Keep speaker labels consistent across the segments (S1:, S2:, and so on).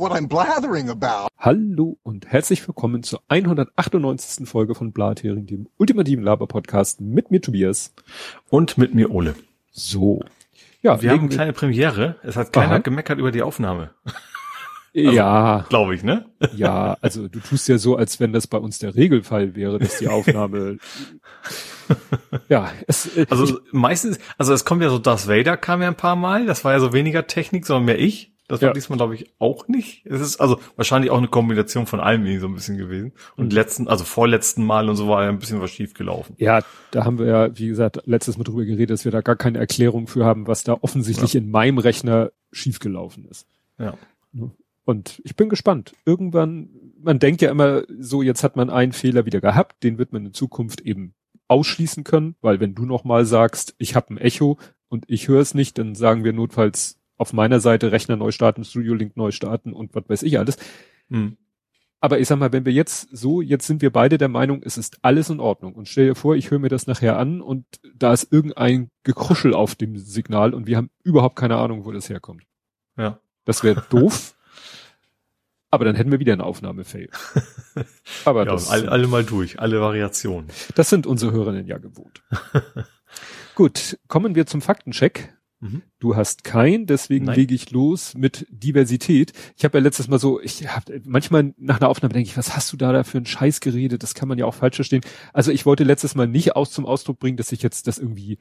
S1: what I'm blathering about.
S2: Hallo und herzlich willkommen zur 198. Folge von Blathering, dem ultimativen Laber-Podcast mit mir Tobias.
S3: Und mit mir Ole.
S2: So.
S3: Ja, wir haben eine kleine Premiere. Es hat keiner Aha. gemeckert über die Aufnahme.
S2: Also, ja.
S3: Glaube ich, ne?
S2: Ja, also du tust ja so, als wenn das bei uns der Regelfall wäre, dass die Aufnahme.
S3: ja, es, äh, Also ich, meistens, also es kommt ja so, Darth Vader kam ja ein paar Mal, das war ja so weniger Technik, sondern mehr ich. Das war ja. diesmal, glaube ich, auch nicht. Es ist also wahrscheinlich auch eine Kombination von allem so ein bisschen gewesen. Und mhm. letzten, also vorletzten Mal und so war ja ein bisschen was schief gelaufen.
S2: Ja, da haben wir ja, wie gesagt, letztes Mal drüber geredet, dass wir da gar keine Erklärung für haben, was da offensichtlich ja. in meinem Rechner schiefgelaufen ist.
S3: Ja.
S2: Und ich bin gespannt. Irgendwann, man denkt ja immer so, jetzt hat man einen Fehler wieder gehabt, den wird man in Zukunft eben ausschließen können, weil wenn du nochmal sagst, ich habe ein Echo und ich höre es nicht, dann sagen wir notfalls auf meiner Seite Rechner neu starten, Studio Link neu starten und was weiß ich alles. Hm. Aber ich sag mal, wenn wir jetzt so, jetzt sind wir beide der Meinung, es ist alles in Ordnung. Und stell dir vor, ich höre mir das nachher an und da ist irgendein Gekruschel auf dem Signal und wir haben überhaupt keine Ahnung, wo das herkommt.
S3: Ja.
S2: Das wäre doof. aber dann hätten wir wieder eine Aufnahme-Fail.
S3: Aber ja, das, alle, alle mal durch, alle Variationen.
S2: Das sind unsere Hörerinnen ja gewohnt. Gut, kommen wir zum Faktencheck. Mhm. Du hast kein, deswegen Nein. lege ich los mit Diversität. Ich habe ja letztes Mal so, ich habe manchmal nach einer Aufnahme denke ich, was hast du da, da für einen Scheiß geredet? Das kann man ja auch falsch verstehen. Also ich wollte letztes Mal nicht aus zum Ausdruck bringen, dass ich jetzt das irgendwie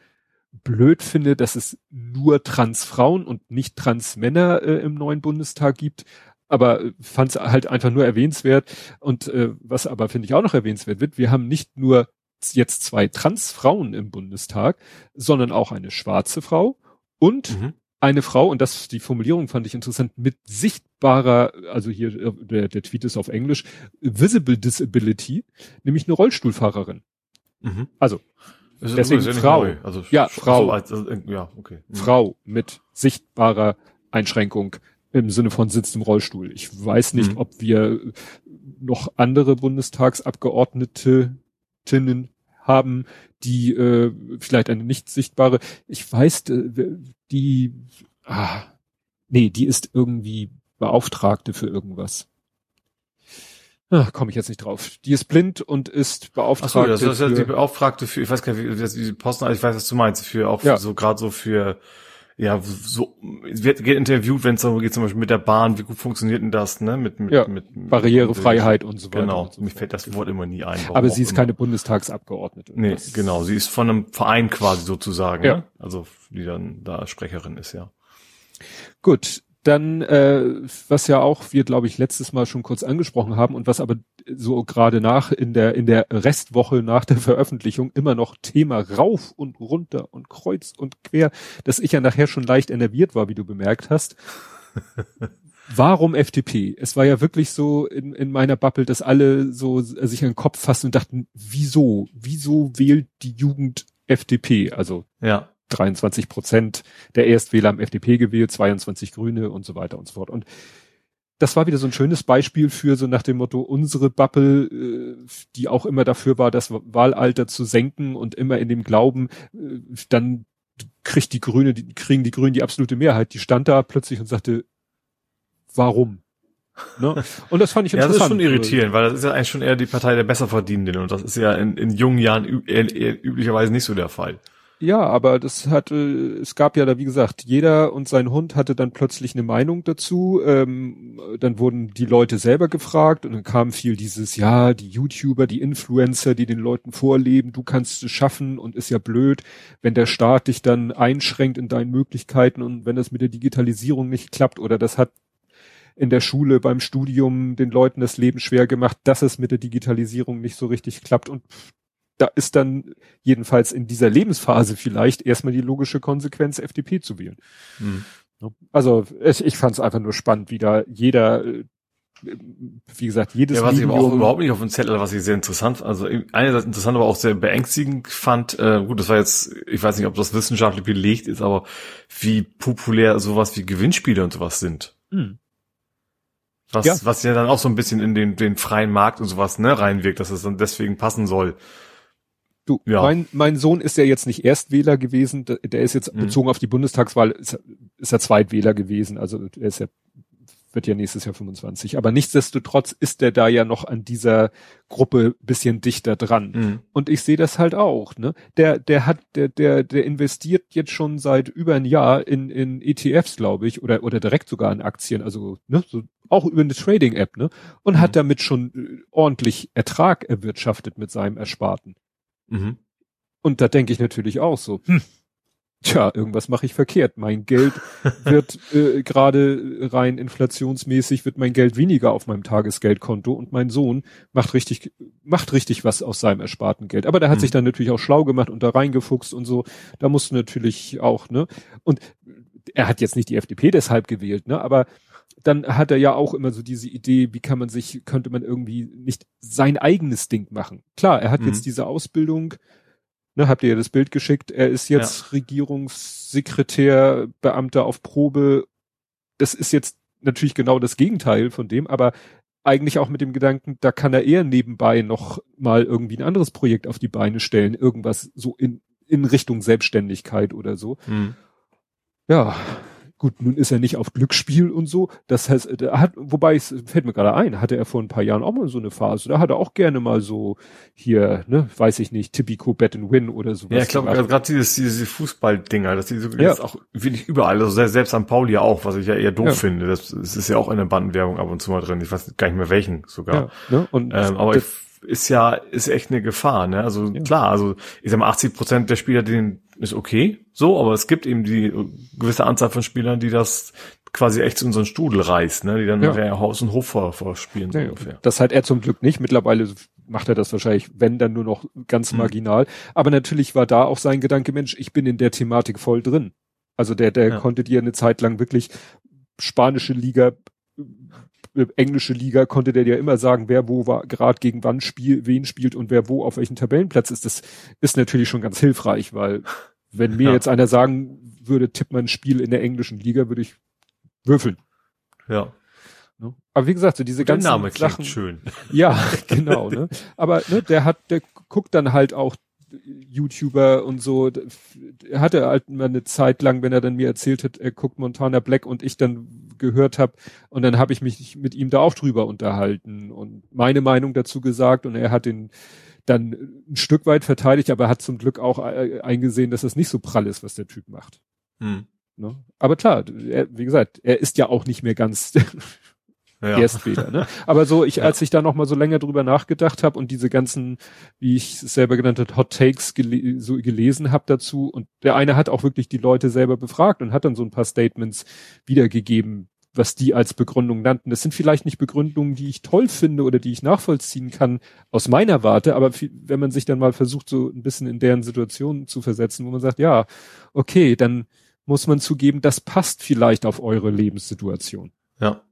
S2: blöd finde, dass es nur Transfrauen und nicht Transmänner äh, im neuen Bundestag gibt. Aber fand es halt einfach nur erwähnenswert. Und äh, was aber finde ich auch noch erwähnenswert wird, wir haben nicht nur jetzt zwei Transfrauen im Bundestag, sondern auch eine schwarze Frau und mhm. eine Frau, und das, die Formulierung fand ich interessant, mit sichtbarer, also hier, äh, der, der Tweet ist auf Englisch, visible disability, nämlich eine Rollstuhlfahrerin. Mhm. Also, deswegen Frau.
S3: Also,
S2: ja, Frau.
S3: Also, ja, okay.
S2: Mhm. Frau mit sichtbarer Einschränkung im Sinne von sitzt im Rollstuhl. Ich weiß nicht, mhm. ob wir noch andere Bundestagsabgeordnete haben, die äh, vielleicht eine nicht sichtbare, ich weiß, äh, die, ah, nee, die ist irgendwie Beauftragte für irgendwas. Ah, komme ich jetzt nicht drauf. Die ist blind und ist Beauftragte.
S3: Ach so, das ist ja die Beauftragte für, ich weiß gar nicht, wie die Posten, ich weiß, was du meinst, für auch ja. so gerade so für ja, so wird geht interviewt, wenn es darum geht, zum Beispiel mit der Bahn, wie gut funktioniert denn das, ne? Mit, mit,
S2: ja, mit, mit Barrierefreiheit und so weiter.
S3: Genau,
S2: so
S3: mir fällt das Wort immer nie ein.
S2: Aber sie ist immer. keine Bundestagsabgeordnete.
S3: Nee, genau, sie ist von einem Verein quasi sozusagen, ja. ne? Also die dann da Sprecherin ist, ja.
S2: Gut, dann, äh, was ja auch wir, glaube ich, letztes Mal schon kurz angesprochen haben und was aber so gerade nach in der in der Restwoche nach der Veröffentlichung immer noch Thema rauf und runter und kreuz und quer, dass ich ja nachher schon leicht enerviert war, wie du bemerkt hast. Warum FDP? Es war ja wirklich so in, in meiner Bubble, dass alle so sich an den Kopf fassen und dachten, wieso? Wieso wählt die Jugend FDP? Also
S3: ja
S2: 23 Prozent der Erstwähler haben FDP gewählt, 22 Grüne und so weiter und so fort. Und das war wieder so ein schönes Beispiel für so nach dem Motto unsere Bubble, äh, die auch immer dafür war, das Wahlalter zu senken und immer in dem Glauben, äh, dann kriegt die Grüne, die, kriegen die Grünen die absolute Mehrheit. Die stand da plötzlich und sagte, warum? Ne? Und das fand ich interessant.
S3: ja, das ist schon irritierend, weil das ist ja eigentlich schon eher die Partei der Besserverdienenden und das ist ja in, in jungen Jahren üblicherweise nicht so der Fall.
S2: Ja, aber das hatte, es gab ja da, wie gesagt, jeder und sein Hund hatte dann plötzlich eine Meinung dazu. Ähm, dann wurden die Leute selber gefragt und dann kam viel dieses, ja, die YouTuber, die Influencer, die den Leuten vorleben, du kannst es schaffen und ist ja blöd, wenn der Staat dich dann einschränkt in deinen Möglichkeiten und wenn das mit der Digitalisierung nicht klappt oder das hat in der Schule, beim Studium den Leuten das Leben schwer gemacht, dass es mit der Digitalisierung nicht so richtig klappt und da ist dann jedenfalls in dieser Lebensphase vielleicht erstmal die logische Konsequenz, FDP zu wählen. Mhm. Also ich, ich fand es einfach nur spannend, wie da jeder, äh, wie gesagt, jedes
S3: ja, was Medium, ich aber auch überhaupt nicht auf dem Zettel, was ich sehr interessant, also einerseits interessant, aber auch sehr beängstigend fand. Äh, gut, das war jetzt, ich weiß nicht, ob das wissenschaftlich belegt ist, aber wie populär sowas wie Gewinnspiele und sowas sind. Mhm. Was, ja. was ja dann auch so ein bisschen in den, den freien Markt und sowas ne, reinwirkt, dass es dann deswegen passen soll.
S2: Du, ja. mein, mein Sohn ist ja jetzt nicht Erstwähler gewesen, der ist jetzt mhm. bezogen auf die Bundestagswahl, ist, ist er Zweitwähler gewesen, also er ist ja wird ja nächstes Jahr 25. Aber nichtsdestotrotz ist der da ja noch an dieser Gruppe bisschen dichter dran. Mhm. Und ich sehe das halt auch, ne? Der, der hat, der, der, der investiert jetzt schon seit über ein Jahr in, in ETFs, glaube ich, oder, oder direkt sogar in Aktien, also, ne, so, auch über eine Trading-App, ne? Und mhm. hat damit schon äh, ordentlich Ertrag erwirtschaftet mit seinem Ersparten. Mhm. Und da denke ich natürlich auch so, hm, tja, irgendwas mache ich verkehrt. Mein Geld wird äh, gerade rein inflationsmäßig wird mein Geld weniger auf meinem Tagesgeldkonto und mein Sohn macht richtig macht richtig was aus seinem ersparten Geld. Aber der hat mhm. sich dann natürlich auch schlau gemacht und da reingefuchst und so. Da musst du natürlich auch, ne? Und er hat jetzt nicht die FDP deshalb gewählt, ne? Aber dann hat er ja auch immer so diese Idee, wie kann man sich, könnte man irgendwie nicht sein eigenes Ding machen. Klar, er hat mhm. jetzt diese Ausbildung Ne, habt ihr ja das Bild geschickt? Er ist jetzt ja. Regierungssekretär, Beamter auf Probe. Das ist jetzt natürlich genau das Gegenteil von dem, aber eigentlich auch mit dem Gedanken, da kann er eher nebenbei noch mal irgendwie ein anderes Projekt auf die Beine stellen, irgendwas so in, in Richtung Selbstständigkeit oder so. Hm. Ja, Gut, nun ist er nicht auf Glücksspiel und so. Das heißt, er hat, wobei es fällt mir gerade ein, hatte er vor ein paar Jahren auch mal so eine Phase. Da hat er auch gerne mal so hier, ne, weiß ich nicht, Typico Bet and Win oder sowas.
S3: Ja, ich glaube gerade dieses, diese Fußballdinger, dass die so ja. auch wirklich überall, also selbst am Pauli auch, was ich ja eher doof ja. finde. Das, das, ist ja auch in der Bandenwerbung ab und zu mal drin. Ich weiß gar nicht mehr welchen sogar. Ja, ne? und ähm, aber ich, ist ja, ist echt eine Gefahr, ne? Also ja. klar, also ich sag mal, 80 Prozent der Spieler, denen ist okay, so, aber es gibt eben die gewisse Anzahl von Spielern, die das quasi echt in so einen Strudel reißt, ne, die dann ja. Haus und Hof vor, vorspielen, so
S2: ja, ungefähr. Das hat er zum Glück nicht. Mittlerweile macht er das wahrscheinlich, wenn dann nur noch ganz mhm. marginal. Aber natürlich war da auch sein Gedanke, Mensch, ich bin in der Thematik voll drin. Also der, der ja. konnte dir eine Zeit lang wirklich spanische Liga, äh, englische Liga, konnte der dir immer sagen, wer wo war, gerade gegen wann spielt, wen spielt und wer wo auf welchen Tabellenplatz ist. Das ist natürlich schon ganz hilfreich, weil wenn mir ja. jetzt einer sagen würde, tipp mal ein Spiel in der englischen Liga, würde ich würfeln.
S3: Ja.
S2: Ne? Aber wie gesagt, so diese ganzen
S3: der Name Sachen. schön.
S2: Ja, genau. Ne? Aber ne, der hat, der guckt dann halt auch YouTuber und so. Er hatte halt mal eine Zeit lang, wenn er dann mir erzählt hat, er guckt Montana Black und ich dann gehört habe und dann habe ich mich mit ihm da auch drüber unterhalten und meine Meinung dazu gesagt und er hat den dann ein Stück weit verteidigt, aber er hat zum Glück auch äh, eingesehen, dass das nicht so prall ist, was der Typ macht. Hm. Ne? Aber klar, er, wie gesagt, er ist ja auch nicht mehr ganz ja. Erstfehler. Ne? Aber so, ich, ja. als ich da noch mal so länger drüber nachgedacht habe und diese ganzen, wie ich es selber genannt habe, Hot Takes gele so gelesen habe dazu und der eine hat auch wirklich die Leute selber befragt und hat dann so ein paar Statements wiedergegeben, was die als Begründung nannten. Das sind vielleicht nicht Begründungen, die ich toll finde oder die ich nachvollziehen kann aus meiner Warte, aber wenn man sich dann mal versucht, so ein bisschen in deren Situation zu versetzen, wo man sagt, ja, okay, dann muss man zugeben, das passt vielleicht auf eure Lebenssituation.
S3: Ja.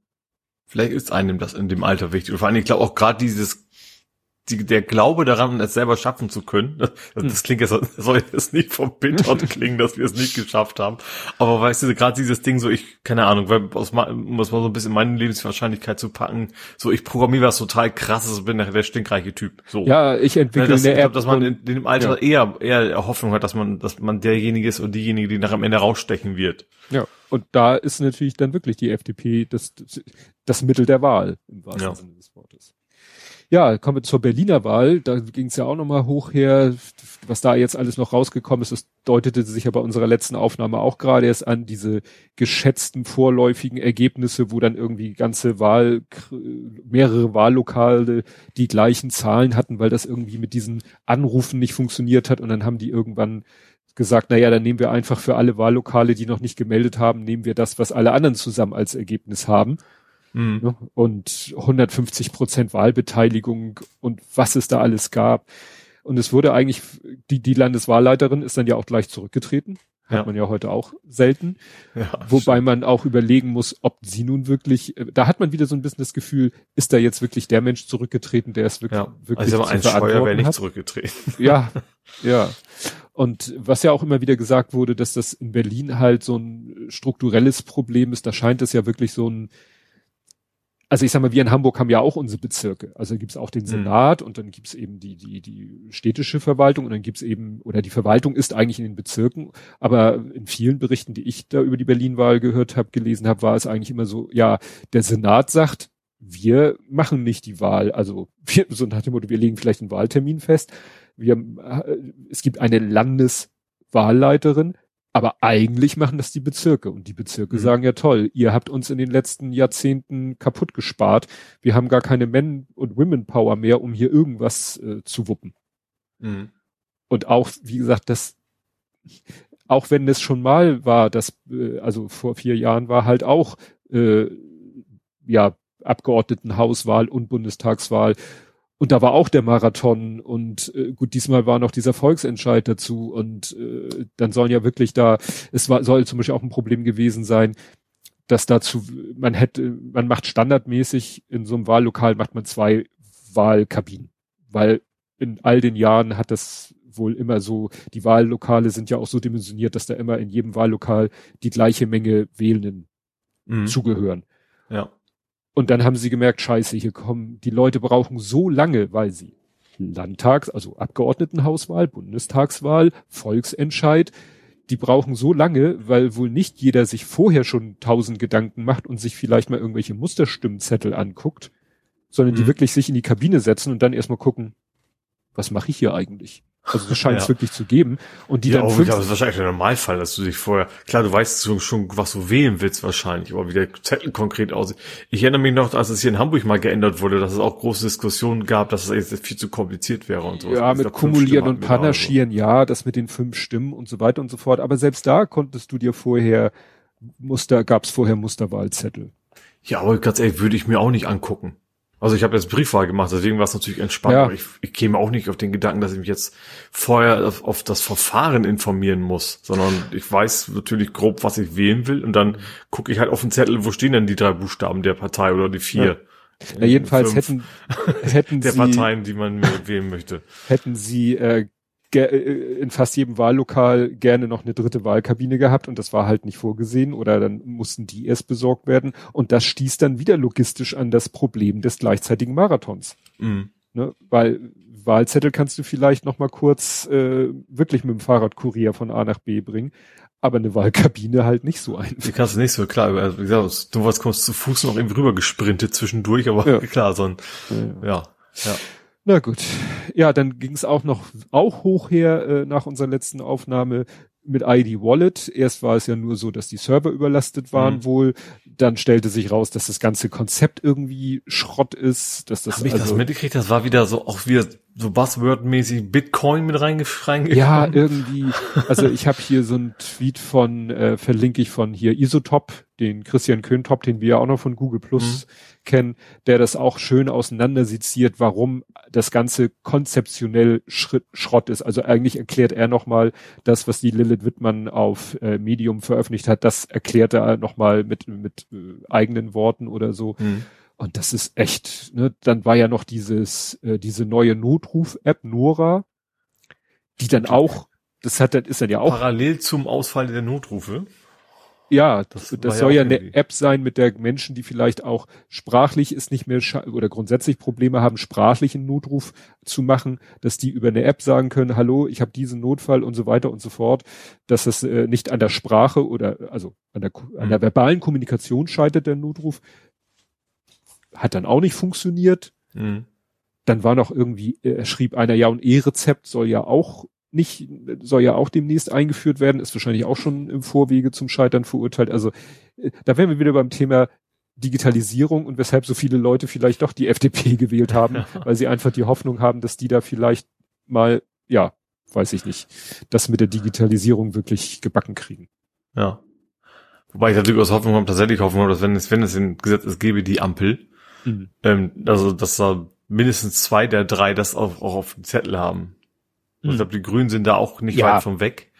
S3: Vielleicht ist einem das in dem Alter wichtig. Und vor allem, ich glaube auch gerade dieses die, der Glaube daran, es selber schaffen zu können. Das, das hm. klingt jetzt, soll jetzt nicht vom Bindort klingen, dass wir es nicht geschafft haben. Aber weißt du, gerade dieses Ding so, ich, keine Ahnung, weil aus, muss man so ein bisschen meine Lebenswahrscheinlichkeit zu packen, so ich programmiere was total krasses, bin nachher der stinkreiche Typ. So.
S2: Ja, ich entwickle
S3: das, eine ich glaub, dass man in, in dem Alter ja. eher, eher Hoffnung hat, dass man, dass man derjenige ist und diejenige, die nach am Ende rausstechen wird.
S2: Ja. Und da ist natürlich dann wirklich die FDP das, das Mittel der Wahl, im wahrsten ja. Sinne des Wortes. Ja, kommen wir zur Berliner Wahl. Da ging es ja auch nochmal hoch her. Was da jetzt alles noch rausgekommen ist, das deutete sich ja bei unserer letzten Aufnahme auch gerade erst an, diese geschätzten vorläufigen Ergebnisse, wo dann irgendwie ganze Wahl, mehrere Wahllokale die gleichen Zahlen hatten, weil das irgendwie mit diesen Anrufen nicht funktioniert hat. Und dann haben die irgendwann gesagt, na ja, dann nehmen wir einfach für alle Wahllokale, die noch nicht gemeldet haben, nehmen wir das, was alle anderen zusammen als Ergebnis haben. Mhm. Und 150 Prozent Wahlbeteiligung und was es da alles gab. Und es wurde eigentlich, die, die Landeswahlleiterin ist dann ja auch gleich zurückgetreten. Hat ja. man ja heute auch selten. Ja, Wobei stimmt. man auch überlegen muss, ob sie nun wirklich, äh, da hat man wieder so ein bisschen das Gefühl, ist da jetzt wirklich der Mensch zurückgetreten, der es wirklich, ja. wirklich
S3: also ein Scheuer wäre nicht zurückgetreten.
S2: Ja, ja. Und was ja auch immer wieder gesagt wurde, dass das in Berlin halt so ein strukturelles Problem ist, da scheint es ja wirklich so ein also ich sag mal, wir in Hamburg haben ja auch unsere Bezirke. Also gibt's auch den mhm. Senat mhm. und dann gibt's eben die, die, die städtische Verwaltung und dann gibt's eben, oder die Verwaltung ist eigentlich in den Bezirken, aber in vielen Berichten, die ich da über die Berlin-Wahl gehört habe, gelesen habe, war es eigentlich immer so, ja, der Senat sagt, wir machen nicht die Wahl, also wir, so nach dem Motto, wir legen vielleicht einen Wahltermin fest. Wir, äh, es gibt eine Landeswahlleiterin, aber eigentlich machen das die Bezirke und die Bezirke mhm. sagen ja toll, ihr habt uns in den letzten Jahrzehnten kaputt gespart. Wir haben gar keine Men- und Women Power mehr, um hier irgendwas äh, zu wuppen. Mhm. Und auch, wie gesagt, das, auch wenn es schon mal war, das, äh, also vor vier Jahren war halt auch, äh, ja, Abgeordnetenhauswahl und Bundestagswahl und da war auch der Marathon und äh, gut, diesmal war noch dieser Volksentscheid dazu und äh, dann sollen ja wirklich da, es war, soll zum Beispiel auch ein Problem gewesen sein, dass dazu, man hätte, man macht standardmäßig in so einem Wahllokal macht man zwei Wahlkabinen, weil in all den Jahren hat das wohl immer so, die Wahllokale sind ja auch so dimensioniert, dass da immer in jedem Wahllokal die gleiche Menge Wählenden mhm. zugehören.
S3: Ja.
S2: Und dann haben sie gemerkt, scheiße, hier kommen, die Leute brauchen so lange, weil sie Landtags-, also Abgeordnetenhauswahl, Bundestagswahl, Volksentscheid, die brauchen so lange, weil wohl nicht jeder sich vorher schon tausend Gedanken macht und sich vielleicht mal irgendwelche Musterstimmzettel anguckt, sondern mhm. die wirklich sich in die Kabine setzen und dann erstmal gucken, was mache ich hier eigentlich? Also das scheint es ja. wirklich zu geben. Und die
S3: ja,
S2: dann
S3: oh, fünf, das ist wahrscheinlich der Normalfall, dass du dich vorher, klar, du weißt schon, schon, was du wählen willst wahrscheinlich, aber wie der Zettel konkret aussieht. Ich erinnere mich noch, als es hier in Hamburg mal geändert wurde, dass es auch große Diskussionen gab, dass es jetzt viel zu kompliziert wäre und so.
S2: Ja, mit Kumulieren und Panaschieren, so. ja, das mit den fünf Stimmen und so weiter und so fort. Aber selbst da konntest du dir vorher Muster, gab's vorher Musterwahlzettel.
S3: Ja, aber ganz ehrlich, würde ich mir auch nicht angucken. Also ich habe jetzt Briefwahl gemacht, deswegen war es natürlich entspannt. Ja. Aber ich, ich käme auch nicht auf den Gedanken, dass ich mich jetzt vorher auf, auf, das Verfahren informieren muss, sondern ich weiß natürlich grob, was ich wählen will und dann gucke ich halt auf den Zettel, wo stehen denn die drei Buchstaben der Partei oder die vier. Ja.
S2: Ja, jedenfalls hätten, hätten
S3: der
S2: sie,
S3: Parteien, die man wählen möchte.
S2: Hätten sie äh, äh, in fast jedem Wahllokal gerne noch eine dritte Wahlkabine gehabt und das war halt nicht vorgesehen oder dann mussten die erst besorgt werden und das stieß dann wieder logistisch an das Problem des gleichzeitigen Marathons. Mhm. Ne? Weil Wahlzettel kannst du vielleicht noch mal kurz äh, wirklich mit dem Fahrradkurier von A nach B bringen, aber eine Wahlkabine halt nicht so einfach.
S3: Die kannst du nicht so, klar, also, wie gesagt, du was kommst zu Fuß noch eben rüber gesprintet zwischendurch, aber ja. klar, so ein, ja. ja. ja.
S2: Na gut. Ja, dann ging es auch noch auch hoch her äh, nach unserer letzten Aufnahme mit ID Wallet. Erst war es ja nur so, dass die Server überlastet waren mhm. wohl. Dann stellte sich raus, dass das ganze Konzept irgendwie Schrott ist, dass das
S3: Hab ich also, das mitgekriegt? Das war wieder so auch wieder so Buzzword-mäßig Bitcoin mit reingefangen.
S2: Ja, irgendwie. Also ich habe hier so ein Tweet von äh, verlinke ich von hier Isotop, den Christian Köntop, den wir ja auch noch von Google Plus mhm kennen, der das auch schön auseinanderseziert, warum das Ganze konzeptionell Schritt, Schrott ist. Also eigentlich erklärt er nochmal das, was die Lilith Wittmann auf äh, Medium veröffentlicht hat, das erklärt er nochmal mit, mit äh, eigenen Worten oder so. Mhm. Und das ist echt, ne? Dann war ja noch dieses, äh, diese neue Notruf-App Nora, die dann auch, das hat, das ist dann ja auch.
S3: Parallel zum Ausfall der Notrufe.
S2: Ja, das, das, das soll ja, ja eine App sein, mit der Menschen, die vielleicht auch sprachlich ist nicht mehr oder grundsätzlich Probleme haben, sprachlichen Notruf zu machen, dass die über eine App sagen können, hallo, ich habe diesen Notfall und so weiter und so fort, dass das äh, nicht an der Sprache oder also an der, an der mhm. verbalen Kommunikation scheitert, der Notruf. Hat dann auch nicht funktioniert. Mhm. Dann war noch irgendwie, äh, schrieb einer, ja, und E-Rezept soll ja auch nicht, soll ja auch demnächst eingeführt werden, ist wahrscheinlich auch schon im Vorwege zum Scheitern verurteilt. Also äh, da wären wir wieder beim Thema Digitalisierung und weshalb so viele Leute vielleicht doch die FDP gewählt haben, weil sie einfach die Hoffnung haben, dass die da vielleicht mal, ja, weiß ich nicht, das mit der Digitalisierung wirklich gebacken kriegen.
S3: Ja. Wobei ich natürlich aus Hoffnung habe, tatsächlich Hoffnung habe, dass wenn es, wenn es im Gesetz ist, gäbe die Ampel, mhm. ähm, also dass da mindestens zwei der drei das auch, auch auf dem Zettel haben. Mhm. Ich glaube, die Grünen sind da auch nicht ja. weit von weg.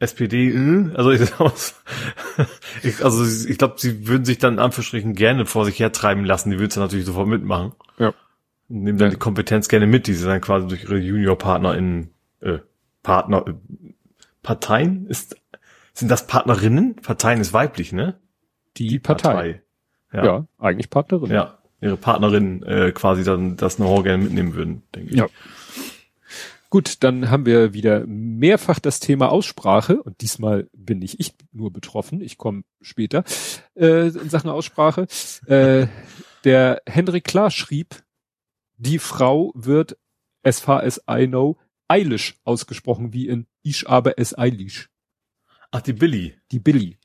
S3: SPD, äh, also ich, also ich glaube, sie würden sich dann in Anführungsstrichen gerne vor sich hertreiben lassen. Die würden es natürlich sofort mitmachen. Ja. Nehmen dann ja. die Kompetenz gerne mit, die sie dann quasi durch ihre Juniorpartner in äh, Partner äh, Parteien ist sind das Partnerinnen? Parteien ist weiblich, ne?
S2: Die, die Partei. Partei. Ja, ja eigentlich Partnerin.
S3: Ja, ihre Partnerin äh, quasi dann das Know-how gerne mitnehmen würden, denke ich.
S2: Ja. Gut, dann haben wir wieder mehrfach das Thema Aussprache und diesmal bin nicht ich nur betroffen, ich komme später äh, in Sachen Aussprache. Äh, der Henrik Klar schrieb, die Frau wird, as far as I know, Eilish ausgesprochen, wie in Ich aber es Eilish.
S3: Ach, die Billy.
S2: Die Billy.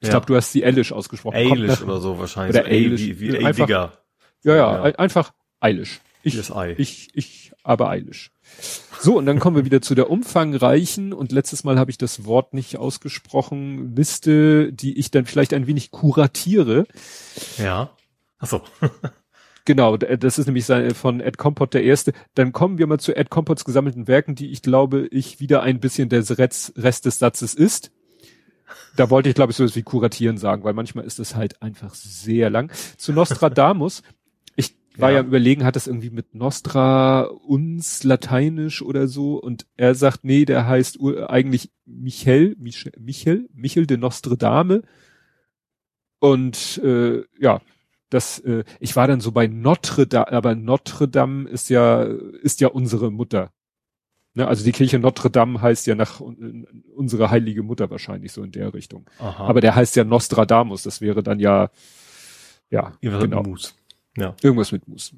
S2: Ich ja. glaube, du hast die Eilish ausgesprochen.
S3: Eilish oder so wahrscheinlich.
S2: Oder Eilish. Wie, wie einfach, ja, ja, ja, einfach Eilish. Ich, ich, ich, aber Eilish. So, und dann kommen wir wieder zu der umfangreichen, und letztes Mal habe ich das Wort nicht ausgesprochen, Liste, die ich dann vielleicht ein wenig kuratiere.
S3: Ja. Ach so.
S2: Genau, das ist nämlich von Ed Compot der erste. Dann kommen wir mal zu Ed Compots gesammelten Werken, die ich glaube, ich wieder ein bisschen der Rest des Satzes ist. Da wollte ich, glaube ich, so etwas wie kuratieren sagen, weil manchmal ist es halt einfach sehr lang. Zu Nostradamus. Ich war ja, ja überlegen, hat das irgendwie mit Nostra uns lateinisch oder so und er sagt, nee, der heißt eigentlich Michel, Michel, Michel, Michel de Nostre Dame. Und äh, ja, das, äh, ich war dann so bei Notre Dame, aber Notre Dame ist ja, ist ja unsere Mutter. Ne, also die Kirche Notre Dame heißt ja nach unsere heilige Mutter wahrscheinlich so in der Richtung. Aha. Aber der heißt ja Nostradamus, das wäre dann ja, ja,
S3: genau. Mus.
S2: Ja. Irgendwas mit Mus.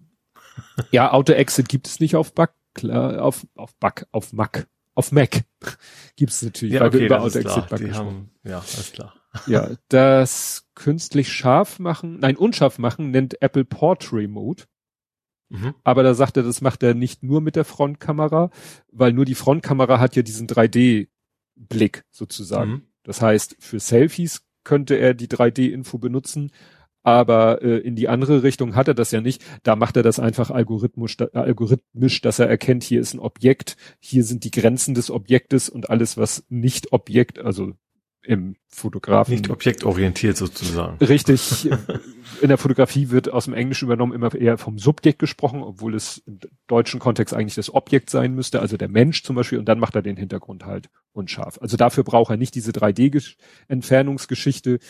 S2: ja, Auto-Exit gibt es nicht auf Back, klar, auf, auf Back, auf Mac. Auf Mac gibt es natürlich,
S3: ja, weil okay, wir über Auto-Exit Back haben, Ja, alles klar.
S2: ja, das künstlich scharf machen, nein, unscharf machen nennt Apple Portrait Mode. Mhm. Aber da sagt er, das macht er nicht nur mit der Frontkamera, weil nur die Frontkamera hat ja diesen 3D-Blick sozusagen. Mhm. Das heißt, für Selfies könnte er die 3D-Info benutzen, aber äh, in die andere Richtung hat er das ja nicht. Da macht er das einfach algorithmisch, algorithmisch, dass er erkennt, hier ist ein Objekt, hier sind die Grenzen des Objektes und alles, was nicht Objekt, also im Fotografen.
S3: Nicht objektorientiert sozusagen.
S2: Richtig. In der Fotografie wird aus dem Englischen übernommen immer eher vom Subjekt gesprochen, obwohl es im deutschen Kontext eigentlich das Objekt sein müsste, also der Mensch zum Beispiel, und dann macht er den Hintergrund halt unscharf. Also dafür braucht er nicht diese 3D-Entfernungsgeschichte.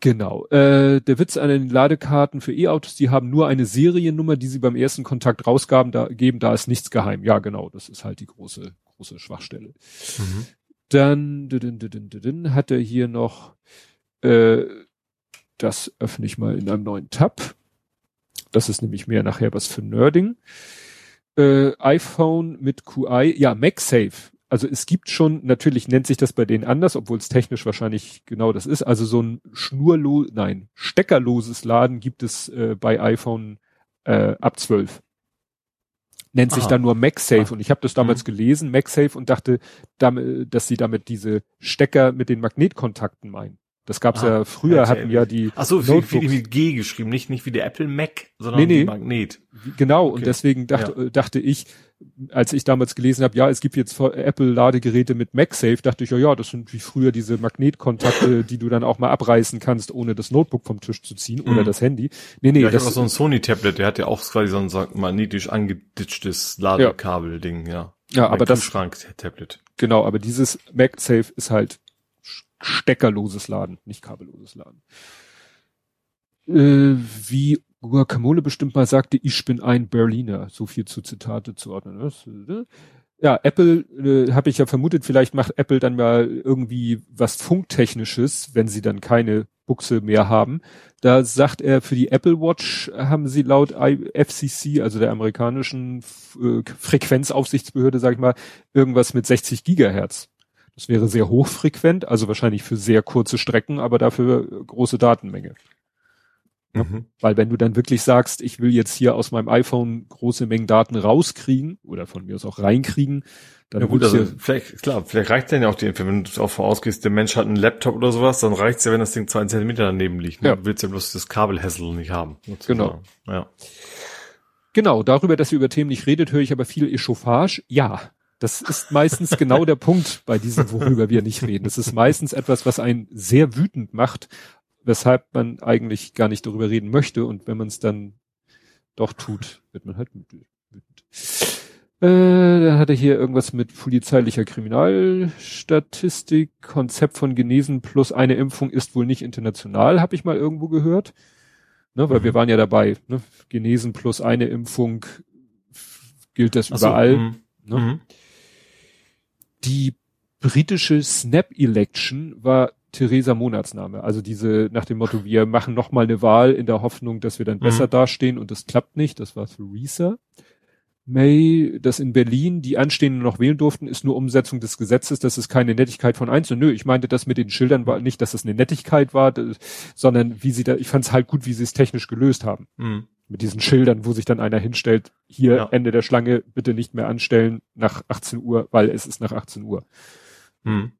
S2: Genau. Äh, der Witz an den Ladekarten für E-Autos, die haben nur eine Seriennummer, die sie beim ersten Kontakt rausgaben, da geben, da ist nichts geheim. Ja, genau, das ist halt die große, große Schwachstelle. Mhm. Dann dün, dün, dün, hat er hier noch, äh, das öffne ich mal in einem neuen Tab. Das ist nämlich mehr nachher was für Nerding. Äh, iPhone mit QI, ja, MagSafe. Also es gibt schon, natürlich nennt sich das bei denen anders, obwohl es technisch wahrscheinlich genau das ist. Also so ein schnurlos, nein, steckerloses Laden gibt es äh, bei iPhone äh, ab 12 nennt sich Aha. dann nur MagSafe. Und ich habe das damals mhm. gelesen, MagSafe, und dachte, damit, dass sie damit diese Stecker mit den Magnetkontakten meinen. Das gab's ah, ja früher, okay. hatten ja die.
S3: Ach so, wie, wie, wie G geschrieben, nicht, nicht wie der Apple Mac, sondern nee, nee, Magnet.
S2: Genau, okay. und deswegen dachte, ja. dachte ich, als ich damals gelesen habe, ja, es gibt jetzt Apple-Ladegeräte mit MagSafe, dachte ich, ja, ja, das sind wie früher diese Magnetkontakte, die du dann auch mal abreißen kannst, ohne das Notebook vom Tisch zu ziehen oder mm. das Handy.
S3: Nee, nee, ja, das ist so ein Sony-Tablet, der hat ja auch quasi so ein magnetisch angeditschtes Ladekabel-Ding, ja.
S2: Ja, aber das.
S3: Tablet.
S2: Genau, aber dieses MagSafe ist halt steckerloses Laden, nicht kabelloses Laden. Äh, wie Guacamole bestimmt mal sagte, ich bin ein Berliner. So viel zu Zitate zu ordnen. Ne? Ja, Apple, äh, habe ich ja vermutet, vielleicht macht Apple dann mal irgendwie was Funktechnisches, wenn sie dann keine Buchse mehr haben. Da sagt er, für die Apple Watch haben sie laut FCC, also der amerikanischen äh, Frequenzaufsichtsbehörde, sag ich mal, irgendwas mit 60 Gigahertz. Das wäre sehr hochfrequent, also wahrscheinlich für sehr kurze Strecken, aber dafür große Datenmenge. Mhm. Weil wenn du dann wirklich sagst, ich will jetzt hier aus meinem iPhone große Mengen Daten rauskriegen oder von mir aus auch reinkriegen, dann
S3: ja gut, also vielleicht, klar, vielleicht reicht dann ja auch die Info, wenn du auch ausgehst, der Mensch hat einen Laptop oder sowas, dann reicht's ja, wenn das Ding zwei Zentimeter daneben liegt. Ne? Ja. Du willst ja bloß das Kabelhässel nicht haben.
S2: Sozusagen. Genau.
S3: Ja.
S2: Genau, darüber, dass ihr über Themen nicht redet, höre ich aber viel Echauffage. Ja, das ist meistens genau der Punkt bei diesem, worüber wir nicht reden. Das ist meistens etwas, was einen sehr wütend macht, weshalb man eigentlich gar nicht darüber reden möchte. Und wenn man es dann doch tut, wird man halt wütend. Äh, dann hat er hier irgendwas mit polizeilicher Kriminalstatistik. Konzept von Genesen plus eine Impfung ist wohl nicht international, habe ich mal irgendwo gehört. Ne, weil mhm. wir waren ja dabei, ne? genesen plus eine Impfung gilt das Ach überall. So, mhm. ne? Mhm. Die britische Snap-Election war Theresa Monatsname. Also diese nach dem Motto, wir machen noch mal eine Wahl in der Hoffnung, dass wir dann besser mhm. dastehen und das klappt nicht. Das war Theresa. May, dass in Berlin die Anstehenden noch wählen durften, ist nur Umsetzung des Gesetzes, das ist keine Nettigkeit von Einzelnen. Nö, ich meinte das mit den Schildern war nicht, dass es eine Nettigkeit war, sondern wie sie da, ich fand es halt gut, wie sie es technisch gelöst haben. Mhm. Mit diesen Schildern, wo sich dann einer hinstellt, hier ja. Ende der Schlange, bitte nicht mehr anstellen nach 18 Uhr, weil es ist nach 18 Uhr. Mhm.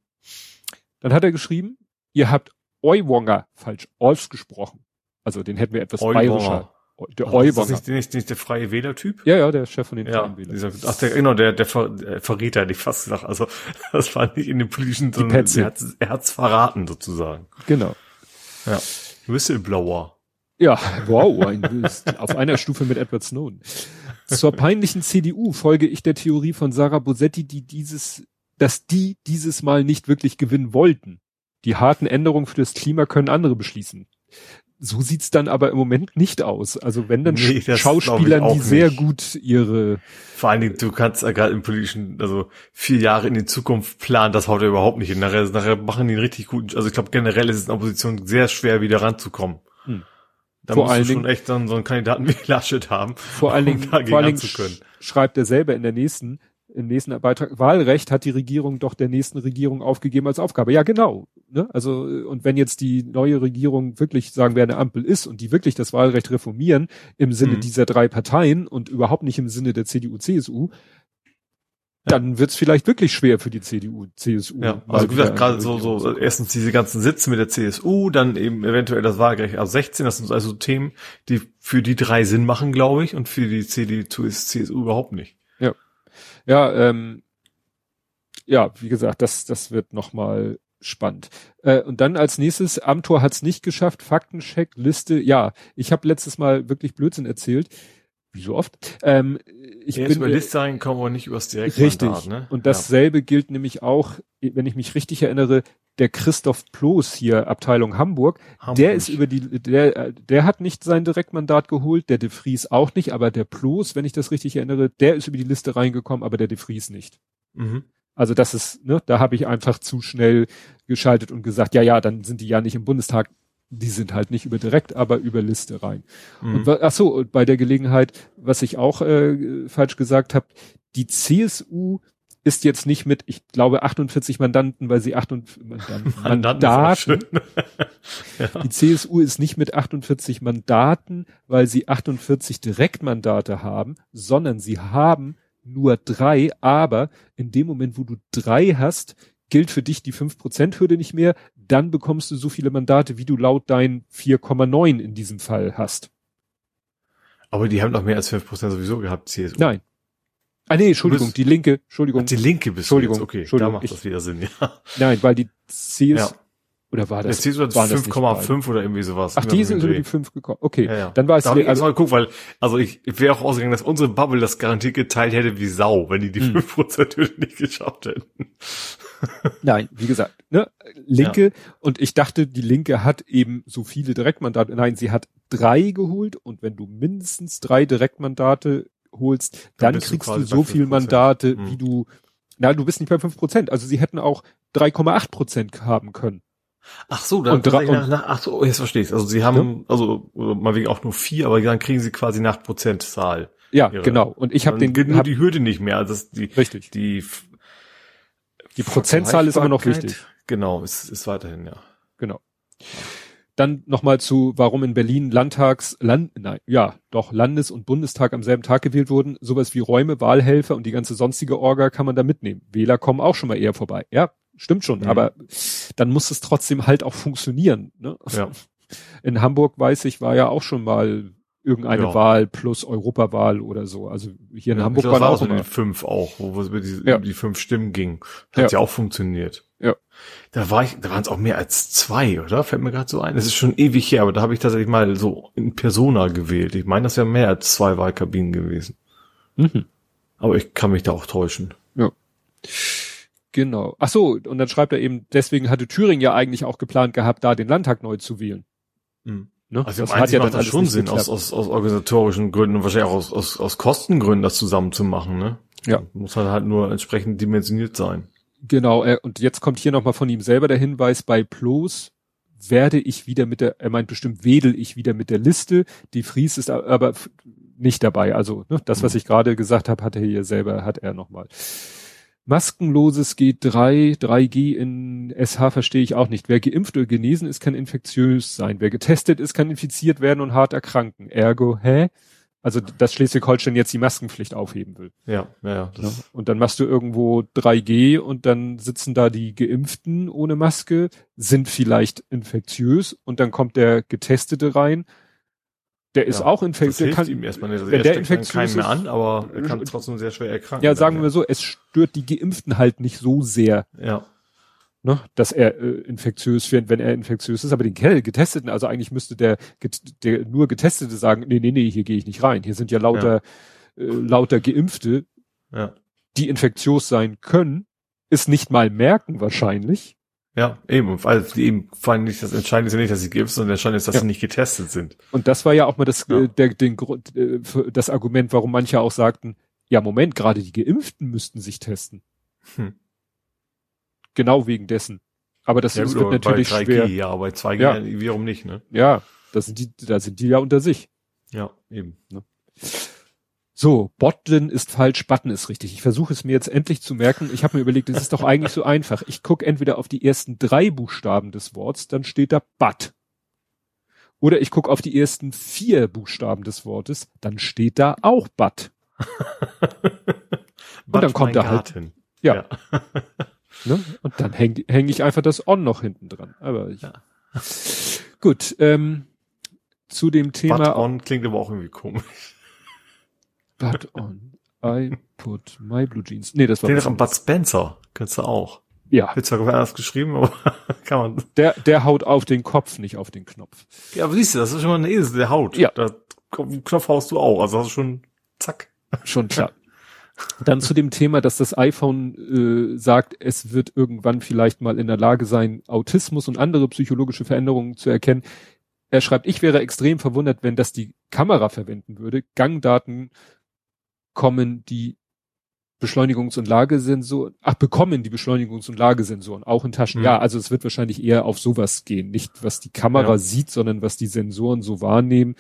S2: Dann hat er geschrieben, ihr habt Euwonger falsch ausgesprochen. Also den hätten wir etwas bayerischer
S3: der Ach, Ist das nicht, nicht, nicht der freie Wähler-Typ?
S2: Ja, ja, der Chef von den
S3: ja, Freien Wählern. Dieser, ach, der, genau, der, der, Ver, der Verräter, hätte ich fast gesagt. Also, das war nicht in den politischen, sondern er hat er hat's verraten, sozusagen.
S2: Genau.
S3: Ja. Whistleblower.
S2: Ja, wow, ein, auf einer Stufe mit Edward Snowden. Zur peinlichen CDU folge ich der Theorie von Sarah Bosetti, die dieses, dass die dieses Mal nicht wirklich gewinnen wollten. Die harten Änderungen für das Klima können andere beschließen so sieht's dann aber im Moment nicht aus. Also wenn dann nee, Schauspielern, die sehr nicht. gut ihre.
S3: Vor allen Dingen, du kannst ja gerade im politischen, also vier Jahre in die Zukunft planen, das haut er überhaupt nicht hin. Nachher, nachher machen die einen richtig guten, also ich glaube generell ist es in der Opposition sehr schwer wieder ranzukommen. Hm. Da vor musst du schon echt dann so einen Kandidaten wie Laschet haben,
S2: vor allen Dingen, um vor allen Dingen schreibt er selber in der nächsten, im nächsten Beitrag, Wahlrecht hat die Regierung doch der nächsten Regierung aufgegeben als Aufgabe. Ja, genau. Ne? Also, und wenn jetzt die neue Regierung wirklich sagen, wer eine Ampel ist und die wirklich das Wahlrecht reformieren im Sinne mhm. dieser drei Parteien und überhaupt nicht im Sinne der CDU, CSU, dann wird's vielleicht wirklich schwer für die CDU, CSU.
S3: Ja, also wie gesagt, gerade so, so, erstens diese ganzen Sitze mit der CSU, dann eben eventuell das Wahlrecht ab 16, das sind also Themen, die für die drei Sinn machen, glaube ich, und für die CDU, CSU überhaupt nicht.
S2: Ja. Ja, ähm, ja, wie gesagt, das, das wird nochmal spannend. Äh, und dann als nächstes, Amtor hat es nicht geschafft, Faktencheck, Liste, ja, ich habe letztes Mal wirklich Blödsinn erzählt, wie so oft. Ähm, ich
S3: ja, bin über Liste reinkommen, aber nicht übers
S2: Direktmandat. Richtig. Ne? Und dasselbe ja. gilt nämlich auch, wenn ich mich richtig erinnere, der Christoph Ploß hier, Abteilung Hamburg, Hamburg, der ist über die, der, der hat nicht sein Direktmandat geholt, der De Vries auch nicht, aber der Ploß, wenn ich das richtig erinnere, der ist über die Liste reingekommen, aber der De Vries nicht. Mhm. Also das ist, ne, da habe ich einfach zu schnell geschaltet und gesagt, ja, ja, dann sind die ja nicht im Bundestag, die sind halt nicht über direkt, aber über Liste rein. Mhm. Und ach so, und bei der Gelegenheit, was ich auch äh, falsch gesagt habe, die CSU ist jetzt nicht mit, ich glaube, 48 Mandanten, weil sie 48 Mandanten, Mandaten. ja. Die CSU ist nicht mit 48 Mandaten, weil sie 48 Direktmandate haben, sondern sie haben nur drei, aber in dem Moment, wo du drei hast, gilt für dich die 5%-Hürde nicht mehr, dann bekommst du so viele Mandate, wie du laut dein 4,9 in diesem Fall hast.
S3: Aber die haben doch mehr als 5% sowieso gehabt, CSU.
S2: Nein. Ah nee, Entschuldigung, die Linke, Entschuldigung.
S3: Die Linke bist
S2: Entschuldigung,
S3: okay,
S2: Entschuldigung,
S3: da macht
S2: ich,
S3: das wieder Sinn, ja.
S2: Nein, weil die CSU, ja. Oder war das?
S3: Hat 5,5 oder irgendwie sowas.
S2: Ach, die sind über die 5 gekommen. Okay,
S3: ja, ja. dann war es. Da also, mal geguckt, weil, also ich, ich wäre auch ausgegangen, dass unsere Bubble das garantiert geteilt hätte wie Sau, wenn die die hm. 5% nicht geschafft hätten.
S2: Nein, wie gesagt, ne, Linke, ja. und ich dachte, die Linke hat eben so viele Direktmandate. Nein, sie hat drei geholt und wenn du mindestens drei Direktmandate holst, dann, dann kriegst du, du so viel Mandate, hm. wie du, na, du bist nicht bei 5%. Also sie hätten auch 3,8 Prozent haben können.
S3: Ach so, dann und, nach, nach, ach so, jetzt verstehe ich Also sie haben, ja. also mal wegen auch nur vier, aber dann kriegen sie quasi nach Prozentzahl.
S2: Ja, ihre. genau. Und ich habe den
S3: gilt nur die Hürde nicht mehr. Also das die
S2: richtig.
S3: Die
S2: die Prozentzahl ist immer noch wichtig.
S3: Genau, ist, ist weiterhin ja.
S2: Genau. Dann nochmal zu, warum in Berlin Landtags, Land, nein, ja, doch Landes- und Bundestag am selben Tag gewählt wurden. Sowas wie Räume, Wahlhelfer und die ganze sonstige Orga kann man da mitnehmen. Wähler kommen auch schon mal eher vorbei. Ja, stimmt schon, mhm. aber dann muss es trotzdem halt auch funktionieren. Ne?
S3: Ja.
S2: In Hamburg weiß ich, war ja auch schon mal irgendeine ja. Wahl plus Europawahl oder so. Also hier in ja, Hamburg
S3: waren auch immer fünf auch, wo es über die, ja. die fünf Stimmen ging. Hat ja. ja auch funktioniert.
S2: Ja.
S3: Da war ich, da waren es auch mehr als zwei, oder? Fällt mir gerade so ein. Das ist schon ewig her, aber da habe ich tatsächlich mal so in Persona gewählt. Ich meine, das wäre mehr als zwei Wahlkabinen gewesen. Mhm. Aber ich kann mich da auch täuschen.
S2: Ja. Genau. Ach so, und dann schreibt er eben, deswegen hatte Thüringen ja eigentlich auch geplant gehabt, da den Landtag neu zu wählen. Mhm.
S3: Ne? Also das hat ja dann das schon Sinn, aus, aus, aus organisatorischen Gründen und wahrscheinlich auch aus, aus, aus Kostengründen das zusammen zu machen. Ne?
S2: Ja.
S3: Muss halt, halt nur entsprechend dimensioniert sein.
S2: Genau, er, und jetzt kommt hier nochmal von ihm selber der Hinweis, bei Plos werde ich wieder mit der, er meint bestimmt, wedel ich wieder mit der Liste. Die Fries ist aber nicht dabei. Also ne, das, was mhm. ich gerade gesagt habe, hat er hier selber, hat er nochmal. Maskenloses G3, 3G in SH verstehe ich auch nicht. Wer geimpft oder genesen ist, kann infektiös sein. Wer getestet ist, kann infiziert werden und hart erkranken. Ergo, hä? Also, dass Schleswig-Holstein jetzt die Maskenpflicht aufheben will.
S3: Ja, ja, ja.
S2: ja. Und dann machst du irgendwo 3G und dann sitzen da die Geimpften ohne Maske, sind vielleicht infektiös und dann kommt der Getestete rein. Der ist ja, auch infektiös.
S3: kann ihm erstmal nicht. Also
S2: wenn der infektiös
S3: ist, an, aber er kann trotzdem sehr schwer erkranken.
S2: Ja, sagen wir so, es stört die Geimpften halt nicht so sehr.
S3: Ja
S2: ne, dass er äh, infektiös wird, wenn er infektiös ist, aber den Getesteten, also eigentlich müsste der, der nur Getestete sagen, nee, nee, nee, hier gehe ich nicht rein. Hier sind ja lauter, ja. Äh, lauter Geimpfte,
S3: ja.
S2: die infektiös sein können, es nicht mal merken wahrscheinlich.
S3: Ja, eben, die eben vor allem nicht das Entscheidende ist ja nicht, dass sie geimpft sind, sondern entscheidend ist, dass ja. sie nicht getestet sind.
S2: Und das war ja auch mal das, ja. äh, der, den, äh, das Argument, warum manche auch sagten, ja, Moment, gerade die Geimpften müssten sich testen. Hm. Genau wegen dessen. Aber das, ja, das wird natürlich bei 3G, schwer.
S3: Ja, bei 2G ja. wiederum nicht, ne?
S2: Ja, das sind die, da sind die ja unter sich.
S3: Ja, eben. Ne?
S2: So, Botlin ist falsch, Button ist richtig. Ich versuche es mir jetzt endlich zu merken. Ich habe mir überlegt, es ist doch eigentlich so einfach. Ich gucke entweder auf die ersten drei Buchstaben des Wortes, dann steht da But. Oder ich gucke auf die ersten vier Buchstaben des Wortes, dann steht da auch But. Und dann kommt da halt. Ja. ja. Ne? Und dann hänge häng ich einfach das On noch hinten dran. Aber ich, ja. gut. Ähm, zu dem Thema. But
S3: on klingt aber auch irgendwie komisch.
S2: But on. I put my blue jeans. Nee, das war.
S3: Den von Bud Spencer. Könntest du auch.
S2: Ja.
S3: Wird zwar anders geschrieben, aber kann man.
S2: Der, der haut auf den Kopf, nicht auf den Knopf.
S3: Ja, aber siehst du, das ist schon mal eine Esel, der haut.
S2: Ja.
S3: Da, Knopf haust du auch. Also hast du schon, zack.
S2: Schon klar. Dann zu dem Thema, dass das iPhone äh, sagt, es wird irgendwann vielleicht mal in der Lage sein, Autismus und andere psychologische Veränderungen zu erkennen. Er schreibt, ich wäre extrem verwundert, wenn das die Kamera verwenden würde. Gangdaten kommen die Beschleunigungs- und Lagesensoren, ach, bekommen die Beschleunigungs- und Lagesensoren auch in Taschen. Mhm. Ja, also es wird wahrscheinlich eher auf sowas gehen. Nicht, was die Kamera ja. sieht, sondern was die Sensoren so wahrnehmen.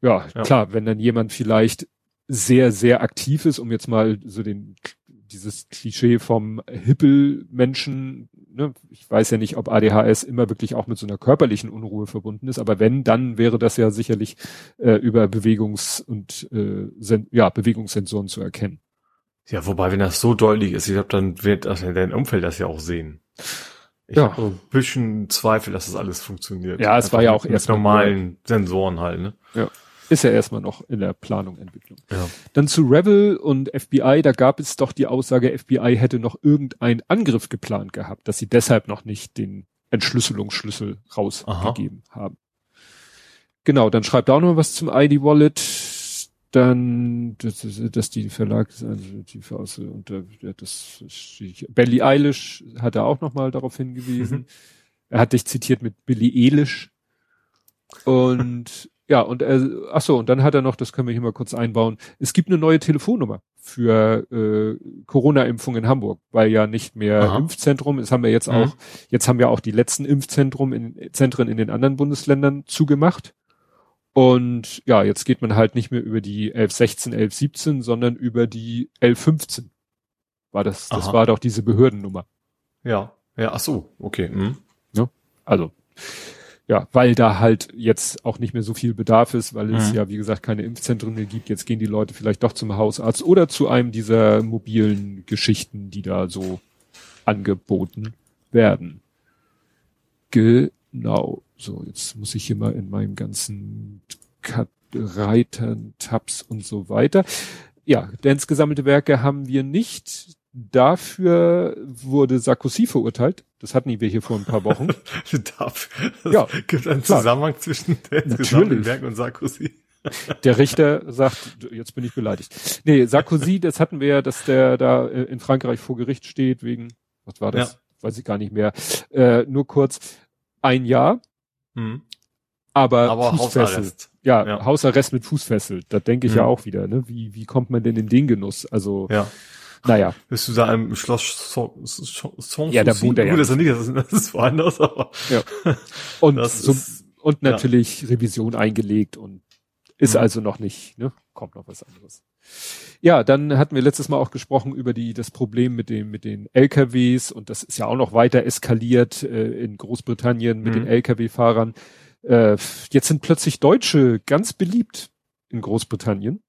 S2: Ja, ja, klar, wenn dann jemand vielleicht sehr, sehr aktiv ist, um jetzt mal so den, dieses Klischee vom Hippel-Menschen, ne, ich weiß ja nicht, ob ADHS immer wirklich auch mit so einer körperlichen Unruhe verbunden ist, aber wenn, dann wäre das ja sicherlich äh, über Bewegungs- und äh, Sen ja, Bewegungssensoren zu erkennen.
S3: Ja, wobei, wenn das so deutlich ist, ich glaube, dann wird also dein Umfeld das ja auch sehen. Ich ja. habe ein bisschen Zweifel, dass das alles funktioniert.
S2: Ja, es Einfach war ja auch erst
S3: normalen Sensoren halt, ne?
S2: Ja. Ist ja erstmal noch in der Planung, Entwicklung.
S3: Ja.
S2: Dann zu Revel und FBI, da gab es doch die Aussage, FBI hätte noch irgendeinen Angriff geplant gehabt, dass sie deshalb noch nicht den Entschlüsselungsschlüssel rausgegeben Aha. haben. Genau, dann schreibt er auch noch was zum ID-Wallet. Dann, dass, dass die Verlag, also die aus, und das, Belly Eilish hat er auch noch mal darauf hingewiesen. Mhm. Er hat dich zitiert mit Billy Eilish. Und ja, und er, ach so, und dann hat er noch, das können wir hier mal kurz einbauen, es gibt eine neue Telefonnummer für äh, Corona-Impfung in Hamburg, weil ja nicht mehr Aha. Impfzentrum, es haben wir jetzt mhm. auch, jetzt haben wir auch die letzten Impfzentrum in Zentren in den anderen Bundesländern zugemacht. Und ja, jetzt geht man halt nicht mehr über die 1116, 1117, sondern über die 1115. War das, das Aha. war doch diese Behördennummer.
S3: Ja, ja, ach so, okay. Mhm.
S2: Ja, also ja, weil da halt jetzt auch nicht mehr so viel Bedarf ist, weil es mhm. ja, wie gesagt, keine Impfzentren mehr gibt. Jetzt gehen die Leute vielleicht doch zum Hausarzt oder zu einem dieser mobilen Geschichten, die da so angeboten werden. Genau. So, jetzt muss ich hier mal in meinem ganzen Reitern, Tabs und so weiter. Ja, Dance gesammelte Werke haben wir nicht. Dafür wurde Sarkozy verurteilt. Das hatten wir hier vor ein paar Wochen.
S3: Dafür? Ja, gibt einen klar. Zusammenhang zwischen
S2: den Werk
S3: und Sarkozy.
S2: Der Richter sagt, jetzt bin ich beleidigt. Nee, Sarkozy, das hatten wir ja, dass der da äh, in Frankreich vor Gericht steht wegen, was war das? Ja. Weiß ich gar nicht mehr. Äh, nur kurz, ein Jahr. Mhm. aber,
S3: aber Hausarrest.
S2: Ja, ja, Hausarrest mit Fußfessel. Da denke ich mhm. ja auch wieder. Ne? Wie, wie kommt man denn in den Genuss? Also,
S3: ja.
S2: Naja.
S3: Bist du da im Schloss Sanssouci?
S2: Ja, da wohnt er ja.
S3: Gut, das ist nicht, das ist, das ist woanders, aber.
S2: Ja. Und, so, ist, und natürlich ja. Revision eingelegt und ist mhm. also noch nicht, ne? Kommt noch was anderes. Ja, dann hatten wir letztes Mal auch gesprochen über die, das Problem mit dem, mit den LKWs und das ist ja auch noch weiter eskaliert äh, in Großbritannien mit mhm. den LKW-Fahrern. Äh, jetzt sind plötzlich Deutsche ganz beliebt in Großbritannien.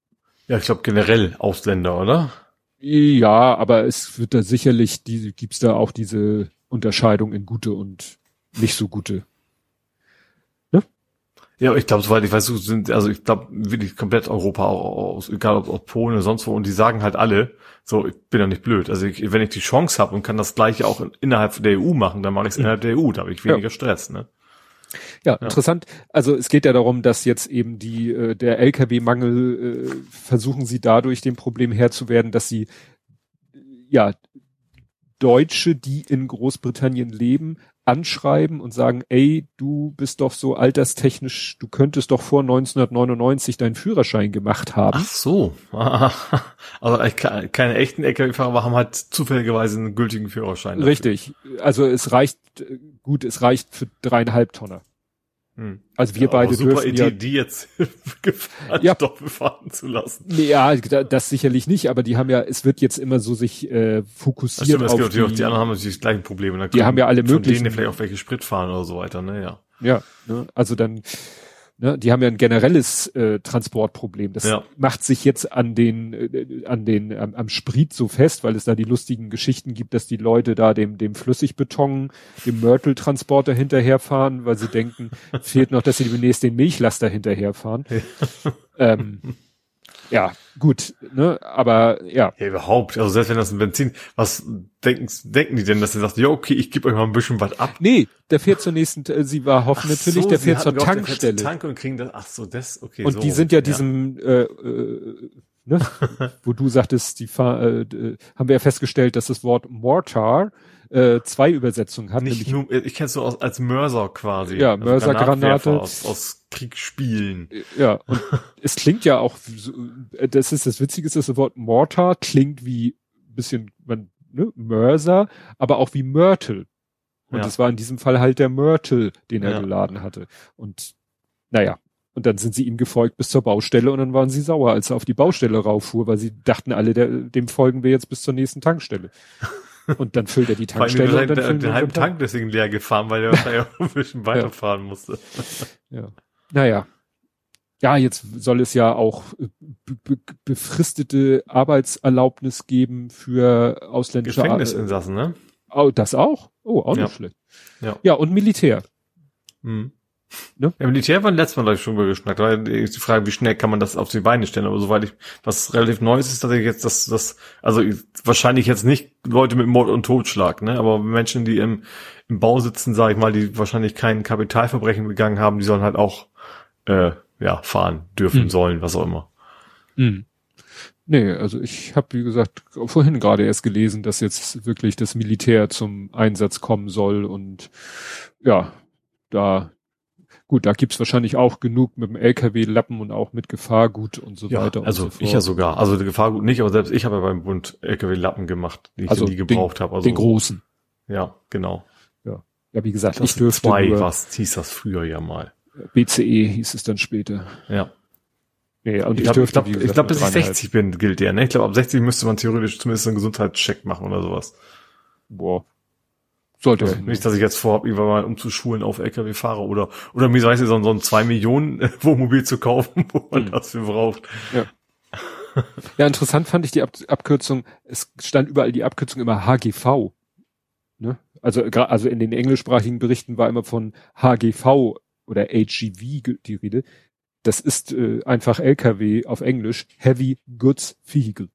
S3: Ja, ich glaube generell Ausländer, oder?
S2: Ja, aber es wird da sicherlich, die, gibt's da auch diese Unterscheidung in gute und nicht so gute.
S3: Ne? Ja, ich glaube, soweit ich weiß, sind, also ich glaube wirklich komplett Europa auch aus, egal ob aus Polen oder sonst wo, und die sagen halt alle, so, ich bin ja nicht blöd. Also ich, wenn ich die Chance habe und kann das gleiche auch innerhalb der EU machen, dann mache ich es innerhalb der EU, da habe ich weniger ja. Stress, ne?
S2: Ja, interessant. Also es geht ja darum, dass jetzt eben die äh, der LKW-Mangel äh, versuchen sie dadurch dem Problem Herr zu werden, dass sie ja Deutsche, die in Großbritannien leben, anschreiben und sagen, ey, du bist doch so alterstechnisch, du könntest doch vor 1999 deinen Führerschein gemacht haben.
S3: Ach so. also keine echten LKW-Fahrer, haben halt zufälligerweise einen gültigen Führerschein.
S2: Dafür. Richtig. Also es reicht, gut, es reicht für dreieinhalb Tonner. Hm. Also wir ja, beide
S3: super Idee, ja, die jetzt gefahren,
S2: ja.
S3: fahren zu lassen.
S2: Ja, das sicherlich nicht, aber die haben ja, es wird jetzt immer so sich äh, fokussiert
S3: stimmt, auf, die, auf die anderen haben natürlich die gleichen Probleme.
S2: die haben ja alle möglichen.
S3: Von denen vielleicht auch welche Sprit fahren oder so weiter, ne, ja.
S2: Ja, ne, also dann Ne, die haben ja ein generelles äh, Transportproblem. Das ja. macht sich jetzt an den, äh, an den, am, am Sprit so fest, weil es da die lustigen Geschichten gibt, dass die Leute da dem, dem Flüssigbeton, dem Mörteltransporter hinterherfahren, weil sie denken, fehlt noch, dass sie demnächst den Milchlaster hinterherfahren. Ähm, ja, gut, ne, aber ja.
S3: Ja, überhaupt. Also selbst wenn das ein Benzin, was denken, denken die denn, dass sie sagt, ja, okay, ich gebe euch mal ein bisschen was ab?
S2: Nee, der fährt zur nächsten, äh, sie war hoffen natürlich, so, der fährt zur Tankstelle.
S3: Tank und kriegen das, ach so, das, okay.
S2: Und
S3: so,
S2: die sind ja, ja. diesem, äh, äh, ne, wo du sagtest, die Fahr äh, haben wir ja festgestellt, dass das Wort Mortar äh, zwei Übersetzungen hat.
S3: Nicht nur, ich kenne es so aus, als Mörser quasi.
S2: Ja, also Mörsergranate.
S3: Aus, aus Kriegsspielen.
S2: Ja, und es klingt ja auch, das ist das Witzige, ist das Wort Mortar klingt wie bisschen, man, ne, Mörser, aber auch wie Mörtel. Und ja. das war in diesem Fall halt der Mörtel, den er ja. geladen hatte. Und naja, und dann sind sie ihm gefolgt bis zur Baustelle und dann waren sie sauer, als er auf die Baustelle rauffuhr, weil sie dachten alle, der, dem folgen wir jetzt bis zur nächsten Tankstelle. Und dann füllt er die Tankstelle.
S3: Weil und dann den halben Tank deswegen leer gefahren, weil er wahrscheinlich auch ein bisschen weiterfahren ja. musste.
S2: Ja. Naja. Ja, jetzt soll es ja auch be befristete Arbeitserlaubnis geben für ausländische
S3: Gefängnisinsassen, ne?
S2: Oh, das auch? Oh, auch ja. nicht schlecht.
S3: Ja.
S2: ja, und Militär.
S3: Mhm. Ne? Ja, Militär war letztes Mal, glaube ich, schon geschnackt. Weil die Frage, wie schnell kann man das auf die Beine stellen? Aber soweit ich, was relativ Neues ist, dass ich jetzt, dass das, also wahrscheinlich jetzt nicht Leute mit Mord und Totschlag, ne? Aber Menschen, die im, im Bau sitzen, sage ich mal, die wahrscheinlich kein Kapitalverbrechen begangen haben, die sollen halt auch äh, ja fahren dürfen, mhm. sollen, was auch immer.
S2: Mhm. Nee, also ich habe, wie gesagt, vorhin gerade erst gelesen, dass jetzt wirklich das Militär zum Einsatz kommen soll und ja, da Gut, da gibt's wahrscheinlich auch genug mit dem LKW-Lappen und auch mit Gefahrgut und so
S3: ja,
S2: weiter.
S3: Also
S2: so
S3: ich ja sogar. Also Gefahrgut nicht, aber selbst ich habe ja beim Bund LKW-Lappen gemacht, die ich
S2: also
S3: nie gebraucht habe. Also
S2: den großen.
S3: Ja, genau.
S2: Ja, ja wie gesagt, das ich dürfte zwei,
S3: nur, was hieß das früher ja mal.
S2: BCE hieß es dann später.
S3: Ja.
S2: Nee, und
S3: ich, ich glaube, glaub, ich glaub, bis ich 60 bin, gilt der, ne? Ich glaube, ab 60 müsste man theoretisch zumindest einen Gesundheitscheck machen oder sowas.
S2: Boah, sollte
S3: ja, nicht, dass ich jetzt vorhabe, irgendwann mal umzuschulen auf LKW-Fahrer oder, oder mir weiß ich, so, so ein zwei Millionen Wohnmobil zu kaufen, wo man mhm. das für braucht.
S2: Ja. ja, interessant fand ich die Ab Abkürzung, es stand überall die Abkürzung immer HGV. Ne? Also, also in den englischsprachigen Berichten war immer von HGV oder HGV die Rede. Das ist äh, einfach LKW auf Englisch, Heavy Goods Vehicle.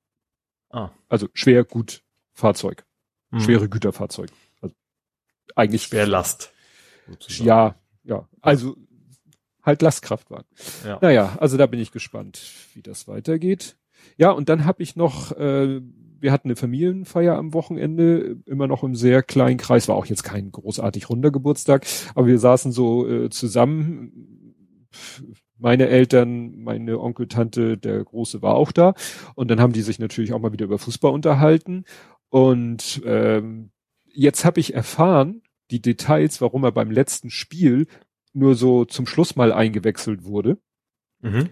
S2: Ah. Also Schwergutfahrzeug. Mhm. Schwere Güterfahrzeug eigentlich
S3: Schwerlast.
S2: Sozusagen. Ja, ja. Also halt Lastkraftwagen. Ja. Naja, also da bin ich gespannt, wie das weitergeht. Ja, und dann habe ich noch, äh, wir hatten eine Familienfeier am Wochenende, immer noch im sehr kleinen Kreis, war auch jetzt kein großartig runder Geburtstag, aber wir saßen so äh, zusammen meine Eltern, meine Onkel, Tante, der Große war auch da. Und dann haben die sich natürlich auch mal wieder über Fußball unterhalten. Und ähm, jetzt habe ich erfahren, die Details, warum er beim letzten Spiel nur so zum Schluss mal eingewechselt wurde. Mhm.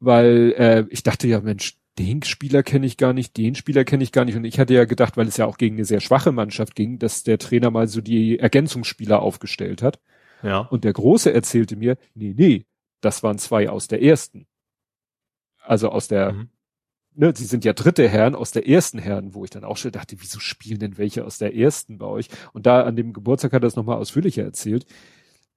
S2: Weil äh, ich dachte ja, Mensch, den Spieler kenne ich gar nicht, den Spieler kenne ich gar nicht. Und ich hatte ja gedacht, weil es ja auch gegen eine sehr schwache Mannschaft ging, dass der Trainer mal so die Ergänzungsspieler aufgestellt hat.
S3: Ja.
S2: Und der Große erzählte mir, nee, nee, das waren zwei aus der ersten. Also aus der, mhm. ne, sie sind ja dritte Herren aus der ersten Herren, wo ich dann auch schon dachte, wieso spielen denn welche aus der ersten bei euch? Und da an dem Geburtstag hat er das nochmal ausführlicher erzählt.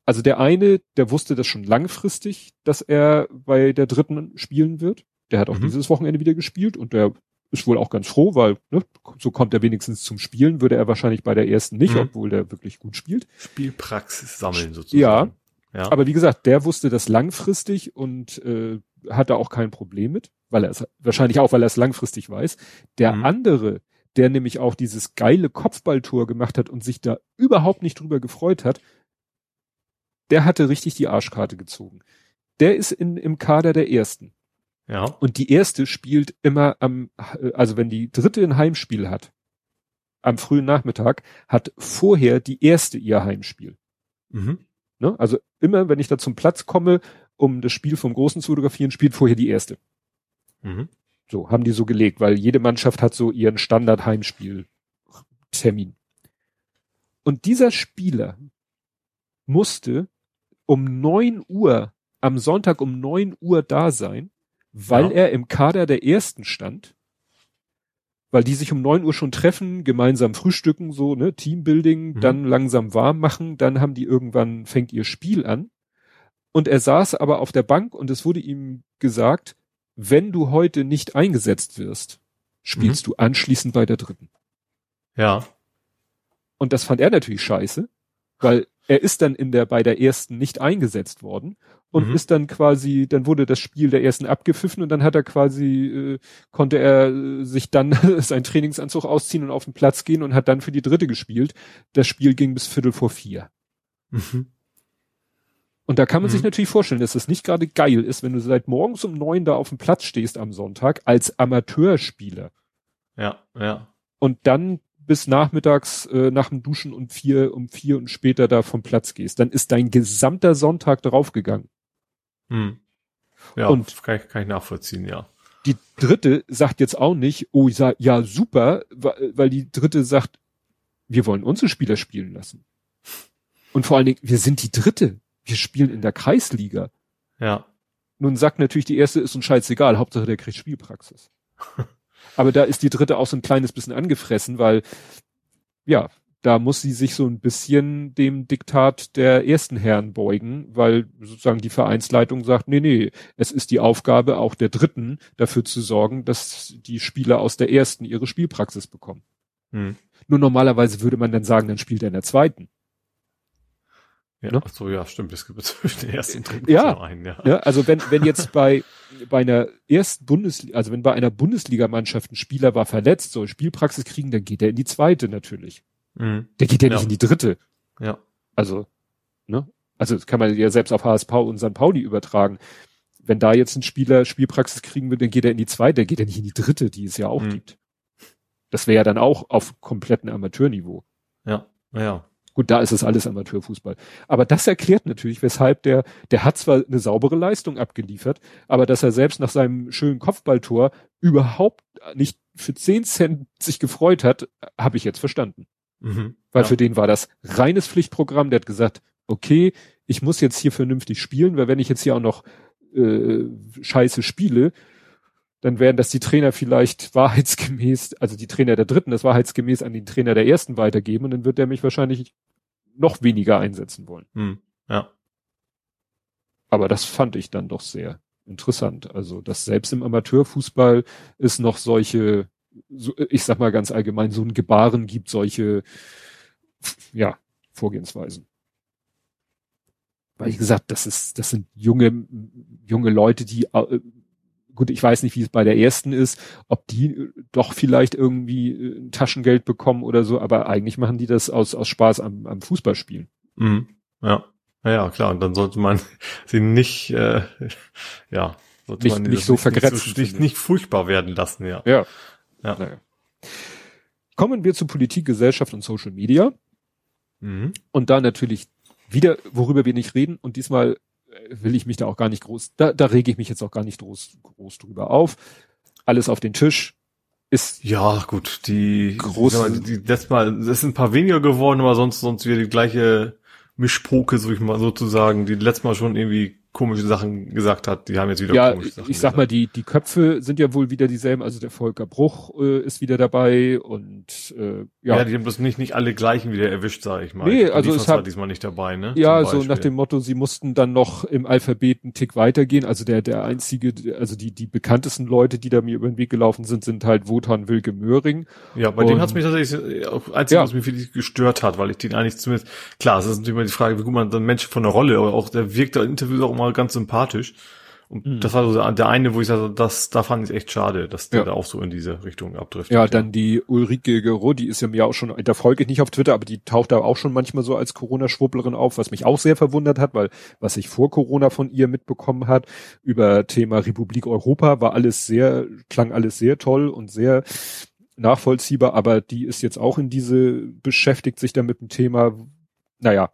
S2: Also der eine, der wusste das schon langfristig, dass er bei der dritten spielen wird. Der hat auch mhm. dieses Wochenende wieder gespielt und der ist wohl auch ganz froh, weil ne, so kommt er wenigstens zum Spielen, würde er wahrscheinlich bei der ersten nicht, mhm. obwohl der wirklich gut spielt.
S3: Spielpraxis sammeln sozusagen.
S2: Ja, ja. aber wie gesagt, der wusste das langfristig und äh, hatte auch kein Problem mit, weil er es wahrscheinlich auch, weil er es langfristig weiß. Der mhm. andere, der nämlich auch dieses geile Kopfballtor gemacht hat und sich da überhaupt nicht drüber gefreut hat, der hatte richtig die Arschkarte gezogen. Der ist in, im Kader der ersten.
S3: Ja.
S2: Und die erste spielt immer am, also wenn die dritte ein Heimspiel hat, am frühen Nachmittag, hat vorher die erste ihr Heimspiel. Mhm. Ne? Also immer, wenn ich da zum Platz komme, um das Spiel vom Großen zu fotografieren, spielt vorher die erste. Mhm. So, haben die so gelegt, weil jede Mannschaft hat so ihren Standard-Heimspiel-Termin. Und dieser Spieler musste um neun Uhr, am Sonntag um neun Uhr da sein, weil ja. er im Kader der ersten stand, weil die sich um neun Uhr schon treffen, gemeinsam frühstücken, so, ne, Teambuilding, mhm. dann langsam warm machen, dann haben die irgendwann, fängt ihr Spiel an. Und er saß aber auf der Bank und es wurde ihm gesagt, wenn du heute nicht eingesetzt wirst, spielst mhm. du anschließend bei der dritten.
S3: Ja.
S2: Und das fand er natürlich scheiße, weil er ist dann in der, bei der ersten nicht eingesetzt worden und mhm. ist dann quasi, dann wurde das Spiel der ersten abgepfiffen und dann hat er quasi, äh, konnte er äh, sich dann seinen Trainingsanzug ausziehen und auf den Platz gehen und hat dann für die dritte gespielt. Das Spiel ging bis Viertel vor vier. Mhm. Und da kann man mhm. sich natürlich vorstellen, dass es nicht gerade geil ist, wenn du seit morgens um neun da auf dem Platz stehst am Sonntag als Amateurspieler.
S3: Ja, ja.
S2: Und dann bis nachmittags äh, nach dem Duschen um vier, um vier und später da vom Platz gehst, dann ist dein gesamter Sonntag draufgegangen.
S3: Hm. Ja, und kann ich, kann ich nachvollziehen, ja.
S2: Die dritte sagt jetzt auch nicht, oh, ich sag, ja, super, weil die dritte sagt, wir wollen unsere Spieler spielen lassen. Und vor allen Dingen, wir sind die dritte. Wir spielen in der Kreisliga.
S3: Ja.
S2: Nun sagt natürlich, die erste ist uns scheißegal, Hauptsache der kriegt Spielpraxis. Aber da ist die dritte auch so ein kleines bisschen angefressen, weil, ja, da muss sie sich so ein bisschen dem Diktat der ersten Herren beugen, weil sozusagen die Vereinsleitung sagt, nee, nee, es ist die Aufgabe auch der Dritten, dafür zu sorgen, dass die Spieler aus der ersten ihre Spielpraxis bekommen. Hm. Nur normalerweise würde man dann sagen, dann spielt er in der zweiten.
S3: Ja, ne? ach so, ja, stimmt. Es gibt zwischen der ersten und
S2: dritten ja, einen, ja. ja. Also wenn, wenn jetzt bei, bei einer ersten Bundesliga, also wenn bei einer Bundesligamannschaft ein Spieler war verletzt, soll Spielpraxis kriegen, dann geht er in die zweite natürlich. Mhm. Der geht ja, ja nicht in die dritte.
S3: Ja.
S2: Also, ne? Also das kann man ja selbst auf HSV und St. Pauli übertragen. Wenn da jetzt ein Spieler Spielpraxis kriegen will, dann geht er in die zweite, der geht ja nicht in die dritte, die es ja auch mhm. gibt. Das wäre ja dann auch auf kompletten Amateurniveau.
S3: Ja, ja.
S2: Gut, da ist es alles Amateurfußball. Aber das erklärt natürlich, weshalb der, der hat zwar eine saubere Leistung abgeliefert, aber dass er selbst nach seinem schönen Kopfballtor überhaupt nicht für 10 Cent sich gefreut hat, habe ich jetzt verstanden. Mhm, weil ja. für den war das reines Pflichtprogramm. Der hat gesagt, okay, ich muss jetzt hier vernünftig spielen, weil wenn ich jetzt hier auch noch äh, scheiße spiele, dann werden das die Trainer vielleicht wahrheitsgemäß, also die Trainer der dritten, das wahrheitsgemäß an den Trainer der ersten weitergeben und dann wird der mich wahrscheinlich noch weniger einsetzen wollen.
S3: Hm, ja.
S2: Aber das fand ich dann doch sehr interessant. Also, dass selbst im Amateurfußball es noch solche, so, ich sag mal ganz allgemein, so ein Gebaren gibt, solche, ja, Vorgehensweisen. Weil ich gesagt, das ist, das sind junge, junge Leute, die äh, gut, ich weiß nicht, wie es bei der ersten ist, ob die äh, doch vielleicht irgendwie äh, Taschengeld bekommen oder so, aber eigentlich machen die das aus, aus Spaß am, am Fußballspielen.
S3: Mhm. Ja. Naja, klar, und dann sollte man sie nicht, äh, ja, sollte
S2: nicht,
S3: man
S2: nicht so vergrätzt.
S3: Nicht, nicht, nicht, furchtbar werden lassen, ja.
S2: Ja. Ja. Naja. Kommen wir zu Politik, Gesellschaft und Social Media. Mhm. Und da natürlich wieder, worüber wir nicht reden, und diesmal äh, will ich mich da auch gar nicht groß, da, da rege ich mich jetzt auch gar nicht groß, groß drüber auf. Alles auf den Tisch ist.
S3: Ja, gut, die, große, die, die letztes Mal, es sind ein paar weniger geworden, aber sonst, sonst wieder die gleiche Mischpoke, so ich mal sozusagen, die letztes Mal schon irgendwie komische Sachen gesagt hat, die haben jetzt wieder
S2: ja,
S3: komische Sachen
S2: ich sag
S3: gesagt.
S2: mal, die, die Köpfe sind ja wohl wieder dieselben, also der Volker Bruch äh, ist wieder dabei und äh, ja.
S3: Ja, die haben das nicht, nicht alle gleichen wieder erwischt, sag ich mal.
S2: Nee, also es hat
S3: diesmal nicht dabei, ne?
S2: Ja, so nach dem Motto, sie mussten dann noch im Alphabet einen Tick weitergehen. Also der, der einzige, also die, die bekanntesten Leute, die da mir über den Weg gelaufen sind, sind halt Wotan Wilke Möhring.
S3: Ja, bei und, dem hat's mich tatsächlich auch einzig, ja. was mich wirklich gestört hat, weil ich den eigentlich zumindest, klar, es ist natürlich immer die Frage, wie gut man dann Menschen von der Rolle, aber auch der wirkt da Interviews auch immer ganz sympathisch sympathisch. Und mhm. das war so der eine, wo ich sage, das, da fand ich echt schade, dass der ja. da auch so in diese Richtung abdriftet.
S2: Ja, dann die Ulrike Gero, die ist ja mir auch schon, da folge ich nicht auf Twitter, aber die taucht da auch schon manchmal so als Corona-Schwupplerin auf, was mich auch sehr verwundert hat, weil was ich vor Corona von ihr mitbekommen hat, über Thema Republik Europa, war alles sehr, klang alles sehr toll und sehr nachvollziehbar, aber die ist jetzt auch in diese, beschäftigt sich da mit dem Thema, naja,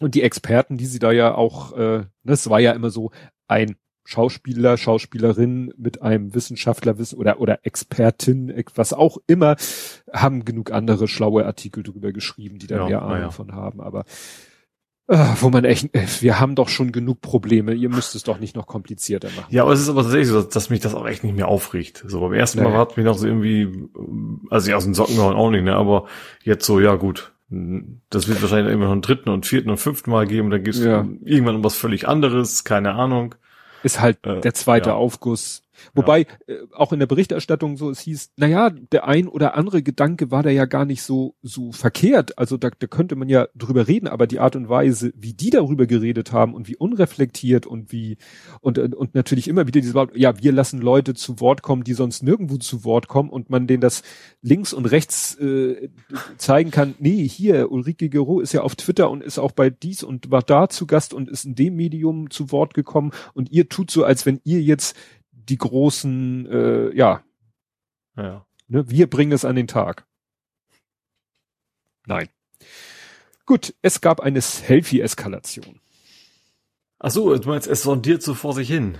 S2: und die Experten, die sie da ja auch, äh, das war ja immer so ein Schauspieler, Schauspielerin mit einem Wissenschaftler oder oder Expertin, was auch immer, haben genug andere schlaue Artikel drüber geschrieben, die da ja, mehr Ahnung ja. davon haben. Aber äh, wo man echt, äh, wir haben doch schon genug Probleme. Ihr müsst es doch nicht noch komplizierter machen.
S3: Ja, aber es ist aber tatsächlich so, dass mich das auch echt nicht mehr aufregt. So beim ersten Mal hat mich noch so irgendwie, also ich aus den Socken gehauen auch nicht, ne, aber jetzt so, ja gut, das wird wahrscheinlich immer noch einen dritten und vierten und fünften Mal geben. Dann gibt's ja. irgendwann um was völlig anderes, keine Ahnung.
S2: Ist halt äh, der zweite ja. Aufguss. Wobei ja. äh, auch in der Berichterstattung so es hieß, na ja, der ein oder andere Gedanke war da ja gar nicht so so verkehrt. Also da, da könnte man ja drüber reden, aber die Art und Weise, wie die darüber geredet haben und wie unreflektiert und wie und und natürlich immer wieder diese ja, wir lassen Leute zu Wort kommen, die sonst nirgendwo zu Wort kommen und man denen das links und rechts äh, zeigen kann. Nee, hier Ulrike Gero ist ja auf Twitter und ist auch bei dies und war da zu Gast und ist in dem Medium zu Wort gekommen und ihr tut so, als wenn ihr jetzt die großen, äh, ja.
S3: ja.
S2: Ne, wir bringen es an den Tag. Nein. Gut, es gab eine Selfie-Eskalation.
S3: Ach so, du meinst, es sondiert so vor sich hin.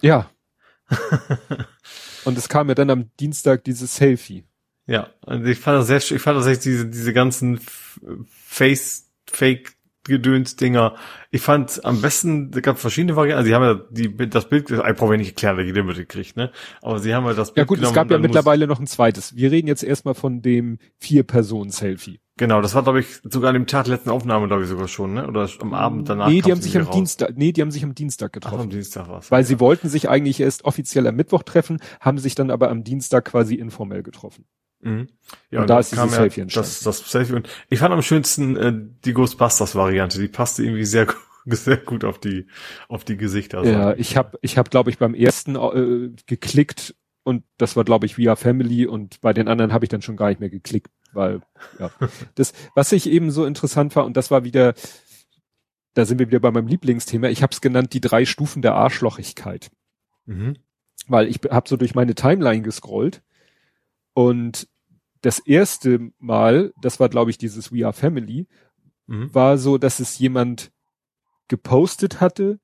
S2: Ja. und es kam ja dann am Dienstag dieses Selfie.
S3: Ja, und ich fand das sehr, ich fand das echt diese, diese ganzen Face, Fake Gedöns-Dinger. Ich fand am besten, es gab verschiedene Varianten. Also sie haben ja die, das Bild, ich brauche ja nicht erklären, wer jeder kriegt, ne? Aber sie haben ja das
S2: Bild Ja gut, es gab ja mittlerweile noch ein zweites. Wir reden jetzt erstmal von dem Vier-Personen-Selfie.
S3: Genau, das war, glaube ich, sogar an dem Tag letzten Aufnahme, glaube ich, sogar schon, ne? Oder am Abend danach.
S2: Nee, die haben sich am raus. Dienstag, nee, die haben sich am Dienstag getroffen. Ach, am
S3: Dienstag war's.
S2: Weil ja. sie wollten sich eigentlich erst offiziell am Mittwoch treffen, haben sich dann aber am Dienstag quasi informell getroffen.
S3: Mhm. Ja, und, und da ist dieses Selfie ja das, das Selfie und ich fand am schönsten äh, die Ghostbusters-Variante. Die passte irgendwie sehr, sehr gut auf die auf die Gesichter.
S2: Ja, ich habe ich habe glaube ich beim ersten äh, geklickt und das war glaube ich via Family und bei den anderen habe ich dann schon gar nicht mehr geklickt, weil ja das was ich eben so interessant war und das war wieder da sind wir wieder bei meinem Lieblingsthema. Ich habe es genannt die drei Stufen der Arschlochigkeit. Mhm. Weil ich habe so durch meine Timeline gescrollt und das erste Mal, das war glaube ich dieses We Are Family, mhm. war so, dass es jemand gepostet hatte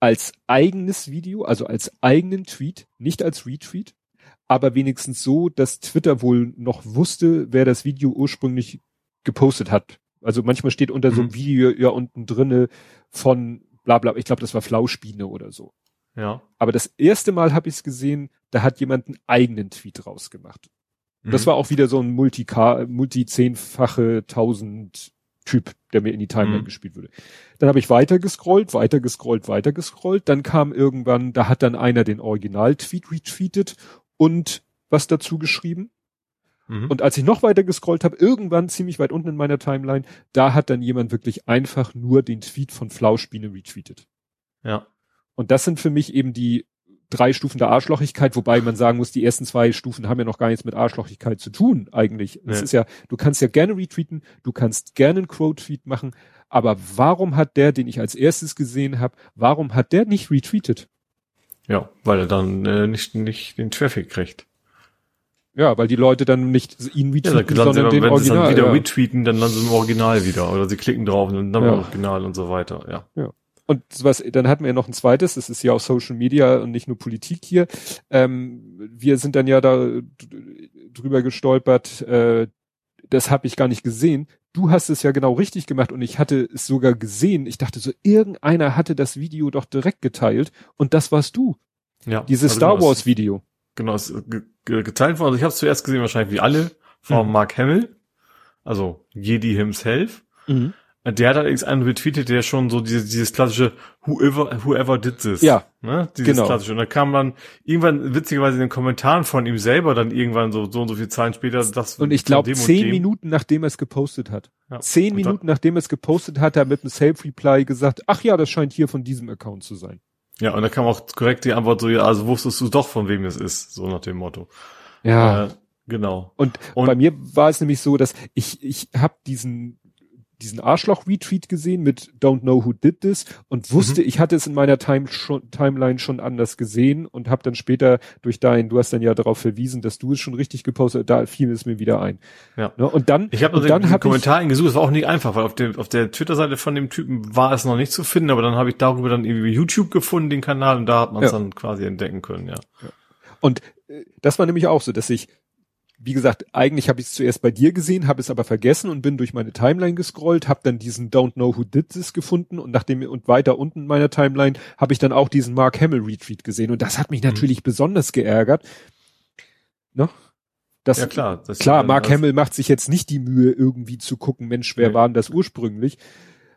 S2: als eigenes Video, also als eigenen Tweet, nicht als Retweet, aber wenigstens so, dass Twitter wohl noch wusste, wer das Video ursprünglich gepostet hat. Also manchmal steht unter mhm. so einem mhm. Video ja unten drinne von bla bla, ich glaube, das war Flauschbiene oder so.
S3: Ja.
S2: Aber das erste Mal habe ich es gesehen, da hat jemand einen eigenen Tweet rausgemacht. Mhm. Das war auch wieder so ein multi multi zehnfache tausend Typ, der mir in die Timeline mhm. gespielt wurde. Dann habe ich weiter gescrollt, weiter gescrollt, weiter gescrollt. Dann kam irgendwann, da hat dann einer den Original-Tweet retweetet und was dazu geschrieben. Mhm. Und als ich noch weiter gescrollt habe, irgendwann ziemlich weit unten in meiner Timeline, da hat dann jemand wirklich einfach nur den Tweet von Flauschbiene retweetet.
S3: Ja.
S2: Und das sind für mich eben die drei Stufen der Arschlochigkeit, wobei man sagen muss, die ersten zwei Stufen haben ja noch gar nichts mit Arschlochigkeit zu tun, eigentlich. Es ist ja, du kannst ja gerne retweeten, du kannst gerne einen Quote-Tweet machen, aber warum hat der, den ich als erstes gesehen habe, warum hat der nicht retweetet?
S3: Ja, weil er dann äh, nicht, nicht den Traffic kriegt.
S2: Ja, weil die Leute dann nicht ihn
S3: retweeten, ja, sondern den wenn Original. Wenn sie dann wieder ja. retweeten, dann landen sie im Original wieder. Oder sie klicken drauf und dann ja. im Original und so weiter, ja.
S2: Ja. Und was, dann hatten wir ja noch ein zweites, das ist ja auch Social Media und nicht nur Politik hier. Ähm, wir sind dann ja da drüber gestolpert, äh, das habe ich gar nicht gesehen. Du hast es ja genau richtig gemacht und ich hatte es sogar gesehen. Ich dachte so, irgendeiner hatte das Video doch direkt geteilt und das warst du. Ja. Dieses also Star genau, Wars Video.
S3: Genau, es ist geteilt worden. Also ich habe es zuerst gesehen, wahrscheinlich wie alle, von mhm. Mark Hamill, also Jedi himself. Mhm. Der hat allerdings einen retweetet, der schon so dieses, dieses klassische Whoever, whoever did this.
S2: Ja.
S3: Ne? Dieses genau. klassische. Und da kam dann irgendwann witzigerweise in den Kommentaren von ihm selber dann irgendwann so, so und so viele Zahlen später, das.
S2: Und ich glaube, zehn Minuten nachdem er es gepostet hat. Ja. Zehn und Minuten nachdem er es gepostet hat, hat er mit einem Self-Reply gesagt, ach ja, das scheint hier von diesem Account zu sein.
S3: Ja, und da kam auch korrekt die Antwort so, ja, also wusstest du doch, von wem es ist, so nach dem Motto.
S2: Ja.
S3: Äh, genau.
S2: Und, und bei mir war es nämlich so, dass ich, ich habe diesen diesen Arschloch-Retweet gesehen mit Don't Know Who Did This und wusste, mhm. ich hatte es in meiner Time schon, Timeline schon anders gesehen und habe dann später durch dein, du hast dann ja darauf verwiesen, dass du es schon richtig gepostet, da fiel es mir wieder ein.
S3: Ja. Ne? Und dann, ich habe also dann hab Kommentar gesucht, es war auch nicht einfach, weil auf dem auf der Twitter-Seite von dem Typen war es noch nicht zu finden, aber dann habe ich darüber dann irgendwie YouTube gefunden, den Kanal und da hat man es ja. dann quasi entdecken können, ja. ja.
S2: Und äh, das war nämlich auch so, dass ich wie gesagt, eigentlich habe ich es zuerst bei dir gesehen, habe es aber vergessen und bin durch meine Timeline gescrollt, habe dann diesen Don't Know Who Did This gefunden und nachdem und weiter unten in meiner Timeline habe ich dann auch diesen Mark Hamill Retweet gesehen und das hat mich mhm. natürlich besonders geärgert. Ne? Das, ja klar. Das klar, Mark Hamill macht sich jetzt nicht die Mühe irgendwie zu gucken, Mensch, wer nee. war denn das ursprünglich?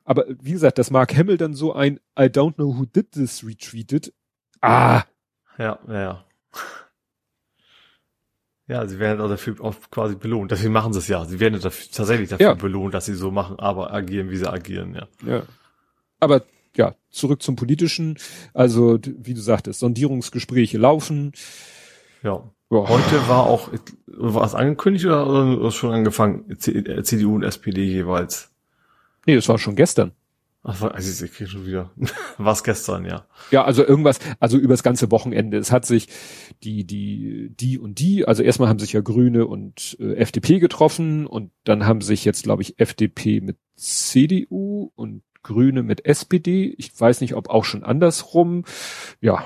S2: Aber wie gesagt, dass Mark Hamill dann so ein I don't know who did this retweetet. Ah.
S3: Ja, ja, ja. Ja, sie werden also dafür auch quasi belohnt. Deswegen machen sie es ja. Sie werden dafür, tatsächlich dafür ja. belohnt, dass sie so machen, aber agieren, wie sie agieren, ja.
S2: Ja. Aber ja, zurück zum Politischen. Also, wie du sagtest, Sondierungsgespräche laufen.
S3: Ja. Boah. Heute war auch, war es angekündigt oder, oder schon angefangen? CDU und SPD jeweils?
S2: Nee, das war schon gestern.
S3: Also ich kriege schon wieder. Was gestern, ja.
S2: Ja, also irgendwas, also übers ganze Wochenende. Es hat sich die, die, die und die, also erstmal haben sich ja Grüne und äh, FDP getroffen und dann haben sich jetzt, glaube ich, FDP mit CDU und Grüne mit SPD. Ich weiß nicht, ob auch schon andersrum. Ja,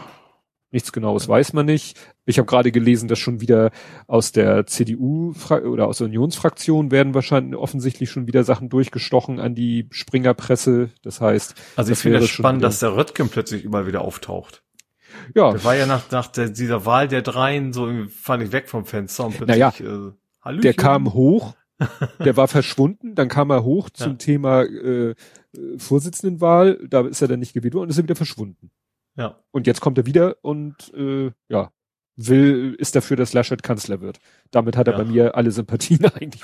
S2: Nichts Genaues weiß man nicht. Ich habe gerade gelesen, dass schon wieder aus der CDU oder aus der Unionsfraktion werden wahrscheinlich offensichtlich schon wieder Sachen durchgestochen an die Springerpresse. Das heißt,
S3: also ich finde es spannend, dass der Röttgen plötzlich überall wieder auftaucht. Ja. Der war ja nach, nach der, dieser Wahl der dreien so fand ich weg vom Fenster und
S2: plötzlich, naja, äh, der kam hoch, der war verschwunden, dann kam er hoch zum ja. Thema äh, Vorsitzendenwahl, da ist er dann nicht gewählt worden und ist er wieder verschwunden. Ja. Und jetzt kommt er wieder und äh, ja, will, ist dafür, dass Laschet Kanzler wird. Damit hat er ja. bei mir alle Sympathien eigentlich.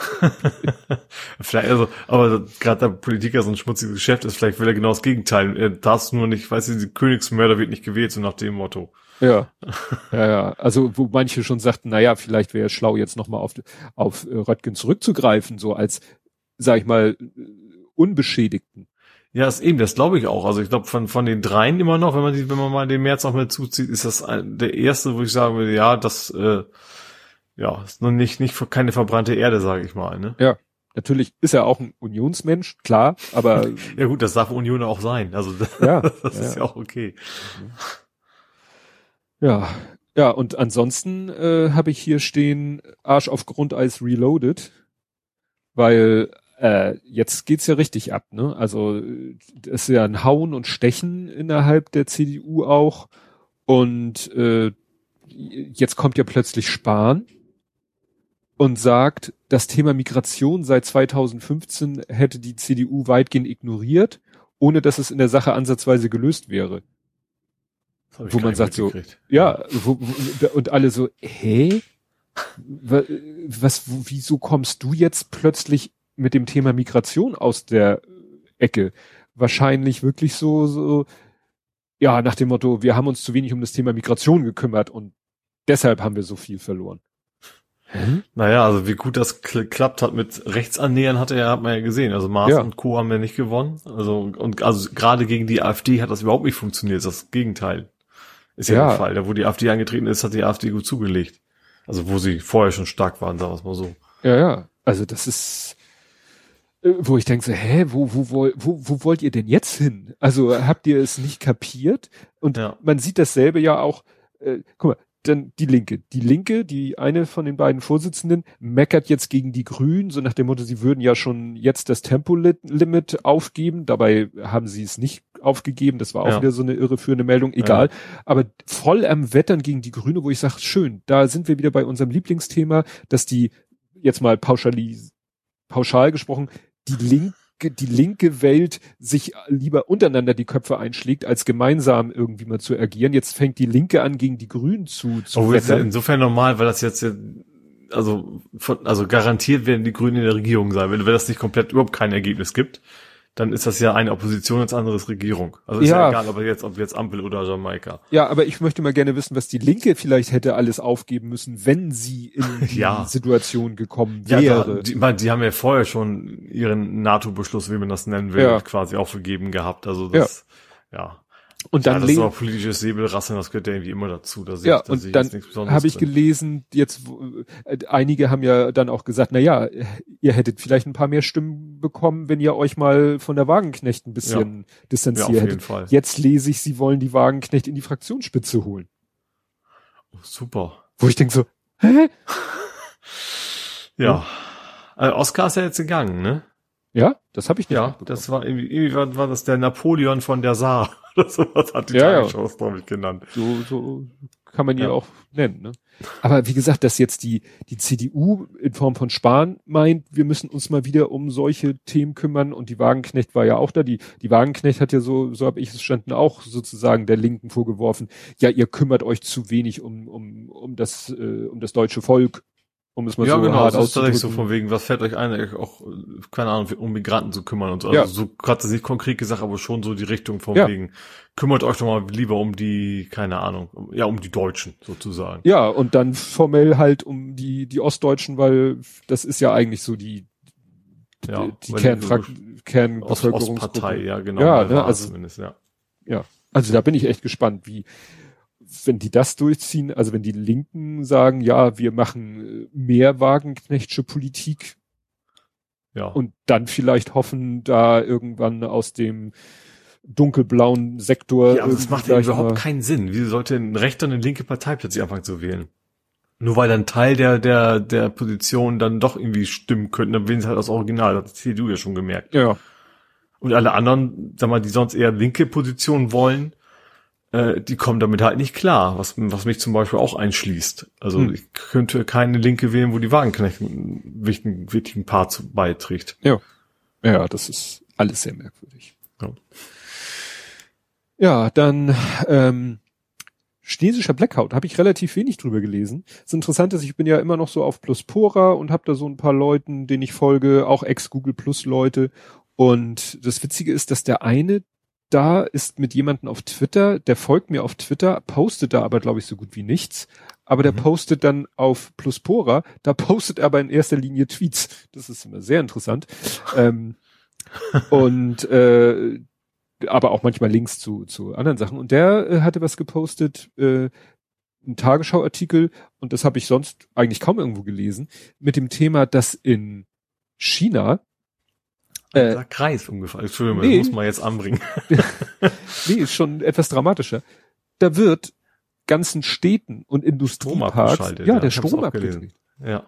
S3: vielleicht, also, aber gerade der Politiker so ein schmutziges Geschäft ist, vielleicht will er genau das Gegenteil. Er darf nur nicht, weißt du, die Königsmörder wird nicht gewählt, so nach dem Motto.
S2: Ja. ja, ja. Also, wo manche schon sagten, na ja, vielleicht wäre es schlau, jetzt nochmal auf, auf äh, Röttgen zurückzugreifen, so als, sag ich mal, unbeschädigten.
S3: Ja, ist eben, das glaube ich auch. Also ich glaube von von den dreien immer noch, wenn man die, wenn man mal den März auch mit zuzieht, ist das ein, der erste, wo ich sagen würde, ja, das äh, ja ist noch nicht nicht keine verbrannte Erde, sage ich mal. Ne?
S2: Ja, natürlich ist er auch ein Unionsmensch, klar, aber
S3: ja gut, das darf Union auch sein. Also ja, das ja. ist ja auch okay.
S2: Ja, ja und ansonsten äh, habe ich hier stehen Arsch auf Grundeis Reloaded, weil äh, jetzt geht's ja richtig ab, ne? Also es ist ja ein Hauen und Stechen innerhalb der CDU auch. Und äh, jetzt kommt ja plötzlich Spahn und sagt, das Thema Migration seit 2015 hätte die CDU weitgehend ignoriert, ohne dass es in der Sache ansatzweise gelöst wäre. Wo man sagt so, ja, wo, wo, und alle so, hä? Was, wieso kommst du jetzt plötzlich mit dem Thema Migration aus der Ecke wahrscheinlich wirklich so, so ja, nach dem Motto, wir haben uns zu wenig um das Thema Migration gekümmert und deshalb haben wir so viel verloren.
S3: Hm? Naja, also wie gut das klappt hat mit Rechtsannähern, hat er, hat man ja gesehen. Also Maas ja. und Co. haben ja nicht gewonnen. Also, und also gerade gegen die AfD hat das überhaupt nicht funktioniert. Das Gegenteil ist ja, ja. der Fall. Da wo die AfD angetreten ist, hat die AfD gut zugelegt. Also wo sie vorher schon stark waren, sagen wir es mal so.
S2: Ja, ja. Also das ist, wo ich denke so, hä, wo, wo, wo, wo, wo wollt ihr denn jetzt hin? Also habt ihr es nicht kapiert? Und ja. man sieht dasselbe ja auch, äh, guck mal, dann die Linke. Die Linke, die eine von den beiden Vorsitzenden, meckert jetzt gegen die Grünen, so nach dem Motto, sie würden ja schon jetzt das Tempolimit aufgeben. Dabei haben sie es nicht aufgegeben. Das war auch ja. wieder so eine irreführende Meldung. Egal. Ja. Aber voll am Wettern gegen die Grüne, wo ich sage, schön, da sind wir wieder bei unserem Lieblingsthema, dass die, jetzt mal pauschali, pauschal gesprochen, die Linke die linke Welt sich lieber untereinander die Köpfe einschlägt, als gemeinsam irgendwie mal zu agieren. Jetzt fängt die Linke an, gegen die Grünen zu, zu
S3: oh, ist ja insofern normal, weil das jetzt, also, von, also garantiert werden die Grünen in der Regierung sein, wenn, wenn das nicht komplett überhaupt kein Ergebnis gibt dann ist das ja eine Opposition als anderes Regierung. Also ist ja, ja egal, ob jetzt, ob jetzt Ampel oder Jamaika.
S2: Ja, aber ich möchte mal gerne wissen, was die Linke vielleicht hätte alles aufgeben müssen, wenn sie in die ja. Situation gekommen wäre. Ja, da,
S3: die, meine, die haben ja vorher schon ihren NATO-Beschluss, wie man das nennen will, ja. quasi aufgegeben gehabt. Also das, ja. ja. Und dann ja, das ist auch politisches Säbelrasseln, das gehört ja irgendwie immer dazu.
S2: Da ja, ich, da und dann habe ich gelesen, jetzt äh, einige haben ja dann auch gesagt, na ja, ihr hättet vielleicht ein paar mehr Stimmen bekommen, wenn ihr euch mal von der Wagenknecht ein bisschen ja. distanziert ja, hättet. Fall. Jetzt lese ich, sie wollen die Wagenknecht in die Fraktionsspitze holen.
S3: Oh, super.
S2: Wo ich denke so, hä?
S3: ja. Also Oscar ist ja jetzt gegangen, ne?
S2: Ja, das habe ich
S3: nicht. Ja, das war irgendwie, irgendwie war, war das der Napoleon von der Saar oder sowas hat die ja, Tagesschau ja. glaube ich, genannt.
S2: So, so kann man ihn ja. auch nennen. Ne? Aber wie gesagt, dass jetzt die, die CDU in Form von Spahn meint, wir müssen uns mal wieder um solche Themen kümmern und die Wagenknecht war ja auch da. Die, die Wagenknecht hat ja so, so habe ich es standen, auch sozusagen der Linken vorgeworfen, ja, ihr kümmert euch zu wenig um, um, um das, äh, um das deutsche Volk um es mal
S3: ja,
S2: so
S3: genau, hart das ist tatsächlich so von wegen, was fällt euch ein, auch, keine Ahnung, um Migranten zu kümmern und so. Also ja. so hat es nicht konkret gesagt, aber schon so die Richtung von ja. wegen, kümmert euch doch mal lieber um die, keine Ahnung, ja, um die Deutschen sozusagen.
S2: Ja, und dann formell halt um die, die Ostdeutschen, weil das ist ja eigentlich so die, ja, die, die Kernfrak so
S3: Kernbevölkerungsgruppe.
S2: ja, genau. Ja, ne, also, zumindest, ja. Ja, also da bin ich echt gespannt, wie, wenn die das durchziehen, also wenn die Linken sagen, ja, wir machen äh, mehr Wagenknechtsche Politik ja. und dann vielleicht hoffen, da irgendwann aus dem dunkelblauen Sektor.
S3: Ja, aber das macht ja überhaupt keinen Sinn. Wie sollte ein rechter und eine linke Partei plötzlich anfangen zu wählen? Nur weil dann Teil der, der, der Position dann doch irgendwie stimmen könnten, dann wählen sie halt das Original. Das hat die CDU ja schon gemerkt.
S2: Ja.
S3: Und alle anderen, sag mal, die sonst eher linke Positionen wollen, äh, die kommen damit halt nicht klar, was, was mich zum Beispiel auch einschließt. Also hm. ich könnte keine Linke wählen, wo die Wagenknecht einen wichtigen, wichtigen Part beiträgt.
S2: Ja. Ja, das ist alles sehr merkwürdig. Ja, ja dann ähm, chinesischer Blackout, habe ich relativ wenig drüber gelesen. Das Interessante ist, ich bin ja immer noch so auf Pluspora und habe da so ein paar Leuten, denen ich folge, auch ex-Google Plus Leute. Und das Witzige ist, dass der eine da ist mit jemandem auf Twitter, der folgt mir auf Twitter, postet da aber, glaube ich, so gut wie nichts. Aber der mhm. postet dann auf Pluspora, da postet er aber in erster Linie Tweets. Das ist immer sehr interessant. ähm, und äh, aber auch manchmal Links zu, zu anderen Sachen. Und der äh, hatte was gepostet, äh, ein Tagesschauartikel, und das habe ich sonst eigentlich kaum irgendwo gelesen, mit dem Thema, dass in China
S3: äh, Kreis umgefallen. Entschuldigung, nee, das muss man jetzt anbringen.
S2: nee, ist schon etwas dramatischer. Da wird ganzen Städten und Industrieparks,
S3: ja, ja, der Strom abgelesen. Ja.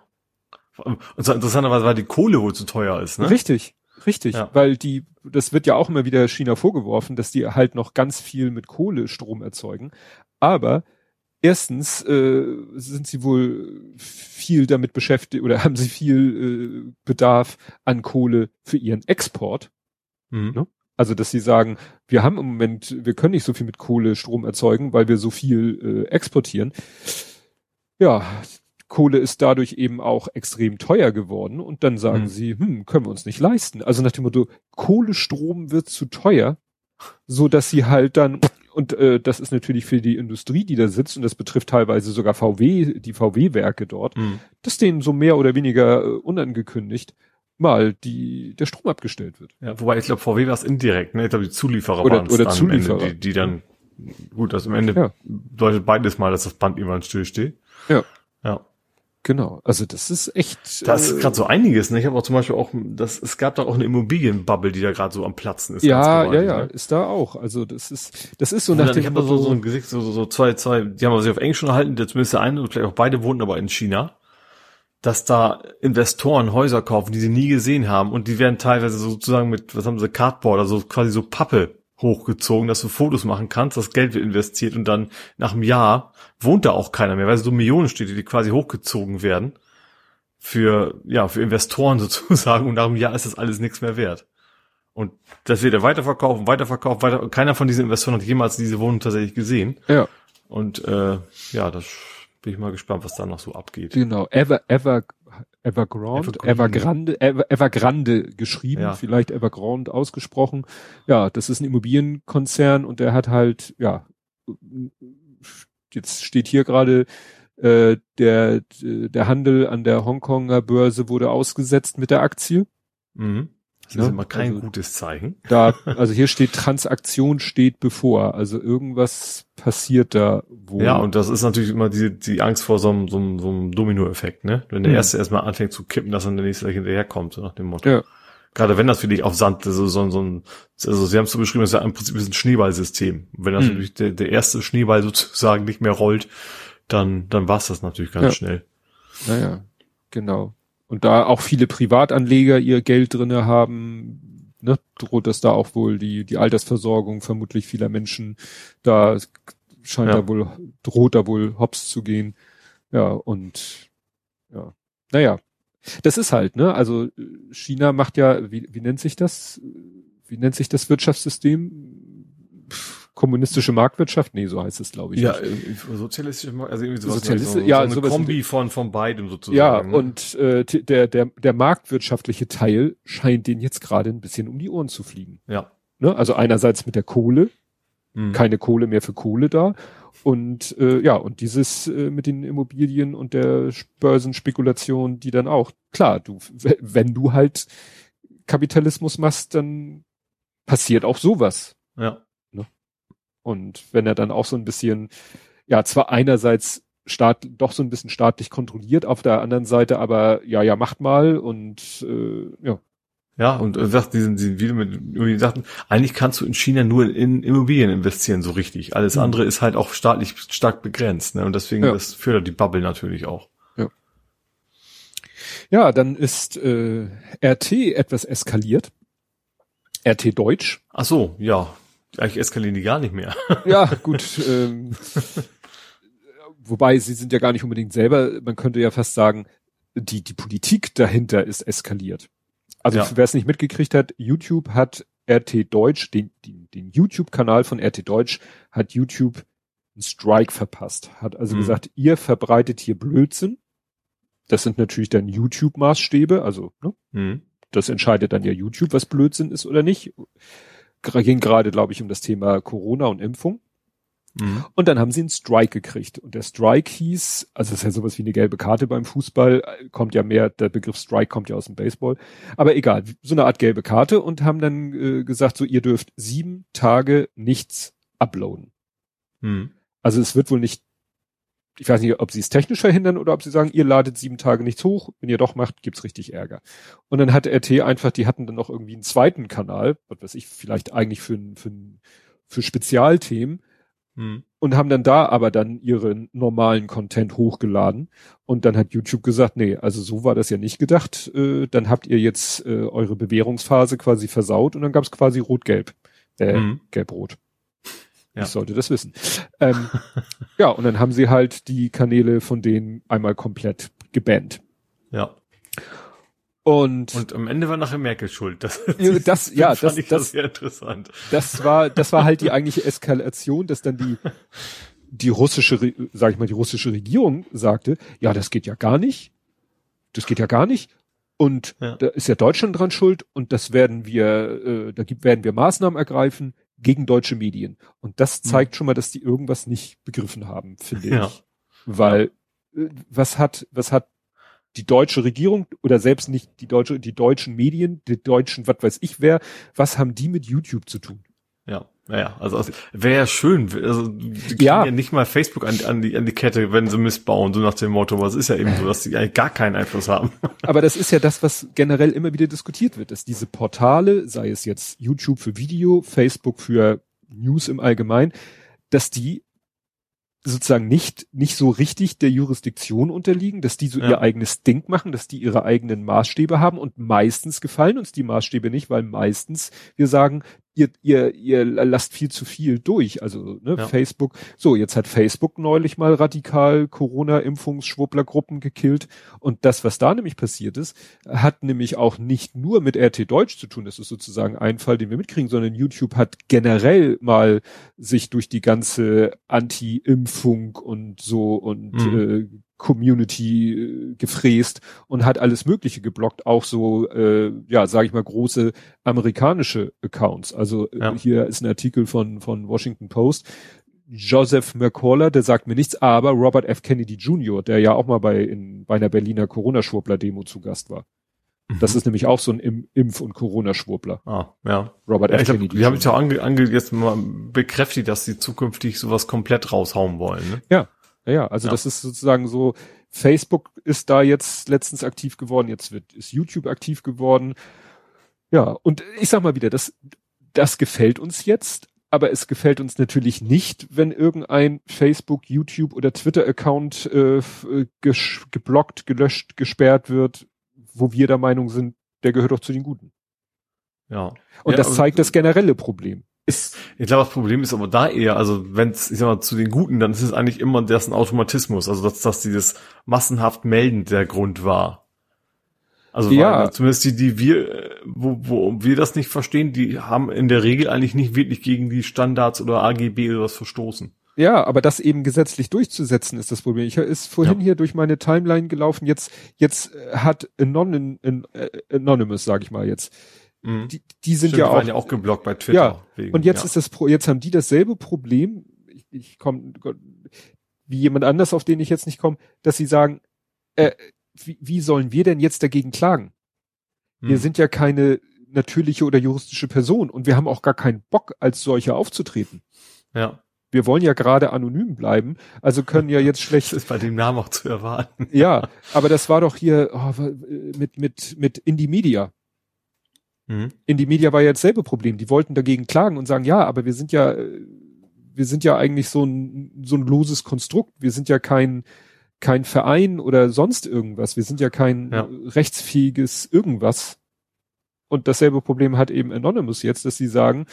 S3: Und so interessanterweise, weil die Kohle wohl zu teuer ist, ne?
S2: Richtig, richtig, ja. weil die, das wird ja auch immer wieder China vorgeworfen, dass die halt noch ganz viel mit Kohle Strom erzeugen. Aber erstens äh, sind sie wohl viel damit beschäftigt oder haben sie viel äh, Bedarf an Kohle für ihren Export. Mhm. Ne? Also, dass sie sagen, wir haben im Moment, wir können nicht so viel mit Kohle Strom erzeugen, weil wir so viel äh, exportieren. Ja, Kohle ist dadurch eben auch extrem teuer geworden und dann sagen mhm. sie, hm, können wir uns nicht leisten. Also nach dem Motto, Kohlestrom wird zu teuer, so dass sie halt dann und äh, das ist natürlich für die Industrie, die da sitzt, und das betrifft teilweise sogar VW, die VW-Werke dort, mhm. dass denen so mehr oder weniger äh, unangekündigt mal die der Strom abgestellt wird.
S3: Ja, wobei ich glaube, VW war es indirekt, ne? Ich glaube, die Zulieferer
S2: oder, waren oder Zulieferer.
S3: Ende, die, die dann gut, also am Ende ja. bedeutet beides mal, dass das Band irgendwann stillsteht.
S2: Ja. Ja. Genau, also das ist echt.
S3: Da ist äh, gerade so einiges. Ne? Ich habe auch zum Beispiel auch, das, es gab da auch eine Immobilienbubble, die da gerade so am Platzen ist.
S2: Ja, gewaltig, ja, ja, ne? ist da auch. Also das ist, das ist so nach
S3: dem Ich habe so, so ein Gesicht, so, so, so zwei, zwei, die haben sich auf Englisch unterhalten, der zumindest der eine und vielleicht auch beide wohnen aber in China, dass da Investoren Häuser kaufen, die sie nie gesehen haben und die werden teilweise sozusagen mit, was haben sie, Cardboard, also quasi so Pappe hochgezogen, dass du Fotos machen kannst, das Geld wird investiert und dann nach einem Jahr wohnt da auch keiner mehr, weil so Millionenstädte, die quasi hochgezogen werden für, ja, für Investoren sozusagen und nach einem Jahr ist das alles nichts mehr wert. Und das wird er weiterverkaufen, weiterverkaufen, weiter. Keiner von diesen Investoren hat jemals diese Wohnung tatsächlich gesehen.
S2: Ja.
S3: Und äh, ja, das bin ich mal gespannt, was da noch so abgeht.
S2: Genau. Ever, ever Evergrande, Evergrande, Ever, Evergrande geschrieben, ja. vielleicht Evergrande ausgesprochen. Ja, das ist ein Immobilienkonzern und der hat halt, ja, jetzt steht hier gerade, äh, der, der Handel an der Hongkonger Börse wurde ausgesetzt mit der Aktie.
S3: Mhm. Das ja, ist immer kein also, gutes Zeichen.
S2: Da, also hier steht Transaktion steht bevor. Also irgendwas passiert da
S3: wohl. Ja, und das ist natürlich immer die, die Angst vor so einem, so einem, so einem Domino-Effekt, ne? Wenn der mhm. erste erstmal anfängt zu kippen, dass dann der nächste hinterherkommt, so nach dem Motto. Ja. Gerade wenn das für dich auf Sand, so, so, so ein, also sie haben es so beschrieben, das ist ja im Prinzip ein Schneeballsystem. Wenn das mhm. natürlich der, der erste Schneeball sozusagen nicht mehr rollt, dann, dann war's das natürlich ganz
S2: ja.
S3: schnell.
S2: Naja, genau. Und da auch viele Privatanleger ihr Geld drinne haben, ne, droht das da auch wohl die, die Altersversorgung vermutlich vieler Menschen, da scheint ja. da wohl, droht da wohl hops zu gehen. Ja, und ja, naja, das ist halt, ne? Also China macht ja, wie, wie nennt sich das? Wie nennt sich das Wirtschaftssystem? Kommunistische Marktwirtschaft? Nee, so heißt es, glaube ich.
S3: Ja, sozialistische
S2: also irgendwie sowas. Sozialistische, so, ja, so eine Kombi von, von beidem sozusagen. Ja, ne? und äh, der, der, der marktwirtschaftliche Teil scheint den jetzt gerade ein bisschen um die Ohren zu fliegen.
S3: Ja.
S2: Ne? Also einerseits mit der Kohle, mhm. keine Kohle mehr für Kohle da. Und äh, ja, und dieses äh, mit den Immobilien und der Börsenspekulation, die dann auch, klar, du, wenn du halt Kapitalismus machst, dann passiert auch sowas.
S3: Ja.
S2: Und wenn er dann auch so ein bisschen, ja, zwar einerseits Staat, doch so ein bisschen staatlich kontrolliert, auf der anderen Seite aber, ja, ja, macht mal und äh, ja.
S3: Ja, und äh, sagt diesen, diesen Video mit die sagten, eigentlich kannst du in China nur in Immobilien investieren, so richtig. Alles mhm. andere ist halt auch staatlich stark begrenzt, ne? Und deswegen ja. das fördert die Bubble natürlich auch.
S2: Ja. Ja, dann ist äh, RT etwas eskaliert. RT Deutsch.
S3: Ach so, ja. Eigentlich eskalieren die gar nicht mehr.
S2: Ja, gut. ähm, wobei sie sind ja gar nicht unbedingt selber, man könnte ja fast sagen, die, die Politik dahinter ist eskaliert. Also ja. wer es nicht mitgekriegt hat, YouTube hat RT Deutsch, den, den, den YouTube-Kanal von RT Deutsch, hat YouTube einen Strike verpasst. Hat also mhm. gesagt, ihr verbreitet hier Blödsinn. Das sind natürlich dann YouTube-Maßstäbe, also ne? Mhm. das entscheidet dann ja YouTube, was Blödsinn ist oder nicht ging gerade, glaube ich, um das Thema Corona und Impfung. Mhm. Und dann haben sie einen Strike gekriegt. Und der Strike hieß, also das ist ja sowas wie eine gelbe Karte beim Fußball, kommt ja mehr, der Begriff Strike kommt ja aus dem Baseball. Aber egal, so eine Art gelbe Karte und haben dann äh, gesagt, so ihr dürft sieben Tage nichts uploaden. Mhm. Also es wird wohl nicht ich weiß nicht, ob sie es technisch verhindern oder ob sie sagen, ihr ladet sieben Tage nichts hoch, wenn ihr doch macht, gibt's richtig Ärger. Und dann hat RT einfach, die hatten dann noch irgendwie einen zweiten Kanal, was weiß ich, vielleicht eigentlich für, für, für Spezialthemen, hm. und haben dann da aber dann ihren normalen Content hochgeladen. Und dann hat YouTube gesagt, nee, also so war das ja nicht gedacht. Äh, dann habt ihr jetzt äh, eure Bewährungsphase quasi versaut und dann gab's quasi Rot-Gelb. Äh, hm. Gelb-Rot. Ja. Ich sollte das wissen. Ähm, ja, und dann haben sie halt die Kanäle von denen einmal komplett gebannt.
S3: Ja.
S2: Und,
S3: und am Ende war nachher Merkel schuld.
S2: Das, das ja, das, das, das
S3: sehr interessant.
S2: Das war, das war halt die eigentliche Eskalation, dass dann die, die russische, sag ich mal, die russische Regierung sagte, ja, das geht ja gar nicht. Das geht ja gar nicht. Und ja. da ist ja Deutschland dran schuld und das werden wir, äh, da gibt, werden wir Maßnahmen ergreifen gegen deutsche Medien. Und das mhm. zeigt mhm. schon mal, dass die irgendwas nicht begriffen haben, finde ja. ich. Weil ja. Äh, was hat, was hat die deutsche Regierung oder selbst nicht die deutsche, die deutschen Medien, die deutschen, was weiß ich wer, was haben die mit YouTube zu tun?
S3: Ja. Naja, also wäre ja schön, also die kriegen ja. ja nicht mal Facebook an, an, die, an die Kette, wenn sie missbauen, so nach dem Motto, was ist ja eben so, dass die eigentlich gar keinen Einfluss haben.
S2: Aber das ist ja das, was generell immer wieder diskutiert wird, dass diese Portale, sei es jetzt YouTube für Video, Facebook für News im Allgemeinen, dass die sozusagen nicht, nicht so richtig der Jurisdiktion unterliegen, dass die so ja. ihr eigenes Ding machen, dass die ihre eigenen Maßstäbe haben und meistens gefallen uns die Maßstäbe nicht, weil meistens wir sagen, ihr, ihr, ihr lasst viel zu viel durch. Also ne, ja. Facebook, so, jetzt hat Facebook neulich mal radikal Corona-Impfungs-Schwupplergruppen gekillt. Und das, was da nämlich passiert ist, hat nämlich auch nicht nur mit RT Deutsch zu tun. Das ist sozusagen ein Fall, den wir mitkriegen, sondern YouTube hat generell mal sich durch die ganze Anti-Impfung und so und mhm. äh, Community äh, gefräst und hat alles Mögliche geblockt, auch so, äh, ja, sage ich mal, große amerikanische Accounts. Also äh, ja. hier ist ein Artikel von, von Washington Post. Joseph McCaller, der sagt mir nichts, aber Robert F. Kennedy Jr., der ja auch mal bei, in, bei einer Berliner Corona-Schwurbler-Demo zu Gast war. Das mhm. ist nämlich auch so ein Impf- und Corona-Schwurbler.
S3: Ah, ja. Robert ja, F. Kennedy. Die haben ja ange, ange, jetzt mal bekräftigt, dass sie zukünftig sowas komplett raushauen wollen. Ne?
S2: Ja, ja, ja, also ja. das ist sozusagen so, Facebook ist da jetzt letztens aktiv geworden, jetzt wird, ist YouTube aktiv geworden. Ja, und ich sag mal wieder, das, das gefällt uns jetzt, aber es gefällt uns natürlich nicht, wenn irgendein Facebook, YouTube oder Twitter-Account äh, geblockt, gelöscht, gesperrt wird, wo wir der Meinung sind, der gehört doch zu den Guten. Ja. Und ja, das zeigt das generelle Problem.
S3: Ist, ich glaube, das Problem ist aber da eher, also wenn es, ich sag mal, zu den Guten, dann ist es eigentlich immer dessen Automatismus, also dass, dass dieses massenhaft Melden der Grund war. Also ja. Weil, zumindest die, die wir, wo, wo wir das nicht verstehen, die haben in der Regel eigentlich nicht wirklich gegen die Standards oder AGB oder was verstoßen.
S2: Ja, aber das eben gesetzlich durchzusetzen ist das Problem. Ich ist vorhin ja. hier durch meine Timeline gelaufen. Jetzt, jetzt hat Anonym, äh, Anonymous, sage ich mal jetzt, Mhm. Die, die sind Stimmt, ja auch,
S3: ja auch geblockt bei Twitter.
S2: Ja, wegen, und jetzt ja. ist das, Pro jetzt haben die dasselbe Problem. Ich, ich komme, wie jemand anders, auf den ich jetzt nicht komme, dass sie sagen, äh, wie, wie sollen wir denn jetzt dagegen klagen? Mhm. Wir sind ja keine natürliche oder juristische Person und wir haben auch gar keinen Bock, als solche aufzutreten.
S3: Ja.
S2: Wir wollen ja gerade anonym bleiben, also können ja jetzt schlecht.
S3: Das ist bei dem Namen auch zu erwarten.
S2: Ja, aber das war doch hier oh, mit mit mit Indie Media. Mhm. In die Media war ja jetzt selbe Problem. Die wollten dagegen klagen und sagen, ja, aber wir sind ja, wir sind ja eigentlich so ein, so ein loses Konstrukt. Wir sind ja kein, kein Verein oder sonst irgendwas. Wir sind ja kein ja. rechtsfähiges irgendwas. Und dasselbe Problem hat eben Anonymous jetzt, dass sie sagen,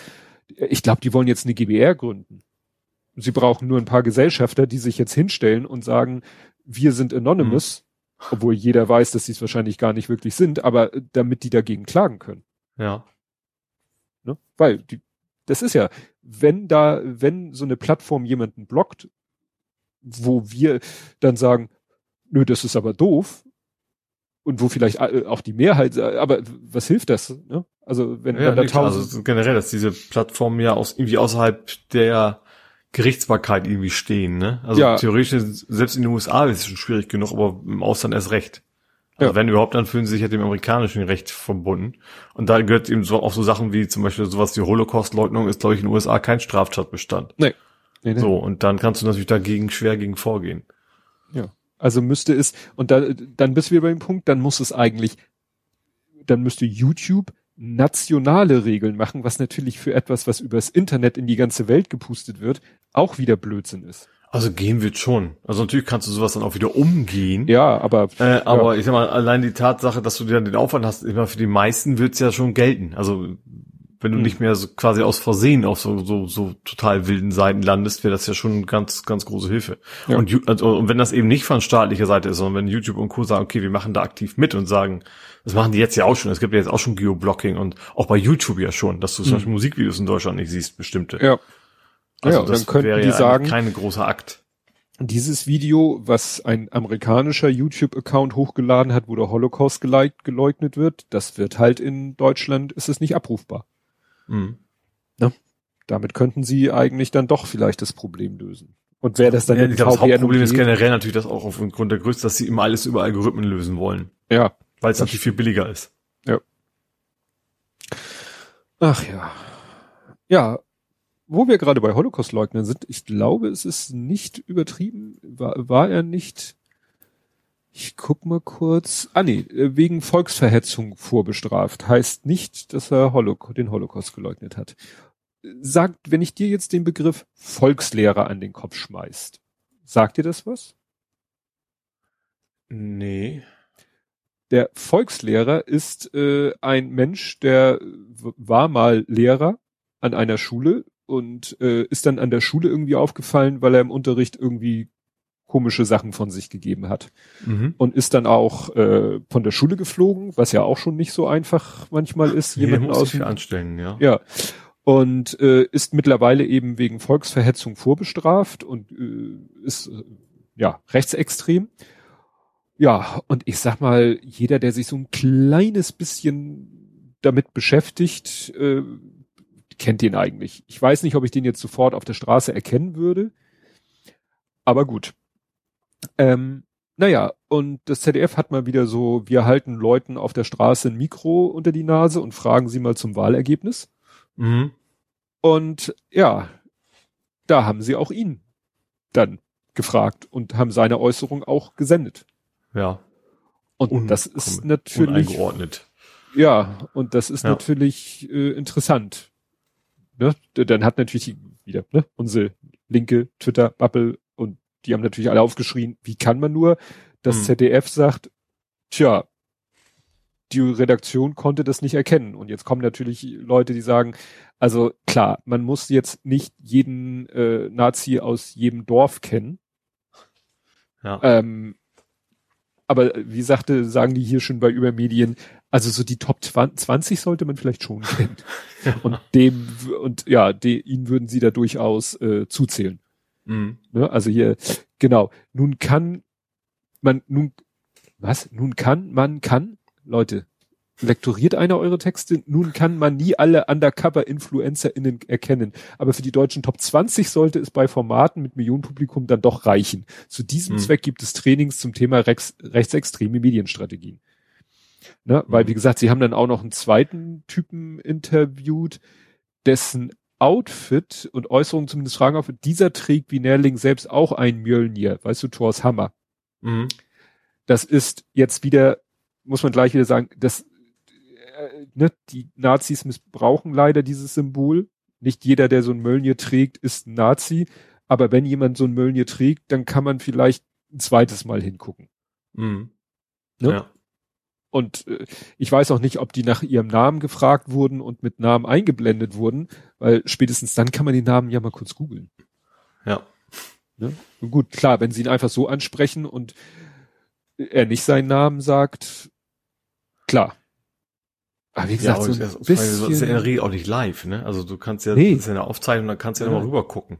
S2: ich glaube, die wollen jetzt eine GBR gründen. Sie brauchen nur ein paar Gesellschafter, die sich jetzt hinstellen und sagen, wir sind Anonymous, mhm. obwohl jeder weiß, dass sie es wahrscheinlich gar nicht wirklich sind, aber damit die dagegen klagen können.
S3: Ja.
S2: Ne? Weil die, das ist ja, wenn da, wenn so eine Plattform jemanden blockt, wo wir dann sagen, nö, das ist aber doof, und wo vielleicht äh, auch die Mehrheit, äh, aber was hilft das? Ne? Also wenn
S3: ja, da tausend also generell, dass diese Plattformen ja aus, irgendwie außerhalb der Gerichtsbarkeit irgendwie stehen, ne? Also ja. theoretisch selbst in den USA ist es schon schwierig genug, aber im Ausland erst recht. Also ja. wenn überhaupt, dann fühlen sie sich ja dem amerikanischen Recht verbunden. Und da gehört eben so auch so Sachen wie zum Beispiel sowas wie Holocaust-Leugnung ist, glaube ich, in den USA kein Straftatbestand. Nee. nee, nee. So, und dann kannst du natürlich dagegen schwer gegen vorgehen.
S2: Ja. Also müsste es, und da, dann bist wir bei dem Punkt, dann muss es eigentlich, dann müsste YouTube nationale Regeln machen, was natürlich für etwas, was übers Internet in die ganze Welt gepustet wird, auch wieder Blödsinn ist.
S3: Also gehen wird schon. Also natürlich kannst du sowas dann auch wieder umgehen.
S2: Ja, aber
S3: äh, aber ja. ich sag mal, allein die Tatsache, dass du dir dann den Aufwand hast, immer für die meisten wird's ja schon gelten. Also wenn du hm. nicht mehr so quasi aus Versehen auf so so so total wilden Seiten landest, wäre das ja schon ganz ganz große Hilfe. Ja. Und, also, und wenn das eben nicht von staatlicher Seite ist, sondern wenn YouTube und Co sagen, okay, wir machen da aktiv mit und sagen, das machen die jetzt ja auch schon. Es gibt ja jetzt auch schon Geoblocking und auch bei YouTube ja schon, dass du zum hm. Beispiel Musikvideos in Deutschland nicht siehst, bestimmte.
S2: Ja.
S3: Also ja, das dann könnten die ja sagen, kein großer Akt.
S2: Dieses Video, was ein amerikanischer YouTube-Account hochgeladen hat, wo der Holocaust geleugnet wird, das wird halt in Deutschland, ist es nicht abrufbar. Mhm. Ne? damit könnten sie eigentlich dann doch vielleicht das Problem lösen. Und wäre das dann
S3: ja, ich glaube, das Hauptproblem ist generell natürlich das auch aufgrund der Größe, dass sie immer alles über Algorithmen lösen wollen.
S2: Ja.
S3: Weil es natürlich viel billiger ist.
S2: Ja. Ach ja. Ja, wo wir gerade bei Holocaust-Leugnern sind, ich glaube, es ist nicht übertrieben, war, war er nicht, ich guck mal kurz, ah nee, wegen Volksverhetzung vorbestraft, heißt nicht, dass er Holoc den Holocaust geleugnet hat. Sagt, wenn ich dir jetzt den Begriff Volkslehrer an den Kopf schmeißt, sagt dir das was?
S3: Nee.
S2: Der Volkslehrer ist äh, ein Mensch, der war mal Lehrer an einer Schule und äh, ist dann an der Schule irgendwie aufgefallen, weil er im Unterricht irgendwie komische Sachen von sich gegeben hat. Mhm. Und ist dann auch äh, von der Schule geflogen, was ja auch schon nicht so einfach manchmal ist,
S3: nee, jemanden aus anstellen, ja.
S2: Ja. Und äh, ist mittlerweile eben wegen Volksverhetzung vorbestraft und äh, ist äh, ja rechtsextrem. Ja, und ich sag mal, jeder, der sich so ein kleines bisschen damit beschäftigt, äh, kennt den eigentlich. Ich weiß nicht, ob ich den jetzt sofort auf der Straße erkennen würde, aber gut. Ähm, naja, und das ZDF hat mal wieder so, wir halten Leuten auf der Straße ein Mikro unter die Nase und fragen sie mal zum Wahlergebnis. Mhm. Und ja, da haben sie auch ihn dann gefragt und haben seine Äußerung auch gesendet.
S3: Ja.
S2: Und Un das ist natürlich.
S3: Uneingeordnet.
S2: Ja, und das ist ja. natürlich äh, interessant. Ne? Dann hat natürlich wieder ne, unsere linke Twitter-Bubble und die haben natürlich alle aufgeschrien, wie kann man nur? Das hm. ZDF sagt, tja, die Redaktion konnte das nicht erkennen. Und jetzt kommen natürlich Leute, die sagen, also klar, man muss jetzt nicht jeden äh, Nazi aus jedem Dorf kennen. Ja. Ähm, aber wie sagte, sagen die hier schon bei Übermedien, also so die Top 20 sollte man vielleicht schon kennen. und dem, und ja, de, ihn würden sie da durchaus äh, zuzählen. Mhm. Ne? Also hier, genau. Nun kann man, nun, was? Nun kann, man kann, Leute, lektoriert einer eure Texte. Nun kann man nie alle Undercover-InfluencerInnen erkennen. Aber für die deutschen Top 20 sollte es bei Formaten mit Millionenpublikum dann doch reichen. Zu diesem mhm. Zweck gibt es Trainings zum Thema Rex, rechtsextreme Medienstrategien. Ne? Mhm. Weil, wie gesagt, sie haben dann auch noch einen zweiten Typen interviewt, dessen Outfit und Äußerungen zumindest fragen auf, dieser trägt wie Nährling selbst auch ein Mjölnir, weißt du, Thors Hammer. Mhm. Das ist jetzt wieder, muss man gleich wieder sagen, das äh, ne, die Nazis missbrauchen leider dieses Symbol. Nicht jeder, der so ein Mölnir trägt, ist ein Nazi. Aber wenn jemand so ein Mölnir trägt, dann kann man vielleicht ein zweites Mal hingucken. Mhm. Ne? Ja. Und äh, ich weiß auch nicht, ob die nach ihrem Namen gefragt wurden und mit Namen eingeblendet wurden, weil spätestens dann kann man den Namen ja mal kurz googeln.
S3: Ja.
S2: Ne? gut, klar, wenn sie ihn einfach so ansprechen und er nicht seinen Namen sagt, klar.
S3: Aber wie gesagt, ja, so ein bisschen, ist ja in der Regel auch nicht live, ne? Also du kannst ja, nee. das ist ja eine Aufzeichnung, dann kannst du ja, ja. nochmal rüber gucken.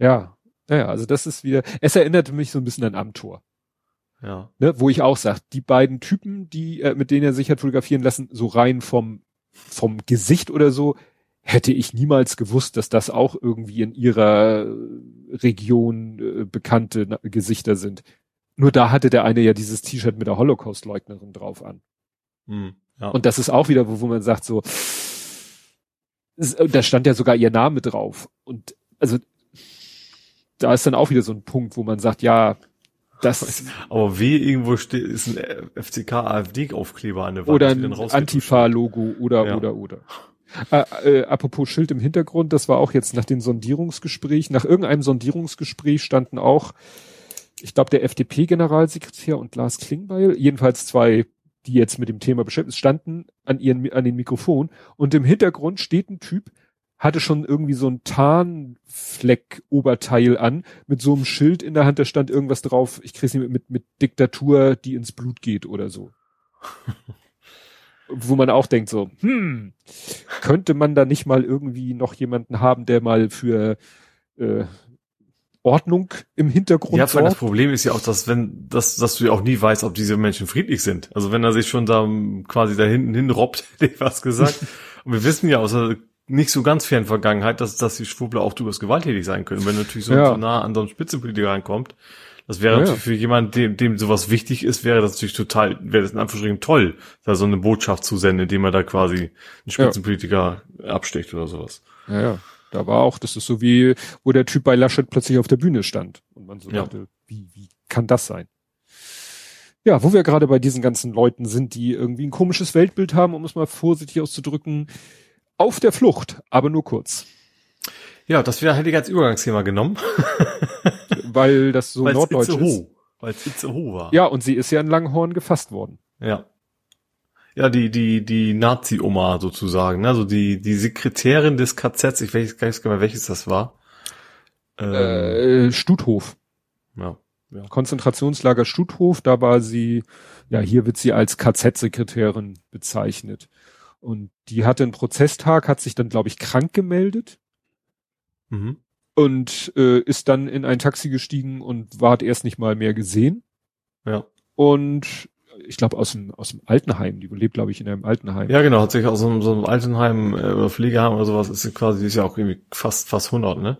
S2: Ja, ja, also das ist wieder, es erinnerte mich so ein bisschen an Amtor.
S3: Ja.
S2: Ne, wo ich auch sag, die beiden Typen, die, äh, mit denen er sich hat fotografieren lassen, so rein vom, vom Gesicht oder so, hätte ich niemals gewusst, dass das auch irgendwie in ihrer Region äh, bekannte Gesichter sind. Nur da hatte der eine ja dieses T-Shirt mit der Holocaust-Leugnerin drauf an. Hm. Ja. Und das ist auch wieder, wo, wo man sagt so, da stand ja sogar ihr Name drauf. Und also da ist dann auch wieder so ein Punkt, wo man sagt, ja, das.
S3: Aber wie irgendwo steht, ist ein FCK AfD Aufkleber an der
S2: Wand. Oder ein Antifa-Logo oder, ja. oder, oder. Äh, äh, apropos Schild im Hintergrund, das war auch jetzt nach dem Sondierungsgespräch, nach irgendeinem Sondierungsgespräch standen auch, ich glaube, der FDP-Generalsekretär und Lars Klingbeil, jedenfalls zwei die jetzt mit dem Thema beschäftigt standen an ihren, an den Mikrofon und im Hintergrund steht ein Typ, hatte schon irgendwie so ein Tarnfleck-Oberteil an, mit so einem Schild in der Hand, da stand irgendwas drauf, ich krieg's nicht mit, mit, mit Diktatur, die ins Blut geht oder so. Wo man auch denkt so, hm, könnte man da nicht mal irgendwie noch jemanden haben, der mal für äh, Ordnung im Hintergrund.
S3: Ja, weil das Problem ist ja auch, dass wenn, dass, dass du ja auch nie weißt, ob diese Menschen friedlich sind. Also wenn er sich schon da quasi da hinten hin robbt, hätte ich was gesagt. Und wir wissen ja aus der nicht so ganz fern Vergangenheit, dass, dass die Schwurbler auch durchaus gewalttätig sein können. Wenn natürlich so, ja. so nah an so einen Spitzenpolitiker reinkommt, das wäre ja, natürlich für jemanden, dem, dem sowas wichtig ist, wäre das natürlich total, wäre das in Anführungsstrichen toll, da so eine Botschaft zu senden, indem er da quasi einen Spitzenpolitiker ja. absticht oder sowas.
S2: Ja, ja. Da war auch, das ist so wie, wo der Typ bei Laschet plötzlich auf der Bühne stand. Und man so ja. dachte, wie, wie kann das sein? Ja, wo wir gerade bei diesen ganzen Leuten sind, die irgendwie ein komisches Weltbild haben, um es mal vorsichtig auszudrücken, auf der Flucht, aber nur kurz.
S3: Ja, das wäre hätte ich als Übergangsthema genommen.
S2: Weil das so Weil's norddeutsch ist.
S3: Weil es Itzehoe war.
S2: Ja, und sie ist ja in Langhorn gefasst worden.
S3: Ja. Ja, die, die, die Nazi-Oma sozusagen, ne? also die, die Sekretärin des KZs, ich weiß gar nicht mehr, welches das war.
S2: Ähm, äh, Stuthof.
S3: Ja, ja.
S2: Konzentrationslager Stuthof, da war sie, ja, hier wird sie als KZ-Sekretärin bezeichnet. Und die hatte einen Prozesstag, hat sich dann, glaube ich, krank gemeldet. Mhm. Und äh, ist dann in ein Taxi gestiegen und ward erst nicht mal mehr gesehen.
S3: Ja.
S2: Und ich glaube aus dem aus dem Altenheim, die lebt glaube ich in einem Altenheim.
S3: Ja genau, hat sich aus so einem, so einem Altenheim äh, oder Pflegeheim oder sowas ist sie quasi ist ja auch irgendwie fast fast 100, ne?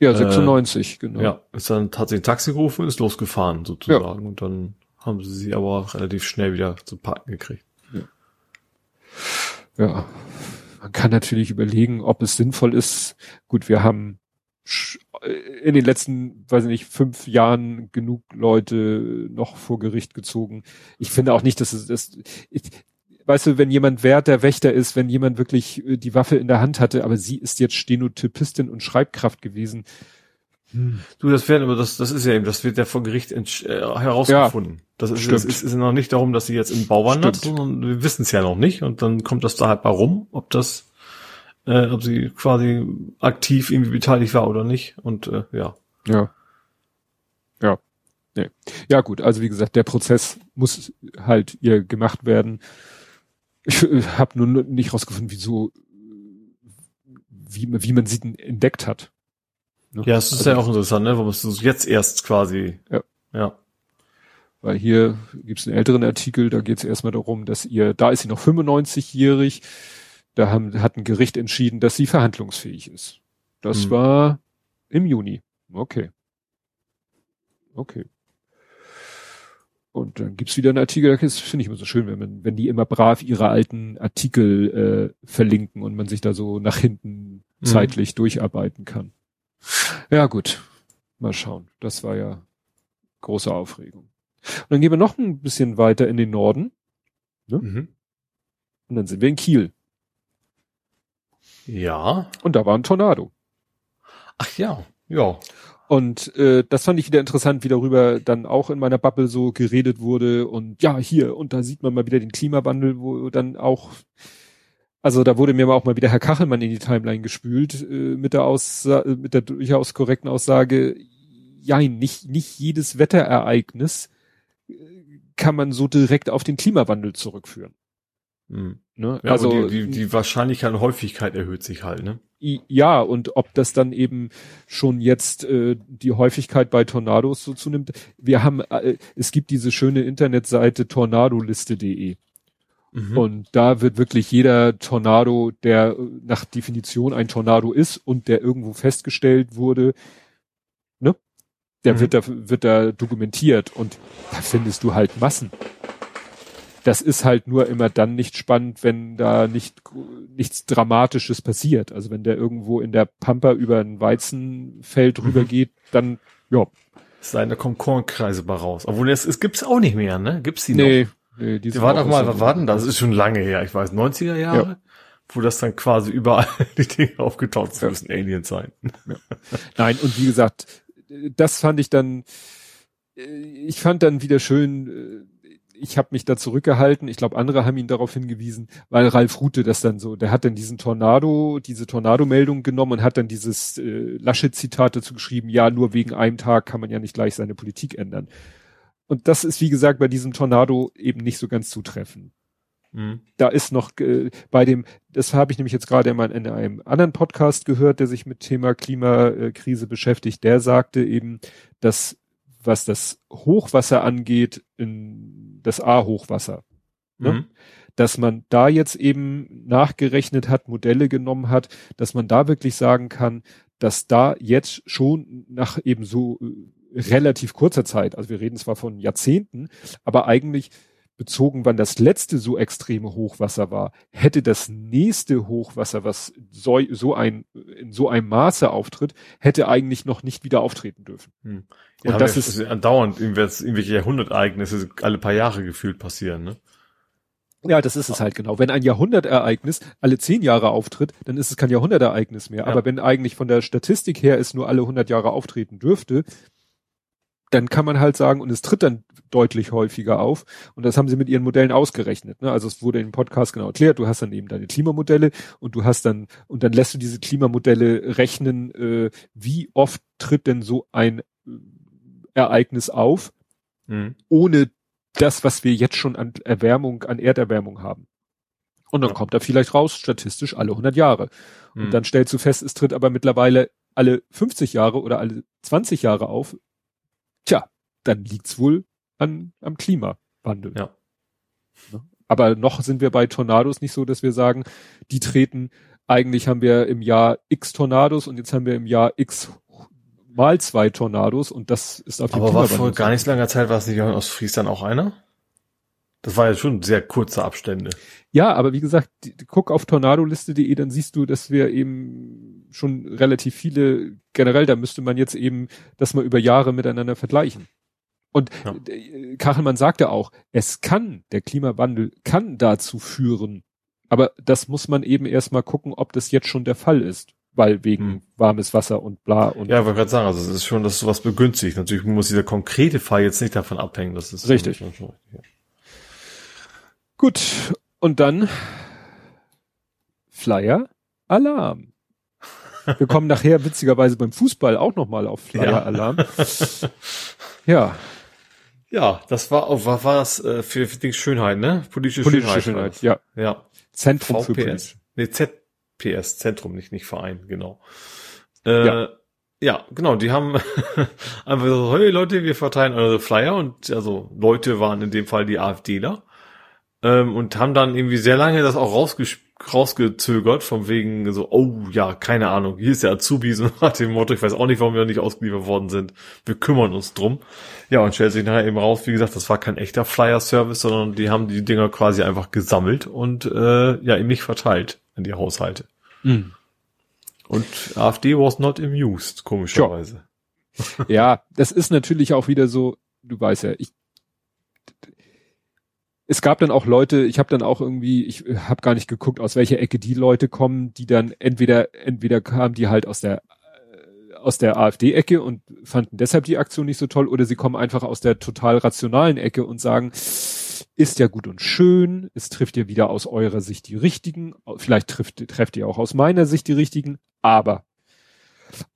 S2: Ja, 96, äh, genau.
S3: Ja, ist dann hat sie ein Taxi gerufen und ist losgefahren sozusagen ja. und dann haben sie sie aber relativ schnell wieder zu parken gekriegt.
S2: Ja. ja. Man kann natürlich überlegen, ob es sinnvoll ist. Gut, wir haben in den letzten, weiß ich nicht, fünf Jahren genug Leute noch vor Gericht gezogen. Ich finde auch nicht, dass es das, ich, weißt du, wenn jemand Wert der Wächter ist, wenn jemand wirklich äh, die Waffe in der Hand hatte, aber sie ist jetzt Stenotypistin und Schreibkraft gewesen.
S3: Hm. Du, das werden, aber das, das ist ja eben, das wird ja vor Gericht äh, herausgefunden. Ja, das ist, es ist, ist noch nicht darum, dass sie jetzt im Bau wandert, sondern wir wissen es ja noch nicht und dann kommt das da halt mal rum, ob das äh, ob sie quasi aktiv irgendwie beteiligt war oder nicht. Und äh, ja.
S2: Ja. Ja. Nee. Ja, gut, also wie gesagt, der Prozess muss halt ihr gemacht werden. Ich äh, habe nur nicht rausgefunden, wieso, wie, wie man sie denn entdeckt hat.
S3: Ne? Ja, es ist also, ja auch interessant, ne? Warum es jetzt erst quasi.
S2: Ja. Ja. Weil hier gibt's einen älteren Artikel, da geht es erstmal darum, dass ihr, da ist sie noch 95-jährig, da haben, hat ein Gericht entschieden, dass sie verhandlungsfähig ist. Das hm. war im Juni. Okay. Okay. Und dann gibt's wieder einen Artikel, das finde ich immer so schön, wenn man, wenn die immer brav ihre alten Artikel äh, verlinken und man sich da so nach hinten mhm. zeitlich durcharbeiten kann. Ja, gut. Mal schauen. Das war ja große Aufregung. Und dann gehen wir noch ein bisschen weiter in den Norden. Ne? Mhm. Und dann sind wir in Kiel.
S3: Ja.
S2: Und da war ein Tornado.
S3: Ach ja, ja.
S2: Und äh, das fand ich wieder interessant, wie darüber dann auch in meiner Bubble so geredet wurde. Und ja, hier, und da sieht man mal wieder den Klimawandel, wo dann auch, also da wurde mir auch mal wieder Herr Kachelmann in die Timeline gespült, äh, mit der Aussa mit der durchaus korrekten Aussage, ja, nicht, nicht jedes Wetterereignis äh, kann man so direkt auf den Klimawandel zurückführen.
S3: Mhm. Ne? Ja, also die, die, die Wahrscheinlichkeit und Häufigkeit erhöht sich halt, ne?
S2: Ja, und ob das dann eben schon jetzt äh, die Häufigkeit bei Tornados so zunimmt. Wir haben, äh, es gibt diese schöne Internetseite tornadoliste.de. Mhm. Und da wird wirklich jeder Tornado, der nach Definition ein Tornado ist und der irgendwo festgestellt wurde, ne? Der mhm. wird da, wird da dokumentiert und da findest du halt Massen das ist halt nur immer dann nicht spannend, wenn da nicht nichts Dramatisches passiert. Also wenn der irgendwo in der Pampa über ein Weizenfeld mhm. rüber geht, dann ja.
S3: Seine Konkornkreise mal raus. Obwohl es, es gibt's auch nicht mehr, ne? Gibt's die nee, noch? Nee, die, die waren doch mal, was war denn das? Das ist schon lange her, ich weiß, 90er Jahre? Ja. Wo das dann quasi überall die Dinge aufgetaucht sind, ja. müssen Aliens sein.
S2: Ja. Nein, und wie gesagt, das fand ich dann, ich fand dann wieder schön, ich habe mich da zurückgehalten. Ich glaube, andere haben ihn darauf hingewiesen, weil Ralf Rute das dann so, der hat dann diesen Tornado, diese Tornado-Meldung genommen und hat dann dieses äh, Laschet-Zitat dazu geschrieben, ja, nur wegen einem Tag kann man ja nicht gleich seine Politik ändern. Und das ist, wie gesagt, bei diesem Tornado eben nicht so ganz zutreffend. Mhm. Da ist noch äh, bei dem, das habe ich nämlich jetzt gerade in, in einem anderen Podcast gehört, der sich mit Thema Klimakrise beschäftigt, der sagte eben, dass was das Hochwasser angeht, in das A-Hochwasser. Ne? Mhm. Dass man da jetzt eben nachgerechnet hat, Modelle genommen hat, dass man da wirklich sagen kann, dass da jetzt schon nach eben so äh, relativ kurzer Zeit, also wir reden zwar von Jahrzehnten, aber eigentlich bezogen, wann das letzte so extreme Hochwasser war, hätte das nächste Hochwasser, was so, so ein, in so einem Maße auftritt, hätte eigentlich noch nicht wieder auftreten dürfen. Hm.
S3: Ja, und das ja, ist andauernd irgendwelche Jahrhundertereignisse alle paar Jahre gefühlt passieren, ne?
S2: Ja, das ist es halt genau. Wenn ein Jahrhundertereignis alle zehn Jahre auftritt, dann ist es kein Jahrhundertereignis mehr. Ja. Aber wenn eigentlich von der Statistik her es nur alle 100 Jahre auftreten dürfte, dann kann man halt sagen, und es tritt dann deutlich häufiger auf. Und das haben sie mit ihren Modellen ausgerechnet. Ne? Also es wurde im Podcast genau erklärt, du hast dann eben deine Klimamodelle und du hast dann, und dann lässt du diese Klimamodelle rechnen, äh, wie oft tritt denn so ein äh, Ereignis auf, mhm. ohne das, was wir jetzt schon an Erwärmung, an Erderwärmung haben. Und dann ja. kommt da vielleicht raus, statistisch alle 100 Jahre. Und mhm. dann stellst du fest, es tritt aber mittlerweile alle 50 Jahre oder alle 20 Jahre auf, Tja, dann liegt's wohl an, am Klimawandel. Ja. Ne? Aber noch sind wir bei Tornados nicht so, dass wir sagen, die treten, eigentlich haben wir im Jahr X Tornados und jetzt haben wir im Jahr X mal zwei Tornados und das ist auf
S3: dem Aber war vor gar nicht langer Zeit, war es nicht aus Friesland auch einer? Das war ja schon sehr kurze Abstände.
S2: Ja, aber wie gesagt, die, guck auf tornadoliste.de, dann siehst du, dass wir eben schon relativ viele, generell, da müsste man jetzt eben das mal über Jahre miteinander vergleichen. Und ja. Kachelmann sagte auch, es kann, der Klimawandel kann dazu führen, aber das muss man eben erstmal gucken, ob das jetzt schon der Fall ist, weil wegen hm. warmes Wasser und bla und.
S3: Ja, ich wollte gerade sagen, also es ist schon, dass sowas begünstigt. Natürlich muss dieser konkrete Fall jetzt nicht davon abhängen, das ist
S2: richtig. Schon, schon, ja. Gut, und dann Flyer Alarm. Wir kommen nachher witzigerweise beim Fußball auch nochmal auf Flyer Alarm.
S3: Ja. ja. das war auch, war, war das äh, für, für die Schönheit, ne?
S2: Politische, Politische Schönheit. Schönheit
S3: ja. Ja.
S2: Zentrum
S3: VPS. für Politik. Nee, ZPS, Zentrum, nicht, nicht Verein, genau. Äh, ja. Ja, genau, die haben einfach so, hey Leute, wir verteilen eure Flyer und also Leute waren in dem Fall die AfDler ähm, und haben dann irgendwie sehr lange das auch rausges rausgezögert, von wegen so, oh ja, keine Ahnung, hier ist der Azubi, so nach dem Motto, ich weiß auch nicht, warum wir noch nicht ausgeliefert worden sind, wir kümmern uns drum. Ja, und stellt sich nachher eben raus, wie gesagt, das war kein echter Flyer-Service, sondern die haben die Dinger quasi einfach gesammelt und äh, ja, eben nicht verteilt in die Haushalte. Mhm. Und AfD was not amused, komischerweise.
S2: Ja, das ist natürlich auch wieder so, du weißt ja, ich es gab dann auch Leute, ich habe dann auch irgendwie, ich habe gar nicht geguckt, aus welcher Ecke die Leute kommen, die dann entweder entweder kamen die halt aus der äh, aus der AfD-Ecke und fanden deshalb die Aktion nicht so toll, oder sie kommen einfach aus der total rationalen Ecke und sagen, ist ja gut und schön, es trifft ja wieder aus eurer Sicht die richtigen, vielleicht trifft, trefft ihr auch aus meiner Sicht die richtigen, aber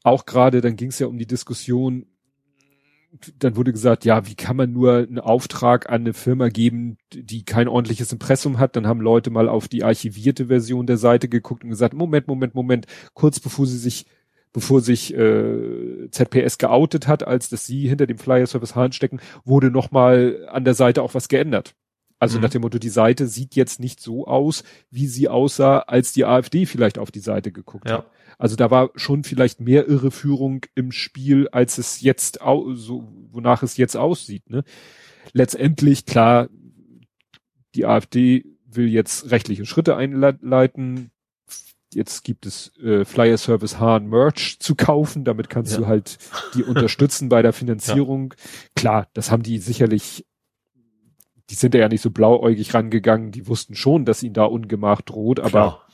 S2: auch gerade, dann ging es ja um die Diskussion, dann wurde gesagt, ja, wie kann man nur einen Auftrag an eine Firma geben, die kein ordentliches Impressum hat? Dann haben Leute mal auf die archivierte Version der Seite geguckt und gesagt, Moment, Moment, Moment, kurz bevor sie sich, bevor sich äh, ZPS geoutet hat, als dass sie hinter dem Flyer Service Hahn stecken, wurde nochmal an der Seite auch was geändert. Also mhm. nach dem Motto, die Seite sieht jetzt nicht so aus, wie sie aussah, als die AfD vielleicht auf die Seite geguckt ja. hat. Also da war schon vielleicht mehr Irreführung im Spiel, als es jetzt so, wonach es jetzt aussieht. Ne? Letztendlich, klar, die AfD will jetzt rechtliche Schritte einleiten. Jetzt gibt es äh, Flyer Service Hahn Merch zu kaufen. Damit kannst ja. du halt die unterstützen bei der Finanzierung. Ja. Klar, das haben die sicherlich die sind ja nicht so blauäugig rangegangen, die wussten schon, dass ihnen da Ungemach droht, aber Klar,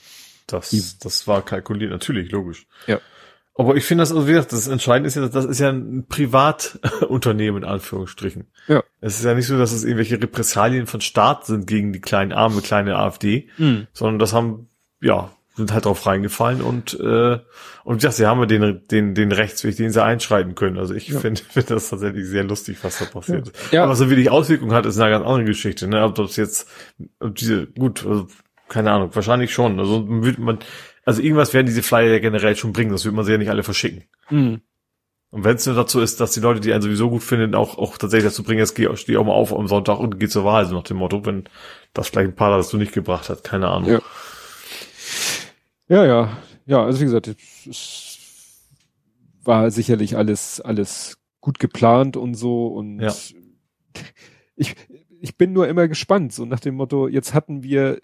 S3: das, die, das war kalkuliert, natürlich, logisch.
S2: Ja.
S3: Aber ich finde das, also wie gesagt, das Entscheidende ist ja, das ist ja ein Privatunternehmen, in Anführungsstrichen. Ja. Es ist ja nicht so, dass es irgendwelche Repressalien von Staat sind gegen die kleinen arme, kleine AfD, mhm. sondern das haben, ja, sind halt drauf reingefallen und äh, und ja, sie haben ja den den den Rechtsweg, den sie einschreiten können. Also ich ja. finde finde das tatsächlich sehr lustig, was da passiert. Ja. Aber so wie die Auswirkungen hat, ist eine ganz andere Geschichte. Ne? Ob das jetzt ob diese gut, also, keine Ahnung, wahrscheinlich schon. Also würde man also irgendwas werden diese Flyer ja generell schon bringen. Das würde man sie ja nicht alle verschicken. Mhm. Und wenn es nur dazu ist, dass die Leute, die einen sowieso gut finden, auch, auch tatsächlich dazu bringen, jetzt geh, steh auch mal auf am Sonntag und geh zur Wahl, so nach dem Motto, wenn das vielleicht ein paar das du nicht gebracht hat, keine Ahnung.
S2: Ja. Ja, ja, ja, also wie gesagt, es war sicherlich alles, alles gut geplant und so und
S3: ja.
S2: ich, ich bin nur immer gespannt, so nach dem Motto, jetzt hatten wir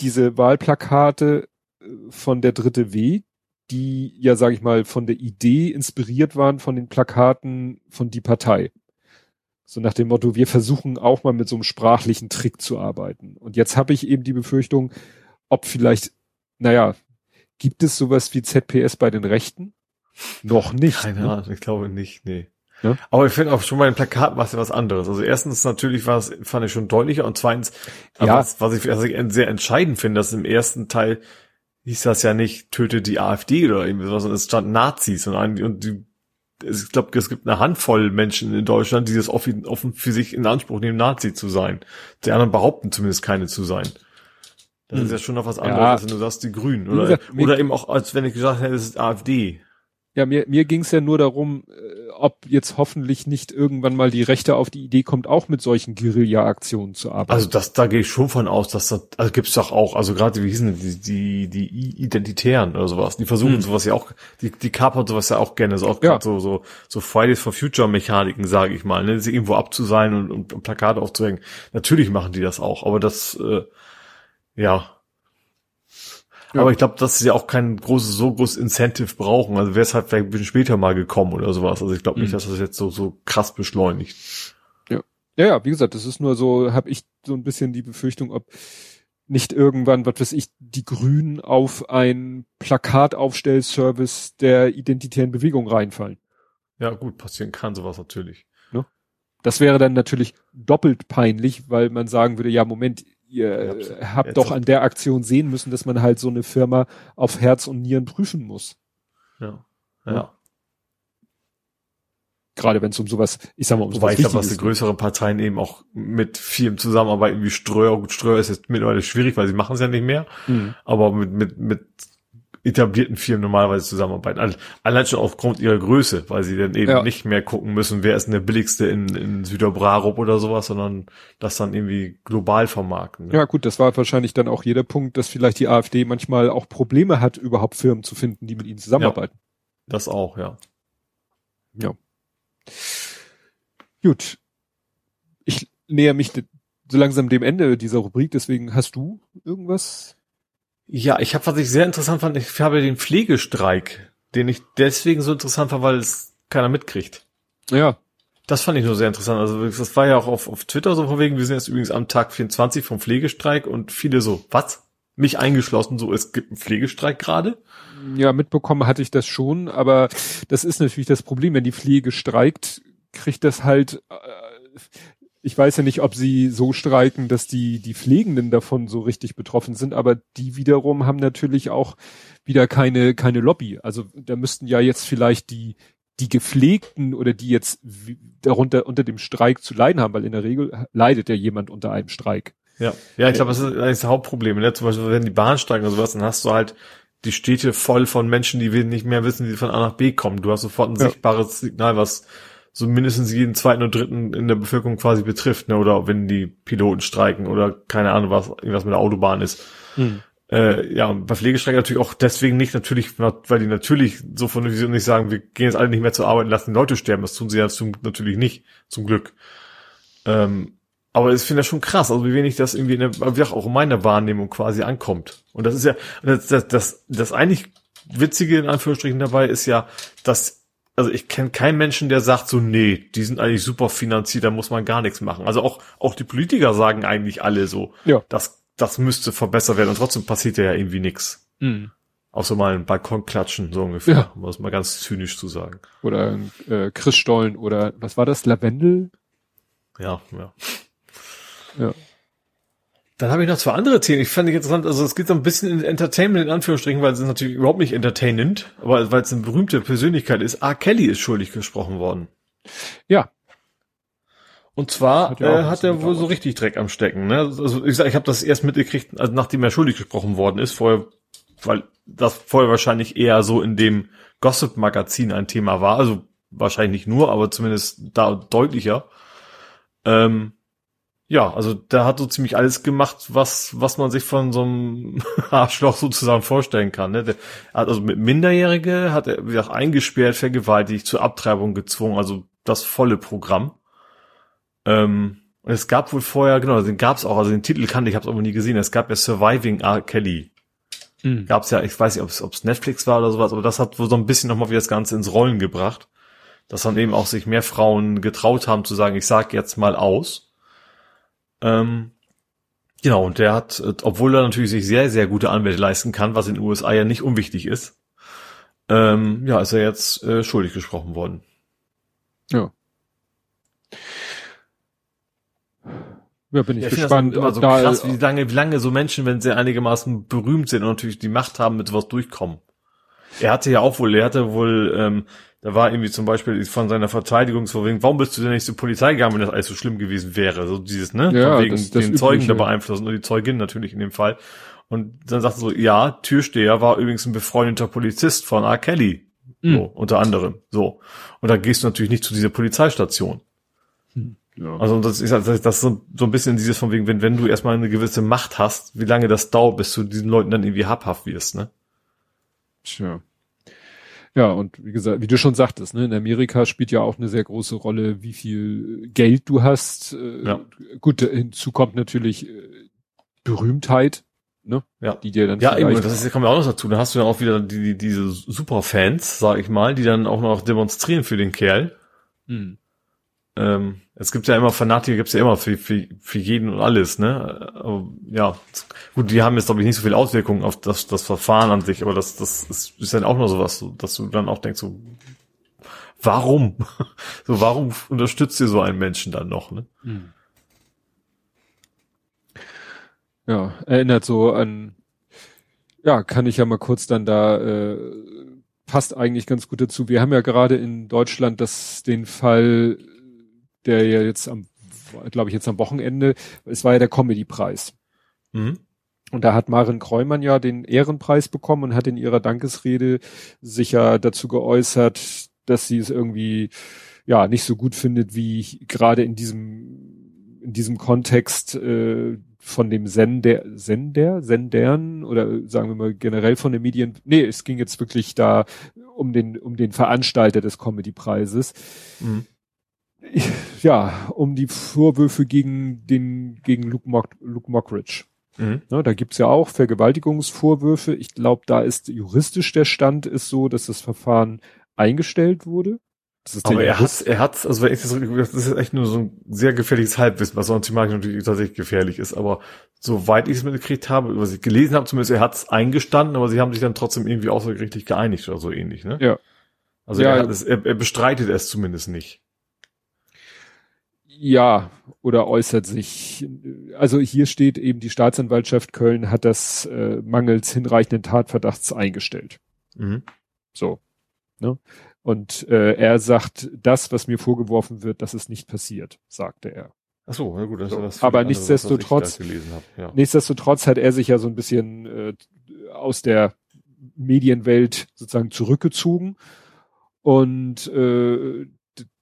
S2: diese Wahlplakate äh, von der dritte W, die ja, sage ich mal, von der Idee inspiriert waren von den Plakaten von die Partei. So nach dem Motto, wir versuchen auch mal mit so einem sprachlichen Trick zu arbeiten. Und jetzt habe ich eben die Befürchtung, ob vielleicht, naja, gibt es sowas wie ZPS bei den Rechten? Noch nicht.
S3: Keine ne? Ahnung, ich glaube nicht, nee. Ja? Aber ich finde auch schon bei den Plakaten war es ja was anderes. Also erstens natürlich war es, fand ich schon deutlicher und zweitens, ja. was, was ich, was ich sehr entscheidend finde, dass im ersten Teil hieß das ja nicht, töte die AfD oder irgendwie was, sondern es stand Nazis und, ein, und die, ich glaube, es gibt eine Handvoll Menschen in Deutschland, die das offen, offen für sich in Anspruch nehmen, Nazi zu sein. Die anderen behaupten zumindest keine zu sein. Das hm. ist ja schon noch was anderes, ja. als wenn du sagst, die Grünen. Oder, oder eben auch, als wenn ich gesagt hätte, es ist AfD.
S2: Ja, mir, mir ging es ja nur darum, äh, ob jetzt hoffentlich nicht irgendwann mal die Rechte auf die Idee kommt, auch mit solchen Guerilla-Aktionen zu arbeiten.
S3: Also das, da gehe ich schon von aus, dass das, also gibt's doch auch, also gerade wie hießen die, die, die Identitären oder sowas, die versuchen hm. sowas ja auch, die, die kapern sowas ja auch gerne, so auch ja. so, so, so Fridays for Future Mechaniken, sage ich mal, ne, sich irgendwo abzuseilen und, und, und Plakate aufzuhängen. Natürlich machen die das auch, aber das, äh, ja, ja. Aber ich glaube, dass sie ja auch kein großes, so großes Incentive brauchen. Also wäre es halt vielleicht ein bisschen später mal gekommen oder sowas. Also ich glaube nicht, mhm. dass das jetzt so, so krass beschleunigt.
S2: Ja. Ja, ja, wie gesagt, das ist nur so, habe ich so ein bisschen die Befürchtung, ob nicht irgendwann, was weiß ich, die Grünen auf ein Plakataufstellservice der identitären Bewegung reinfallen.
S3: Ja, gut, passieren kann sowas natürlich.
S2: Ne? Das wäre dann natürlich doppelt peinlich, weil man sagen würde, ja, Moment, ihr ja, habt doch an der Aktion sehen müssen, dass man halt so eine Firma auf Herz und Nieren prüfen muss.
S3: Ja. Ja. ja.
S2: Gerade wenn es um sowas, ich sag mal, um
S3: Wobei ich glaube, dass die größeren Parteien eben auch mit Firmen zusammenarbeiten wie Ströer. Gut, Ströer ist jetzt mittlerweile schwierig, weil sie machen es ja nicht mehr. Mhm. Aber mit, mit, mit etablierten Firmen normalerweise zusammenarbeiten. Allein schon aufgrund ihrer Größe, weil sie dann eben ja. nicht mehr gucken müssen, wer ist denn der billigste in, in Süderbrarup oder sowas, sondern das dann irgendwie global vermarkten.
S2: Ne? Ja gut, das war wahrscheinlich dann auch jeder Punkt, dass vielleicht die AfD manchmal auch Probleme hat, überhaupt Firmen zu finden, die mit ihnen zusammenarbeiten. Ja,
S3: das auch, ja.
S2: Ja. Gut. Ich näher mich so langsam dem Ende dieser Rubrik, deswegen hast du irgendwas
S3: ja, ich habe, was ich sehr interessant fand, ich habe den Pflegestreik, den ich deswegen so interessant fand, weil es keiner mitkriegt.
S2: Ja.
S3: Das fand ich nur sehr interessant. Also das war ja auch auf, auf Twitter so von wegen, wir sind jetzt übrigens am Tag 24 vom Pflegestreik und viele so, was? Mich eingeschlossen, so, es gibt einen Pflegestreik gerade?
S2: Ja, mitbekommen hatte ich das schon, aber das ist natürlich das Problem, wenn die Pflege streikt, kriegt das halt, äh, ich weiß ja nicht, ob sie so streiken, dass die, die Pflegenden davon so richtig betroffen sind, aber die wiederum haben natürlich auch wieder keine, keine Lobby. Also da müssten ja jetzt vielleicht die, die Gepflegten oder die jetzt darunter unter dem Streik zu leiden haben, weil in der Regel leidet ja jemand unter einem Streik.
S3: Ja, ja, ich glaube, das ist das Hauptproblem. Ne? Zum Beispiel, wenn die Bahn streiken oder sowas, dann hast du halt die Städte voll von Menschen, die nicht mehr wissen, wie sie von A nach B kommen. Du hast sofort ein ja. sichtbares Signal, was so mindestens jeden zweiten und dritten in der Bevölkerung quasi betrifft, ne? Oder wenn die Piloten streiken oder keine Ahnung, was irgendwas mit der Autobahn ist. Mhm. Äh, ja, und bei Pflegestreiken natürlich auch deswegen nicht, natürlich, weil die natürlich so von der Vision nicht sagen, wir gehen jetzt alle nicht mehr zur Arbeit und lassen die Leute sterben. Das tun sie ja zum, natürlich nicht, zum Glück. Ähm, aber ich finde das schon krass, also wie wenig das irgendwie in der, auch in meiner Wahrnehmung quasi ankommt. Und das ist ja, das, das, das, das eigentlich Witzige in Anführungsstrichen dabei ist ja, dass also ich kenne keinen Menschen, der sagt so, nee, die sind eigentlich super finanziert, da muss man gar nichts machen. Also auch, auch die Politiker sagen eigentlich alle so,
S2: ja.
S3: das, das müsste verbessert werden und trotzdem passiert ja irgendwie nichts. Mhm. Außer mal ein Balkon klatschen, so ungefähr, ja. um das mal ganz zynisch zu sagen.
S2: Oder äh, Christstollen oder was war das, Lavendel?
S3: Ja, ja.
S2: Ja.
S3: Dann habe ich noch zwei andere Themen. Ich fand ich interessant, also es geht so ein bisschen in Entertainment in Anführungsstrichen, weil es ist natürlich überhaupt nicht entertainend, aber weil es eine berühmte Persönlichkeit ist. R. Kelly ist schuldig gesprochen worden.
S2: Ja.
S3: Und zwar hat, äh, hat er wohl so richtig Dreck am Stecken. Ne? Also ich sag, ich habe das erst mitgekriegt, also nachdem er schuldig gesprochen worden ist. Vorher weil das vorher wahrscheinlich eher so in dem Gossip-Magazin ein Thema war, also wahrscheinlich nicht nur, aber zumindest da deutlicher. Ähm, ja, also der hat so ziemlich alles gemacht, was was man sich von so einem Arschloch sozusagen vorstellen kann. Ne? Der hat also mit Minderjährige hat er wie gesagt eingesperrt, vergewaltigt, zur Abtreibung gezwungen, also das volle Programm. Ähm, und es gab wohl vorher, genau, den gab es auch, also den Titel kannte ich, habe es aber nie gesehen. Es gab ja Surviving R. Kelly. Mhm. Gab es ja, ich weiß nicht, ob es Netflix war oder sowas, aber das hat wohl so ein bisschen nochmal wie das Ganze ins Rollen gebracht, dass dann eben auch sich mehr Frauen getraut haben zu sagen, ich sag jetzt mal aus ähm, genau, und der hat, äh, obwohl er natürlich sich sehr, sehr gute Anwälte leisten kann, was in den USA ja nicht unwichtig ist, ähm, ja, ist er jetzt äh, schuldig gesprochen worden.
S2: Ja. Ja, bin ich ja, gespannt. Ich
S3: so da, krass, wie lange, wie lange so Menschen, wenn sie einigermaßen berühmt sind und natürlich die Macht haben, mit sowas durchkommen. Er hatte ja auch wohl, er hatte wohl ähm, da war irgendwie zum Beispiel von seiner Verteidigungsvorwegen, warum bist du denn nicht zur Polizei gegangen, wenn das alles so schlimm gewesen wäre? So dieses, ne? Ja, von wegen das, das den Zeugen da beeinflussen und die Zeugin natürlich in dem Fall. Und dann sagt er so, ja, Türsteher war übrigens ein befreundeter Polizist von R. Kelly. Mhm. So, unter anderem. So. Und da gehst du natürlich nicht zu dieser Polizeistation. Hm, ja. Also das ist, das ist so, so ein bisschen dieses von wegen, wenn, wenn du erstmal eine gewisse Macht hast, wie lange das dauert, bis du diesen Leuten dann irgendwie habhaft wirst, ne?
S2: Tja. Ja, und wie gesagt, wie du schon sagtest, ne, in Amerika spielt ja auch eine sehr große Rolle, wie viel Geld du hast. Äh, ja. Gut, hinzu kommt natürlich äh, Berühmtheit, ne?
S3: Ja. Die dir dann. Ja, eben, das ist, kommt ja auch noch dazu. Da hast du ja auch wieder die, die, diese Superfans, sag ich mal, die dann auch noch demonstrieren für den Kerl. Hm. Ähm, es gibt ja immer Fanatiker, gibt es ja immer für, für, für jeden und alles, ne? Aber, ja, gut, die haben jetzt glaube ich nicht so viel Auswirkungen auf das, das Verfahren an sich, aber das, das ist, ist dann auch nur sowas, dass du dann auch denkst, so, warum? so, warum unterstützt ihr so einen Menschen dann noch, ne? Hm.
S2: Ja, erinnert so an, ja, kann ich ja mal kurz dann da, äh, passt eigentlich ganz gut dazu. Wir haben ja gerade in Deutschland das, den Fall der ja jetzt am, glaube ich, jetzt am Wochenende, es war ja der Comedy-Preis. Mhm. Und da hat Maren Kreumann ja den Ehrenpreis bekommen und hat in ihrer Dankesrede sich ja dazu geäußert, dass sie es irgendwie ja nicht so gut findet, wie gerade in diesem in diesem Kontext äh, von dem Sender Sender Sendern oder sagen wir mal generell von den Medien. Nee, es ging jetzt wirklich da um den um den Veranstalter des Comedy Preises. Mhm ja, um die Vorwürfe gegen den, gegen Luke, Mock, Luke Mockridge. Mhm. Ja, da gibt's ja auch Vergewaltigungsvorwürfe. Ich glaube, da ist juristisch der Stand ist so, dass das Verfahren eingestellt wurde.
S3: aber er hat, er hat, also das ist echt nur so ein sehr gefährliches Halbwissen, was sonst thematisch natürlich tatsächlich gefährlich ist. Aber soweit ich es mitgekriegt habe, was ich gelesen habe, zumindest er hat es eingestanden, aber sie haben sich dann trotzdem irgendwie außergerichtlich geeinigt oder so ähnlich, ne?
S2: Ja.
S3: Also ja, er, es, er, er bestreitet es zumindest nicht.
S2: Ja, oder äußert sich. Also hier steht eben, die Staatsanwaltschaft Köln hat das äh, mangels hinreichenden Tatverdachts eingestellt. Mhm. So. Ne? Und äh, er sagt, das, was mir vorgeworfen wird, das ist nicht passiert, sagte er.
S3: Ach so, na gut, das
S2: so. ist das Aber nichtsdestotrotz, ja. nichtsdestotrotz hat er sich ja so ein bisschen äh, aus der Medienwelt sozusagen zurückgezogen und äh,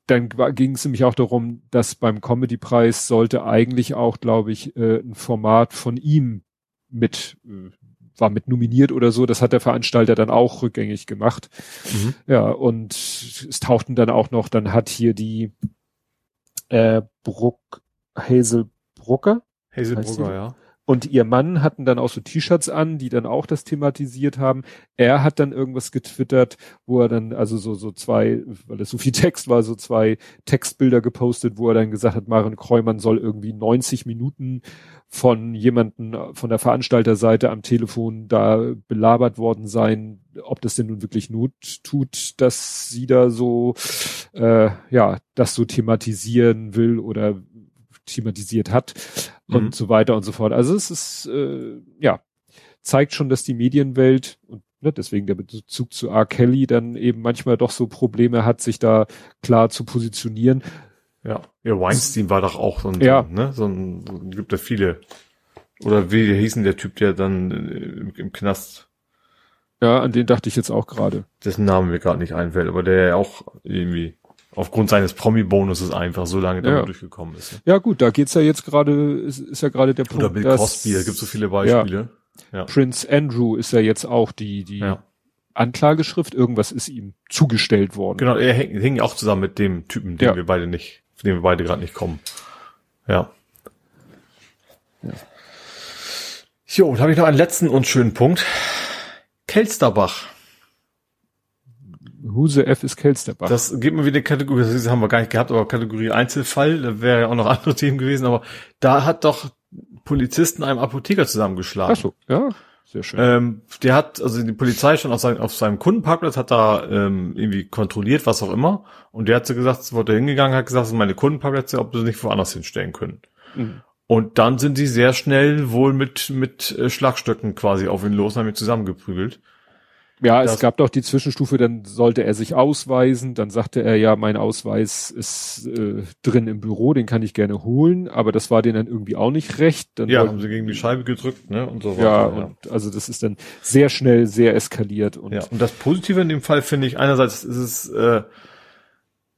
S2: dann ging es nämlich auch darum, dass beim Comedy-Preis sollte eigentlich auch, glaube ich, äh, ein Format von ihm mit äh, war mit nominiert oder so. Das hat der Veranstalter dann auch rückgängig gemacht. Mhm. Ja, und es tauchten dann auch noch, dann hat hier die äh, Bruck Hazel Brucker.
S3: Hazel Brucker, ja
S2: und ihr Mann hatten dann auch so T-Shirts an, die dann auch das thematisiert haben. Er hat dann irgendwas getwittert, wo er dann, also so, so zwei, weil es so viel Text war, so zwei Textbilder gepostet, wo er dann gesagt hat, Maren Kreumann soll irgendwie 90 Minuten von jemanden von der Veranstalterseite am Telefon da belabert worden sein, ob das denn nun wirklich Not tut, dass sie da so, äh, ja, das so thematisieren will oder thematisiert hat und mhm. so weiter und so fort. Also es ist, äh, ja, zeigt schon, dass die Medienwelt und ne, deswegen der Bezug zu R. Kelly dann eben manchmal doch so Probleme hat, sich da klar zu positionieren.
S3: Ja, ja Weinstein war doch auch so ein,
S2: ja.
S3: ne, so ein, gibt da viele. Oder wie hießen der Typ, der dann im, im Knast
S2: Ja, an den dachte ich jetzt auch gerade.
S3: Dessen Name mir gerade nicht einfällt, aber der ja auch irgendwie aufgrund seines Promi-Bonuses einfach so lange damit ja. durchgekommen ist. Ne?
S2: Ja gut, da geht's ja jetzt gerade, ist, ist ja gerade der
S3: Punkt. Oder Bill dass, Cosby, da gibt's so viele Beispiele.
S2: Ja, ja. Prince Andrew ist ja jetzt auch die, die ja. Anklageschrift, irgendwas ist ihm zugestellt worden.
S3: Genau, er hing, hing auch zusammen mit dem Typen, den wir beide nicht, von dem wir beide gerade nicht kommen. Ja. ja. Jo, da habe ich noch einen letzten und schönen Punkt. Kelsterbach.
S2: Huse F ist Kelsterbach.
S3: Das gibt mir wieder Kategorie, das haben wir gar nicht gehabt, aber Kategorie Einzelfall, da wäre ja auch noch andere Themen gewesen, aber da hat doch Polizisten einem Apotheker zusammengeschlagen. Ach so,
S2: ja, sehr schön.
S3: Ähm, der hat, also die Polizei schon auf, sein, auf seinem Kundenparkplatz hat da ähm, irgendwie kontrolliert, was auch immer, und der hat so gesagt, wurde hingegangen, hat gesagt, das sind meine Kundenparkplätze, ob sie nicht woanders hinstellen können. Mhm. Und dann sind sie sehr schnell wohl mit, mit äh, Schlagstöcken quasi auf ihn los und haben ihn zusammengeprügelt.
S2: Ja, es gab doch die Zwischenstufe, dann sollte er sich ausweisen, dann sagte er ja, mein Ausweis ist äh, drin im Büro, den kann ich gerne holen, aber das war denen dann irgendwie auch nicht recht. Dann
S3: ja, haben sie gegen die Scheibe gedrückt, ne? Und so
S2: weiter. Ja, ja. und also das ist dann sehr schnell, sehr eskaliert. Und,
S3: ja, und das Positive in dem Fall finde ich, einerseits ist es äh,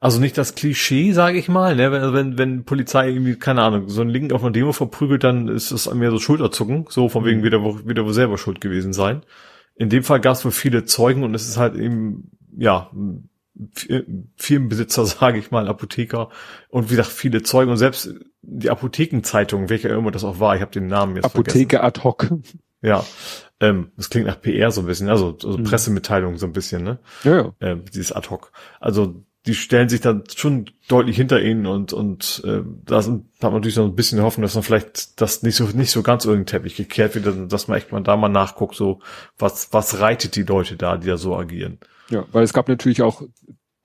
S3: also nicht das Klischee, sage ich mal, ne? wenn, wenn, wenn Polizei irgendwie, keine Ahnung, so ein Link auf einer Demo verprügelt, dann ist es mehr so Schulterzucken, so von wegen mhm. wieder, wieder wo selber schuld gewesen sein. In dem Fall gab es wohl viele Zeugen und es ist halt eben, ja, Firmenbesitzer, sage ich mal, Apotheker und wie gesagt, viele Zeugen und selbst die Apothekenzeitung, welcher immer das auch war, ich habe den Namen jetzt
S2: Apotheke vergessen. ad hoc.
S3: Ja, ähm, das klingt nach PR so ein bisschen, also, also mhm. Pressemitteilung so ein bisschen, ne? Ja, ja. Ähm, dieses ad hoc. Also die stellen sich dann schon deutlich hinter ihnen und und äh, da sind, hat man natürlich so ein bisschen Hoffnung, dass man vielleicht das nicht so nicht so ganz irgendwie Teppich gekehrt wird, dass man echt mal da mal nachguckt, so was was reitet die Leute da, die da so agieren.
S2: Ja, weil es gab natürlich auch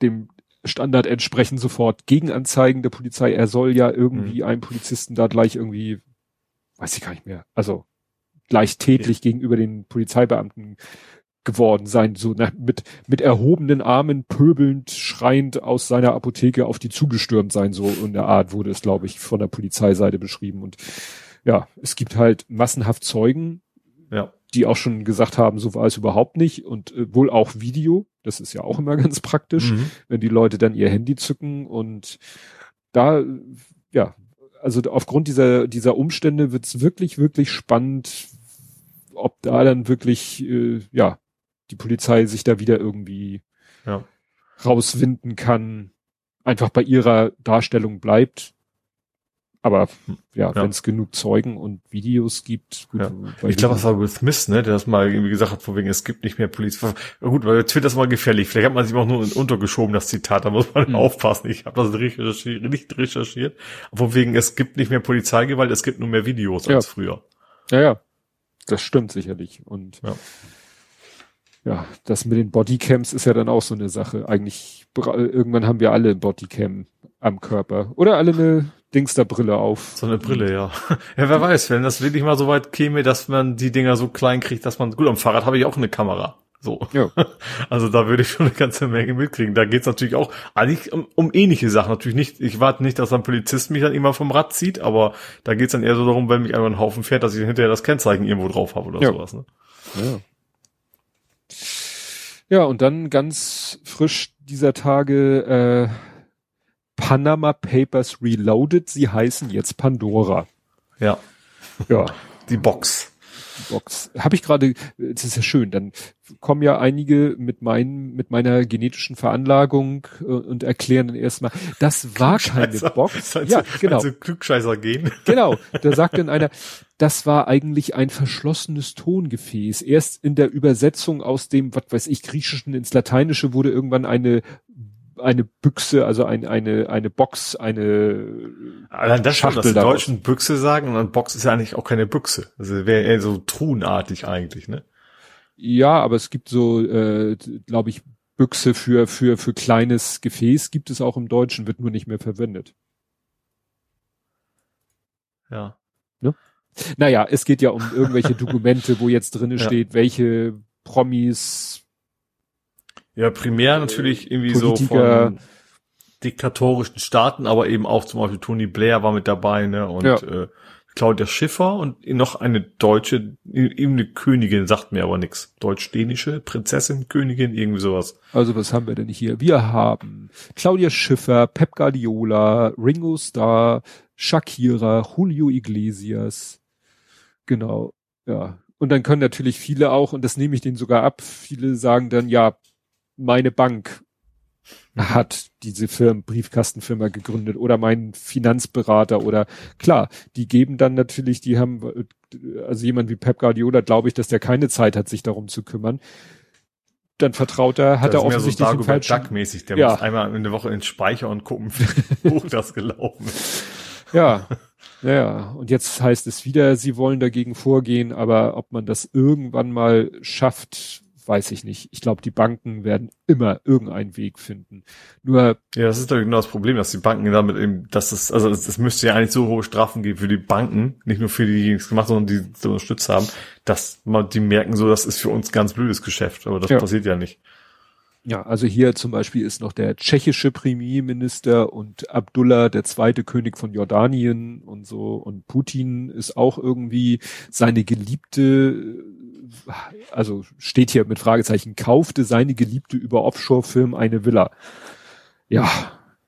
S2: dem Standard entsprechend sofort Gegenanzeigen der Polizei. Er soll ja irgendwie mhm. einem Polizisten da gleich irgendwie, weiß ich gar nicht mehr, also gleich tätlich ja. gegenüber den Polizeibeamten geworden sein, so na, mit, mit erhobenen Armen, pöbelnd, schreiend aus seiner Apotheke auf die zugestürmt sein, so in der Art wurde es, glaube ich, von der Polizeiseite beschrieben. Und ja, es gibt halt massenhaft Zeugen, ja. die auch schon gesagt haben, so war es überhaupt nicht und äh, wohl auch Video, das ist ja auch immer ganz praktisch, mhm. wenn die Leute dann ihr Handy zücken und da, ja, also aufgrund dieser, dieser Umstände wird's wirklich, wirklich spannend, ob da dann wirklich, äh, ja, die Polizei sich da wieder irgendwie ja. rauswinden kann, einfach bei ihrer Darstellung bleibt. Aber ja, ja. wenn es genug Zeugen und Videos gibt.
S3: Gut, ja. Ich glaube, das war Will Smith, ne, der das mal irgendwie gesagt hat, vor wegen, es gibt nicht mehr Polizei. Gut, weil Twitter ist mal gefährlich. Vielleicht hat man sich auch nur untergeschoben, das Zitat. Da muss man mhm. aufpassen. Ich habe das nicht recherchiert, nicht recherchiert. Vor wegen, es gibt nicht mehr Polizeigewalt, es gibt nur mehr Videos ja. als früher.
S2: Ja, ja. Das stimmt sicherlich. Und ja ja, das mit den Bodycams ist ja dann auch so eine Sache. Eigentlich, irgendwann haben wir alle Bodycam am Körper. Oder alle eine Dingsterbrille auf.
S3: So eine Brille, ja. Ja, wer weiß, wenn das wirklich mal so weit käme, dass man die Dinger so klein kriegt, dass man, gut, am Fahrrad habe ich auch eine Kamera. So. Ja. Also da würde ich schon eine ganze Menge mitkriegen. Da geht's natürlich auch eigentlich um, um ähnliche Sachen. Natürlich nicht, ich warte nicht, dass ein Polizist mich dann immer vom Rad zieht, aber da geht's dann eher so darum, wenn mich einfach ein Haufen fährt, dass ich hinterher das Kennzeichen irgendwo drauf habe oder ja. sowas. Ne? Ja.
S2: Ja, und dann ganz frisch dieser Tage äh, Panama Papers Reloaded. Sie heißen jetzt Pandora.
S3: Ja. Ja. Die Box.
S2: Box. Habe ich gerade, das ist ja schön, dann kommen ja einige mit meinen, mit meiner genetischen Veranlagung äh, und erklären dann erstmal, das war keine Box.
S3: ja, genau. Also Klugscheißer gehen.
S2: Genau. Da sagt dann einer, das war eigentlich ein verschlossenes Tongefäß. Erst in der Übersetzung aus dem, was weiß ich, Griechischen ins Lateinische wurde irgendwann eine eine Büchse, also ein, eine, eine Box, eine
S3: Allein das schon, dass die Deutschen Büchse sagen und eine Box ist ja eigentlich auch keine Büchse. Also wäre eher so truhenartig eigentlich, ne?
S2: Ja, aber es gibt so, äh, glaube ich, Büchse für, für, für kleines Gefäß gibt es auch im Deutschen, wird nur nicht mehr verwendet.
S3: Ja.
S2: Ne? Naja, es geht ja um irgendwelche Dokumente, wo jetzt drinne ja. steht, welche Promis
S3: ja, primär natürlich irgendwie Politiker, so von diktatorischen Staaten, aber eben auch zum Beispiel Tony Blair war mit dabei, ne? Und ja. äh, Claudia Schiffer und noch eine deutsche, eben eine Königin, sagt mir aber nichts. Deutsch-dänische Prinzessin, Königin, irgendwie sowas.
S2: Also was haben wir denn hier? Wir haben Claudia Schiffer, Pep Guardiola, Ringo Starr, Shakira, Julio Iglesias. Genau, ja. Und dann können natürlich viele auch, und das nehme ich denen sogar ab, viele sagen dann, ja, meine Bank hat diese Firmen, Briefkastenfirma gegründet oder mein Finanzberater oder klar, die geben dann natürlich, die haben, also jemand wie Pep Guardiola, glaube ich, dass der keine Zeit hat, sich darum zu kümmern. Dann vertraut er, hat er offensichtlich
S3: so den mäßig der ja. muss einmal in der Woche ins Speicher und gucken, wie hoch das gelaufen ist.
S2: Ja, ja, und jetzt heißt es wieder, sie wollen dagegen vorgehen, aber ob man das irgendwann mal schafft, weiß ich nicht. Ich glaube, die Banken werden immer irgendeinen Weg finden. Nur.
S3: Ja, das ist doch genau das Problem, dass die Banken damit eben, dass es, also es müsste ja eigentlich so hohe Strafen geben für die Banken, nicht nur für die, die es gemacht, sondern die so unterstützt haben, dass man, die merken so, das ist für uns ganz blödes Geschäft, aber das ja. passiert ja nicht.
S2: Ja, also hier zum Beispiel ist noch der tschechische Premierminister und Abdullah, der zweite König von Jordanien und so und Putin ist auch irgendwie seine Geliebte, also steht hier mit Fragezeichen, kaufte seine Geliebte über Offshore-Firmen eine Villa. Ja,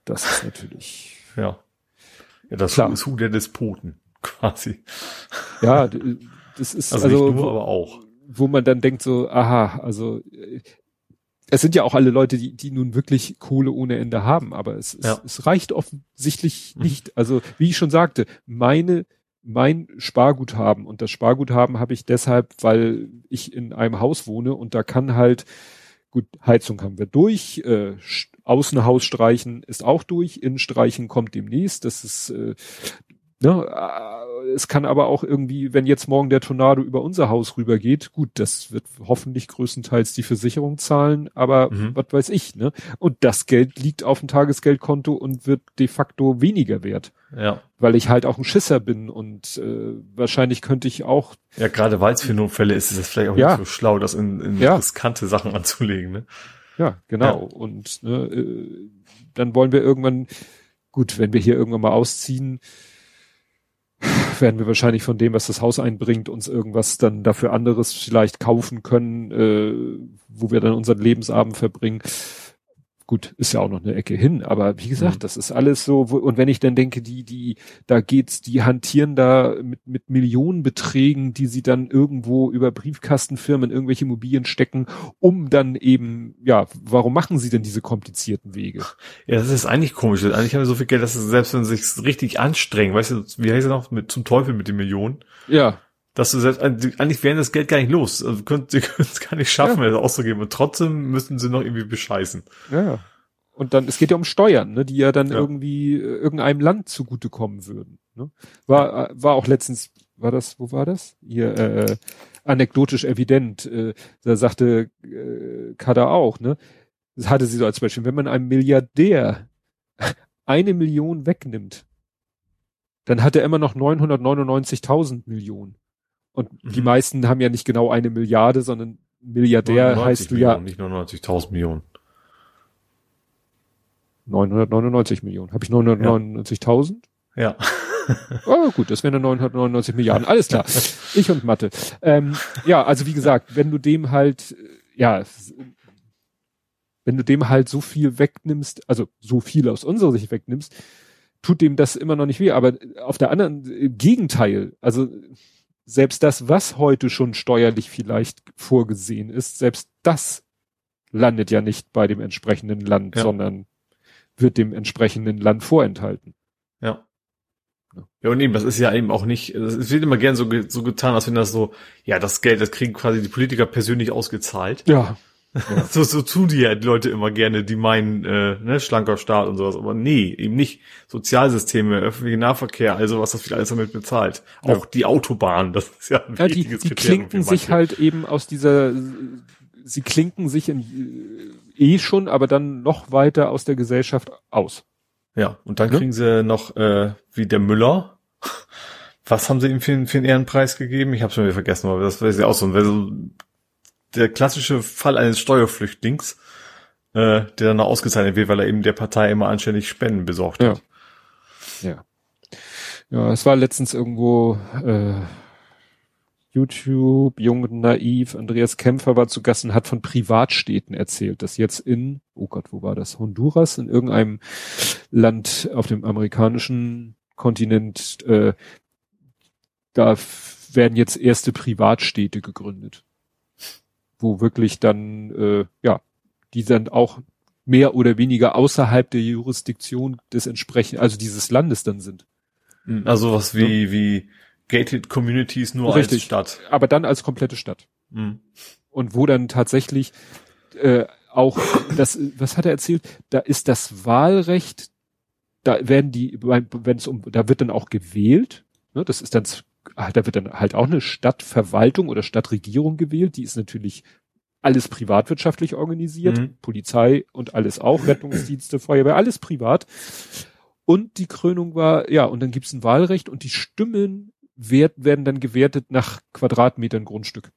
S2: das ist natürlich.
S3: Ja. Ja, das klar. ist Hu der Despoten, quasi.
S2: Ja, das ist also, also
S3: nur, wo, aber auch.
S2: Wo man dann denkt so, aha, also es sind ja auch alle Leute, die, die nun wirklich Kohle ohne Ende haben, aber es, ja. es, es reicht offensichtlich mhm. nicht. Also, wie ich schon sagte, meine, mein Sparguthaben. Und das Sparguthaben habe ich deshalb, weil ich in einem Haus wohne und da kann halt, gut, Heizung haben wir durch, äh, Außenhaus streichen ist auch durch, Innenstreichen kommt demnächst, das ist, äh, ne, es kann aber auch irgendwie, wenn jetzt morgen der Tornado über unser Haus rübergeht, gut, das wird hoffentlich größtenteils die Versicherung zahlen, aber mhm. was weiß ich, ne? Und das Geld liegt auf dem Tagesgeldkonto und wird de facto weniger wert.
S3: Ja.
S2: Weil ich halt auch ein Schisser bin und äh, wahrscheinlich könnte ich auch.
S3: Ja, gerade weil es für Notfälle ist, ist es vielleicht auch ja. nicht so schlau, das in, in ja. riskante Sachen anzulegen, ne?
S2: Ja, genau. Ja. Und ne, äh, dann wollen wir irgendwann, gut, wenn wir hier irgendwann mal ausziehen, werden wir wahrscheinlich von dem, was das Haus einbringt, uns irgendwas dann dafür anderes vielleicht kaufen können, äh, wo wir dann unseren Lebensabend verbringen. Gut, ist ja auch noch eine Ecke hin, aber wie gesagt, mhm. das ist alles so, wo, und wenn ich dann denke, die, die, da geht's, die hantieren da mit, mit Millionenbeträgen, die sie dann irgendwo über Briefkastenfirmen in irgendwelche Immobilien stecken, um dann eben, ja, warum machen sie denn diese komplizierten Wege?
S3: Ja, das ist eigentlich komisch. Eigentlich haben wir so viel Geld, dass es selbst wenn sie sich richtig anstrengen, weißt du, wie heißt es noch, mit, zum Teufel mit den Millionen?
S2: Ja
S3: dass du selbst, eigentlich wären das Geld gar nicht los. Also könnt, sie können es gar nicht schaffen, ja. es auszugeben. Und trotzdem müssen sie noch irgendwie bescheißen.
S2: Ja. Und dann, es geht ja um Steuern, ne, die ja dann ja. irgendwie äh, irgendeinem Land zugutekommen würden. Ne? War, äh, war auch letztens, war das, wo war das? Hier, äh, anekdotisch evident. Äh, da sagte äh, Kada auch, ne? Das hatte sie so als Beispiel. Wenn man einem Milliardär eine Million wegnimmt, dann hat er immer noch 999.000 Millionen. Und mhm. die meisten haben ja nicht genau eine Milliarde, sondern Milliardär heißt du ja.
S3: Nicht 99.000 Millionen.
S2: 999 Millionen. Habe ich 999.000?
S3: Ja.
S2: oh, gut, das wären dann 999 Milliarden. Alles klar. Ich und Mathe. Ähm, ja, also wie gesagt, wenn du dem halt, äh, ja, wenn du dem halt so viel wegnimmst, also so viel aus unserer Sicht wegnimmst, tut dem das immer noch nicht weh. Aber auf der anderen, im Gegenteil, also selbst das, was heute schon steuerlich vielleicht vorgesehen ist, selbst das landet ja nicht bei dem entsprechenden Land, ja. sondern wird dem entsprechenden Land vorenthalten.
S3: Ja. Ja, und eben, das ist ja eben auch nicht, es wird immer gern so, so getan, als wenn das so, ja, das Geld, das kriegen quasi die Politiker persönlich ausgezahlt.
S2: Ja.
S3: Ja. so, so tun die die Leute immer gerne, die meinen, äh, ne, schlanker Staat und sowas. Aber nee, eben nicht. Sozialsysteme, öffentlicher Nahverkehr, also was das wieder alles damit bezahlt. Ja. Auch die Autobahn, das ist ja ein
S2: ja, wichtiges die, die Kriterium. klinken sich halt eben aus dieser, sie klinken sich in, eh schon, aber dann noch weiter aus der Gesellschaft aus.
S3: Ja, und dann kriegen sie noch, äh, wie der Müller, was haben sie ihm für, für einen Ehrenpreis gegeben? Ich habe schon wieder vergessen, aber das weiß ich auch so. so der klassische Fall eines Steuerflüchtlings, äh, der dann noch ausgezeichnet wird, weil er eben der Partei immer anständig Spenden besorgt
S2: hat. Ja. ja. Ja, es war letztens irgendwo äh, YouTube, Jung und Naiv, Andreas Kämpfer war zu Gast und hat von Privatstädten erzählt, dass jetzt in, oh Gott, wo war das? Honduras, in irgendeinem Land auf dem amerikanischen Kontinent, äh, da werden jetzt erste Privatstädte gegründet. Wo wirklich dann, äh, ja, die dann auch mehr oder weniger außerhalb der Jurisdiktion des entsprechenden, also dieses Landes dann sind.
S3: Hm, also was wie, ja. wie Gated Communities nur
S2: Richtig,
S3: als Stadt.
S2: Aber dann als komplette Stadt.
S3: Mhm.
S2: Und wo dann tatsächlich äh, auch das, was hat er erzählt? Da ist das Wahlrecht, da werden die, wenn es um, da wird dann auch gewählt. Ne, das ist dann, da wird dann halt auch eine Stadtverwaltung oder Stadtregierung gewählt. Die ist natürlich alles privatwirtschaftlich organisiert, mhm. Polizei und alles auch, Rettungsdienste, Feuerwehr, alles privat. Und die Krönung war, ja, und dann gibt's ein Wahlrecht und die Stimmen wert, werden dann gewertet nach Quadratmetern Grundstück.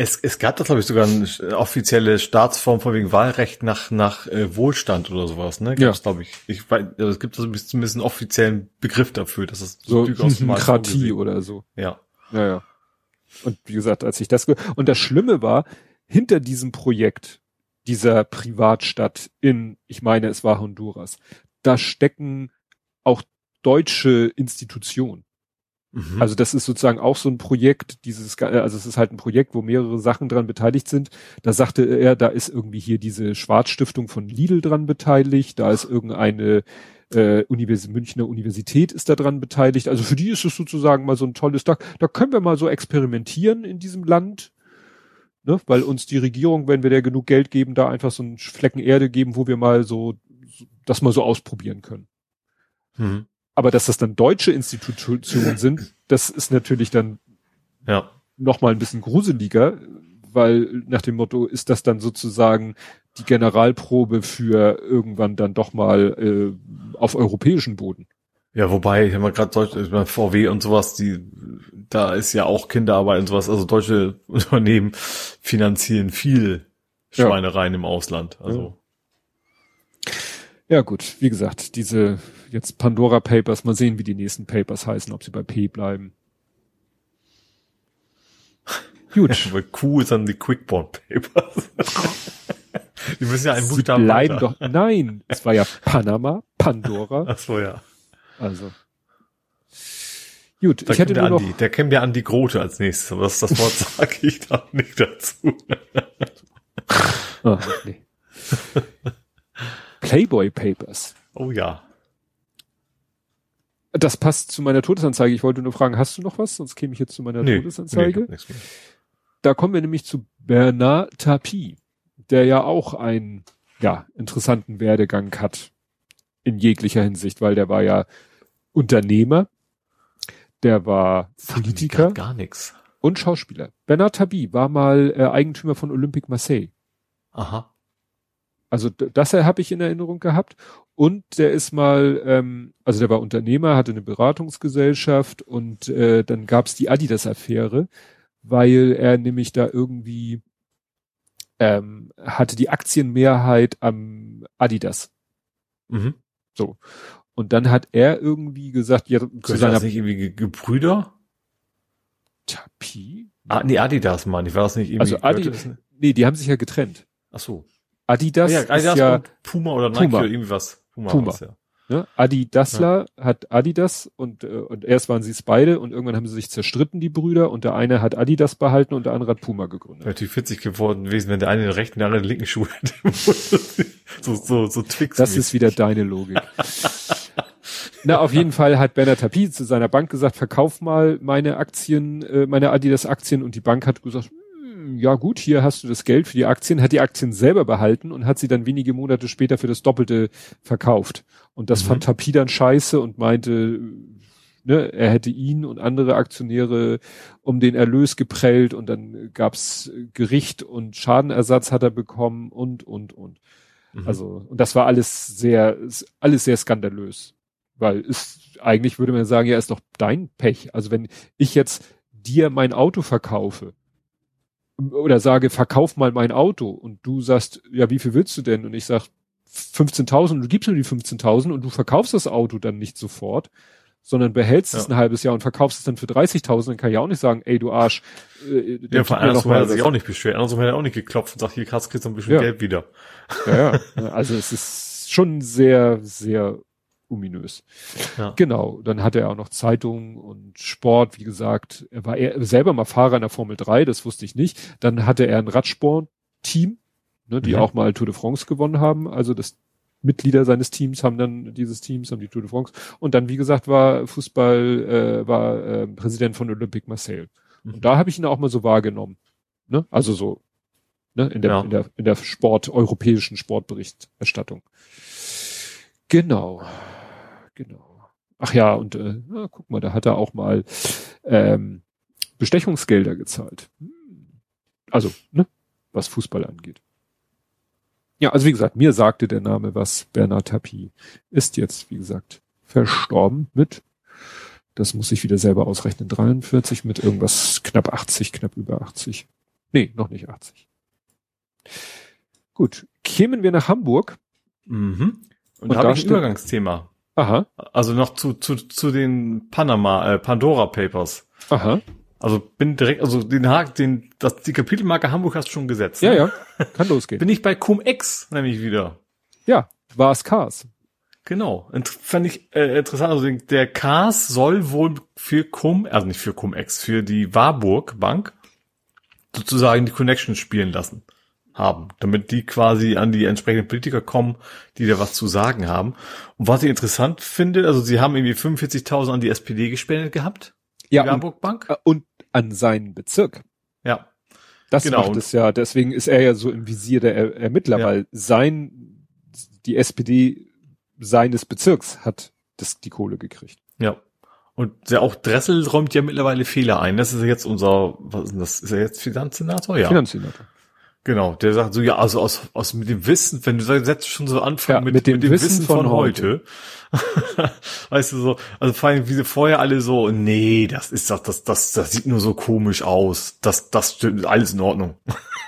S3: Es, es gab da, glaube ich, sogar eine offizielle Staatsform von wegen Wahlrecht nach, nach äh, Wohlstand oder sowas, ne?
S2: Gab's,
S3: ja. glaube ich. ich weiß, also es gibt also zumindest einen offiziellen Begriff dafür, dass es
S2: so Demokratie oder so.
S3: Ja.
S2: Ja, ja. Und wie gesagt, als ich das und das Schlimme war, hinter diesem Projekt dieser Privatstadt in, ich meine, es war Honduras, da stecken auch deutsche Institutionen. Mhm. Also das ist sozusagen auch so ein Projekt, dieses, also es ist halt ein Projekt, wo mehrere Sachen dran beteiligt sind. Da sagte er, da ist irgendwie hier diese Schwarzstiftung von Lidl dran beteiligt, da ist irgendeine äh, Univers Münchner Universität ist da dran beteiligt. Also für die ist es sozusagen mal so ein tolles Tag. Da können wir mal so experimentieren in diesem Land. Ne? Weil uns die Regierung, wenn wir der genug Geld geben, da einfach so einen Flecken Erde geben, wo wir mal so das mal so ausprobieren können. Mhm. Aber dass das dann deutsche Institutionen sind, das ist natürlich dann
S3: ja.
S2: noch mal ein bisschen gruseliger, weil nach dem Motto ist das dann sozusagen die Generalprobe für irgendwann dann doch mal äh, auf europäischen Boden.
S3: Ja, wobei, ich habe gerade Deutsch, ich mein, VW und sowas, die, da ist ja auch Kinderarbeit und sowas, also deutsche Unternehmen finanzieren viel Schweinereien ja. im Ausland, also.
S2: Ja. Ja gut, wie gesagt, diese jetzt Pandora Papers, mal sehen, wie die nächsten Papers heißen, ob sie bei P bleiben.
S3: Gut. Weil Q ist dann die Quickborn Papers. die müssen ja einen Buchstaben
S2: bleiben weiter. doch. Nein, es war ja Panama, Pandora.
S3: Ach so, ja.
S2: Also. Gut,
S3: da ich hätte nur noch... Der käme ja an die Grote als nächstes, aber das, das Wort sage ich da nicht dazu.
S2: oh, nee. Playboy Papers.
S3: Oh ja.
S2: Das passt zu meiner Todesanzeige. Ich wollte nur fragen, hast du noch was? Sonst käme ich jetzt zu meiner nee, Todesanzeige. Nee, da kommen wir nämlich zu Bernard Tapie, der ja auch einen ja, interessanten Werdegang hat in jeglicher Hinsicht, weil der war ja Unternehmer, der war Politiker
S3: gar nichts
S2: und Schauspieler. Bernard Tapie war mal äh, Eigentümer von Olympique Marseille.
S3: Aha.
S2: Also das habe ich in Erinnerung gehabt. Und der ist mal, ähm, also der war Unternehmer, hatte eine Beratungsgesellschaft und äh, dann gab es die Adidas-Affäre, weil er nämlich da irgendwie ähm, hatte die Aktienmehrheit am Adidas.
S3: Mhm.
S2: So. Und dann hat er irgendwie gesagt, ja,
S3: zu seiner das nicht irgendwie Gebrüder?
S2: Tapie?
S3: Ah, nee, Adidas, Mann. Ich war das nicht
S2: irgendwie. Also Adidas. Nee, die haben sich ja getrennt.
S3: Ach so.
S2: Adidas,
S3: ja, Adidas
S2: ist ja
S3: Puma oder Nike
S2: Puma.
S3: oder irgendwie was.
S2: Puma. Puma. Was, ja. Ne? Adidasler ja. hat Adidas und, äh, und erst waren sie es beide und irgendwann haben sie sich zerstritten, die Brüder, und der eine hat Adidas behalten und der andere hat Puma gegründet.
S3: Natürlich 40 geworden gewesen, wenn der eine den rechten, der andere den linken Schuh hätte. so, so, so Twix.
S2: Das ist wieder deine Logik. Na, auf jeden Fall hat Bernard Tapie zu seiner Bank gesagt, verkauf mal meine Aktien, äh, meine Adidas Aktien und die Bank hat gesagt, ja gut, hier hast du das Geld für die Aktien, hat die Aktien selber behalten und hat sie dann wenige Monate später für das Doppelte verkauft. Und das mhm. fand Tapi dann scheiße und meinte, ne, er hätte ihn und andere Aktionäre um den Erlös geprellt und dann gab's Gericht und Schadenersatz hat er bekommen und, und, und. Mhm. Also, und das war alles sehr, alles sehr skandalös. Weil ist, eigentlich würde man sagen, ja, ist doch dein Pech. Also wenn ich jetzt dir mein Auto verkaufe, oder sage, verkauf mal mein Auto und du sagst, ja, wie viel willst du denn? Und ich sag 15.000 und du gibst mir die 15.000 und du verkaufst das Auto dann nicht sofort, sondern behältst ja. es ein halbes Jahr und verkaufst es dann für 30.000, dann kann ich auch nicht sagen, ey, du Arsch.
S3: Äh, ja, vor allem hat er sich auch nicht beschwert. Andersrum hätte er auch nicht geklopft und sagt, hier, krass, kriegst du ein bisschen
S2: ja.
S3: Geld wieder.
S2: Ja, ja. Also es ist schon sehr, sehr ominös. Ja. Genau. Dann hatte er auch noch Zeitungen und Sport, wie gesagt. Er war er selber mal Fahrer in der Formel 3, das wusste ich nicht. Dann hatte er ein Radsport-Team, ne, die ja. auch mal Tour de France gewonnen haben. Also das Mitglieder seines Teams haben dann dieses Teams, haben die Tour de France. Und dann, wie gesagt, war Fußball, äh, war äh, Präsident von Olympique Marseille. Mhm. Und da habe ich ihn auch mal so wahrgenommen. Ne? Also so ne? in, der, ja. in, der, in der Sport, europäischen Sportberichterstattung. Genau. Genau. Ach ja, und äh, na, guck mal, da hat er auch mal ähm, Bestechungsgelder gezahlt. Hm. Also, ne, was Fußball angeht. Ja, also wie gesagt, mir sagte der Name was. Bernard Tapie ist jetzt, wie gesagt, verstorben mit, das muss ich wieder selber ausrechnen, 43 mit irgendwas knapp 80, knapp über 80. Nee, noch nicht 80. Gut, kämen wir nach Hamburg.
S3: Mhm. Und, und da habe ich ein Übergangsthema.
S2: Aha.
S3: Also noch zu, zu, zu den Panama, äh, Pandora Papers.
S2: Aha.
S3: Also bin direkt, also den Haken, den, das, die Kapitelmarke Hamburg hast du schon gesetzt.
S2: Ja, ne? ja. Kann losgehen.
S3: bin ich bei Cum-Ex nämlich wieder.
S2: Ja, war es Cars.
S3: Genau. Int fand ich äh, interessant. Also der Cars soll wohl für Cum, also nicht für Cum-Ex, für die Warburg Bank sozusagen die Connections spielen lassen haben, damit die quasi an die entsprechenden Politiker kommen, die da was zu sagen haben. Und was ich interessant finde, also sie haben irgendwie 45.000 an die SPD gespendet gehabt.
S2: Ja. Die Warburg Bank. Und, und an seinen Bezirk.
S3: Ja.
S2: Das genau. macht es ja, deswegen ist er ja so im Visier der er Ermittler, ja. weil sein, die SPD seines Bezirks hat das, die Kohle gekriegt.
S3: Ja. Und der auch Dressel räumt ja mittlerweile Fehler ein. Das ist jetzt unser, was ist das? Ist er jetzt Finanzsenator? Ja.
S2: Finanzsenator.
S3: Genau, der sagt so, ja, also aus, aus mit dem Wissen, wenn du sagst, schon so anfangen ja,
S2: mit, mit, dem, mit dem Wissen, Wissen, von, von heute.
S3: heute. weißt du so, also vor allem, wie sie vorher alle so, nee, das ist das, das, das, das sieht nur so komisch aus. Das, das stimmt, alles in Ordnung.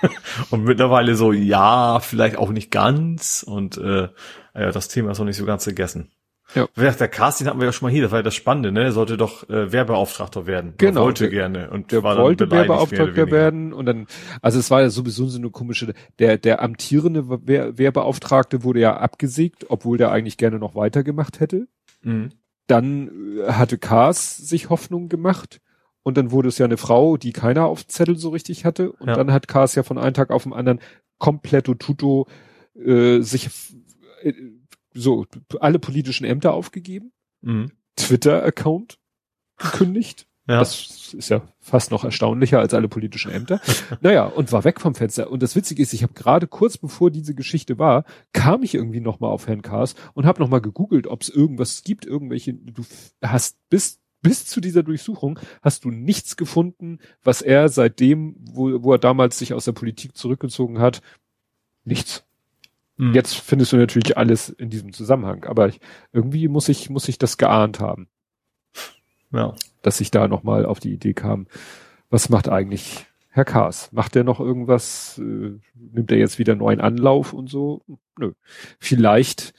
S3: und mittlerweile so, ja, vielleicht auch nicht ganz. Und äh, ja, das Thema ist noch nicht so ganz gegessen. Ja. Der Casting hatten wir ja schon mal hier, das war ja das Spannende, ne? Er sollte doch äh, Werbeauftragter werden.
S2: Genau.
S3: Er wollte gerne.
S2: Und der war wollte Werbeauftragter werden und dann, also es war ja sowieso so eine komische, der, der amtierende Werbeauftragte wurde ja abgesägt, obwohl der eigentlich gerne noch weitergemacht hätte. Mhm. Dann äh, hatte Kars sich Hoffnung gemacht und dann wurde es ja eine Frau, die keiner auf Zettel so richtig hatte und ja. dann hat Kars ja von einem Tag auf den anderen kompletto tuto äh, sich äh, so alle politischen Ämter aufgegeben, mhm. Twitter-Account gekündigt. Ja. Das ist ja fast noch erstaunlicher als alle politischen Ämter. naja, und war weg vom Fenster. Und das Witzige ist, ich habe gerade kurz bevor diese Geschichte war, kam ich irgendwie nochmal auf Herrn Kars und habe nochmal gegoogelt, ob es irgendwas gibt, irgendwelche, du hast bis bis zu dieser Durchsuchung hast du nichts gefunden, was er seitdem, wo, wo er damals sich aus der Politik zurückgezogen hat, nichts. Mhm. Jetzt findest du natürlich alles in diesem Zusammenhang, aber ich, irgendwie muss ich, muss ich das geahnt haben. Ja. Dass ich da nochmal auf die Idee kam, was macht eigentlich Herr Kaas? Macht er noch irgendwas? Äh, nimmt er jetzt wieder neuen Anlauf und so? Nö. Vielleicht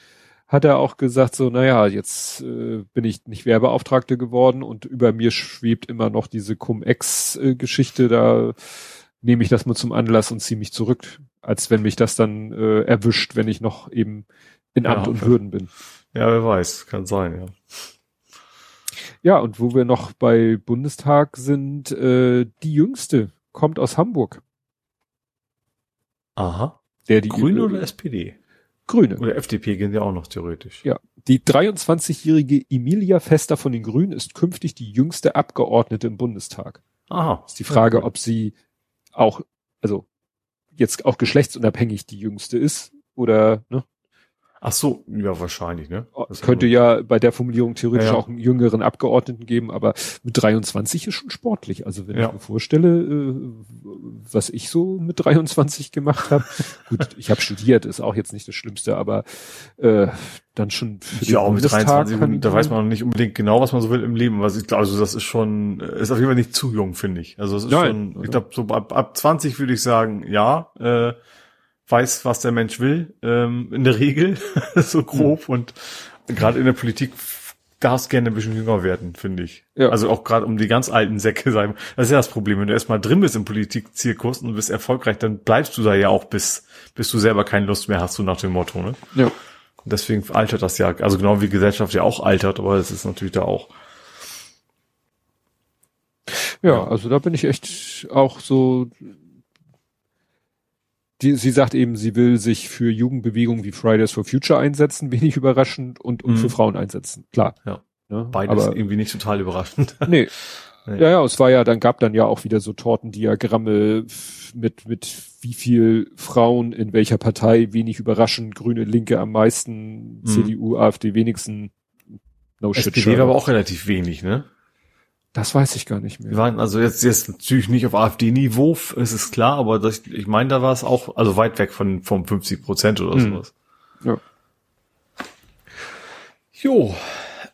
S2: hat er auch gesagt so, naja, jetzt äh, bin ich nicht Werbeauftragte geworden und über mir schwebt immer noch diese Cum-Ex-Geschichte, da nehme ich das mal zum Anlass und ziehe mich zurück als wenn mich das dann äh, erwischt, wenn ich noch eben in Amt ja, und Würden bin.
S3: Ja, wer weiß, kann sein, ja.
S2: Ja, und wo wir noch bei Bundestag sind, äh, die Jüngste kommt aus Hamburg.
S3: Aha.
S2: Der die
S3: Grüne oder SPD?
S2: Grüne.
S3: Oder FDP gehen ja auch noch theoretisch.
S2: Ja. Die 23-jährige Emilia Fester von den Grünen ist künftig die jüngste Abgeordnete im Bundestag.
S3: Aha.
S2: Ist die Frage, ob sie auch, also jetzt auch geschlechtsunabhängig die jüngste ist oder ne?
S3: Ach so, ja, wahrscheinlich, ne?
S2: Oh, das könnte ja bei der Formulierung theoretisch ja, ja. auch einen jüngeren Abgeordneten geben, aber mit 23 ist schon sportlich. Also wenn ja. ich mir vorstelle, äh, was ich so mit 23 gemacht habe, gut, ich habe studiert, ist auch jetzt nicht das Schlimmste, aber äh, dann schon
S3: für ja, den mit 23, da weiß man noch nicht unbedingt genau, was man so will im Leben. Was ich also das ist schon, ist auf jeden Fall nicht zu jung, finde ich. Also es ist Nein, schon, ich glaube, so ab, ab 20 würde ich sagen, ja, äh, weiß, was der Mensch will, ähm, in der Regel, so grob. Mhm. Und gerade in der Politik darfst gerne ein bisschen jünger werden, finde ich. Ja. Also auch gerade um die ganz alten Säcke sein. Das ist ja das Problem. Wenn du erstmal drin bist im Politikzirkus und bist erfolgreich, dann bleibst du da ja auch bis, bis du selber keine Lust mehr hast, so nach dem Motto, ne? Ja. Und deswegen altert das ja, also genau wie Gesellschaft ja auch altert, aber das ist natürlich da auch.
S2: Ja, also da bin ich echt auch so, die, sie sagt eben, sie will sich für Jugendbewegungen wie Fridays for Future einsetzen, wenig überraschend, und, und mhm. für Frauen einsetzen. Klar.
S3: Ja. Ne? Beides aber, irgendwie nicht total überraschend.
S2: Nee. nee. Ja, ja, es war ja, dann gab dann ja auch wieder so Tortendiagramme mit, mit wie viel Frauen in welcher Partei, wenig überraschend, Grüne, Linke am meisten, mhm. CDU, AfD wenigsten.
S3: No SPD shit. war aber auch relativ wenig, ne?
S2: Das weiß ich gar nicht mehr.
S3: Wir waren also jetzt, jetzt natürlich nicht auf AfD-Niveau, ist es klar, aber das, ich meine, da war es auch, also weit weg von, vom 50 Prozent oder mhm. sowas. Ja. Jo.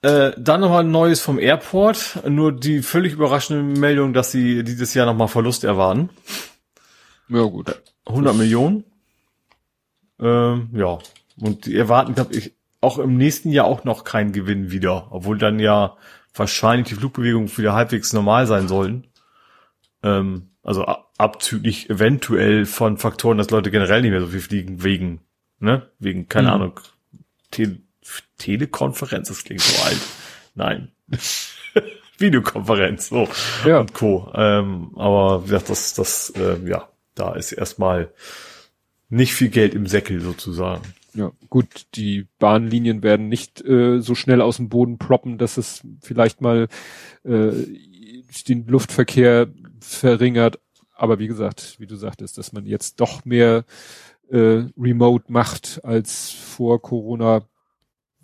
S3: Äh, dann nochmal ein Neues vom Airport. Nur die völlig überraschende Meldung, dass sie dieses Jahr nochmal Verlust erwarten.
S2: Ja, gut.
S3: 100 Millionen. Ähm, ja. Und die erwarten, glaube ich, auch im nächsten Jahr auch noch keinen Gewinn wieder. Obwohl dann ja wahrscheinlich die Flugbewegungen wieder halbwegs normal sein sollen. Ähm, also abzüglich eventuell von Faktoren, dass Leute generell nicht mehr so viel fliegen wegen, ne, wegen, keine mhm. Ahnung, Te Telekonferenz, das klingt so alt. Nein. Videokonferenz, so ja. und Co. Ähm, aber wie gesagt, das, das, äh, ja, da ist erstmal nicht viel Geld im Säckel sozusagen.
S2: Ja, gut, die Bahnlinien werden nicht äh, so schnell aus dem Boden ploppen, dass es vielleicht mal äh, den Luftverkehr verringert. Aber wie gesagt, wie du sagtest, dass man jetzt doch mehr äh, Remote macht als vor Corona.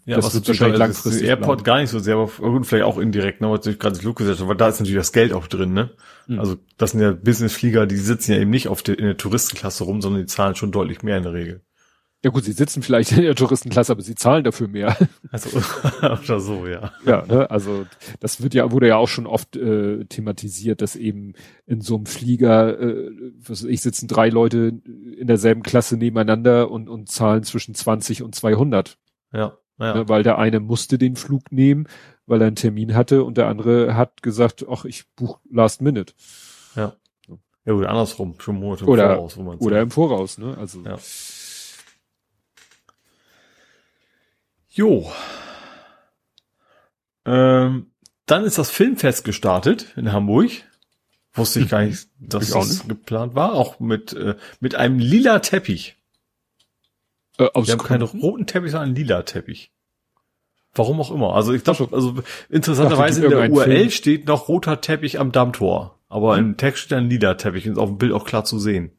S3: Ja, das wird wahrscheinlich langfristig. Airport bleiben. gar nicht so sehr, aber gut, vielleicht auch indirekt, ne, was ich gerade das Fluggesellschaft, weil da ist natürlich das Geld auch drin, ne? Mhm. Also das sind ja Businessflieger, die sitzen ja eben nicht auf der, in der Touristenklasse rum, sondern die zahlen schon deutlich mehr in der Regel.
S2: Ja gut, sie sitzen vielleicht in der Touristenklasse, aber sie zahlen dafür mehr.
S3: Also oder so, ja.
S2: Ja, ne, also das wird ja wurde ja auch schon oft äh, thematisiert, dass eben in so einem Flieger, äh, was ich sitzen drei Leute in derselben Klasse nebeneinander und und zahlen zwischen 20 und 200.
S3: Ja. ja.
S2: Ne, weil der eine musste den Flug nehmen, weil er einen Termin hatte und der andere hat gesagt, ach ich buch Last Minute.
S3: Ja. Ja, oder andersrum, schon Monate
S2: im oder, Voraus, wo man Oder im Voraus, ne? Also
S3: ja. Jo. Ähm, dann ist das Filmfest gestartet in Hamburg. Wusste ich gar nicht, dass das geplant war. Auch mit, äh, mit einem lila Teppich. Äh, aus Wir haben keinen roten Teppich, sondern einen lila Teppich. Warum auch immer. Also ich glaube, also interessanterweise in der URL Film. steht noch roter Teppich am Dammtor. Aber im Text steht ein lila Teppich und ist auf dem Bild auch klar zu sehen.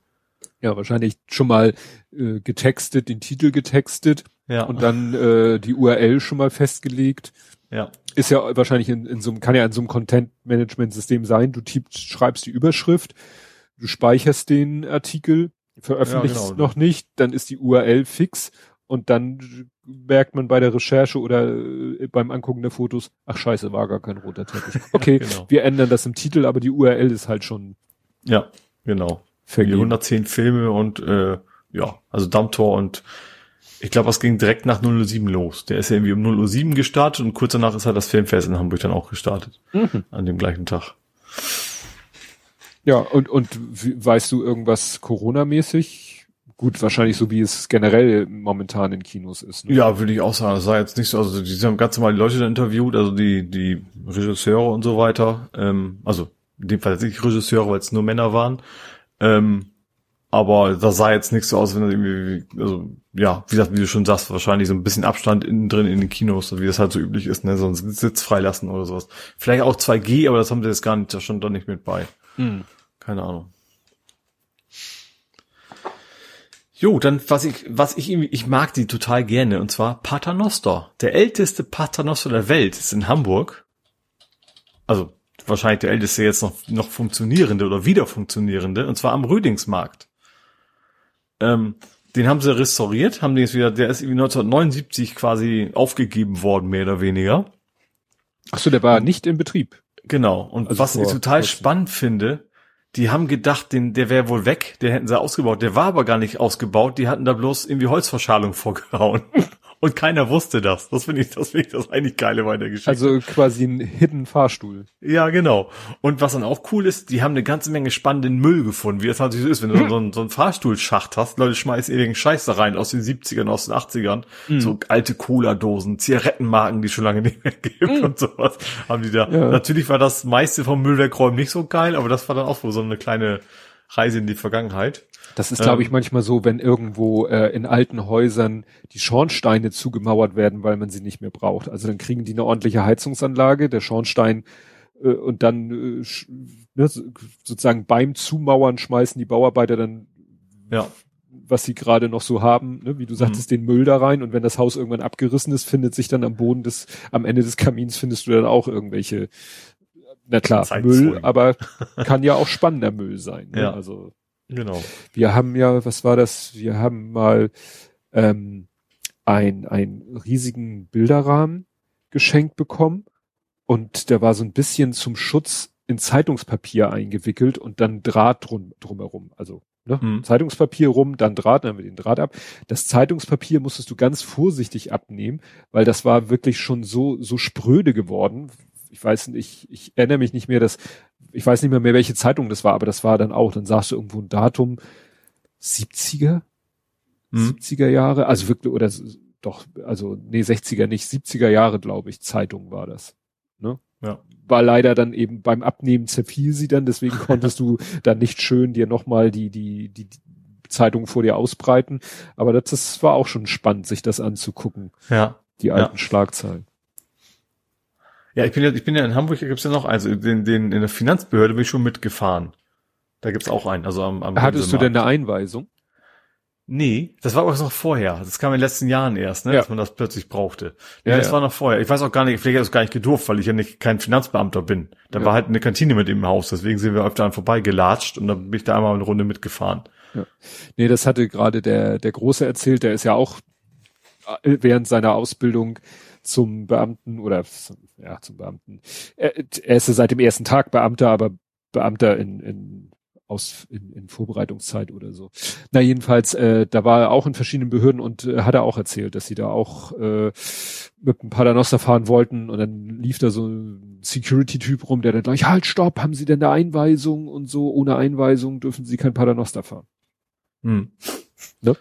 S2: Ja, wahrscheinlich schon mal äh, getextet, den Titel getextet ja. und dann äh, die URL schon mal festgelegt.
S3: Ja.
S2: Ist ja wahrscheinlich in, in so einem, kann ja in so einem Content-Management-System sein. Du tippst, schreibst die Überschrift, du speicherst den Artikel, veröffentlichst ja, genau. noch nicht, dann ist die URL fix und dann merkt man bei der Recherche oder äh, beim Angucken der Fotos, ach scheiße, war gar kein roter Teppich. Okay, genau. wir ändern das im Titel, aber die URL ist halt schon.
S3: Ja, genau. Für 110 Filme und äh, ja, also Dammtor und ich glaube, es ging direkt nach 007 los. Der ist ja irgendwie um 007 gestartet und kurz danach ist halt das Filmfest in Hamburg dann auch gestartet. Mhm. An dem gleichen Tag.
S2: Ja, und, und weißt du irgendwas Corona-mäßig? Gut, wahrscheinlich so wie es generell momentan in Kinos ist.
S3: Ne? Ja, würde ich auch sagen. Das war jetzt nicht so, also die haben ganz normal die Leute da interviewt, also die, die Regisseure und so weiter. Ähm, also in dem Fall nicht Regisseure, weil es nur Männer waren. Ähm, aber das sah jetzt nicht so aus, wenn das irgendwie, also ja, wie gesagt, wie du schon sagst, wahrscheinlich so ein bisschen Abstand innen drin in den Kinos, wie das halt so üblich ist, ne, so einen Sitz freilassen oder sowas. Vielleicht auch 2G, aber das haben sie jetzt gar nicht, da stand doch nicht mit bei. Hm. Keine Ahnung. Jo, dann was ich, was ich irgendwie, ich mag die total gerne, und zwar Paternoster. Der älteste Paternoster der Welt ist in Hamburg. Also wahrscheinlich der älteste jetzt noch, noch funktionierende oder wieder funktionierende, und zwar am Rüdingsmarkt. Ähm, den haben sie restauriert, haben den jetzt wieder, der ist irgendwie 1979 quasi aufgegeben worden, mehr oder weniger.
S2: Ach so, der war nicht in Betrieb.
S3: Genau. Und also was ich total spannend finde, die haben gedacht, den, der wäre wohl weg, den hätten sie ausgebaut. Der war aber gar nicht ausgebaut, die hatten da bloß irgendwie Holzverschalung vorgehauen. Und keiner wusste das. Das finde ich, das finde ich das eigentlich geile bei der Geschichte.
S2: Also quasi ein Hidden Fahrstuhl.
S3: Ja, genau. Und was dann auch cool ist, die haben eine ganze Menge spannenden Müll gefunden, wie es natürlich so ist, wenn du hm. so, einen, so einen Fahrstuhlschacht hast. Leute schmeißen ewigen Scheiß da rein aus den 70ern, aus den 80ern. Hm. So alte Cola-Dosen, Zigarettenmarken, die schon lange nicht mehr gibt hm. und sowas. Haben die da. Ja. Natürlich war das meiste vom Müllwegräumen nicht so geil, aber das war dann auch so eine kleine Reise in die Vergangenheit.
S2: Das ist, glaube ich, ähm. manchmal so, wenn irgendwo äh, in alten Häusern die Schornsteine zugemauert werden, weil man sie nicht mehr braucht. Also dann kriegen die eine ordentliche Heizungsanlage, der Schornstein äh, und dann äh, ne, sozusagen beim Zumauern schmeißen die Bauarbeiter dann ja was sie gerade noch so haben, ne? wie du sagtest, mhm. den Müll da rein und wenn das Haus irgendwann abgerissen ist, findet sich dann am Boden des, am Ende des Kamins findest du dann auch irgendwelche, na klar, Müll, aber kann ja auch spannender Müll sein. Ne? Ja. Also Genau. Wir haben ja, was war das? Wir haben mal ähm, ein, einen riesigen Bilderrahmen geschenkt bekommen und der war so ein bisschen zum Schutz in Zeitungspapier eingewickelt und dann Draht drum, drumherum. Also ne? Hm. Zeitungspapier rum, dann Draht, dann haben wir den Draht ab. Das Zeitungspapier musstest du ganz vorsichtig abnehmen, weil das war wirklich schon so, so spröde geworden. Ich weiß nicht, ich, ich erinnere mich nicht mehr, dass ich weiß nicht mehr mehr, welche Zeitung das war, aber das war dann auch, dann sagst du irgendwo ein Datum, 70er? Hm. 70er Jahre, also wirklich, oder doch, also, nee, 60er nicht, 70er Jahre, glaube ich, Zeitung war das. Ne? Ja. War leider dann eben beim Abnehmen zerfiel sie dann, deswegen konntest du dann nicht schön dir nochmal die, die, die, die Zeitung vor dir ausbreiten. Aber das, das war auch schon spannend, sich das anzugucken.
S3: Ja.
S2: Die alten ja. Schlagzeilen.
S3: Ja, ich bin ja, ich bin ja in Hamburg, da gibt's ja noch, also den, den, in der Finanzbehörde bin ich schon mitgefahren. Da gibt's auch einen, also am, am
S2: Hattest du denn eine Einweisung?
S3: Nee, das war aber noch vorher. Das kam in den letzten Jahren erst, ne, ja. dass man das plötzlich brauchte. Nee, ja, das ja. war noch vorher. Ich weiß auch gar nicht, vielleicht ich das gar nicht gedurft, weil ich ja nicht kein Finanzbeamter bin. Da ja. war halt eine Kantine mit im Haus, deswegen sind wir öfter an vorbei gelatscht und dann bin ich da einmal eine Runde mitgefahren.
S2: Ja. Nee, das hatte gerade der, der Große erzählt, der ist ja auch äh, während seiner Ausbildung zum Beamten oder ja, zum Beamten. Er, er ist ja seit dem ersten Tag Beamter, aber Beamter in, in aus in, in Vorbereitungszeit oder so. Na jedenfalls, äh, da war er auch in verschiedenen Behörden und äh, hat er auch erzählt, dass sie da auch äh, mit einem Paternoster fahren wollten und dann lief da so ein Security-Typ rum, der dann gleich, halt, stopp, haben Sie denn eine Einweisung und so, ohne Einweisung dürfen Sie kein Paternoster fahren. Hm. Ne?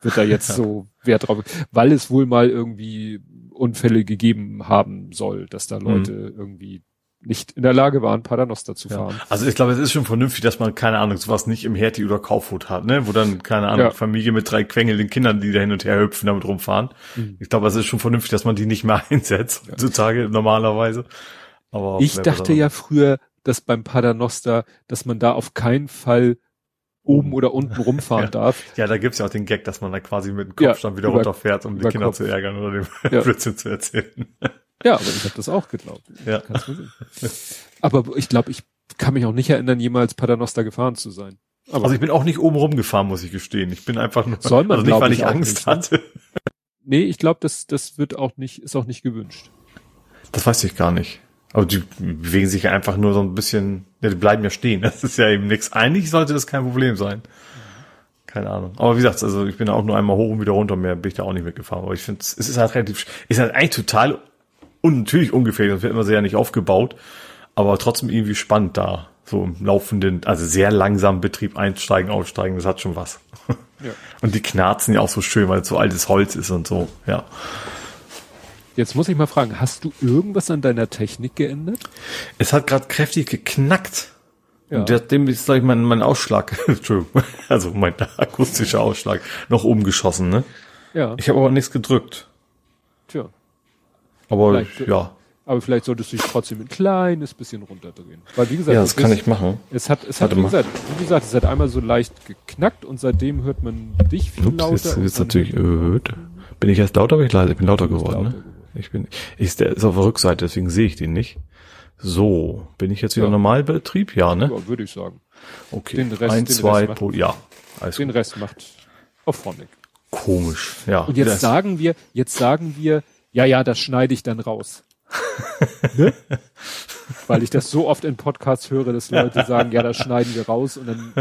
S2: Wird da jetzt so Wert drauf, weil es wohl mal irgendwie Unfälle gegeben haben soll, dass da Leute mhm. irgendwie nicht in der Lage waren, Paternoster zu fahren.
S3: Ja. Also ich glaube, es ist schon vernünftig, dass man, keine Ahnung, sowas nicht im Hertie oder Kaufhut hat, ne? Wo dann, keine Ahnung, ja. Familie mit drei quengelnden Kindern, die da hin und her hüpfen, damit rumfahren. Mhm. Ich glaube, es ist schon vernünftig, dass man die nicht mehr einsetzt, ja. heutzutage normalerweise.
S2: Aber ich dachte ja früher, dass beim Paternoster, dass man da auf keinen Fall oben oder unten rumfahren
S3: ja.
S2: darf.
S3: Ja, da gibt's ja auch den Gag, dass man da quasi mit dem Kopfstand ja, wieder über, runterfährt, um die Kinder Kopf. zu ärgern oder dem ja. Blödsinn zu erzählen.
S2: Ja, aber ich habe das auch geglaubt. Ja. Aber ich glaube, ich kann mich auch nicht erinnern, jemals Paternoster gefahren zu sein.
S3: Aber also ich bin auch nicht oben rumgefahren, muss ich gestehen. Ich bin einfach nur,
S2: soll man,
S3: also nicht, weil ich, ich Angst nicht, ne? hatte.
S2: Nee, ich glaube, das, das wird auch nicht, ist auch nicht gewünscht.
S3: Das weiß ich gar nicht. Aber die bewegen sich ja einfach nur so ein bisschen, ja, die bleiben ja stehen. Das ist ja eben nichts. Eigentlich sollte das kein Problem sein. Keine Ahnung. Aber wie gesagt, also ich bin auch nur einmal hoch und wieder runter, mehr bin ich da auch nicht mitgefahren. Aber ich finde, es ist halt relativ, ist halt eigentlich total und natürlich ungefährlich, das wird immer sehr nicht aufgebaut, aber trotzdem irgendwie spannend da, so im laufenden, also sehr langsamen Betrieb einsteigen, aussteigen, das hat schon was. Ja. Und die knarzen ja auch so schön, weil es so altes Holz ist und so, ja.
S2: Jetzt muss ich mal fragen, hast du irgendwas an deiner Technik geändert?
S3: Es hat gerade kräftig geknackt. Ja. Und dem ist, sag ich mal, mein Ausschlag, Entschuldigung, also mein akustischer Ausschlag, noch oben geschossen, ne? Ja. Ich habe aber nichts gedrückt. Tja. Aber vielleicht, ja.
S2: Aber vielleicht solltest du dich trotzdem ein kleines bisschen runterdrehen. Weil wie gesagt,
S3: ja, das kann ist, ich machen.
S2: Es hat, es hat wie gesagt, wie gesagt, es hat einmal so leicht geknackt und seitdem hört man dich viel Ups, lauter.
S3: Jetzt, jetzt natürlich erhöht. Bin ich erst lauter, bin ich leise? Ich bin lauter geworden, lauter ne? Geworden. Ich bin, ich, der ist auf der Rückseite, deswegen sehe ich den nicht. So, bin ich jetzt wieder ja. Normalbetrieb? Ja, ne? Ja,
S2: würde ich sagen.
S3: Okay. Den Rest, Ein, zwei, Rest macht, ja.
S2: Alles den gut. Rest macht auf Phonic.
S3: Komisch, ja.
S2: Und jetzt sagen wir, jetzt sagen wir, ja, ja, das schneide ich dann raus. ne? Weil ich das so oft in Podcasts höre, dass Leute sagen, ja, das schneiden wir raus und dann.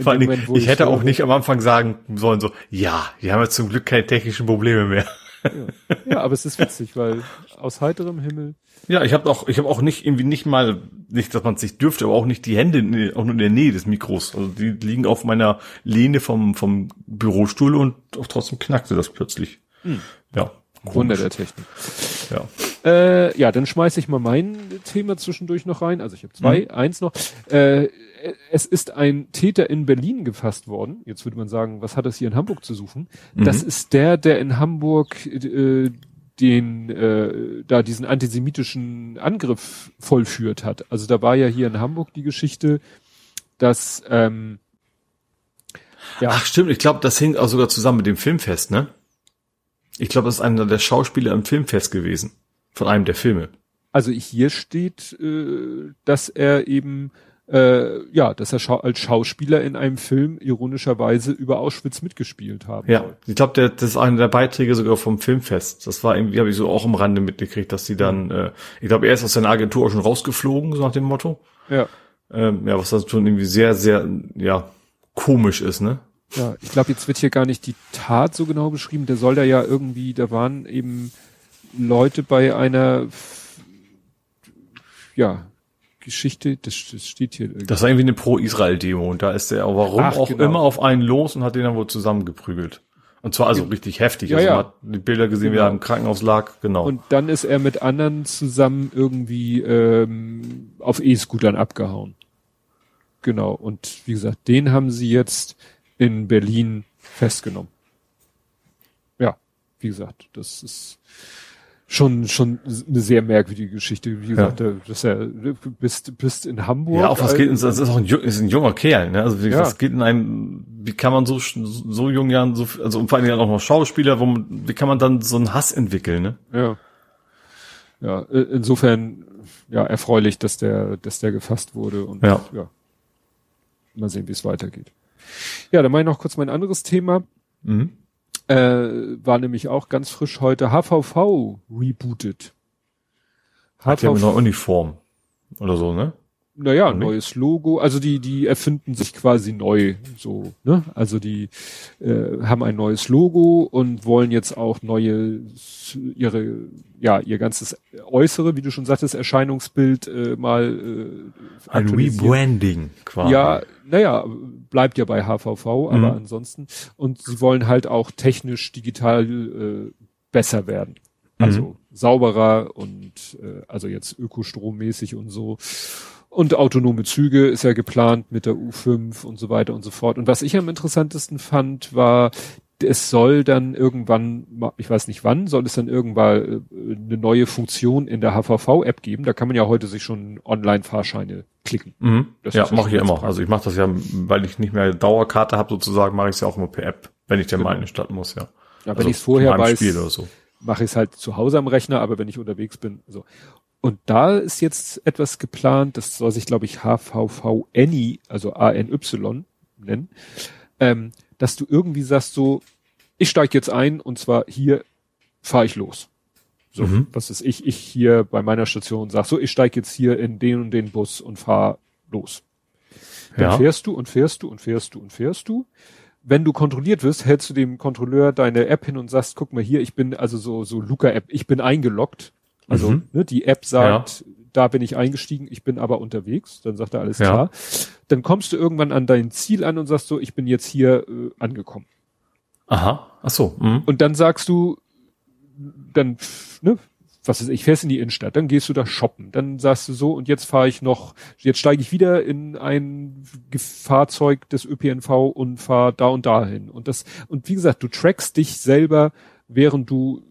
S3: Vor allem, Moment, ich, ich hätte auch nicht am Anfang sagen sollen, so, ja, wir haben jetzt zum Glück keine technischen Probleme mehr.
S2: Ja. ja, aber es ist witzig, weil aus heiterem Himmel.
S3: Ja, ich habe auch, ich habe auch nicht irgendwie nicht mal, nicht, dass man es sich dürfte, aber auch nicht die Hände in, auch nur in der Nähe des Mikros. Also die liegen auf meiner Lehne vom vom Bürostuhl und auch trotzdem knackte das plötzlich. Hm. Ja.
S2: Wunder der Technik. Ja. Äh, ja, dann schmeiße ich mal mein Thema zwischendurch noch rein. Also ich habe zwei, mhm. eins noch. Äh, es ist ein Täter in Berlin gefasst worden. Jetzt würde man sagen, was hat das hier in Hamburg zu suchen? Mhm. Das ist der, der in Hamburg äh, den äh, da diesen antisemitischen Angriff vollführt hat. Also da war ja hier in Hamburg die Geschichte, dass ähm,
S3: ja. Ach stimmt, ich glaube, das hing auch sogar zusammen mit dem Filmfest, ne? Ich glaube, das ist einer der Schauspieler im Filmfest gewesen. Von einem der Filme.
S2: Also hier steht, äh, dass er eben, äh, ja, dass er schau als Schauspieler in einem Film ironischerweise über Auschwitz mitgespielt haben.
S3: Ja, soll. ich glaube, das ist einer der Beiträge sogar vom Filmfest. Das war irgendwie, habe ich so auch im Rande mitgekriegt, dass die dann, mhm. äh, ich glaube, er ist aus seiner Agentur auch schon rausgeflogen, so nach dem Motto.
S2: Ja.
S3: Ähm, ja, was das schon irgendwie sehr, sehr, ja, komisch ist, ne?
S2: Ja, ich glaube, jetzt wird hier gar nicht die Tat so genau beschrieben. Der soll da ja irgendwie, da waren eben Leute bei einer, ja, Geschichte, das, das steht hier.
S3: Irgendwie. Das war irgendwie eine Pro-Israel-Demo und da ist der, warum Ach, auch genau. immer auf einen los und hat den dann wohl zusammengeprügelt. Und zwar also richtig heftig.
S2: Ja,
S3: also
S2: ja.
S3: man hat die Bilder gesehen, genau. wie er im Krankenhaus lag, genau.
S2: Und dann ist er mit anderen zusammen irgendwie ähm, auf E-Scootern abgehauen. Genau. Und wie gesagt, den haben sie jetzt in Berlin festgenommen. Ja, wie gesagt, das ist schon schon eine sehr merkwürdige Geschichte. Wie gesagt, ja. dass er bist bist in Hamburg.
S3: Ja, auf was geht das ist auch ein, ist ein junger Kerl, ne? Also wie, ja. was geht in einem wie kann man so so jungen Jahren so also und vor allem auch noch Schauspieler, wo man, wie kann man dann so einen Hass entwickeln, ne?
S2: Ja. Ja, insofern ja erfreulich, dass der dass der gefasst wurde und
S3: ja.
S2: ja. Mal sehen, wie es weitergeht. Ja, dann mache ich noch kurz mein anderes Thema. Mhm. Äh, war nämlich auch ganz frisch heute HVV rebooted.
S3: Hat ja mit einer Uniform oder so, ne?
S2: Naja, neues Logo, also die, die erfinden sich quasi neu, so, ne? Also die äh, haben ein neues Logo und wollen jetzt auch neue, ihre, ja, ihr ganzes Äußere, wie du schon sagtest, Erscheinungsbild äh, mal
S3: äh, Ein Rebranding
S2: quasi. Ja, naja, bleibt ja bei HVV, aber mhm. ansonsten. Und sie wollen halt auch technisch, digital äh, besser werden. Also mhm. sauberer und äh, also jetzt ökostrommäßig und so. Und autonome Züge ist ja geplant mit der U5 und so weiter und so fort. Und was ich am interessantesten fand, war, es soll dann irgendwann, ich weiß nicht wann, soll es dann irgendwann äh, eine neue Funktion in der HVV-App geben. Da kann man ja heute sich schon Online-Fahrscheine klicken.
S3: Mhm. ja, mache ich ja immer. Praktisch. Also ich mache das ja, weil ich nicht mehr Dauerkarte habe sozusagen, mache ich es ja auch immer per App, wenn ich denn genau. mal in die Stadt muss, ja.
S2: Ja, also wenn ich es vorher weiß, so. mache ich es halt zu Hause am Rechner, aber wenn ich unterwegs bin, so. Und da ist jetzt etwas geplant, das soll sich, glaube ich, HVV Any, also A-N-Y nennen, ähm, dass du irgendwie sagst so, ich steige jetzt ein und zwar hier fahre ich los. So, mhm. was ist ich, ich hier bei meiner Station sag so, ich steige jetzt hier in den und den Bus und fahr los. Dann ja. fährst du und fährst du und fährst du und fährst du. Wenn du kontrolliert wirst, hältst du dem Kontrolleur deine App hin und sagst, guck mal hier, ich bin also so so Luca App, ich bin eingeloggt also mhm. ne, die App sagt, ja. da bin ich eingestiegen, ich bin aber unterwegs. Dann sagt er alles ja. klar. Dann kommst du irgendwann an dein Ziel an und sagst so, ich bin jetzt hier äh, angekommen.
S3: Aha, ach so. Mhm.
S2: Und dann sagst du, dann, ne, was ist ich, fährst in die Innenstadt, dann gehst du da shoppen, dann sagst du so, und jetzt fahre ich noch, jetzt steige ich wieder in ein Fahrzeug des ÖPNV und fahre da und dahin. Und das, und wie gesagt, du trackst dich selber, während du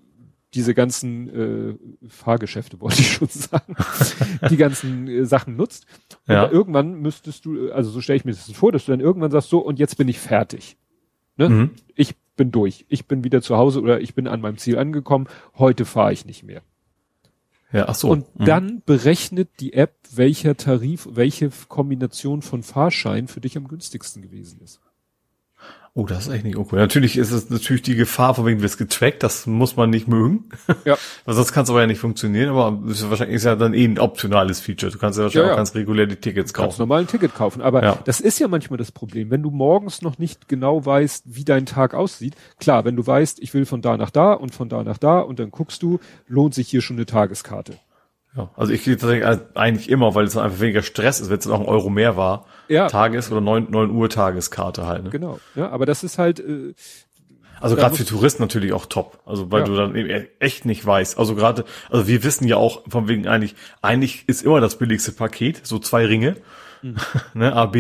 S2: diese ganzen äh, Fahrgeschäfte, wollte ich schon sagen, die ganzen äh, Sachen nutzt. Und ja. irgendwann müsstest du, also so stelle ich mir das vor, dass du dann irgendwann sagst, so, und jetzt bin ich fertig. Ne? Mhm. Ich bin durch. Ich bin wieder zu Hause oder ich bin an meinem Ziel angekommen. Heute fahre ich nicht mehr.
S3: Ja, ach so.
S2: Und mhm. dann berechnet die App, welcher Tarif, welche Kombination von Fahrschein für dich am günstigsten gewesen ist.
S3: Oh, das ist echt nicht okay. Natürlich ist es natürlich die Gefahr, von wegen wird es getrackt, das muss man nicht mögen. Ja. Weil sonst kann es aber ja nicht funktionieren, aber ist wahrscheinlich ist ja dann eh ein optionales Feature. Du kannst ja wahrscheinlich ja, ja. auch ganz regulär die Tickets kaufen. Ganz
S2: normal ein Ticket kaufen. Aber ja. das ist ja manchmal das Problem. Wenn du morgens noch nicht genau weißt, wie dein Tag aussieht, klar, wenn du weißt, ich will von da nach da und von da nach da und dann guckst du, lohnt sich hier schon eine Tageskarte.
S3: Ja, also ich gehe tatsächlich eigentlich immer, weil es dann einfach weniger Stress ist, wenn es dann auch ein Euro mehr war. Ja. Tages- oder neun neun Uhr Tageskarte halt. Ne?
S2: Genau. Ja, aber das ist halt. Äh,
S3: also gerade für Touristen natürlich auch top. Also weil ja. du dann eben echt nicht weißt. Also gerade, also wir wissen ja auch von wegen eigentlich, eigentlich ist immer das billigste Paket, so zwei Ringe, mhm. ne, AB.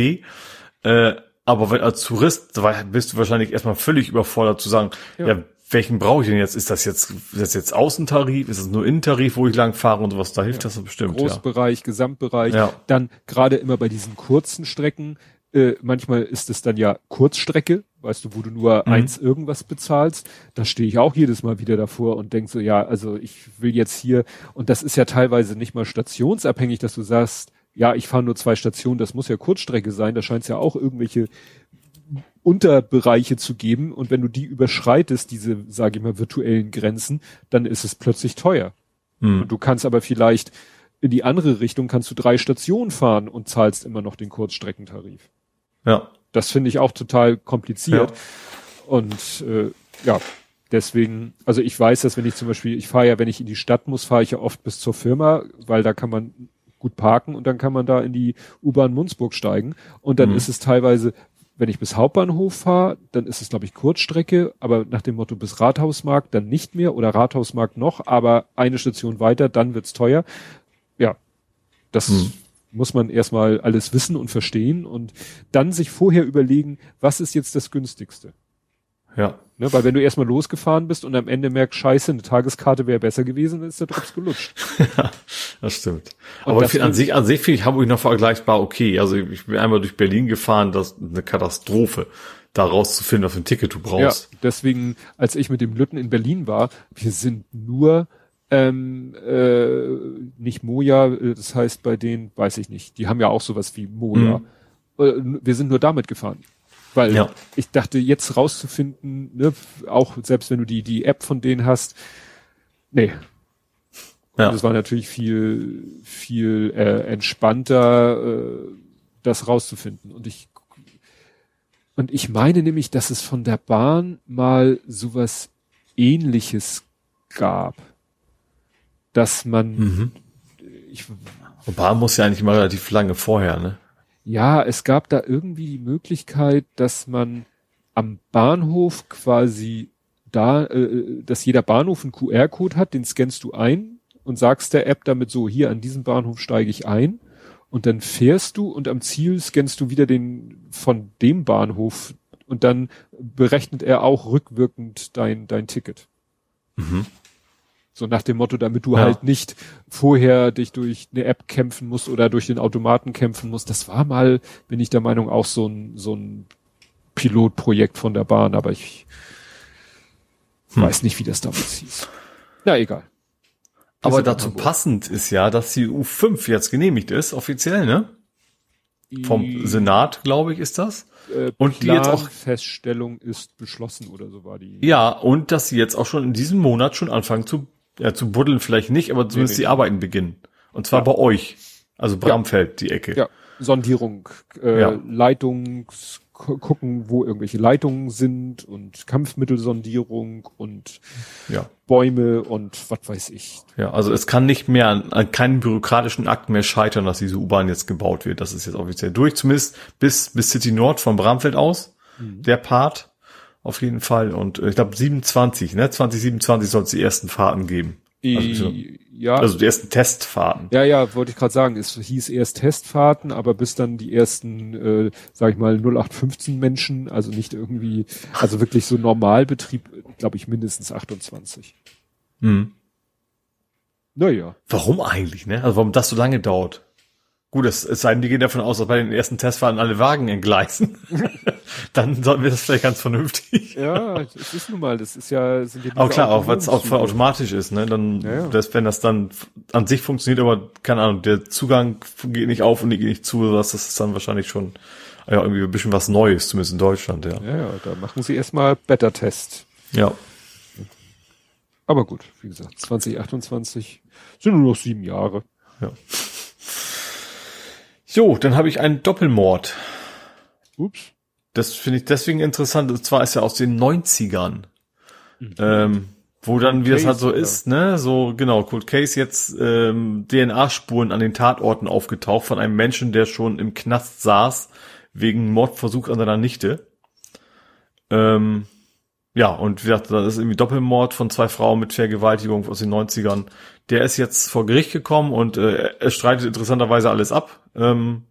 S3: Äh, aber wenn, als Tourist bist du wahrscheinlich erstmal völlig überfordert zu sagen, ja, ja welchen brauche ich denn jetzt? Ist das jetzt, ist das jetzt Außentarif? Ist das nur Innentarif, wo ich lang fahre und sowas? Da hilft ja. das bestimmt.
S2: Großbereich, ja. Gesamtbereich. Ja. Dann gerade immer bei diesen kurzen Strecken, äh, manchmal ist es dann ja Kurzstrecke, weißt du, wo du nur mhm. eins irgendwas bezahlst. Da stehe ich auch jedes Mal wieder davor und denk so, ja, also ich will jetzt hier, und das ist ja teilweise nicht mal stationsabhängig, dass du sagst, ja, ich fahre nur zwei Stationen, das muss ja Kurzstrecke sein, da scheint es ja auch irgendwelche Unterbereiche zu geben und wenn du die überschreitest, diese, sage ich mal, virtuellen Grenzen, dann ist es plötzlich teuer. Mhm. Und du kannst aber vielleicht in die andere Richtung kannst du drei Stationen fahren und zahlst immer noch den Kurzstreckentarif.
S3: Ja.
S2: Das finde ich auch total kompliziert. Ja. Und äh, ja, deswegen, also ich weiß, dass wenn ich zum Beispiel, ich fahre ja, wenn ich in die Stadt muss, fahre ich ja oft bis zur Firma, weil da kann man gut parken und dann kann man da in die U-Bahn Munzburg steigen. Und dann mhm. ist es teilweise wenn ich bis Hauptbahnhof fahre, dann ist es, glaube ich, Kurzstrecke, aber nach dem Motto bis Rathausmarkt dann nicht mehr oder Rathausmarkt noch, aber eine Station weiter, dann wird's teuer. Ja, das hm. muss man erstmal alles wissen und verstehen und dann sich vorher überlegen, was ist jetzt das günstigste.
S3: Ja.
S2: Ne, weil wenn du erstmal losgefahren bist und am Ende merkst, scheiße, eine Tageskarte wäre besser gewesen, dann ist der Drops gelutscht.
S3: ja, das stimmt. Und Aber das an sich, an sich finde ich Hamburg noch vergleichbar okay. Also ich bin einmal durch Berlin gefahren, das ist eine Katastrophe, da rauszufinden, was für ein Ticket du brauchst.
S2: Ja, deswegen, als ich mit dem Lütten in Berlin war, wir sind nur ähm, äh, nicht Moja, äh, das heißt bei denen, weiß ich nicht, die haben ja auch sowas wie Moja. Mhm. Wir sind nur damit gefahren. Weil ja. ich dachte, jetzt rauszufinden, ne, auch selbst wenn du die, die App von denen hast, nee. Ja. das war natürlich viel, viel äh, entspannter, äh, das rauszufinden. Und ich und ich meine nämlich, dass es von der Bahn mal sowas ähnliches gab. Dass man mhm.
S3: ich, Und Bahn muss ja eigentlich mal relativ lange vorher, ne?
S2: Ja, es gab da irgendwie die Möglichkeit, dass man am Bahnhof quasi da, äh, dass jeder Bahnhof einen QR-Code hat, den scannst du ein und sagst der App damit so, hier an diesem Bahnhof steige ich ein und dann fährst du und am Ziel scannst du wieder den von dem Bahnhof und dann berechnet er auch rückwirkend dein, dein Ticket. Mhm. So nach dem Motto, damit du ja. halt nicht vorher dich durch eine App kämpfen musst oder durch den Automaten kämpfen musst. Das war mal, bin ich der Meinung, auch so ein, so ein Pilotprojekt von der Bahn, aber ich hm. weiß nicht, wie das damals hieß. Na, egal.
S3: Wir aber dazu passend ist ja, dass die U5 jetzt genehmigt ist, offiziell, ne? Vom Senat, glaube ich, ist das.
S2: Äh, und die jetzt auch Feststellung ist beschlossen oder so war die.
S3: Ja, und dass sie jetzt auch schon in diesem Monat schon anfangen zu ja, zu buddeln vielleicht nicht, aber zumindest nee, die Arbeiten beginnen. Und zwar ja. bei euch. Also Bramfeld, ja. die Ecke.
S2: Ja, Sondierung, äh, ja. Leitungs gucken, wo irgendwelche Leitungen sind und Kampfmittelsondierung und ja. Bäume und was weiß ich.
S3: Ja, also es kann nicht mehr an, an keinen bürokratischen Akt mehr scheitern, dass diese U-Bahn jetzt gebaut wird. Das ist jetzt offiziell durch, zumindest bis, bis City Nord von Bramfeld aus, mhm. der Part auf jeden Fall. Und äh, ich glaube 27, ne? 2027 soll es die ersten Fahrten geben. Also, ja. Also die ersten Testfahrten.
S2: Ja, ja, wollte ich gerade sagen. Es hieß erst Testfahrten, aber bis dann die ersten, äh, sag ich mal, 0815 Menschen, also nicht irgendwie, also wirklich so Normalbetrieb, glaube ich, mindestens 28. Hm.
S3: Naja. Warum eigentlich, ne? Also warum das so lange dauert? Gut, es, es sei denn, die gehen davon aus, dass bei den ersten Testfahrten alle Wagen entgleisen. Dann sollten wir das vielleicht ganz vernünftig.
S2: ja, es ist nun mal, das ist ja, sind
S3: ja Aber klar, auch weil es auch voll automatisch ist, ne? Dann, ja, ja. Das, wenn das dann an sich funktioniert, aber keine Ahnung, der Zugang geht nicht auf und die geht nicht zu, das ist dann wahrscheinlich schon Ja, irgendwie ein bisschen was Neues, zumindest in Deutschland, ja.
S2: Ja, ja, da machen sie erstmal Beta-Test.
S3: Ja.
S2: Aber gut, wie gesagt, 2028 sind nur noch sieben Jahre.
S3: Ja. Jo, dann habe ich einen Doppelmord.
S2: Ups.
S3: Das finde ich deswegen interessant. Und zwar ist er aus den 90ern. Mhm. Ähm, wo dann, wie Case, das halt so ja. ist, ne, so genau, Cold Case jetzt ähm, DNA-Spuren an den Tatorten aufgetaucht von einem Menschen, der schon im Knast saß wegen Mordversuch an seiner Nichte. Ähm, ja, und wie gesagt, das ist irgendwie Doppelmord von zwei Frauen mit Vergewaltigung aus den 90ern. Der ist jetzt vor Gericht gekommen und äh, er streitet interessanterweise alles ab. Ähm,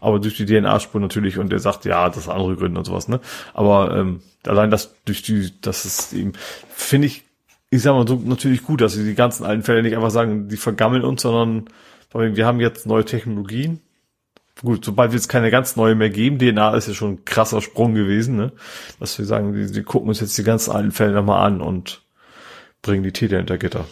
S3: aber durch die DNA-Spur natürlich und er sagt, ja, das sind andere Gründe und sowas, ne? Aber ähm, allein das durch die, das ist eben, finde ich, ich sag mal so natürlich gut, dass sie die ganzen alten Fälle nicht einfach sagen, die vergammeln uns, sondern wir haben jetzt neue Technologien. Gut, sobald wir jetzt keine ganz neue mehr geben, DNA ist ja schon ein krasser Sprung gewesen, ne? Dass wir sagen, wir, wir gucken uns jetzt die ganzen alten Fälle nochmal an und bringen die Täter hinter Gitter.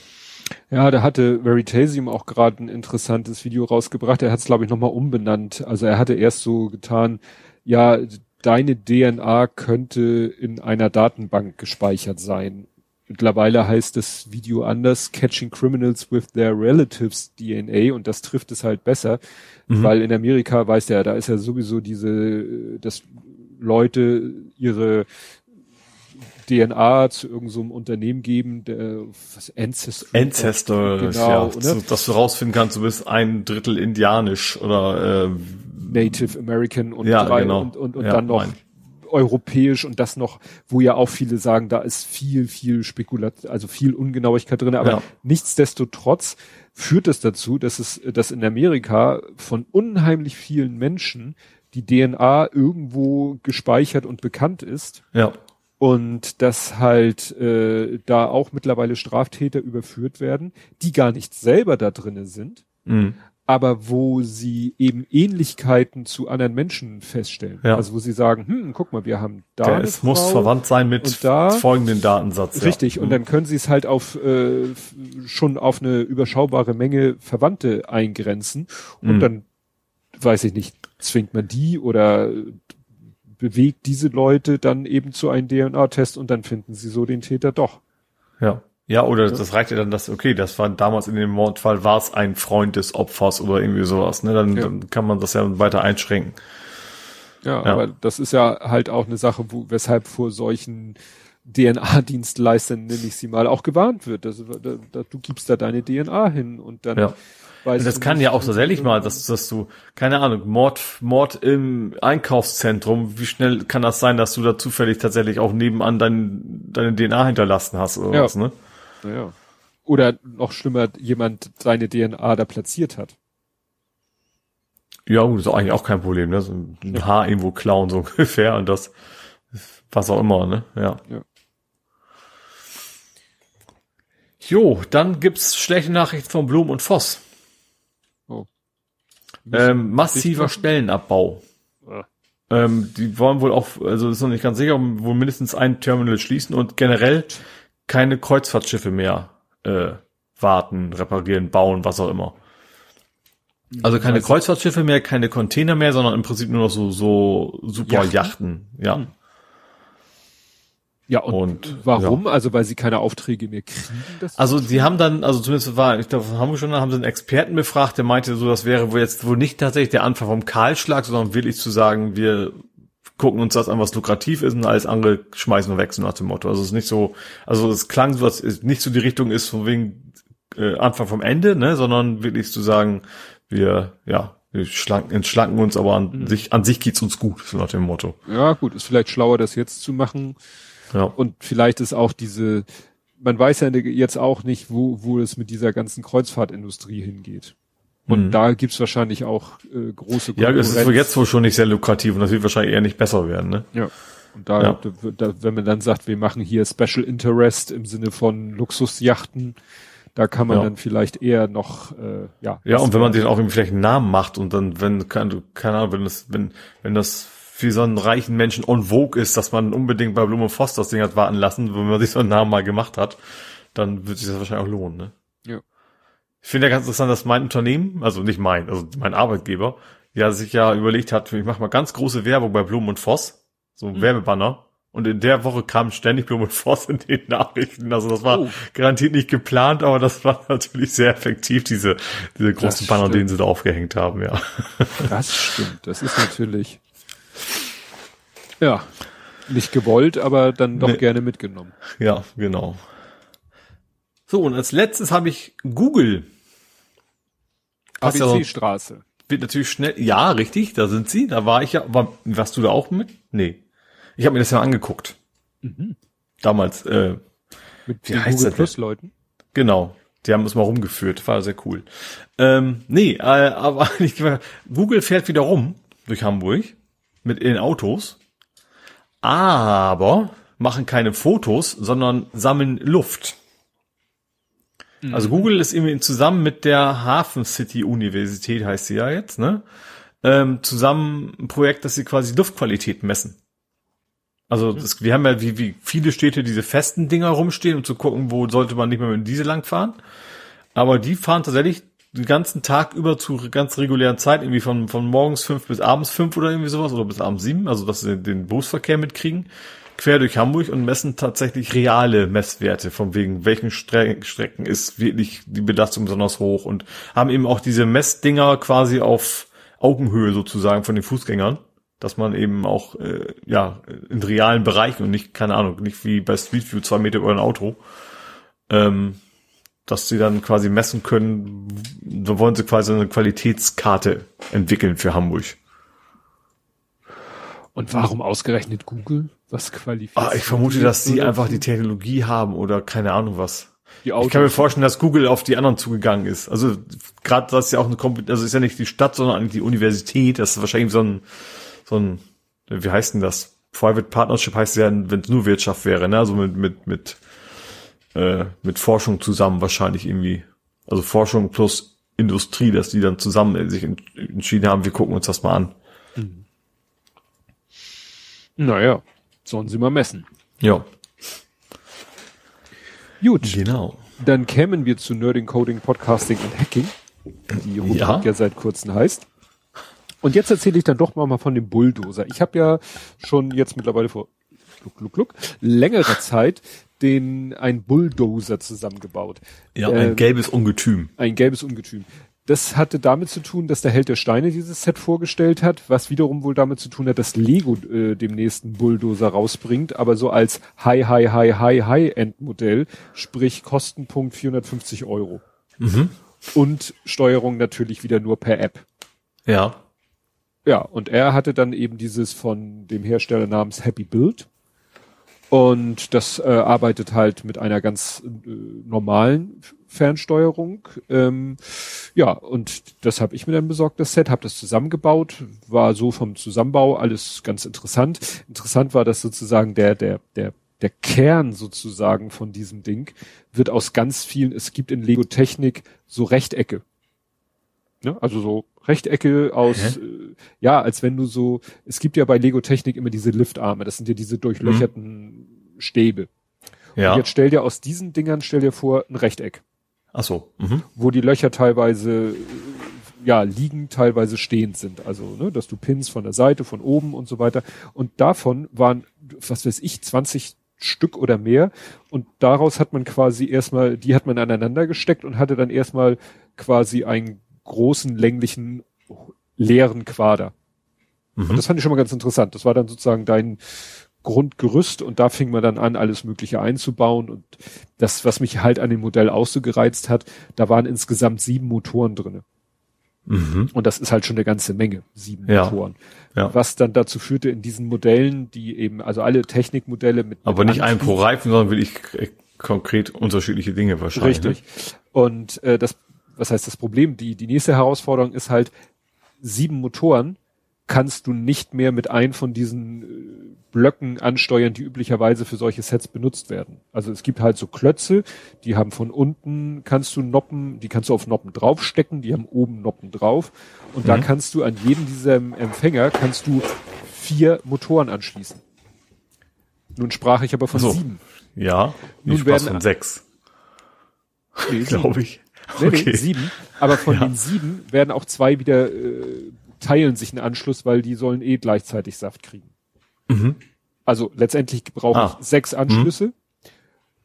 S2: Ja, da hatte Veritasium auch gerade ein interessantes Video rausgebracht. Er hat es, glaube ich, nochmal umbenannt. Also er hatte erst so getan, ja, deine DNA könnte in einer Datenbank gespeichert sein. Mittlerweile heißt das Video anders, Catching Criminals with Their Relatives DNA und das trifft es halt besser, mhm. weil in Amerika weiß der, da ist ja sowieso diese, dass Leute ihre DNA zu irgendeinem so Unternehmen geben, der was
S3: Ancestor. Ancestor, genau, ja, ne? dass du rausfinden kannst, du bist ein Drittel indianisch oder äh,
S2: Native American und
S3: ja, drei, genau.
S2: und, und, und ja, dann noch mein. europäisch und das noch, wo ja auch viele sagen, da ist viel, viel Spekulat, also viel Ungenauigkeit drin, aber ja. nichtsdestotrotz führt es das dazu, dass es, dass in Amerika von unheimlich vielen Menschen die DNA irgendwo gespeichert und bekannt ist.
S3: Ja
S2: und dass halt äh, da auch mittlerweile Straftäter überführt werden, die gar nicht selber da drinnen sind, mhm. aber wo sie eben Ähnlichkeiten zu anderen Menschen feststellen. Ja. Also wo sie sagen, hm, guck mal, wir haben da.
S3: Der, es Frau muss verwandt sein mit
S2: da,
S3: folgenden Datensatz.
S2: Richtig, ja. und mhm. dann können sie es halt auf äh, schon auf eine überschaubare Menge Verwandte eingrenzen und mhm. dann weiß ich nicht, zwingt man die oder bewegt diese Leute dann eben zu einem DNA-Test und dann finden sie so den Täter doch.
S3: Ja. Ja, oder ja. das reicht ja dann, dass, okay, das war damals in dem Mordfall, war es ein Freund des Opfers oder irgendwie sowas, ne? Dann, ja. dann kann man das ja weiter einschränken.
S2: Ja, ja, aber das ist ja halt auch eine Sache, wo, weshalb vor solchen DNA-Dienstleistern, nenne ich sie mal, auch gewarnt wird. Also, da, da, du gibst da deine DNA hin und dann
S3: ja. Weiß das kann ja auch tatsächlich mal, dass, dass du, keine Ahnung, Mord, Mord im Einkaufszentrum, wie schnell kann das sein, dass du da zufällig tatsächlich auch nebenan dein, deine DNA hinterlassen hast oder
S2: ja.
S3: was, ne?
S2: Ja. Oder noch schlimmer, jemand seine DNA da platziert hat.
S3: Ja, gut, ist eigentlich auch kein Problem, ne? So ein Haar irgendwo klauen, so ungefähr, und das, was auch immer, ne? Ja. ja. Jo, dann gibt's schlechte Nachrichten von Blum und Voss. Ähm, massiver Stellenabbau. Ja. Ähm, die wollen wohl auch, also ist noch nicht ganz sicher, wohl mindestens ein Terminal schließen und generell keine Kreuzfahrtschiffe mehr äh, warten, reparieren, bauen, was auch immer. Also keine Kreuzfahrtschiffe mehr, keine Container mehr, sondern im Prinzip nur noch so so super Yachten, Yachten ja. Hm.
S2: Ja, und, und warum? Ja. Also weil sie keine Aufträge mehr kriegen?
S3: also sie haben dann, also zumindest war, ich glaube, haben wir schon, haben sie einen Experten befragt, der meinte so, das wäre wohl jetzt wohl nicht tatsächlich der Anfang vom Kahlschlag, sondern wirklich zu sagen, wir gucken uns das an, was lukrativ ist und alles andere schmeißen wir weg, so nach dem Motto. Also es ist nicht so, also es klang so, dass es nicht so die Richtung ist, von wegen äh, Anfang vom Ende, ne, sondern wirklich zu sagen, wir, ja, wir schlanken, entschlanken uns, aber an mhm. sich, an sich geht's uns gut, so nach dem Motto.
S2: Ja, gut, ist vielleicht schlauer, das jetzt zu machen ja. Und vielleicht ist auch diese, man weiß ja jetzt auch nicht, wo, wo es mit dieser ganzen Kreuzfahrtindustrie hingeht. Und mhm. da gibt's wahrscheinlich auch äh, große
S3: Ja, es ist jetzt wohl schon nicht sehr lukrativ und das wird wahrscheinlich eher nicht besser werden, ne?
S2: Ja. Und da, ja. da, wenn man dann sagt, wir machen hier Special Interest im Sinne von Luxusjachten, da kann man ja. dann vielleicht eher noch, äh, ja.
S3: Ja, und wenn man sich auch irgendwie vielleicht einen Namen macht und dann, wenn, keine, keine Ahnung, wenn das, wenn, wenn das für so einen reichen Menschen on vogue ist, dass man unbedingt bei Blume Voss das Ding hat warten lassen, wenn man sich so einen Namen mal gemacht hat, dann wird sich das wahrscheinlich auch lohnen, ne?
S2: Ja.
S3: Ich finde ja ganz interessant, dass mein Unternehmen, also nicht mein, also mein Arbeitgeber, ja sich ja überlegt hat, ich mache mal ganz große Werbung bei Blum und Voss, so ein mhm. Werbebanner. Und in der Woche kam ständig Blum und Voss in den Nachrichten. Also das war oh. garantiert nicht geplant, aber das war natürlich sehr effektiv, diese, diese großen Banner, stimmt. den sie da aufgehängt haben, ja.
S2: Das stimmt. Das ist natürlich, ja, nicht gewollt, aber dann doch nee. gerne mitgenommen.
S3: Ja, genau. So, und als letztes habe ich Google.
S2: ABC-Straße.
S3: Wird natürlich schnell, ja, richtig, da sind sie, da war ich ja, war, warst du da auch mit? Nee. Ich habe mir das ja angeguckt. Mhm. Damals, äh,
S2: mit wie heißt Google Plus Leuten?
S3: Genau. Die haben uns mal rumgeführt, war sehr cool. Ähm, nee, äh, aber Google fährt wieder rum durch Hamburg mit in Autos, aber machen keine Fotos, sondern sammeln Luft. Mhm. Also Google ist irgendwie zusammen mit der Hafen City Universität, heißt sie ja jetzt, ne? Ähm, zusammen ein Projekt, dass sie quasi Luftqualität messen. Also das, wir haben ja wie, wie viele Städte diese festen Dinger rumstehen, um zu gucken, wo sollte man nicht mehr mit dem Diesel langfahren. Aber die fahren tatsächlich den ganzen Tag über zu ganz regulären Zeit, irgendwie von, von morgens fünf bis abends fünf oder irgendwie sowas oder bis abends sieben, also dass sie den Busverkehr mitkriegen quer durch Hamburg und messen tatsächlich reale Messwerte, von wegen welchen Stre Strecken ist wirklich die Belastung besonders hoch und haben eben auch diese Messdinger quasi auf Augenhöhe sozusagen von den Fußgängern, dass man eben auch äh, ja in realen Bereichen und nicht, keine Ahnung, nicht wie bei Street View zwei Meter über ein Auto, ähm, dass sie dann quasi messen können, so wollen sie quasi eine Qualitätskarte entwickeln für Hamburg.
S2: Und warum ausgerechnet Google? Was qualifiziert?
S3: Ah, ich vermute, dass sie einfach die Technologie haben oder keine Ahnung was. ich kann mir vorstellen, dass Google auf die anderen zugegangen ist. Also gerade das ist ja auch eine Kompetenz, also ist ja nicht die Stadt, sondern eigentlich die Universität. Das ist wahrscheinlich so ein, so ein, wie heißt denn das? Private Partnership heißt ja, wenn es nur Wirtschaft wäre, ne? Also mit, mit, mit, äh, mit Forschung zusammen wahrscheinlich irgendwie. Also Forschung plus Industrie, dass die dann zusammen sich entschieden haben, wir gucken uns das mal an. Mhm.
S2: Naja, Sollen sie mal messen.
S3: Ja.
S2: Gut. Genau. Dann kämen wir zu Nerding, Coding, Podcasting und Hacking, die Rubrik ja. ja seit kurzem heißt. Und jetzt erzähle ich dann doch mal von dem Bulldozer. Ich habe ja schon jetzt mittlerweile vor gluck, gluck, gluck, längerer Zeit den ein Bulldozer zusammengebaut.
S3: Ja, ein äh, gelbes Ungetüm.
S2: Ein gelbes Ungetüm. Das hatte damit zu tun, dass der Held der Steine dieses Set vorgestellt hat, was wiederum wohl damit zu tun hat, dass Lego äh, dem nächsten Bulldozer rausbringt, aber so als High, High, High, High, High-End-Modell, sprich Kostenpunkt 450 Euro. Mhm. Und Steuerung natürlich wieder nur per App.
S3: Ja.
S2: Ja, und er hatte dann eben dieses von dem Hersteller namens Happy Build. Und das äh, arbeitet halt mit einer ganz äh, normalen Fernsteuerung. Ähm, ja, und das habe ich mir dann besorgt, das Set, habe das zusammengebaut, war so vom Zusammenbau alles ganz interessant. Interessant war, dass sozusagen der, der, der, der Kern sozusagen von diesem Ding wird aus ganz vielen, es gibt in Lego Technik so Rechtecke. Ne? Also so Rechtecke aus, äh, ja, als wenn du so, es gibt ja bei Lego Technik immer diese Liftarme, das sind ja diese durchlöcherten mhm. Stäbe. Ja. Und jetzt stell dir aus diesen Dingern, stell dir vor, ein Rechteck.
S3: Ach so. Mhm.
S2: Wo die Löcher teilweise ja liegen, teilweise stehend sind. Also, ne, dass du Pins von der Seite, von oben und so weiter. Und davon waren, was weiß ich, 20 Stück oder mehr. Und daraus hat man quasi erstmal, die hat man aneinander gesteckt und hatte dann erstmal quasi einen großen, länglichen, leeren Quader. Mhm. Und das fand ich schon mal ganz interessant. Das war dann sozusagen dein Grundgerüst und da fing man dann an, alles Mögliche einzubauen. Und das, was mich halt an dem Modell auch so gereizt hat, da waren insgesamt sieben Motoren drinne. Mhm. Und das ist halt schon eine ganze Menge, sieben ja. Motoren. Ja. Was dann dazu führte in diesen Modellen, die eben, also alle Technikmodelle mit.
S3: Aber nicht ein pro Reifen, sondern wirklich konkret unterschiedliche Dinge wahrscheinlich.
S2: Richtig. Ne? Und äh, das, was heißt das Problem? Die, die nächste Herausforderung ist halt, sieben Motoren kannst du nicht mehr mit einem von diesen äh, Blöcken ansteuern, die üblicherweise für solche Sets benutzt werden. Also es gibt halt so Klötze, die haben von unten kannst du Noppen, die kannst du auf Noppen draufstecken, die haben oben Noppen drauf und mhm. da kannst du an jedem dieser Empfänger kannst du vier Motoren anschließen. Nun sprach ich aber von so. sieben.
S3: Ja, nun werden von sechs.
S2: Nee, Glaube ich. Nee, okay. nee, sieben. Aber von ja. den sieben werden auch zwei wieder äh, teilen sich einen Anschluss, weil die sollen eh gleichzeitig Saft kriegen. Mhm. Also letztendlich brauche ah. ich sechs Anschlüsse mhm.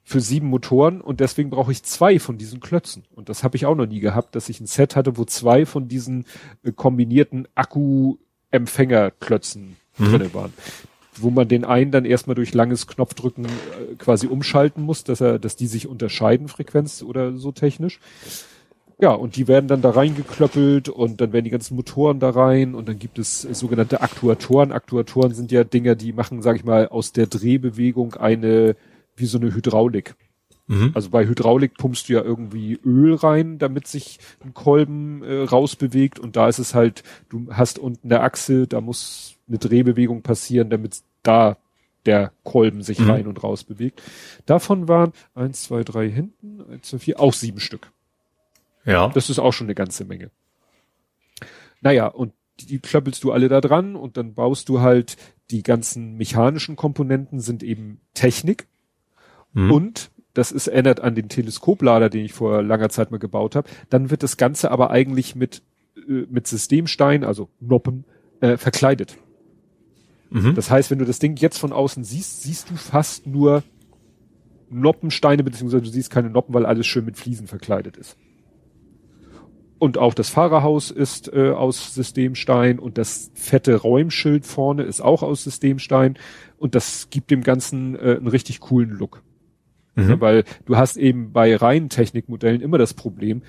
S2: für sieben Motoren und deswegen brauche ich zwei von diesen Klötzen. Und das habe ich auch noch nie gehabt, dass ich ein Set hatte, wo zwei von diesen äh, kombinierten Akku-Empfängerklötzen mhm. drinne waren wo man den einen dann erstmal durch langes Knopfdrücken äh, quasi umschalten muss, dass er, dass die sich unterscheiden, Frequenz oder so technisch. Ja, und die werden dann da reingeklöppelt und dann werden die ganzen Motoren da rein und dann gibt es sogenannte Aktuatoren. Aktuatoren sind ja Dinger, die machen, sag ich mal, aus der Drehbewegung eine, wie so eine Hydraulik. Mhm. Also bei Hydraulik pumpst du ja irgendwie Öl rein, damit sich ein Kolben äh, rausbewegt und da ist es halt, du hast unten eine Achse, da muss eine Drehbewegung passieren, damit da der Kolben sich mhm. rein und raus bewegt. Davon waren eins, zwei, drei hinten, eins, zwei, vier, auch sieben Stück. Ja. Das ist auch schon eine ganze Menge. Naja, und die klöppelst du alle da dran und dann baust du halt die ganzen mechanischen Komponenten sind eben Technik. Mhm. Und das ist erinnert an den Teleskoplader, den ich vor langer Zeit mal gebaut habe. Dann wird das Ganze aber eigentlich mit, äh, mit Systemstein, also Noppen, äh, verkleidet. Mhm. Das heißt, wenn du das Ding jetzt von außen siehst, siehst du fast nur Noppensteine, beziehungsweise du siehst keine Noppen, weil alles schön mit Fliesen verkleidet ist. Und auch das Fahrerhaus ist äh, aus Systemstein und das fette Räumschild vorne ist auch aus Systemstein und das gibt dem Ganzen äh, einen richtig coolen Look. Mhm. Ja, weil du hast eben bei reinen Technikmodellen immer das Problem,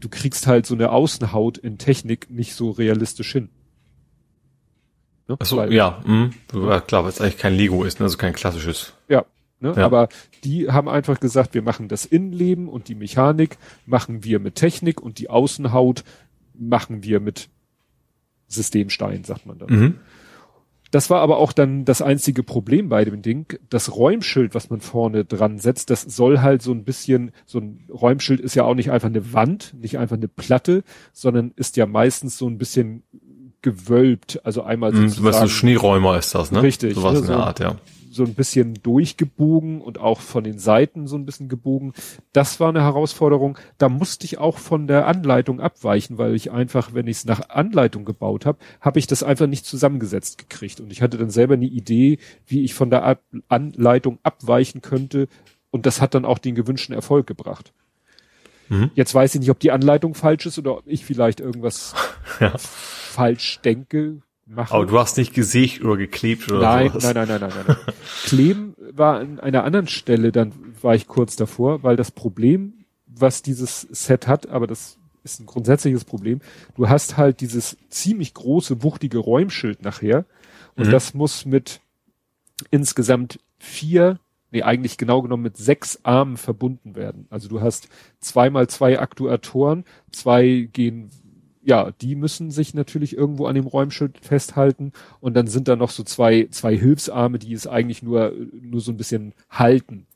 S2: du kriegst halt so eine Außenhaut in Technik nicht so realistisch hin.
S3: Ne? Ach so, Weil, ja, mh. ja, klar, weil es eigentlich kein Lego ist, ne? also kein klassisches.
S2: Ja, ne? ja, aber die haben einfach gesagt, wir machen das Innenleben und die Mechanik machen wir mit Technik und die Außenhaut machen wir mit Systemstein, sagt man dann. Mhm. Das war aber auch dann das einzige Problem bei dem Ding. Das Räumschild, was man vorne dran setzt, das soll halt so ein bisschen, so ein Räumschild ist ja auch nicht einfach eine Wand, nicht einfach eine Platte, sondern ist ja meistens so ein bisschen gewölbt, also einmal
S3: mm, sozusagen. Was so Schneeräumer ist das, ne?
S2: Richtig.
S3: Sowas
S2: ne,
S3: in der Art, ja.
S2: So ein bisschen durchgebogen und auch von den Seiten so ein bisschen gebogen. Das war eine Herausforderung. Da musste ich auch von der Anleitung abweichen, weil ich einfach, wenn ich es nach Anleitung gebaut habe, habe ich das einfach nicht zusammengesetzt gekriegt. Und ich hatte dann selber eine Idee, wie ich von der Ab Anleitung abweichen könnte. Und das hat dann auch den gewünschten Erfolg gebracht. Mhm. Jetzt weiß ich nicht, ob die Anleitung falsch ist oder ob ich vielleicht irgendwas ja. falsch denke.
S3: Mache. Aber du hast nicht gesägt oder geklebt oder
S2: nein, sowas. Nein, nein, nein, nein, nein, nein. Kleben war an einer anderen Stelle, dann war ich kurz davor, weil das Problem, was dieses Set hat, aber das ist ein grundsätzliches Problem, du hast halt dieses ziemlich große, wuchtige Räumschild nachher und mhm. das muss mit insgesamt vier nee, eigentlich genau genommen mit sechs Armen verbunden werden. Also du hast zweimal zwei Aktuatoren, zwei gehen, ja, die müssen sich natürlich irgendwo an dem Räumschild festhalten und dann sind da noch so zwei, zwei Hilfsarme, die es eigentlich nur, nur so ein bisschen halten.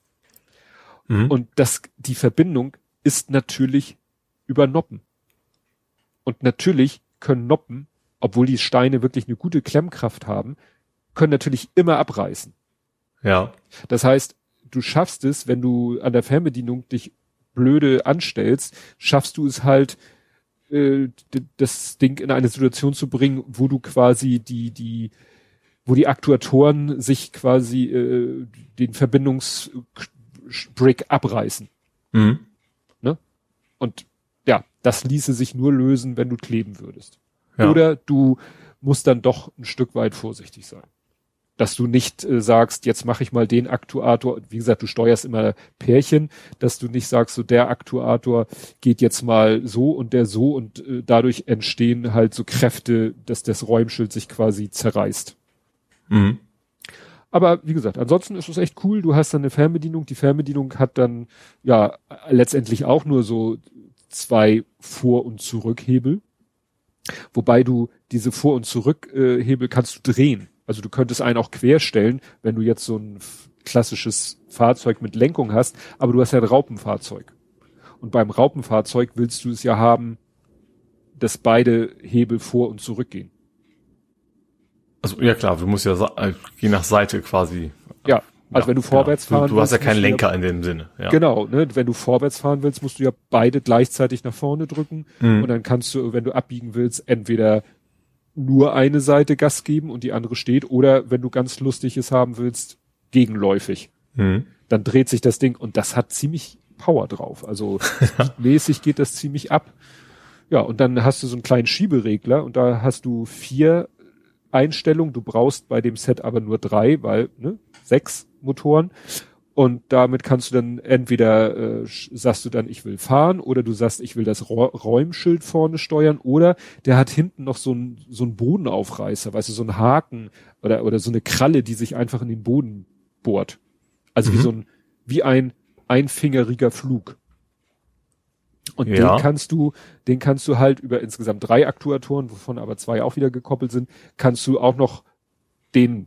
S2: Mhm. Und das, die Verbindung ist natürlich über Noppen. Und natürlich können Noppen, obwohl die Steine wirklich eine gute Klemmkraft haben, können natürlich immer abreißen.
S3: Ja.
S2: Das heißt, du schaffst es, wenn du an der Fernbedienung dich blöde anstellst, schaffst du es halt, äh, das Ding in eine Situation zu bringen, wo du quasi die, die, wo die Aktuatoren sich quasi äh, den Verbindungsbrick abreißen. Mhm. Ne? Und ja, das ließe sich nur lösen, wenn du kleben würdest. Ja. Oder du musst dann doch ein Stück weit vorsichtig sein dass du nicht äh, sagst, jetzt mache ich mal den Aktuator, wie gesagt, du steuerst immer Pärchen, dass du nicht sagst, so der Aktuator geht jetzt mal so und der so und äh, dadurch entstehen halt so Kräfte, dass das Räumschild sich quasi zerreißt. Mhm. Aber wie gesagt, ansonsten ist es echt cool. Du hast dann eine Fernbedienung. Die Fernbedienung hat dann ja letztendlich auch nur so zwei Vor- und Zurückhebel. Wobei du diese Vor- und Zurückhebel kannst du drehen. Also du könntest einen auch querstellen, wenn du jetzt so ein klassisches Fahrzeug mit Lenkung hast, aber du hast ja ein Raupenfahrzeug. Und beim Raupenfahrzeug willst du es ja haben, dass beide Hebel vor und zurückgehen.
S3: Also ja klar, du musst ja äh, je nach Seite quasi.
S2: Ja, also ja, wenn du vorwärts genau. fahren
S3: du, du hast ja keinen Lenker ja, in dem Sinne. Ja.
S2: Genau, ne? wenn du vorwärts fahren willst, musst du ja beide gleichzeitig nach vorne drücken mhm. und dann kannst du, wenn du abbiegen willst, entweder nur eine Seite Gas geben und die andere steht oder wenn du ganz lustiges haben willst, gegenläufig. Mhm. Dann dreht sich das Ding und das hat ziemlich Power drauf. Also mäßig geht das ziemlich ab. Ja, und dann hast du so einen kleinen Schieberegler und da hast du vier Einstellungen. Du brauchst bei dem Set aber nur drei, weil ne, sechs Motoren. Und damit kannst du dann entweder äh, sagst du dann, ich will fahren, oder du sagst, ich will das Räumschild vorne steuern, oder der hat hinten noch so ein so ein Bodenaufreißer, weißt du, so ein Haken oder oder so eine Kralle, die sich einfach in den Boden bohrt. Also mhm. wie so ein wie ein einfingeriger Flug. Und ja. den kannst du, den kannst du halt über insgesamt drei Aktuatoren, wovon aber zwei auch wieder gekoppelt sind, kannst du auch noch den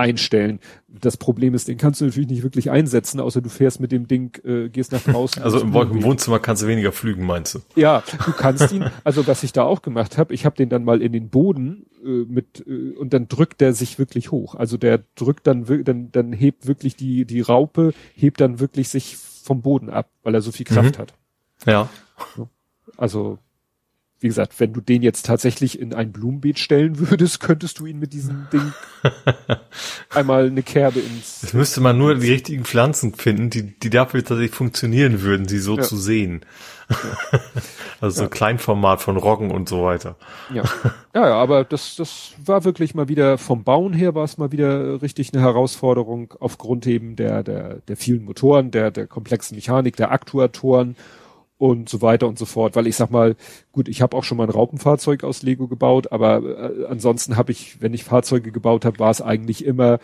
S2: einstellen. Das Problem ist, den kannst du natürlich nicht wirklich einsetzen, außer du fährst mit dem Ding, äh, gehst nach draußen.
S3: Also im, im Wohnzimmer kannst du weniger flügen, meinst du?
S2: Ja, du kannst ihn, also was ich da auch gemacht habe, ich habe den dann mal in den Boden äh, mit äh, und dann drückt der sich wirklich hoch. Also der drückt dann dann dann hebt wirklich die die Raupe hebt dann wirklich sich vom Boden ab, weil er so viel Kraft mhm. hat.
S3: Ja.
S2: Also wie gesagt, wenn du den jetzt tatsächlich in ein Blumenbeet stellen würdest, könntest du ihn mit diesem Ding einmal eine Kerbe ins.
S3: Es müsste man nur die richtigen Pflanzen finden, die, die dafür tatsächlich funktionieren würden, sie so ja. zu sehen. Ja. also so ja. Kleinformat von Roggen und so weiter.
S2: Ja. ja, ja, aber das, das war wirklich mal wieder vom Bauen her war es mal wieder richtig eine Herausforderung aufgrund eben der, der, der vielen Motoren, der, der komplexen Mechanik, der Aktuatoren und so weiter und so fort. Weil ich sag mal, gut, ich habe auch schon mal ein Raupenfahrzeug aus Lego gebaut, aber äh, ansonsten habe ich, wenn ich Fahrzeuge gebaut habe, war es eigentlich immer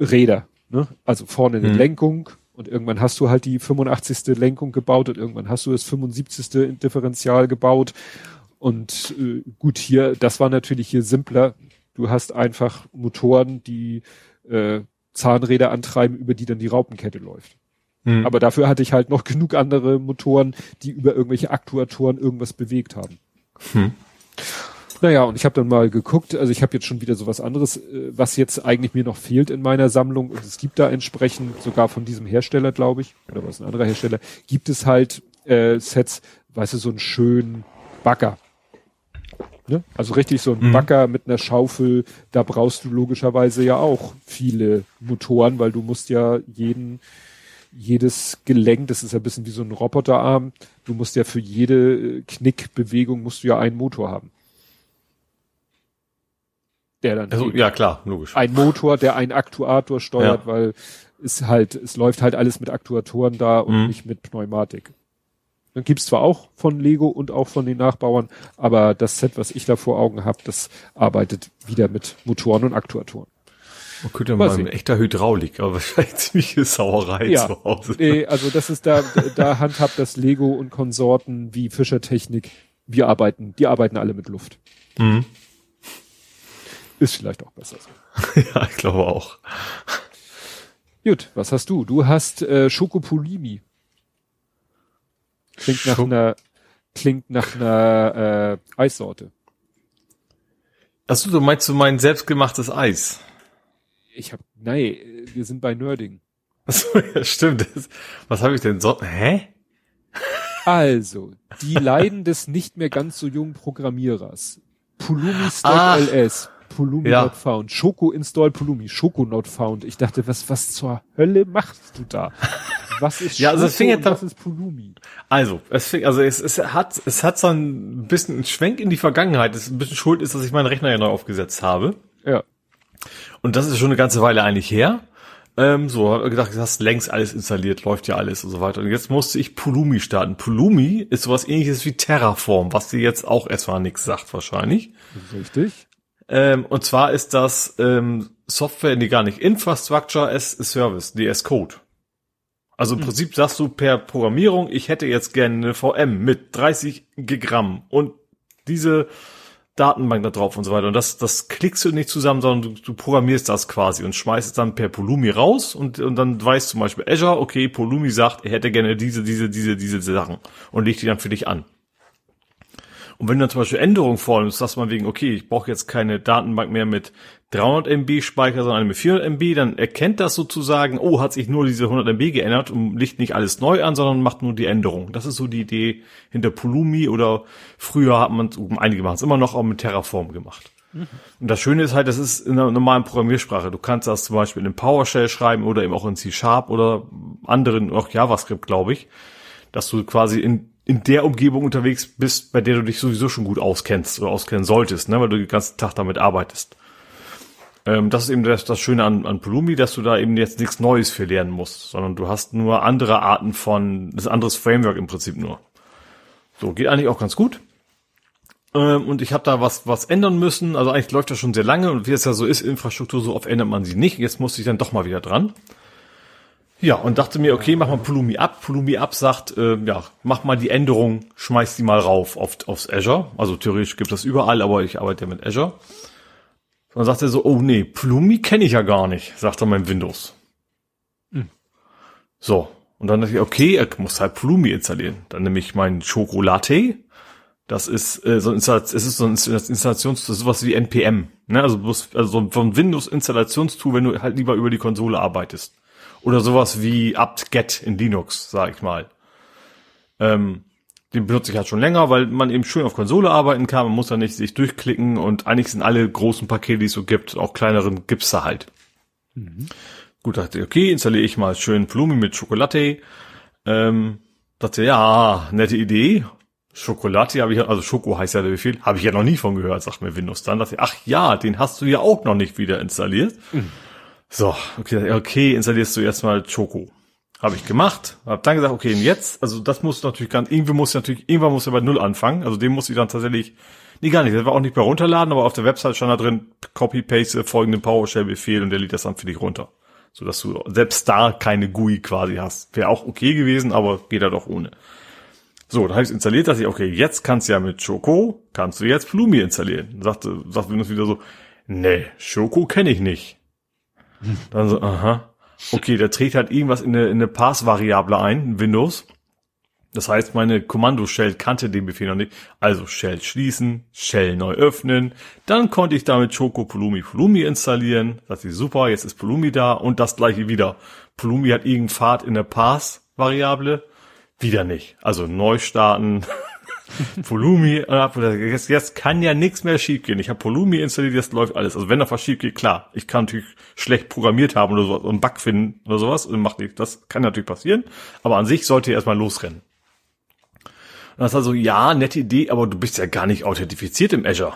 S2: Räder. Ne? Also vorne eine mhm. Lenkung und irgendwann hast du halt die 85. Lenkung gebaut und irgendwann hast du das 75. Differential gebaut. Und äh, gut, hier, das war natürlich hier simpler. Du hast einfach Motoren, die äh, Zahnräder antreiben, über die dann die Raupenkette läuft. Mhm. Aber dafür hatte ich halt noch genug andere Motoren, die über irgendwelche Aktuatoren irgendwas bewegt haben. Mhm. Naja, und ich habe dann mal geguckt, also ich habe jetzt schon wieder so was anderes, äh, was jetzt eigentlich mir noch fehlt in meiner Sammlung. Und es gibt da entsprechend, sogar von diesem Hersteller, glaube ich, oder was ein anderer Hersteller, gibt es halt äh, Sets, weißt du, so einen schönen Bagger. Ne? Also richtig so ein mhm. Bagger mit einer Schaufel, da brauchst du logischerweise ja auch viele Motoren, weil du musst ja jeden jedes Gelenk, das ist ja ein bisschen wie so ein Roboterarm, du musst ja für jede äh, Knickbewegung musst du ja einen Motor haben.
S3: Der dann. Also, ja, klar, logisch.
S2: Ein Motor, der einen Aktuator steuert, ja. weil es halt, es läuft halt alles mit Aktuatoren da und mhm. nicht mit Pneumatik. Dann gibt's zwar auch von Lego und auch von den Nachbauern, aber das Set, was ich da vor Augen habe, das arbeitet wieder mit Motoren und Aktuatoren.
S3: Man könnte mal, mit echter Hydraulik, aber wahrscheinlich ziemliche Sauerei
S2: ja, zu Hause. Nee, also das ist da, da handhabt das Lego und Konsorten wie Fischer Technik. Wir arbeiten, die arbeiten alle mit Luft. Mhm. Ist vielleicht auch besser
S3: so. ja, ich glaube auch.
S2: Gut, was hast du? Du hast äh, Schokopulimi. Klingt nach Schok einer, klingt nach einer äh, Eissorte.
S3: Achso, du meinst du mein selbstgemachtes Eis?
S2: Ich hab, nein, wir sind bei Nerding.
S3: Achso, ja, stimmt. Was habe ich denn so? Hä?
S2: Also, die Leiden des nicht mehr ganz so jungen Programmierers. Pulumi Stock ah, LS. Pulumi ja. not found. Schoko install Pulumi. Schoko not found. Ich dachte, was, was zur Hölle machst du da? Was ist
S3: ja, also es fing jetzt
S2: was ist Pulumi?
S3: Also, es fing, also es, es hat, es hat so ein bisschen einen Schwenk in die Vergangenheit. Es ist ein bisschen schuld ist, dass ich meinen Rechner ja neu aufgesetzt habe.
S2: Ja.
S3: Und das ist schon eine ganze Weile eigentlich her. Ähm, so, hab gedacht, du hast längst alles installiert, läuft ja alles und so weiter. Und jetzt musste ich Pulumi starten. Pulumi ist sowas ähnliches wie Terraform, was dir jetzt auch erstmal nichts sagt wahrscheinlich.
S2: Richtig.
S3: Ähm, und zwar ist das ähm, Software, nee, gar nicht, Infrastructure as a Service, die as Code. Also im hm. Prinzip sagst du per Programmierung, ich hätte jetzt gerne eine VM mit 30 Gigramm und diese Datenbank da drauf und so weiter. Und das, das klickst du nicht zusammen, sondern du, du programmierst das quasi und schmeißt es dann per Polumi raus und, und dann weiß zum Beispiel Azure, okay, Polumi sagt, er hätte gerne diese, diese, diese, diese Sachen und legt die dann für dich an. Und wenn du dann zum Beispiel Änderungen vornimmst, sagst mal wegen, okay, ich brauche jetzt keine Datenbank mehr mit 300 MB Speicher, sondern mit 400 MB, dann erkennt das sozusagen, oh, hat sich nur diese 100 MB geändert und legt nicht alles neu an, sondern macht nur die Änderung. Das ist so die Idee hinter Pulumi oder früher hat man, einige machen es immer noch, auch mit Terraform gemacht. Und das Schöne ist halt, das ist in einer normalen Programmiersprache. Du kannst das zum Beispiel in PowerShell schreiben oder eben auch in C-Sharp oder anderen, auch JavaScript, glaube ich, dass du quasi in, in der Umgebung unterwegs bist, bei der du dich sowieso schon gut auskennst oder auskennen solltest, ne, weil du den ganzen Tag damit arbeitest. Ähm, das ist eben das, das Schöne an, an Pulumi, dass du da eben jetzt nichts Neues für lernen musst, sondern du hast nur andere Arten von, das anderes Framework im Prinzip nur. So, geht eigentlich auch ganz gut. Ähm, und ich habe da was, was ändern müssen. Also eigentlich läuft das schon sehr lange und wie es ja so ist, Infrastruktur, so oft ändert man sie nicht. Jetzt musste ich dann doch mal wieder dran. Ja, und dachte mir, okay, mach mal Pulumi ab. Pulumi ab sagt, äh, ja, mach mal die Änderung, schmeiß die mal rauf auf, aufs Azure. Also theoretisch gibt das überall, aber ich arbeite ja mit Azure. Und dann sagt er so, oh nee, Plumi kenne ich ja gar nicht, sagt er mein Windows. Hm. So. Und dann dachte ich, okay, er muss halt Plumi installieren. Dann nehme ich mein Chocolate. Das ist äh, so ein es ist so ein Installations, das ist sowas wie NPM. Ne? Also, bloß, also so ein Windows-Installationstool, wenn du halt lieber über die Konsole arbeitest. Oder sowas wie apt-get in Linux, sag ich mal. Ähm, den benutze ich halt schon länger, weil man eben schön auf Konsole arbeiten kann. Man muss da nicht sich durchklicken und eigentlich sind alle großen Pakete, die es so gibt, auch kleineren gibt's da halt. Mhm. Gut, dachte ich, okay, installiere ich mal schön Flumi mit Schokolade. Ähm, dachte, ja, nette Idee. Schokolade habe ich, also Schoko heißt ja der Befehl, habe ich ja noch nie von gehört, sagt mir Windows dann. Dachte ich, ach ja, den hast du ja auch noch nicht wieder installiert. Mhm. So, okay, okay, installierst du erstmal Schoko. Habe ich gemacht, habe dann gesagt, okay, und jetzt, also das muss natürlich ganz, irgendwie muss natürlich, irgendwann muss er bei Null anfangen, also den muss ich dann tatsächlich, nee, gar nicht, das war auch nicht mehr runterladen, aber auf der Website stand da drin, copy-paste folgenden PowerShell-Befehl und der lädt das dann für dich runter. So dass du selbst da keine GUI quasi hast. Wäre auch okay gewesen, aber geht ja doch ohne. So, dann habe ich installiert, dass ich, okay, jetzt kannst du ja mit Choco, kannst du jetzt Flumi installieren. Sagte, sagt Windows wieder so, nee, Choco kenne ich nicht. Dann so, aha. Okay, der trägt halt irgendwas in eine, in eine Pass-Variable ein, Windows. Das heißt, meine Kommando-Shell kannte den Befehl noch nicht. Also Shell schließen, Shell neu öffnen. Dann konnte ich damit Choco Pulumi Pulumi installieren. Das ist super, jetzt ist Pulumi da und das gleiche wieder. Pulumi hat irgendeinen Pfad in der Pass-Variable. Wieder nicht. Also neu starten, Polumi, jetzt, jetzt kann ja nichts mehr schiefgehen. Ich habe Polumi installiert, jetzt läuft alles. Also wenn da was schief geht, klar, ich kann natürlich schlecht programmiert haben oder so, einen Bug finden oder sowas und macht nicht. Das kann natürlich passieren, aber an sich sollte ihr erstmal losrennen. Und das war so, ja, nette Idee, aber du bist ja gar nicht authentifiziert im Azure.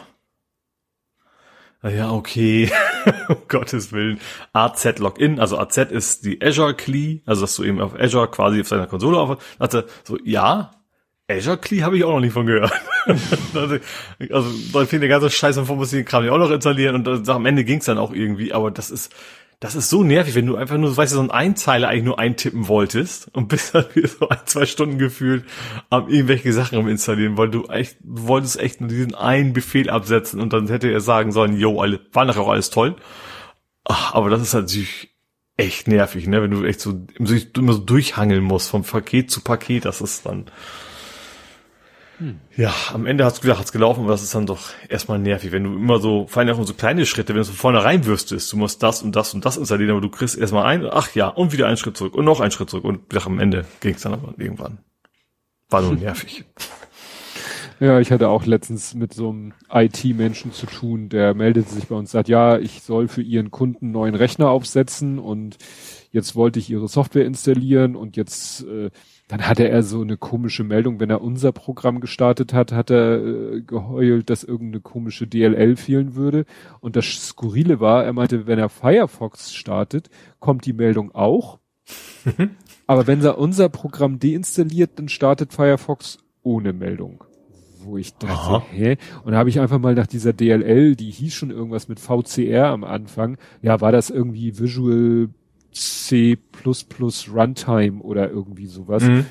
S3: Ja, okay. um Gottes Willen. AZ Login, also AZ ist die Azure Key, also dass du eben auf Azure quasi auf seiner Konsole auf, hatte so, ja, Azure Key habe ich auch noch nicht von gehört. also da fehlt der ganze Scheiß von muss Kram auch noch installieren und dann, am Ende ging's dann auch irgendwie, aber das ist das ist so nervig, wenn du einfach nur, weißt du, so ein Einzeiler eigentlich nur eintippen wolltest und bist dann wieder so ein, zwei Stunden gefühlt am irgendwelche Sachen am installieren, weil du echt, du wolltest echt nur diesen einen Befehl absetzen und dann hätte er sagen sollen, yo, alle, war nachher auch alles toll. Ach, aber das ist natürlich echt nervig, ne, wenn du echt so immer so durchhangeln musst vom Paket zu Paket, das ist dann, hm. Ja, am Ende hat's gesagt, hat's gelaufen, aber das ist dann doch erstmal nervig, wenn du immer so, vor allem auch so kleine Schritte, wenn du so vornherein wüsstest, du musst das und das und das installieren, aber du kriegst erstmal ein, ach ja, und wieder einen Schritt zurück und noch einen Schritt zurück und ja, am Ende ging's dann aber irgendwann. War nur nervig.
S2: Ja, ich hatte auch letztens mit so einem IT-Menschen zu tun, der meldete sich bei uns, sagt, ja, ich soll für ihren Kunden einen neuen Rechner aufsetzen und jetzt wollte ich ihre Software installieren und jetzt äh, dann hatte er so eine komische Meldung, wenn er unser Programm gestartet hat, hat er äh, geheult, dass irgendeine komische DLL fehlen würde. Und das Skurrile war, er meinte, wenn er Firefox startet, kommt die Meldung auch. Aber wenn er unser Programm deinstalliert, dann startet Firefox ohne Meldung. Wo ich dachte, Aha. hä? Und da habe ich einfach mal nach dieser DLL, die hieß schon irgendwas mit VCR am Anfang. Ja, war das irgendwie Visual C++ Runtime oder irgendwie sowas. Mhm.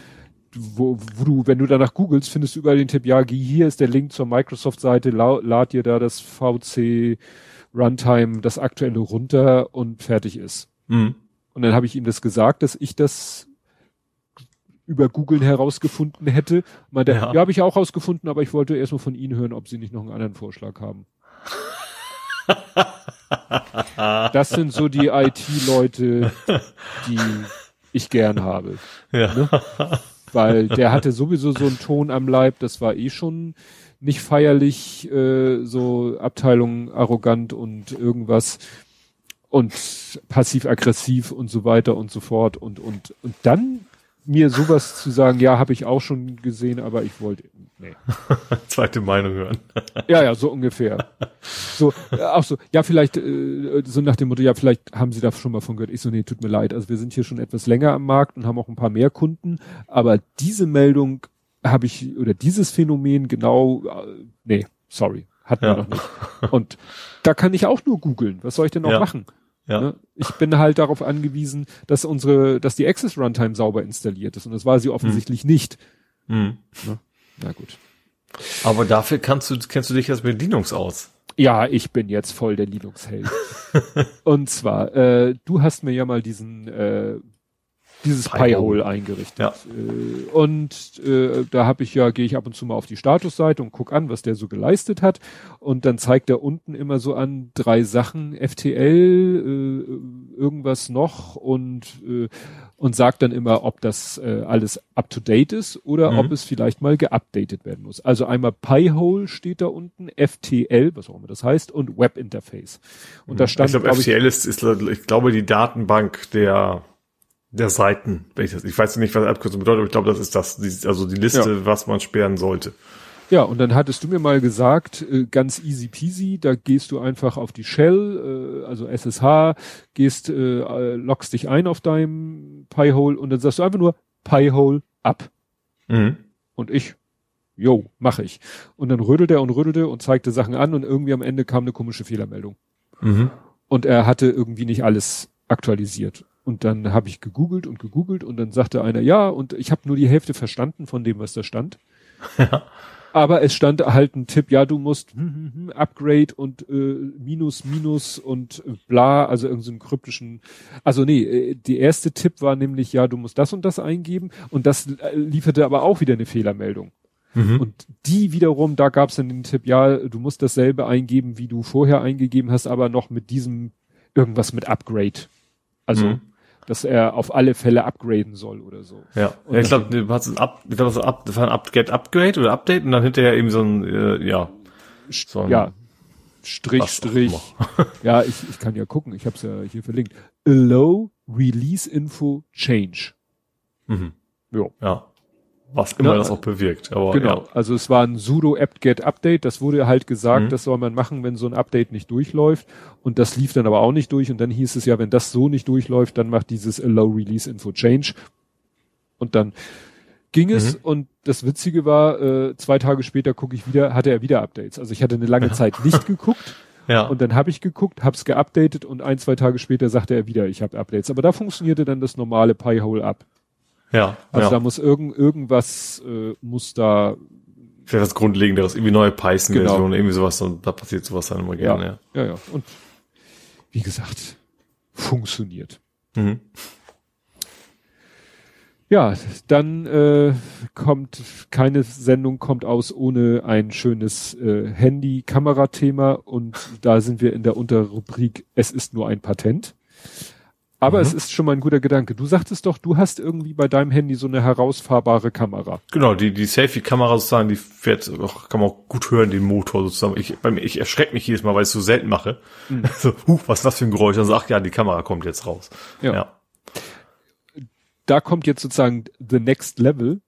S2: Wo, wo du, wenn du danach googelst, findest du überall den Tipp, ja, hier ist der Link zur Microsoft-Seite, la, lad dir da das VC Runtime, das aktuelle runter und fertig ist. Mhm. Und dann habe ich ihm das gesagt, dass ich das über Google herausgefunden hätte. Meinte, ja, ja habe ich auch herausgefunden, aber ich wollte erstmal von Ihnen hören, ob Sie nicht noch einen anderen Vorschlag haben. das sind so die IT-Leute, die ich gern habe. Ja. Ne? Weil der hatte sowieso so einen Ton am Leib, das war eh schon nicht feierlich, äh, so Abteilung arrogant und irgendwas und passiv-aggressiv und so weiter und so fort und und und dann mir sowas zu sagen, ja, habe ich auch schon gesehen, aber ich wollte nee.
S3: Zweite Meinung hören.
S2: ja, ja, so ungefähr. So, äh, auch so, ja, vielleicht äh, so nach dem Motto, ja, vielleicht haben Sie da schon mal von gehört. Ich so, nee, tut mir leid. Also wir sind hier schon etwas länger am Markt und haben auch ein paar mehr Kunden, aber diese Meldung habe ich oder dieses Phänomen genau, äh, nee, sorry, hatten ja. wir noch nicht. Und da kann ich auch nur googeln. Was soll ich denn noch ja. machen? Ja. Ne? Ich bin halt darauf angewiesen, dass unsere, dass die Access Runtime sauber installiert ist und das war sie offensichtlich hm. nicht. Hm. Ne?
S3: Na gut. Aber dafür kannst du, kennst du dich jetzt mit Linux aus?
S2: Ja, ich bin jetzt voll der Linux-Held. und zwar, äh, du hast mir ja mal diesen äh, dieses Pi-Hole eingerichtet. Ja. Äh, und äh, da habe ich ja, gehe ich ab und zu mal auf die Statusseite und guck an, was der so geleistet hat. Und dann zeigt er unten immer so an drei Sachen, FTL, äh, irgendwas noch und äh, und sagt dann immer, ob das äh, alles up to date ist oder mhm. ob es vielleicht mal geupdatet werden muss. Also einmal Pi-Hole steht da unten, FTL, was auch immer das heißt, und Web Interface. Und da mhm. stand,
S3: ich glaube, FTL ich, ist, ist, ich glaube, die Datenbank der der Seiten. Wenn ich, das, ich weiß nicht, was Abkürzung bedeutet, aber ich glaube, das ist das, die, also die Liste, ja. was man sperren sollte.
S2: Ja, und dann hattest du mir mal gesagt, äh, ganz easy peasy, da gehst du einfach auf die Shell, äh, also SSH, gehst, äh, loggst dich ein auf deinem Pi-Hole und dann sagst du einfach nur Pi-Hole ab. Mhm. Und ich, jo, mache ich. Und dann rödelte er und rödelte und zeigte Sachen an und irgendwie am Ende kam eine komische Fehlermeldung. Mhm. Und er hatte irgendwie nicht alles aktualisiert. Und dann habe ich gegoogelt und gegoogelt und dann sagte einer, ja, und ich habe nur die Hälfte verstanden von dem, was da stand. Ja. Aber es stand halt ein Tipp, ja, du musst hm, hm, hm, Upgrade und äh, Minus, Minus und bla, also irgendeinen so kryptischen. Also nee, äh, die erste Tipp war nämlich, ja, du musst das und das eingeben und das äh, lieferte aber auch wieder eine Fehlermeldung. Mhm. Und die wiederum, da gab es dann den Tipp, ja, du musst dasselbe eingeben, wie du vorher eingegeben hast, aber noch mit diesem irgendwas mit Upgrade. Also mhm dass er auf alle Fälle upgraden soll oder so.
S3: Ja, ja ich glaube, du hast ein Up, ich das, Up, das war ein Up, Get Upgrade oder Update und dann hinterher eben so ein, äh, ja,
S2: so ein, ja, Strich, Strich. ja, ich, ich kann ja gucken, ich habe es ja hier verlinkt. Allow Release Info Change.
S3: Mhm. Jo. Ja was immer ja, das auch bewirkt. Aber,
S2: genau, ja. also es war ein sudo apt-get update, das wurde halt gesagt, mhm. das soll man machen, wenn so ein Update nicht durchläuft und das lief dann aber auch nicht durch und dann hieß es ja, wenn das so nicht durchläuft, dann macht dieses allow release info change und dann ging es mhm. und das Witzige war, äh, zwei Tage später gucke ich wieder, hatte er wieder Updates. Also ich hatte eine lange Zeit nicht geguckt. Ja. Und dann habe ich geguckt, hab's geupdatet und ein, zwei Tage später sagte er wieder, ich habe Updates. Aber da funktionierte dann das normale Pi-Hole ab. Ja. Also ja. da muss irgend, irgendwas äh, muss da
S3: Vielleicht was Grundlegenderes, irgendwie neue Python-Version, genau. irgendwie sowas, und da passiert sowas dann immer gerne,
S2: ja. Ja, ja. ja. Und wie gesagt, funktioniert. Mhm. Ja, dann äh, kommt keine Sendung kommt aus ohne ein schönes äh, Handy-Kamerathema und da sind wir in der Unterrubrik Es ist nur ein Patent. Aber mhm. es ist schon mal ein guter Gedanke. Du sagtest doch, du hast irgendwie bei deinem Handy so eine herausfahrbare Kamera.
S3: Genau, die, die Selfie-Kamera sozusagen, die fährt auch, kann man auch gut hören, den Motor sozusagen. Ich, bei mir, ich erschrecke mich jedes Mal, weil ich es so selten mache. Mhm. So, huh, was ist das für ein Geräusch? Dann sag, ja, die Kamera kommt jetzt raus. Ja. ja.
S2: Da kommt jetzt sozusagen the next level.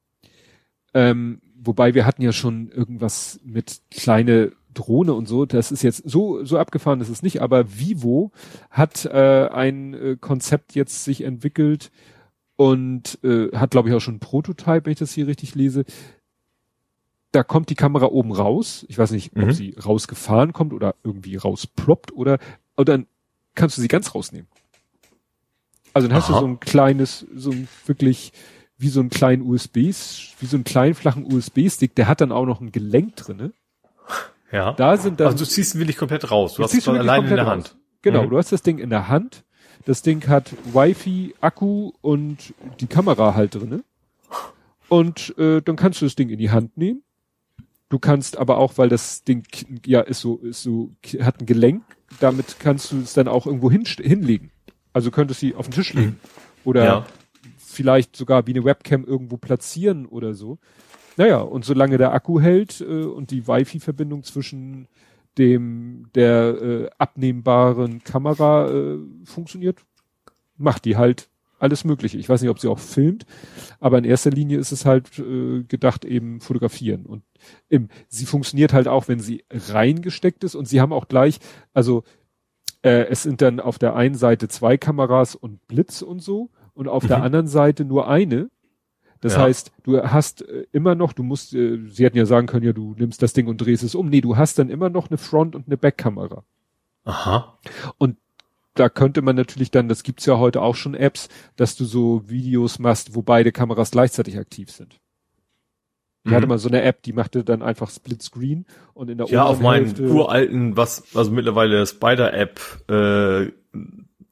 S2: Ähm, wobei wir hatten ja schon irgendwas mit kleine Drohne und so, das ist jetzt so so abgefahren ist es nicht, aber Vivo hat äh, ein äh, Konzept jetzt sich entwickelt und äh, hat glaube ich auch schon ein Prototype, wenn ich das hier richtig lese. Da kommt die Kamera oben raus. Ich weiß nicht, mhm. ob sie rausgefahren kommt oder irgendwie rausploppt oder oder dann kannst du sie ganz rausnehmen. Also dann hast Aha. du so ein kleines, so ein wirklich wie so ein kleinen USB, wie so einen kleinen flachen USB-Stick, der hat dann auch noch ein Gelenk drinne.
S3: Ja. Da sind dann. Also du ziehst ihn wirklich komplett raus. Du hast es allein in der Hand. Raus.
S2: Genau, mhm. du hast das Ding in der Hand. Das Ding hat Wi-Fi, Akku und die Kamera halt drinne. Und äh, dann kannst du das Ding in die Hand nehmen. Du kannst aber auch, weil das Ding ja ist so, ist so, hat ein Gelenk, damit kannst du es dann auch irgendwo hin, hinlegen. Also könntest du sie auf den Tisch legen. Mhm. Oder ja. vielleicht sogar wie eine Webcam irgendwo platzieren oder so. Naja, und solange der Akku hält äh, und die Wi-Fi-Verbindung zwischen dem der äh, abnehmbaren Kamera äh, funktioniert, macht die halt alles Mögliche. Ich weiß nicht, ob sie auch filmt, aber in erster Linie ist es halt äh, gedacht eben fotografieren. Und im, sie funktioniert halt auch, wenn sie reingesteckt ist und sie haben auch gleich, also äh, es sind dann auf der einen Seite zwei Kameras und Blitz und so und auf mhm. der anderen Seite nur eine. Das ja. heißt, du hast äh, immer noch, du musst, äh, sie hätten ja sagen können, ja, du nimmst das Ding und drehst es um. Nee, du hast dann immer noch eine Front- und eine Backkamera.
S3: Aha.
S2: Und da könnte man natürlich dann, das gibt's ja heute auch schon Apps, dass du so Videos machst, wo beide Kameras gleichzeitig aktiv sind. Ich mhm. hatte mal so eine App, die machte dann einfach Split Screen und in der
S3: Ja, auf meinen uralten, was, also mittlerweile Spider-App, äh,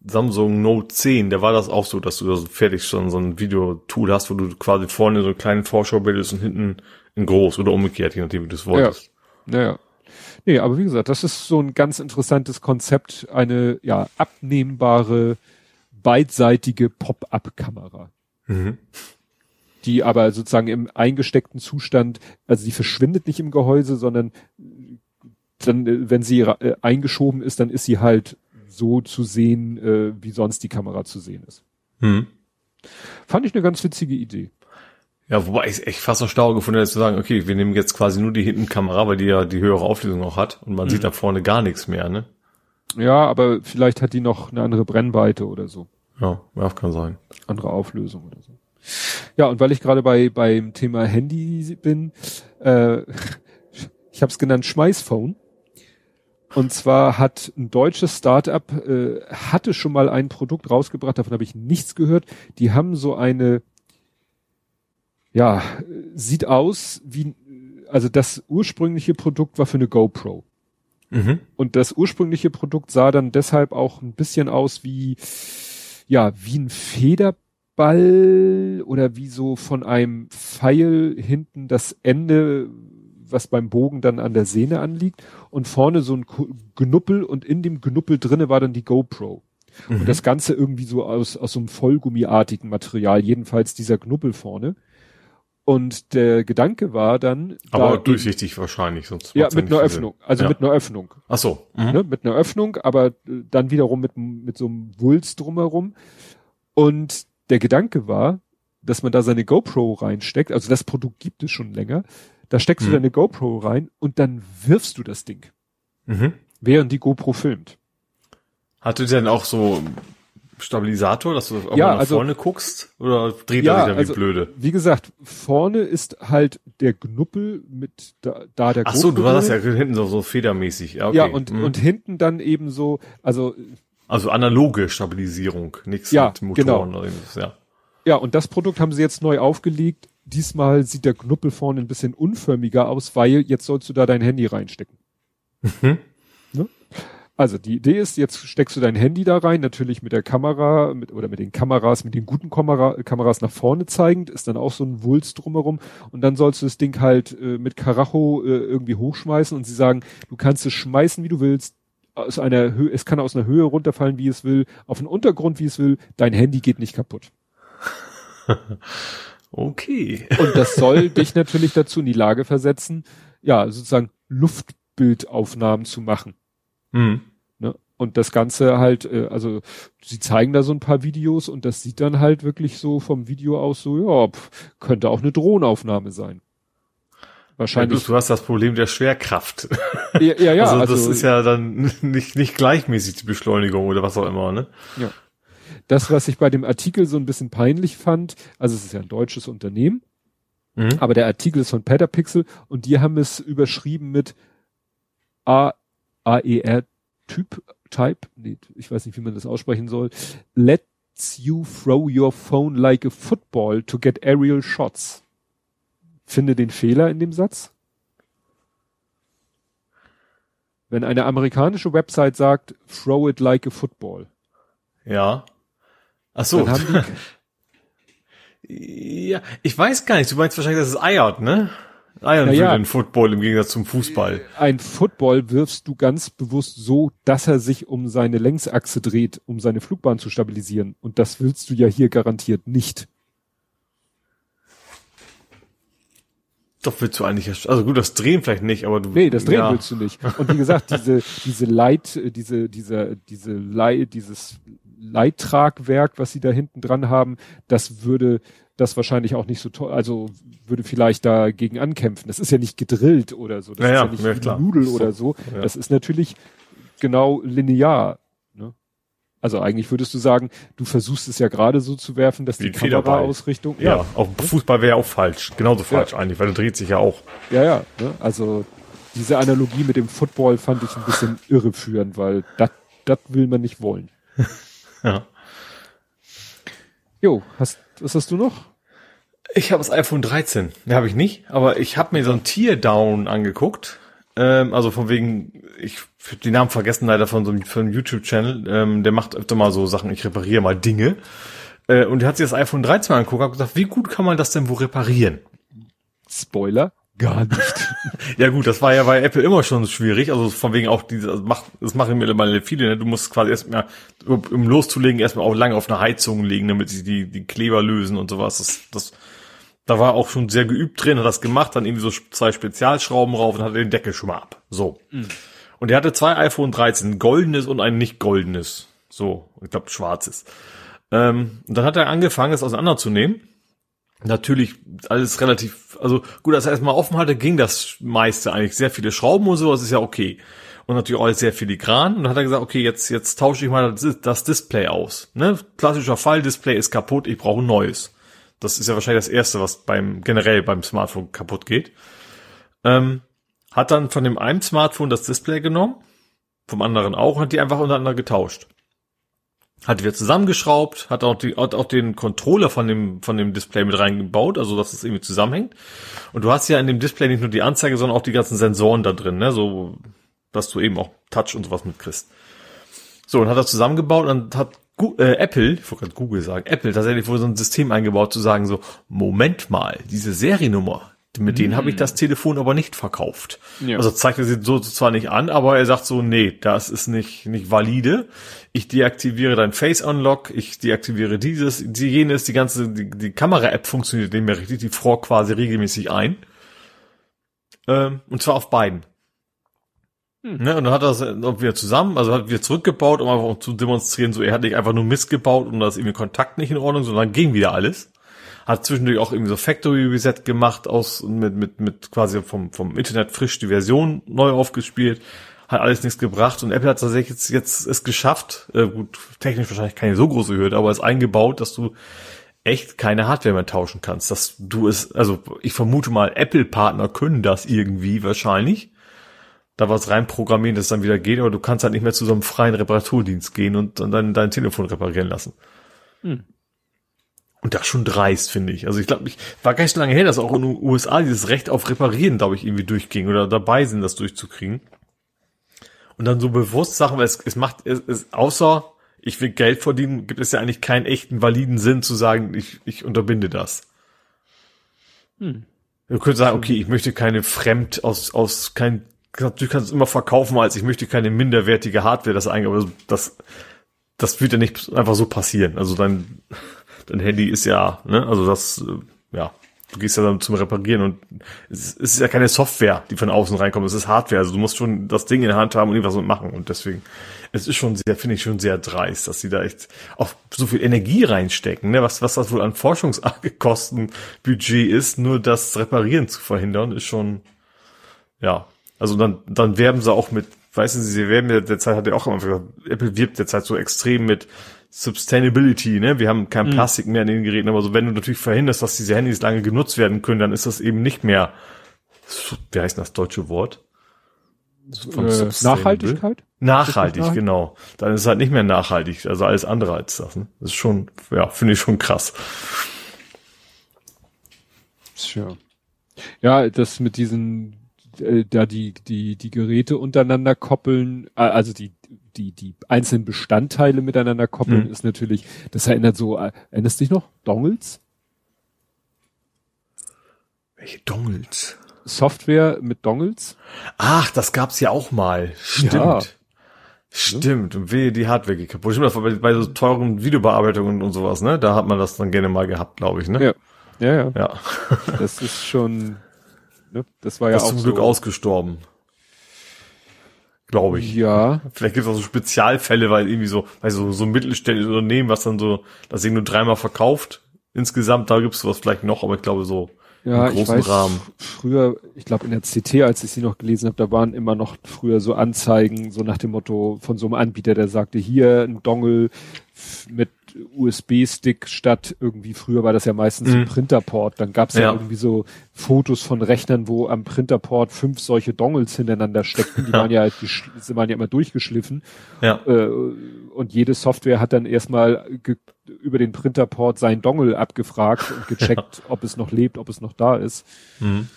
S3: Samsung Note 10, der war das auch so, dass du da fertig schon so ein Videotool hast, wo du quasi vorne so einen kleinen Vorschau bildest und hinten in groß oder umgekehrt, je nachdem, wie du es wolltest.
S2: Ja. Naja. Nee, aber wie gesagt, das ist so ein ganz interessantes Konzept, eine ja abnehmbare, beidseitige Pop-up-Kamera. Mhm. Die aber sozusagen im eingesteckten Zustand, also die verschwindet nicht im Gehäuse, sondern dann, wenn sie äh, eingeschoben ist, dann ist sie halt so zu sehen, äh, wie sonst die Kamera zu sehen ist. Mhm. Fand ich eine ganz witzige Idee.
S3: Ja, wobei ich echt fast erstaunt gefunden hätte zu sagen, okay, wir nehmen jetzt quasi nur die Hintenkamera, weil die ja die höhere Auflösung auch hat und man mhm. sieht da vorne gar nichts mehr, ne?
S2: Ja, aber vielleicht hat die noch eine andere Brennweite oder so.
S3: Ja, ja kann sein.
S2: Andere Auflösung oder so. Ja, und weil ich gerade bei beim Thema Handy bin, äh, ich habe es genannt Schmeißphone. Und zwar hat ein deutsches Startup äh, hatte schon mal ein Produkt rausgebracht, davon habe ich nichts gehört. Die haben so eine ja, sieht aus wie, also das ursprüngliche Produkt war für eine GoPro. Mhm. Und das ursprüngliche Produkt sah dann deshalb auch ein bisschen aus wie, ja, wie ein Federball oder wie so von einem Pfeil hinten das Ende, was beim Bogen dann an der Sehne anliegt und vorne so ein Knuppel und in dem Knuppel drinne war dann die GoPro. Mhm. Und das Ganze irgendwie so aus, aus so einem Vollgummiartigen Material, jedenfalls dieser Knuppel vorne. Und der Gedanke war dann.
S3: Aber durchsichtig wahrscheinlich, sonst.
S2: Ja, mit einer Öffnung. Sinn. Also ja. mit einer Öffnung.
S3: Ach so.
S2: Mhm. Ne, mit einer Öffnung, aber äh, dann wiederum mit, mit so einem Wulst drumherum. Und der Gedanke war, dass man da seine GoPro reinsteckt. Also das Produkt gibt es schon länger. Da steckst mhm. du deine GoPro rein und dann wirfst du das Ding. Mhm. Während die GoPro filmt.
S3: Hatte denn auch so Stabilisator, dass du auch
S2: ja,
S3: nach
S2: also,
S3: vorne guckst? Oder dreht
S2: ja,
S3: er sich dann
S2: also,
S3: wie blöde?
S2: Wie gesagt, vorne ist halt der Knuppel mit da, da der
S3: Ach so, du hast ja hinten so, so federmäßig. Ja, okay.
S2: ja und, mhm. und hinten dann eben so, also.
S3: Also analoge Stabilisierung, nichts
S2: ja,
S3: mit Motoren
S2: genau.
S3: oder irgendwas, ja.
S2: Ja, und das Produkt haben sie jetzt neu aufgelegt. Diesmal sieht der Knuppel vorne ein bisschen unförmiger aus, weil jetzt sollst du da dein Handy reinstecken. Mhm. Ne? Also die Idee ist, jetzt steckst du dein Handy da rein, natürlich mit der Kamera mit, oder mit den Kameras, mit den guten Kamera, Kameras nach vorne zeigend, ist dann auch so ein Wulst drumherum und dann sollst du das Ding halt äh, mit Karacho äh, irgendwie hochschmeißen und sie sagen, du kannst es schmeißen, wie du willst, aus einer Höhe, es kann aus einer Höhe runterfallen, wie es will, auf einen Untergrund, wie es will, dein Handy geht nicht kaputt.
S3: okay.
S2: Und das soll dich natürlich dazu in die Lage versetzen, ja, sozusagen Luftbildaufnahmen zu machen. Mhm. Ne? Und das Ganze halt, äh, also sie zeigen da so ein paar Videos und das sieht dann halt wirklich so vom Video aus so, ja, pff, könnte auch eine Drohnenaufnahme sein.
S3: Wahrscheinlich. Ja, du, hast das Problem der Schwerkraft.
S2: Ja, ja, ja.
S3: Also, also das ist ja dann nicht, nicht gleichmäßig die Beschleunigung oder was auch immer, ne?
S2: Ja. Das, was ich bei dem Artikel so ein bisschen peinlich fand, also es ist ja ein deutsches Unternehmen, mhm. aber der Artikel ist von Petapixel und die haben es überschrieben mit A AER Typ, Type, nee, ich weiß nicht, wie man das aussprechen soll, lets you throw your phone like a football to get aerial shots. Finde den Fehler in dem Satz. Wenn eine amerikanische Website sagt, throw it like a football.
S3: Ja. Ach so. Ja, ich weiß gar nicht. Du meinst wahrscheinlich, dass es eiert, ne? Eiern
S2: Naja.
S3: für den Football im Gegensatz zum Fußball.
S2: Ein Football wirfst du ganz bewusst so, dass er sich um seine Längsachse dreht, um seine Flugbahn zu stabilisieren. Und das willst du ja hier garantiert nicht.
S3: Doch willst du eigentlich, also gut, das Drehen vielleicht nicht, aber du.
S2: Nee, das drehen
S3: ja.
S2: willst du nicht. Und wie gesagt, diese, diese Leit, äh, diese, dieser, diese Leit, dieses Leittragwerk, was sie da hinten dran haben, das würde das wahrscheinlich auch nicht so toll, also würde vielleicht dagegen ankämpfen. Das ist ja nicht gedrillt oder so. Das
S3: Ja,
S2: ist
S3: ja,
S2: ja nicht
S3: ja,
S2: Nudel oder so.
S3: ja.
S2: Das ist natürlich genau linear. Ne? Also eigentlich würdest du sagen, du versuchst es ja gerade so zu werfen, dass
S3: Wie
S2: die. Kameraausrichtung,
S3: Ja, auch Fußball wäre ja auch falsch. Genauso falsch eigentlich, weil der dreht sich ja auch.
S2: Ja, ja. Ne? Also diese Analogie mit dem Football fand ich ein bisschen irreführend, weil das will man nicht wollen.
S3: Ja.
S2: Jo, hast, was hast du noch?
S3: Ich habe das iPhone 13. Ne, habe ich nicht, aber ich habe mir so ein Teardown angeguckt. Ähm, also von wegen, ich hab den Namen vergessen leider von so einem, von einem YouTube-Channel. Ähm, der macht öfter mal so Sachen, ich repariere mal Dinge. Äh, und der hat sich das iPhone 13 mal angeguckt und hat gesagt, wie gut kann man das denn wohl reparieren?
S2: Spoiler? Gar nicht.
S3: Ja gut, das war ja bei Apple immer schon schwierig. Also von wegen auch diese, also mach, das machen mittlerweile viele. Ne? Du musst quasi erstmal, um loszulegen, erstmal auch lange auf einer Heizung legen, damit sie die, die Kleber lösen und sowas. Das, das, da war auch schon sehr geübt drin, hat das gemacht, dann irgendwie so zwei Spezialschrauben rauf und hatte den Deckel schon mal ab. So. Und er hatte zwei iPhone 13, ein goldenes und ein nicht goldenes. So, ich glaube schwarzes. Ähm, und dann hat er angefangen, es auseinanderzunehmen natürlich alles relativ, also gut, als er erstmal offen hatte, ging das meiste eigentlich. Sehr viele Schrauben und sowas ist ja okay. Und natürlich auch sehr filigran. Und dann hat er gesagt, okay, jetzt, jetzt tausche ich mal das, das Display aus. Ne? Klassischer Fall, Display ist kaputt, ich brauche ein neues. Das ist ja wahrscheinlich das Erste, was beim generell beim Smartphone kaputt geht. Ähm, hat dann von dem einen Smartphone das Display genommen, vom anderen auch, und hat die einfach untereinander getauscht hat wieder zusammengeschraubt, hat auch, die, hat auch den Controller von dem, von dem Display mit reingebaut, also dass es irgendwie zusammenhängt. Und du hast ja in dem Display nicht nur die Anzeige, sondern auch die ganzen Sensoren da drin, ne, so, dass du eben auch Touch und sowas mitkriegst. So, und hat das zusammengebaut und hat Gu äh, Apple, ich wollte gerade Google sagen, Apple tatsächlich wohl so ein System eingebaut, zu sagen so, Moment mal, diese Seriennummer, mit denen habe ich das Telefon aber nicht verkauft.
S2: Ja.
S3: Also zeigt er sie so zwar nicht an, aber er sagt so, nee, das ist nicht, nicht valide. Ich deaktiviere dein Face Unlock, ich deaktiviere dieses, die jenes, die ganze, die, die Kamera-App funktioniert nicht mehr richtig, die fror quasi regelmäßig ein. Ähm, und zwar auf beiden. Ne, und dann hat er das wieder zusammen, also hat wieder zurückgebaut, um einfach zu demonstrieren, so er hat nicht einfach nur Mist gebaut und da ist irgendwie Kontakt nicht in Ordnung, sondern ging wieder alles. Hat zwischendurch auch irgendwie so Factory Reset gemacht aus mit mit mit quasi vom vom Internet frisch die Version neu aufgespielt. Hat alles nichts gebracht und Apple hat tatsächlich jetzt jetzt es geschafft, äh, gut technisch wahrscheinlich keine so große Hürde, aber es eingebaut, dass du echt keine Hardware mehr tauschen kannst. Dass du es, also ich vermute mal, Apple-Partner können das irgendwie wahrscheinlich. Da was rein programmieren, dass es dann wieder geht, aber du kannst halt nicht mehr zu so einem freien Reparaturdienst gehen und dann dein, dein Telefon reparieren lassen.
S2: Hm.
S3: Und das schon dreist, finde ich. Also ich glaube, ich war gar nicht so lange her, dass auch in den USA dieses Recht auf Reparieren, glaube ich, irgendwie durchging oder dabei sind, das durchzukriegen. Und dann so bewusst Sachen, weil es, es macht, es, es, außer ich will Geld verdienen, gibt es ja eigentlich keinen echten validen Sinn zu sagen, ich, ich unterbinde das.
S2: Hm.
S3: Du könntest sagen, okay, ich möchte keine fremd aus, aus kein, du kannst es immer verkaufen, als ich möchte keine minderwertige Hardware, das eigentlich, aber das, das wird ja nicht einfach so passieren. Also dein, dein Handy ist ja, ne, also das, äh, ja, du gehst ja dann zum Reparieren und es, ist ja keine Software, die von außen reinkommt, es ist Hardware, also du musst schon das Ding in der Hand haben und irgendwas mitmachen und deswegen, es ist schon sehr, finde ich schon sehr dreist, dass sie da echt auch so viel Energie reinstecken, ne, was, was das wohl an Forschungskostenbudget ist, nur das Reparieren zu verhindern, ist schon, ja, also dann, dann werben sie auch mit, weißt du, sie werben ja derzeit, hat ja auch immer gesagt, Apple wirbt derzeit so extrem mit Sustainability, ne? Wir haben kein Plastik mehr in den Geräten, aber so wenn du natürlich verhinderst, dass diese Handys lange genutzt werden können, dann ist das eben nicht mehr, wie heißt das deutsche Wort? Von
S2: Äh,
S3: sustainable?
S2: Nachhaltigkeit?
S3: Nachhaltig,
S2: das
S3: genau. Dann ist es halt nicht mehr nachhaltig, also alles andere als das. Ne? Das ist schon, ja, finde ich schon krass.
S2: Tja. Ja, das mit diesen, äh, da die, die, die Geräte untereinander koppeln, äh, also die, die, die einzelnen Bestandteile miteinander koppeln,
S3: Mhm.
S2: ist natürlich, das erinnert so, äh, erinnerst dich noch? Dongles?
S3: Welche Dongles?
S2: Software mit Dongles.
S3: Ach, das gab's ja auch mal. Stimmt. Ja. Stimmt, und wehe, die Hardware geht kaputt. Stimmt, bei, bei so teuren Videobearbeitungen und sowas, ne? Da hat man das dann gerne mal gehabt, glaube ich, ne?
S2: Ja. Ja, ja.
S3: ja.
S2: das ist schon, ne? Das war ja
S3: das
S2: auch
S3: zum Glück so. ausgestorben. Glaube ich.
S2: Ja.
S3: Vielleicht gibt es auch so Spezialfälle, weil irgendwie so, weil so, so mittelständische Unternehmen, was dann so, das Ding nur dreimal verkauft. Insgesamt, da gibt's sowas vielleicht noch, aber ich glaube so
S2: ja, im großen ich weiß, Rahmen. Früher, ich glaube in der CT, als ich sie noch gelesen habe, da waren immer noch früher so Anzeigen, so nach dem Motto von so einem Anbieter, der sagte, hier ein Dongle mit USB-Stick statt irgendwie, früher war das ja meistens mhm. ein Printerport. Dann gab es ja. ja. irgendwie so Fotos von Rechnern, wo am Printerport fünf solche Dongles hintereinander steckten. Die ja. waren ja halt, die waren ja immer durchgeschliffen.
S3: Ja.
S2: Äh, und jede Software hat dann erstmal über den Printerport sein Dongle abgefragt und gecheckt, ja. ob es noch lebt, ob es noch da ist. Mhm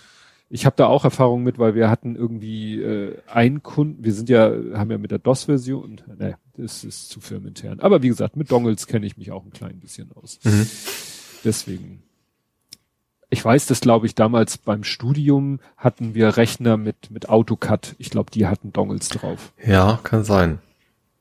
S2: ich habe da auch Erfahrung mit, weil wir hatten irgendwie äh, einen Kunden, wir sind ja, haben ja mit der DOS-Version, ne, das ist zu firmenintern. Aber wie gesagt, mit Dongles kenne ich mich auch ein klein bisschen aus. Mhm. Deswegen. Ich weiß das, glaube ich, damals beim Studium hatten wir Rechner mit, mit AutoCAD. Ich glaube, die hatten Dongles drauf.
S3: Ja, kann sein.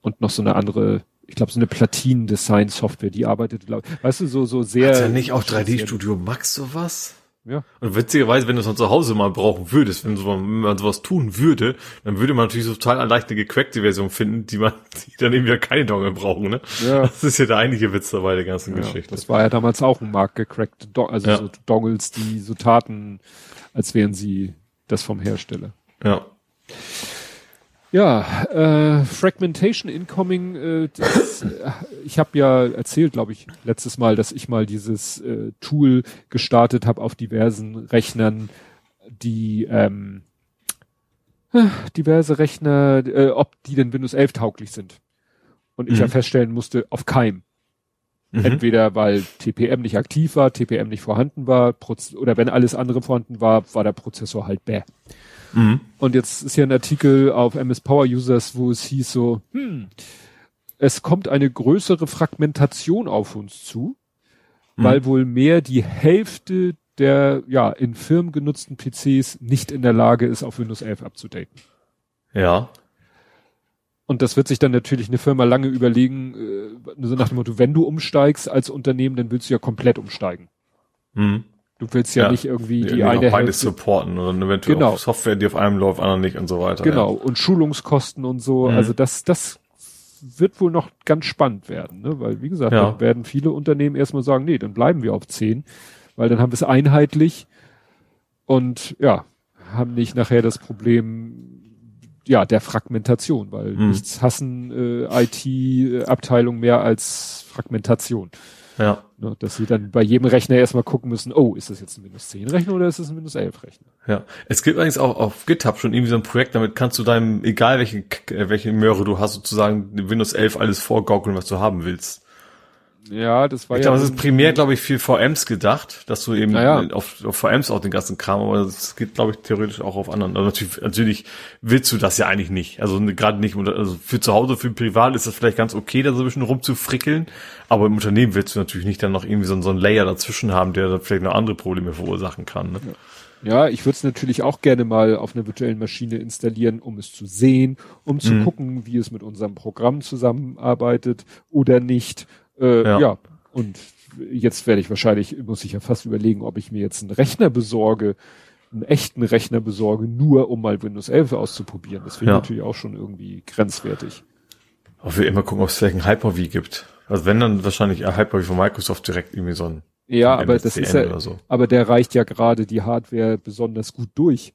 S2: Und noch so eine andere, ich glaube, so eine Platin-Design-Software, die arbeitet, glaube weißt du, so, so sehr. Hat
S3: ja nicht auch 3D-Studio Max sowas?
S2: Ja.
S3: Und witzigerweise, wenn du es von zu Hause mal brauchen würdest, wenn, so, wenn man sowas tun würde, dann würde man natürlich so total leicht eine gecrackte Version finden, die man, die dann eben wieder keine Dongle brauchen, ne?
S2: Ja.
S3: Das ist ja der einige Witz dabei der ganzen
S2: ja,
S3: Geschichte.
S2: Das war ja damals auch ein Markt gecrackte Don also ja. so Dongles, die so taten, als wären sie das vom Hersteller.
S3: Ja.
S2: Ja, äh, Fragmentation Incoming, äh, das, äh, ich habe ja erzählt, glaube ich, letztes Mal, dass ich mal dieses äh, Tool gestartet habe auf diversen Rechnern, die ähm, äh, diverse Rechner, äh, ob die denn Windows 11 tauglich sind. Und ich mhm. ja feststellen musste, auf keinem. Mhm. Entweder weil TPM nicht aktiv war, TPM nicht vorhanden war, oder wenn alles andere vorhanden war, war der Prozessor halt bäh. Mhm. Und jetzt ist hier ein Artikel auf MS Power Users, wo es hieß so, hm, es kommt eine größere Fragmentation auf uns zu, mhm. weil wohl mehr die Hälfte der ja in Firmen genutzten PCs nicht in der Lage ist, auf Windows 11 abzudaten.
S3: Ja.
S2: Und das wird sich dann natürlich eine Firma lange überlegen, äh, so nach dem Motto, wenn du umsteigst als Unternehmen, dann willst du ja komplett umsteigen. Mhm. Du willst ja, ja nicht irgendwie die, die eine
S3: beides supporten oder eventuell genau. Software, die auf einem läuft, anderen nicht und so weiter.
S2: Genau. Ja. Und Schulungskosten und so. Mhm. Also das, das wird wohl noch ganz spannend werden, ne? Weil, wie gesagt, ja. werden viele Unternehmen erstmal sagen, nee, dann bleiben wir auf zehn, weil dann haben wir es einheitlich und ja, haben nicht nachher das Problem, ja, der Fragmentation, weil mhm. nichts hassen äh, IT-Abteilung mehr als Fragmentation.
S3: Ja.
S2: Ne, dass sie dann bei jedem Rechner erstmal gucken müssen, oh, ist das jetzt ein Windows 10 Rechner oder ist das ein Windows 11 Rechner?
S3: Ja. Es gibt allerdings auch auf GitHub schon irgendwie so ein Projekt, damit kannst du deinem, egal welche, welche Möhre du hast, sozusagen Windows 11 alles vorgaukeln, was du haben willst.
S2: Ja, das war
S3: ich
S2: ja.
S3: Glaube, das ist primär, glaube ich, für VMs gedacht, dass du eben ja. auf, auf VMs auch den ganzen Kram, aber das geht, glaube ich, theoretisch auch auf anderen. Also natürlich, natürlich willst du das ja eigentlich nicht. Also gerade nicht, also für zu Hause, für privat ist das vielleicht ganz okay, da so ein bisschen rumzufrickeln, aber im Unternehmen willst du natürlich nicht dann noch irgendwie so, so einen Layer dazwischen haben, der dann vielleicht noch andere Probleme verursachen kann. Ne?
S2: Ja. Ja, ich würde es natürlich auch gerne mal auf einer virtuellen Maschine installieren, um es zu sehen, um zu mhm. gucken, wie es mit unserem Programm zusammenarbeitet oder nicht. Äh, ja. ja. Und jetzt werde ich wahrscheinlich, muss ich ja fast überlegen, ob ich mir jetzt einen Rechner besorge, einen echten Rechner besorge, nur um mal Windows 11 auszuprobieren. Das finde ich ja. natürlich auch schon irgendwie grenzwertig.
S3: Aber wir immer gucken, ob es vielleicht ein Hyper-V gibt. Also wenn dann wahrscheinlich ein Hyper-V von Microsoft direkt irgendwie so ein
S2: ja, aber das ist ja, so. aber der reicht ja gerade die Hardware besonders gut durch.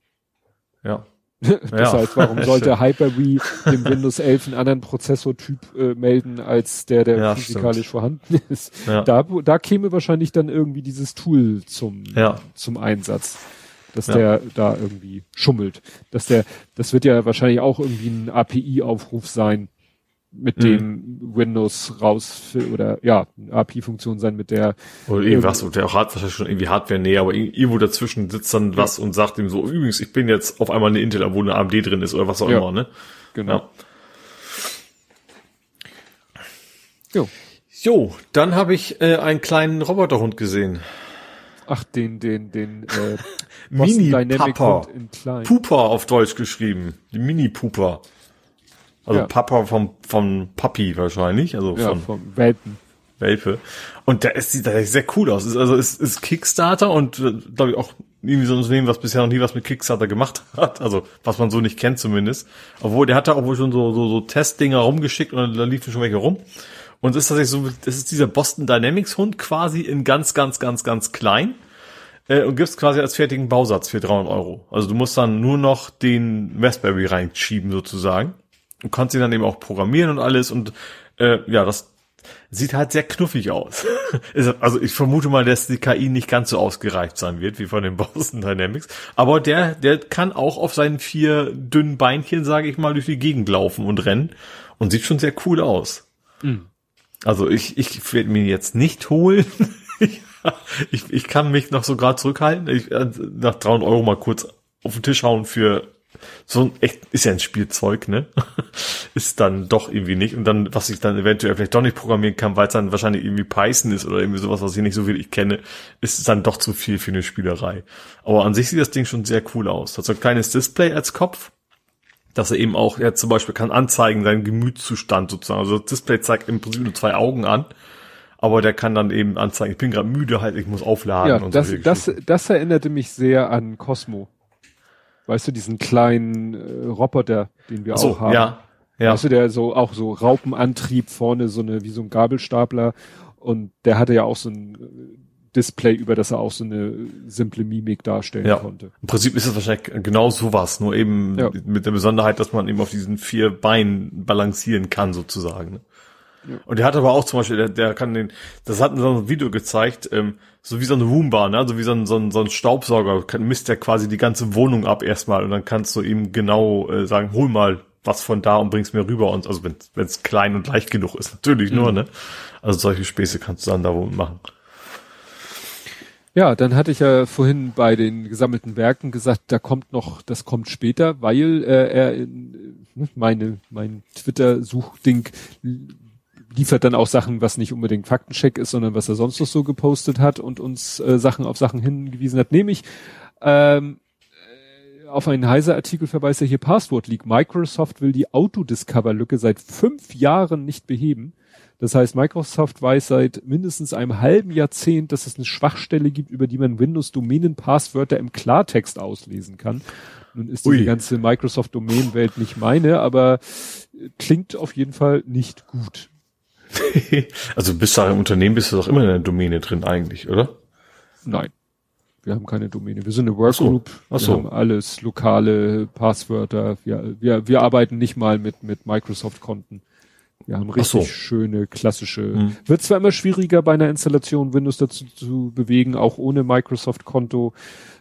S3: Ja.
S2: Das ja. heißt, warum sollte Hyper-V dem Windows 11 einen anderen Prozessortyp äh, melden, als der, der ja, physikalisch stimmt. vorhanden ist? Ja. Da, da käme wahrscheinlich dann irgendwie dieses Tool zum, zum Einsatz, dass der da irgendwie schummelt. Dass der, das wird ja wahrscheinlich auch irgendwie ein API-Aufruf sein, mit mhm. dem Windows raus oder ja, API-Funktion sein, mit der
S3: oder irgendwas, und der auch hat wahrscheinlich schon irgendwie Hardware näher, aber irgendwo dazwischen sitzt dann was und sagt ihm so, übrigens, ich bin jetzt auf einmal eine Intel, wo eine AMD drin ist oder was auch ja. immer, ne?
S2: Genau. Ja.
S3: Jo. Jo, dann habe ich äh, einen kleinen Roboterhund gesehen.
S2: Ach, den, den, den,
S3: äh, Mini-Pupper. Puper auf Deutsch geschrieben. Die Mini-Puper. Also ja. Papa vom, vom Papi wahrscheinlich, also ja, von vom
S2: Welpen.
S3: Welpe. Und der ist, sieht der sehr cool aus. Ist, also ist, ist Kickstarter und äh, glaube ich auch irgendwie so ein Unternehmen, was bisher noch nie was mit Kickstarter gemacht hat. Also was man so nicht kennt zumindest. Obwohl der hat da auch wohl schon so, so, so Testdinger rumgeschickt und da liefen schon welche rum. Und es ist tatsächlich so, das ist dieser Boston Dynamics Hund quasi in ganz, ganz, ganz, ganz klein äh, und gibst quasi als fertigen Bausatz für 300 Euro. Also du musst dann nur noch den Raspberry reinschieben sozusagen und kannst ihn dann eben auch programmieren und alles und äh, ja, das sieht halt sehr knuffig aus. also ich vermute mal, dass die KI nicht ganz so ausgereift sein wird wie von den Boston Dynamics, aber der der kann auch auf seinen vier dünnen Beinchen, sage ich mal, durch die Gegend laufen und rennen und sieht schon sehr cool aus. Mhm. Also ich, ich werde mir jetzt nicht holen. ich, ich kann mich noch so gerade zurückhalten. Ich, äh, nach 300 Euro mal kurz auf den Tisch hauen für so ein echt, ist ja ein Spielzeug, ne? ist dann doch irgendwie nicht. Und dann, was ich dann eventuell vielleicht doch nicht programmieren kann, weil es dann wahrscheinlich irgendwie Python ist oder irgendwie sowas, was ich nicht so wirklich kenne, ist dann doch zu viel für eine Spielerei. Aber an sich sieht das Ding schon sehr cool aus. Hat so ein kleines Display als Kopf dass er eben auch, er zum Beispiel kann anzeigen, seinen Gemütszustand sozusagen. Also das Display zeigt im Prinzip nur zwei Augen an, aber der kann dann eben anzeigen, ich bin gerade müde, halt, ich muss aufladen.
S2: Ja, und das, so das, das erinnerte mich sehr an Cosmo. Weißt du, diesen kleinen äh, Roboter, den wir so, auch haben.
S3: Ja, ja.
S2: Weißt du, der so auch so Raupenantrieb vorne, so eine, wie so ein Gabelstapler. Und der hatte ja auch so ein Display, über das er auch so eine simple Mimik darstellen ja. konnte.
S3: Im Prinzip ist es wahrscheinlich genau sowas, nur eben ja. mit der Besonderheit, dass man eben auf diesen vier Beinen balancieren kann, sozusagen. Ja. Und der hat aber auch zum Beispiel, der, der kann den, das hat so ein Video gezeigt, ähm, so wie so eine Roomba, ne? so wie so ein, so ein, so ein Staubsauger, kann, misst der quasi die ganze Wohnung ab erstmal und dann kannst du ihm genau äh, sagen, hol mal was von da und bring's mir rüber und also wenn es klein und leicht genug ist, natürlich mhm. nur, ne? Also solche Späße kannst du dann da wohl machen.
S2: Ja, dann hatte ich ja vorhin bei den gesammelten Werken gesagt, da kommt noch, das kommt später, weil äh, er in, äh, meine mein Twitter-Suchding liefert dann auch Sachen, was nicht unbedingt Faktencheck ist, sondern was er sonst noch so gepostet hat und uns äh, Sachen auf Sachen hingewiesen hat. Nämlich ähm, äh, auf einen Heise-Artikel verweist er hier Passwort Leak. Microsoft will die Autodiscover-Lücke seit fünf Jahren nicht beheben. Das heißt, Microsoft weiß seit mindestens einem halben Jahrzehnt, dass es eine Schwachstelle gibt, über die man Windows-Domänen-Passwörter im Klartext auslesen kann. Nun ist Ui. die ganze Microsoft-Domänenwelt nicht meine, aber klingt auf jeden Fall nicht gut.
S3: also bist du im Unternehmen, bist du doch immer in der Domäne drin eigentlich, oder?
S2: Nein. Wir haben keine Domäne. Wir sind eine Workgroup. Ach so. Ach so. Wir haben alles lokale Passwörter. Wir, wir, wir arbeiten nicht mal mit, mit Microsoft-Konten. Wir haben richtig so. schöne klassische. Mhm. Wird zwar immer schwieriger bei einer Installation Windows dazu zu bewegen, auch ohne Microsoft-Konto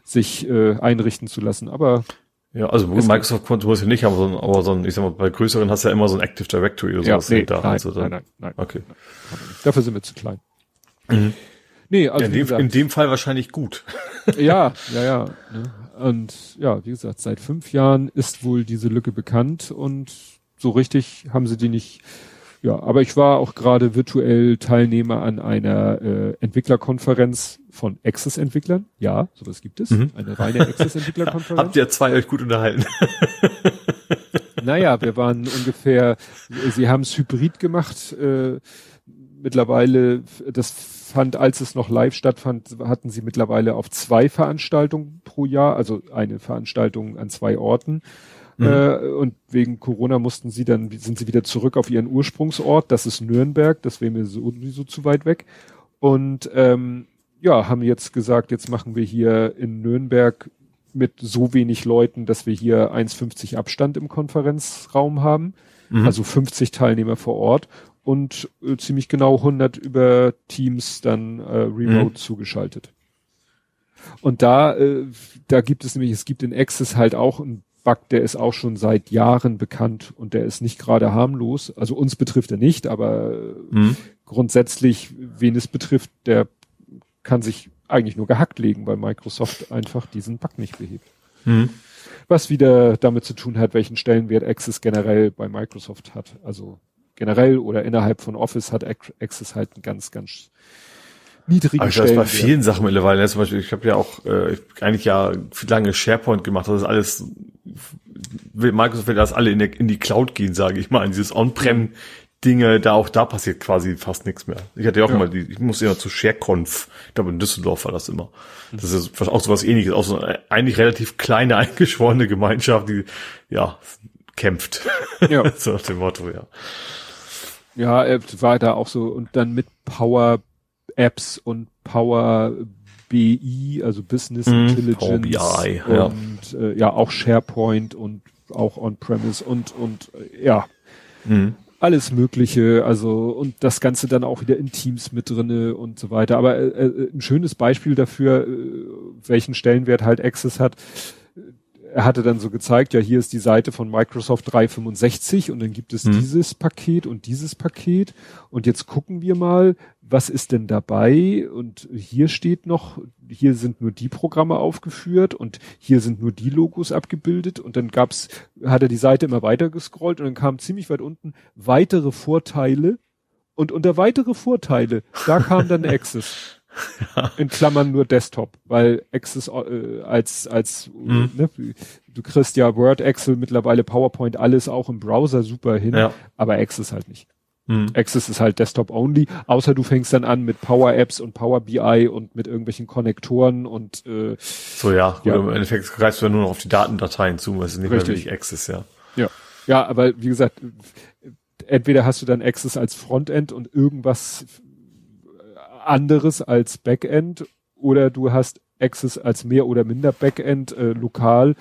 S2: sich äh, einrichten zu lassen, aber
S3: ja, also Microsoft-Konto muss ich nicht haben, aber so, aber so ein, ich sag mal, bei größeren hast du ja immer so ein Active Directory oder
S2: sowas
S3: ja,
S2: nee, da.
S3: Nein, also
S2: nein, nein, nein.
S3: Okay.
S2: Nein, Dafür sind wir zu klein.
S3: Mhm. Nee, also ja, in, dem, gesagt, in dem Fall wahrscheinlich gut.
S2: ja, ja, ja. Ne? Und ja, wie gesagt, seit fünf Jahren ist wohl diese Lücke bekannt und so richtig haben sie die nicht ja, aber ich war auch gerade virtuell Teilnehmer an einer äh, Entwicklerkonferenz von Access-Entwicklern. Ja, sowas gibt es. Mhm. Eine reine Access-Entwicklerkonferenz.
S3: Habt ihr zwei euch gut unterhalten?
S2: naja, wir waren ungefähr, sie haben es hybrid gemacht. Äh, mittlerweile, das fand, als es noch live stattfand, hatten sie mittlerweile auf zwei Veranstaltungen pro Jahr, also eine Veranstaltung an zwei Orten. Mhm. Äh, und wegen Corona mussten sie dann, sind sie wieder zurück auf ihren Ursprungsort, das ist Nürnberg, das wäre mir sowieso zu weit weg. Und ähm, ja, haben jetzt gesagt, jetzt machen wir hier in Nürnberg mit so wenig Leuten, dass wir hier 1,50 Abstand im Konferenzraum haben. Mhm. Also 50 Teilnehmer vor Ort und äh, ziemlich genau 100 über Teams dann äh, remote mhm. zugeschaltet. Und da, äh, da gibt es nämlich, es gibt in Access halt auch ein Bug, der ist auch schon seit Jahren bekannt und der ist nicht gerade harmlos. Also uns betrifft er nicht, aber mhm. grundsätzlich, wen es betrifft, der kann sich eigentlich nur gehackt legen, weil Microsoft einfach diesen Bug nicht behebt. Mhm. Was wieder damit zu tun hat, welchen Stellenwert Access generell bei Microsoft hat. Also generell oder innerhalb von Office hat Access halt einen ganz, ganz niedrigen
S3: Aber Stellen. Das bei vielen Sachen mittlerweile. Zum Beispiel, ich habe ja auch äh, eigentlich ja lange SharePoint gemacht. Das ist alles Microsoft will das alle in, der, in die Cloud gehen, sage ich mal, in dieses On-Prem Dinge, da auch da passiert quasi fast nichts mehr. Ich hatte ja auch ja. immer die, ich musste immer zu ShareConf, ich glaube in Düsseldorf war das immer. Das ist auch so was ähnliches, auch so eine eigentlich relativ kleine, eingeschworene Gemeinschaft, die, ja, kämpft. Ja. so nach dem Motto, ja.
S2: Ja, war da auch so, und dann mit Power Apps und Power BI, also Business mm, Intelligence BI, und ja. Äh, ja auch SharePoint und auch On-Premise und und äh, ja. Mhm alles Mögliche, also und das Ganze dann auch wieder in Teams mit drinne und so weiter. Aber äh, äh, ein schönes Beispiel dafür, äh, welchen Stellenwert halt Access hat. Er hatte dann so gezeigt, ja, hier ist die Seite von Microsoft 365 und dann gibt es mhm. dieses Paket und dieses Paket und jetzt gucken wir mal, was ist denn dabei? Und hier steht noch, hier sind nur die Programme aufgeführt und hier sind nur die Logos abgebildet und dann gab's, hat er die Seite immer weiter gescrollt und dann kam ziemlich weit unten weitere Vorteile und unter weitere Vorteile, da kam dann Access. In Klammern nur Desktop, weil Access äh, als als mhm. ne, du kriegst ja Word, Excel, mittlerweile PowerPoint alles auch im Browser super hin, ja. aber Access halt nicht. Mhm. Access ist halt Desktop only, außer du fängst dann an mit Power Apps und Power BI und mit irgendwelchen Konnektoren und äh,
S3: so ja, ja. im Endeffekt greifst du ja nur noch auf die Datendateien zu, weil es nicht Richtig. mehr wirklich Access, ja.
S2: Ja. Ja, aber wie gesagt, entweder hast du dann Access als Frontend und irgendwas anderes als Backend oder du hast Access als mehr oder minder Backend äh, lokal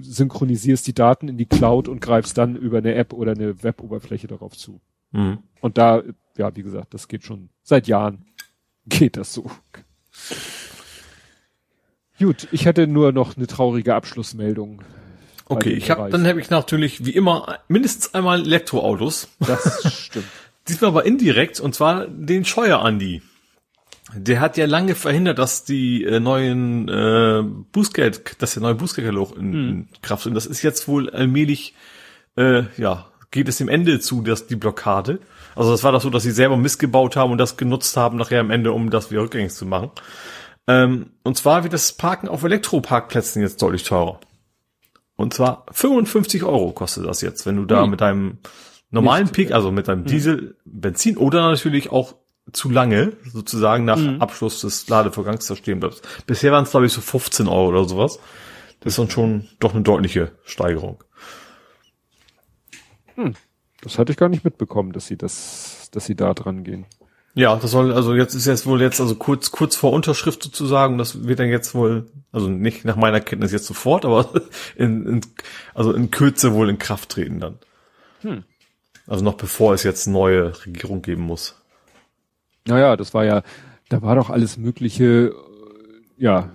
S2: synchronisierst die Daten in die Cloud und greifst dann über eine App oder eine Web-Oberfläche darauf zu. Mhm. Und da, ja, wie gesagt, das geht schon seit Jahren. Geht das so. Gut, ich hatte nur noch eine traurige Abschlussmeldung.
S3: Okay, ich habe dann habe ich natürlich wie immer mindestens einmal Elektroautos.
S2: Das stimmt.
S3: Diesmal aber indirekt und zwar den Scheuer Andi. Der hat ja lange verhindert, dass die äh, neuen äh, Bußgeld, dass der neue Bußgeldkatalog in, hm. in Kraft sind. Das ist jetzt wohl allmählich äh, ja geht es dem Ende zu, dass die Blockade. Also das war doch so, dass sie selber missgebaut haben und das genutzt haben nachher am Ende, um das wieder rückgängig zu machen. Ähm, und zwar wird das Parken auf Elektroparkplätzen jetzt deutlich teurer. Und zwar 55 Euro kostet das jetzt, wenn du da hm. mit deinem normalen Nicht, Peak, also mit deinem hm. Diesel, Benzin oder natürlich auch zu lange, sozusagen nach hm. Abschluss des Ladevorgangs da stehen bleibst. Bisher waren es, glaube ich, so 15 Euro oder sowas. Das ist dann schon doch eine deutliche Steigerung.
S2: Hm. Das hatte ich gar nicht mitbekommen, dass sie das, dass sie da dran gehen.
S3: Ja, das soll, also jetzt ist jetzt wohl jetzt, also kurz, kurz vor Unterschrift sozusagen, das wird dann jetzt wohl, also nicht nach meiner Kenntnis jetzt sofort, aber in, in also in Kürze wohl in Kraft treten dann. Hm. Also noch bevor es jetzt neue Regierung geben muss.
S2: Naja, das war ja, da war doch alles mögliche, ja,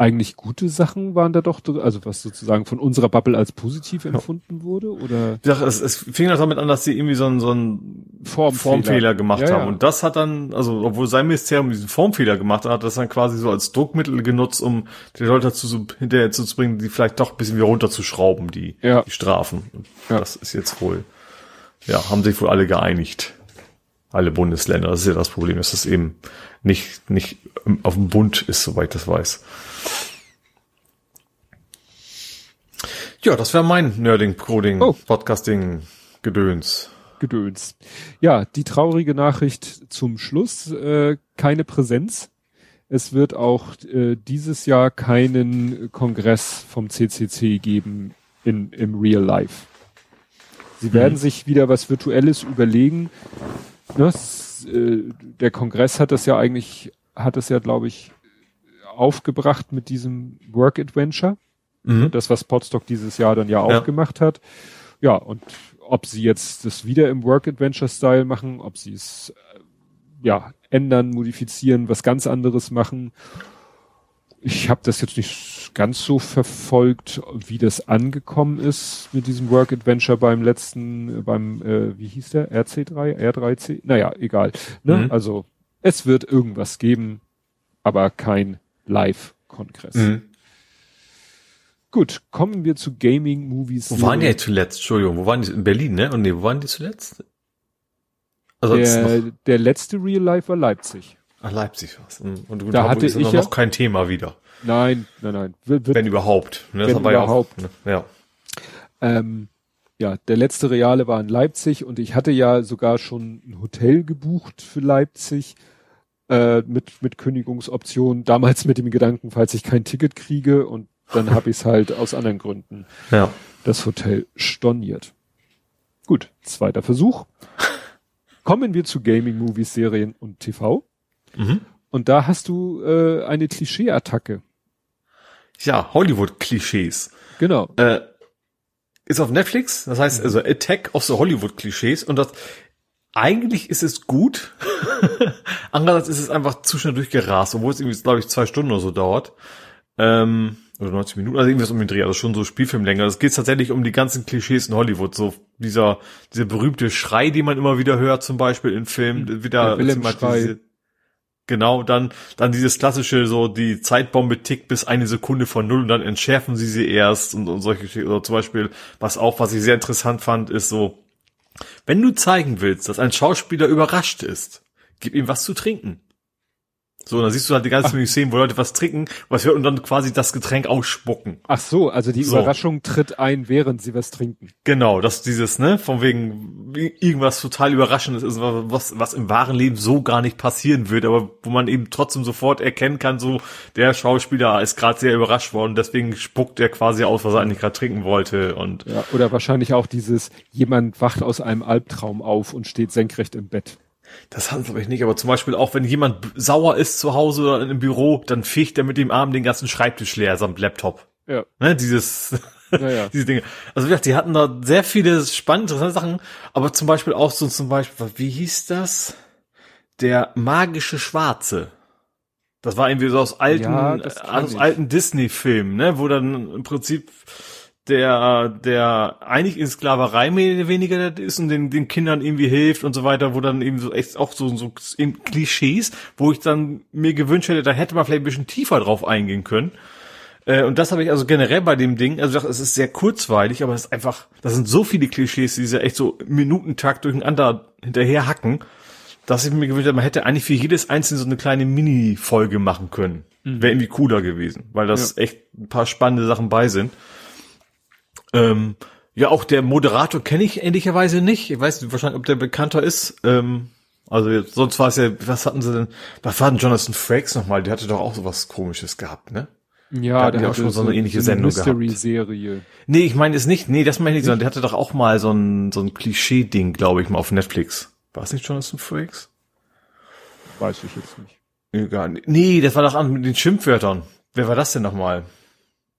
S2: eigentlich gute Sachen waren da doch, also was sozusagen von unserer Bubble als positiv empfunden ja. wurde, oder?
S3: Ja, es, es fing das damit an, dass sie irgendwie so einen, so einen Formfehler, Formfehler gemacht ja, haben. Ja. Und das hat dann, also obwohl sein Ministerium diesen Formfehler gemacht hat, hat das dann quasi so als Druckmittel genutzt, um die Leute dazu hinterher zu bringen, die vielleicht doch ein bisschen wieder runterzuschrauben, die, ja. die Strafen. Und das ist jetzt wohl, ja, haben sich wohl alle geeinigt. Alle Bundesländer. Das ist ja das Problem, dass das eben nicht, nicht auf dem Bund ist, soweit ich das weiß. Ja, das wäre mein Nerding, Coding, oh. Podcasting, Gedöns.
S2: Gedöns. Ja, die traurige Nachricht zum Schluss, äh, keine Präsenz. Es wird auch äh, dieses Jahr keinen Kongress vom CCC geben in, im Real Life. Sie werden mhm. sich wieder was Virtuelles überlegen. Ne? Äh, der Kongress hat das ja eigentlich, hat es ja, glaube ich, aufgebracht mit diesem Work Adventure. Mhm. Das, was Podstock dieses Jahr dann ja auch ja. gemacht hat. Ja, und ob sie jetzt das wieder im Work Adventure Style machen, ob sie es äh, ja ändern, modifizieren, was ganz anderes machen. Ich habe das jetzt nicht ganz so verfolgt, wie das angekommen ist mit diesem Work Adventure beim letzten, beim, äh, wie hieß der? RC3, R3C? Naja, egal. Ne? Mhm. Also es wird irgendwas geben, aber kein Live-Kongress. Mhm. Gut, kommen wir zu Gaming Movies.
S3: Wo waren die zuletzt? Entschuldigung, wo waren die? In Berlin, ne? Und nee, wo waren die zuletzt?
S2: Also der, der letzte Real Life war Leipzig.
S3: Ach, Leipzig was.
S2: Mhm. Und, da hatte ist ich ja, noch
S3: kein Thema wieder.
S2: Nein, nein, nein.
S3: Wird, wird, wenn überhaupt.
S2: Ne? Wenn überhaupt.
S3: Ja, auch, ne? ja.
S2: Ähm, ja, der letzte Reale war in Leipzig und ich hatte ja sogar schon ein Hotel gebucht für Leipzig äh, mit mit Kündigungsoption. Damals mit dem Gedanken, falls ich kein Ticket kriege und dann habe ich es halt aus anderen Gründen
S3: ja.
S2: das Hotel storniert. Gut, zweiter Versuch. Kommen wir zu Gaming, Movies, Serien und TV. Mhm. Und da hast du äh, eine Klischee-Attacke.
S3: Ja, Hollywood-Klischees.
S2: Genau.
S3: Äh, ist auf Netflix, das heißt also Attack of the Hollywood-Klischees und das eigentlich ist es gut. Andererseits ist es einfach zu schnell durchgerast, obwohl es irgendwie, glaube ich, zwei Stunden oder so dauert. Ähm, oder 90 Minuten, also irgendwas um den Dreh, also schon so Spielfilmlänge. Es geht tatsächlich um die ganzen Klischees in Hollywood, so dieser, dieser berühmte Schrei, den man immer wieder hört, zum Beispiel in Filmen, hm, wieder, diese, genau, dann, dann dieses klassische, so, die Zeitbombe tickt bis eine Sekunde von null und dann entschärfen sie sie erst und, und solche, oder zum Beispiel, was auch, was ich sehr interessant fand, ist so, wenn du zeigen willst, dass ein Schauspieler überrascht ist, gib ihm was zu trinken. So, dann siehst du halt die ganzen Szenen, wo Leute was trinken, was wir und dann quasi das Getränk ausspucken.
S2: Ach so, also die so. Überraschung tritt ein, während sie was trinken.
S3: Genau, das dieses, ne, von wegen irgendwas total überraschendes ist, was was im wahren Leben so gar nicht passieren wird, aber wo man eben trotzdem sofort erkennen kann, so der Schauspieler ist gerade sehr überrascht worden, deswegen spuckt er quasi aus, was er eigentlich gerade trinken wollte und
S2: ja, oder wahrscheinlich auch dieses jemand wacht aus einem Albtraum auf und steht senkrecht im Bett.
S3: Das hat glaube ich nicht, aber zum Beispiel auch, wenn jemand sauer ist zu Hause oder im Büro, dann fegt er mit dem Arm den ganzen Schreibtisch leer samt Laptop.
S2: Ja.
S3: Ne, dieses, ja, ja. diese Dinge. Also wie gesagt, die hatten da sehr viele spannende, interessante Sachen, aber zum Beispiel auch so zum Beispiel, wie hieß das? Der magische Schwarze. Das war irgendwie so aus alten, ja, aus alten Disney-Filmen, ne, wo dann im Prinzip der, der eigentlich in Sklaverei mehr oder weniger ist und den, den Kindern irgendwie hilft und so weiter, wo dann eben so echt auch so, so Klischees, wo ich dann mir gewünscht hätte, da hätte man vielleicht ein bisschen tiefer drauf eingehen können. Äh, und das habe ich also generell bei dem Ding, also es ist sehr kurzweilig, aber es ist einfach, das sind so viele Klischees, die sie echt so Minutentakt durcheinander hinterher hacken, dass ich mir gewünscht hätte, man hätte eigentlich für jedes einzelne so eine kleine Mini-Folge machen können. Mhm. Wäre irgendwie cooler gewesen, weil das ja. echt ein paar spannende Sachen bei sind. Ähm, ja, auch der Moderator kenne ich ähnlicherweise nicht. Ich weiß nicht wahrscheinlich, ob der bekannter ist. Ähm, also jetzt, sonst war es ja, was hatten sie denn? Was war denn Jonathan Frakes nochmal? Der hatte doch auch sowas komisches gehabt, ne?
S2: Ja, der,
S3: hat auch schon so eine ähnliche eine Sendung
S2: Mystery gehabt. Serie.
S3: Nee, ich meine es nicht. Nee, das meine ich nicht, sondern der hatte doch auch mal so ein so ein Klischee Ding, glaube ich, mal auf Netflix. War es nicht Jonathan Frakes?
S2: Weiß ich jetzt nicht.
S3: Egal. Nee, das war doch an mit den Schimpfwörtern. Wer war das denn nochmal?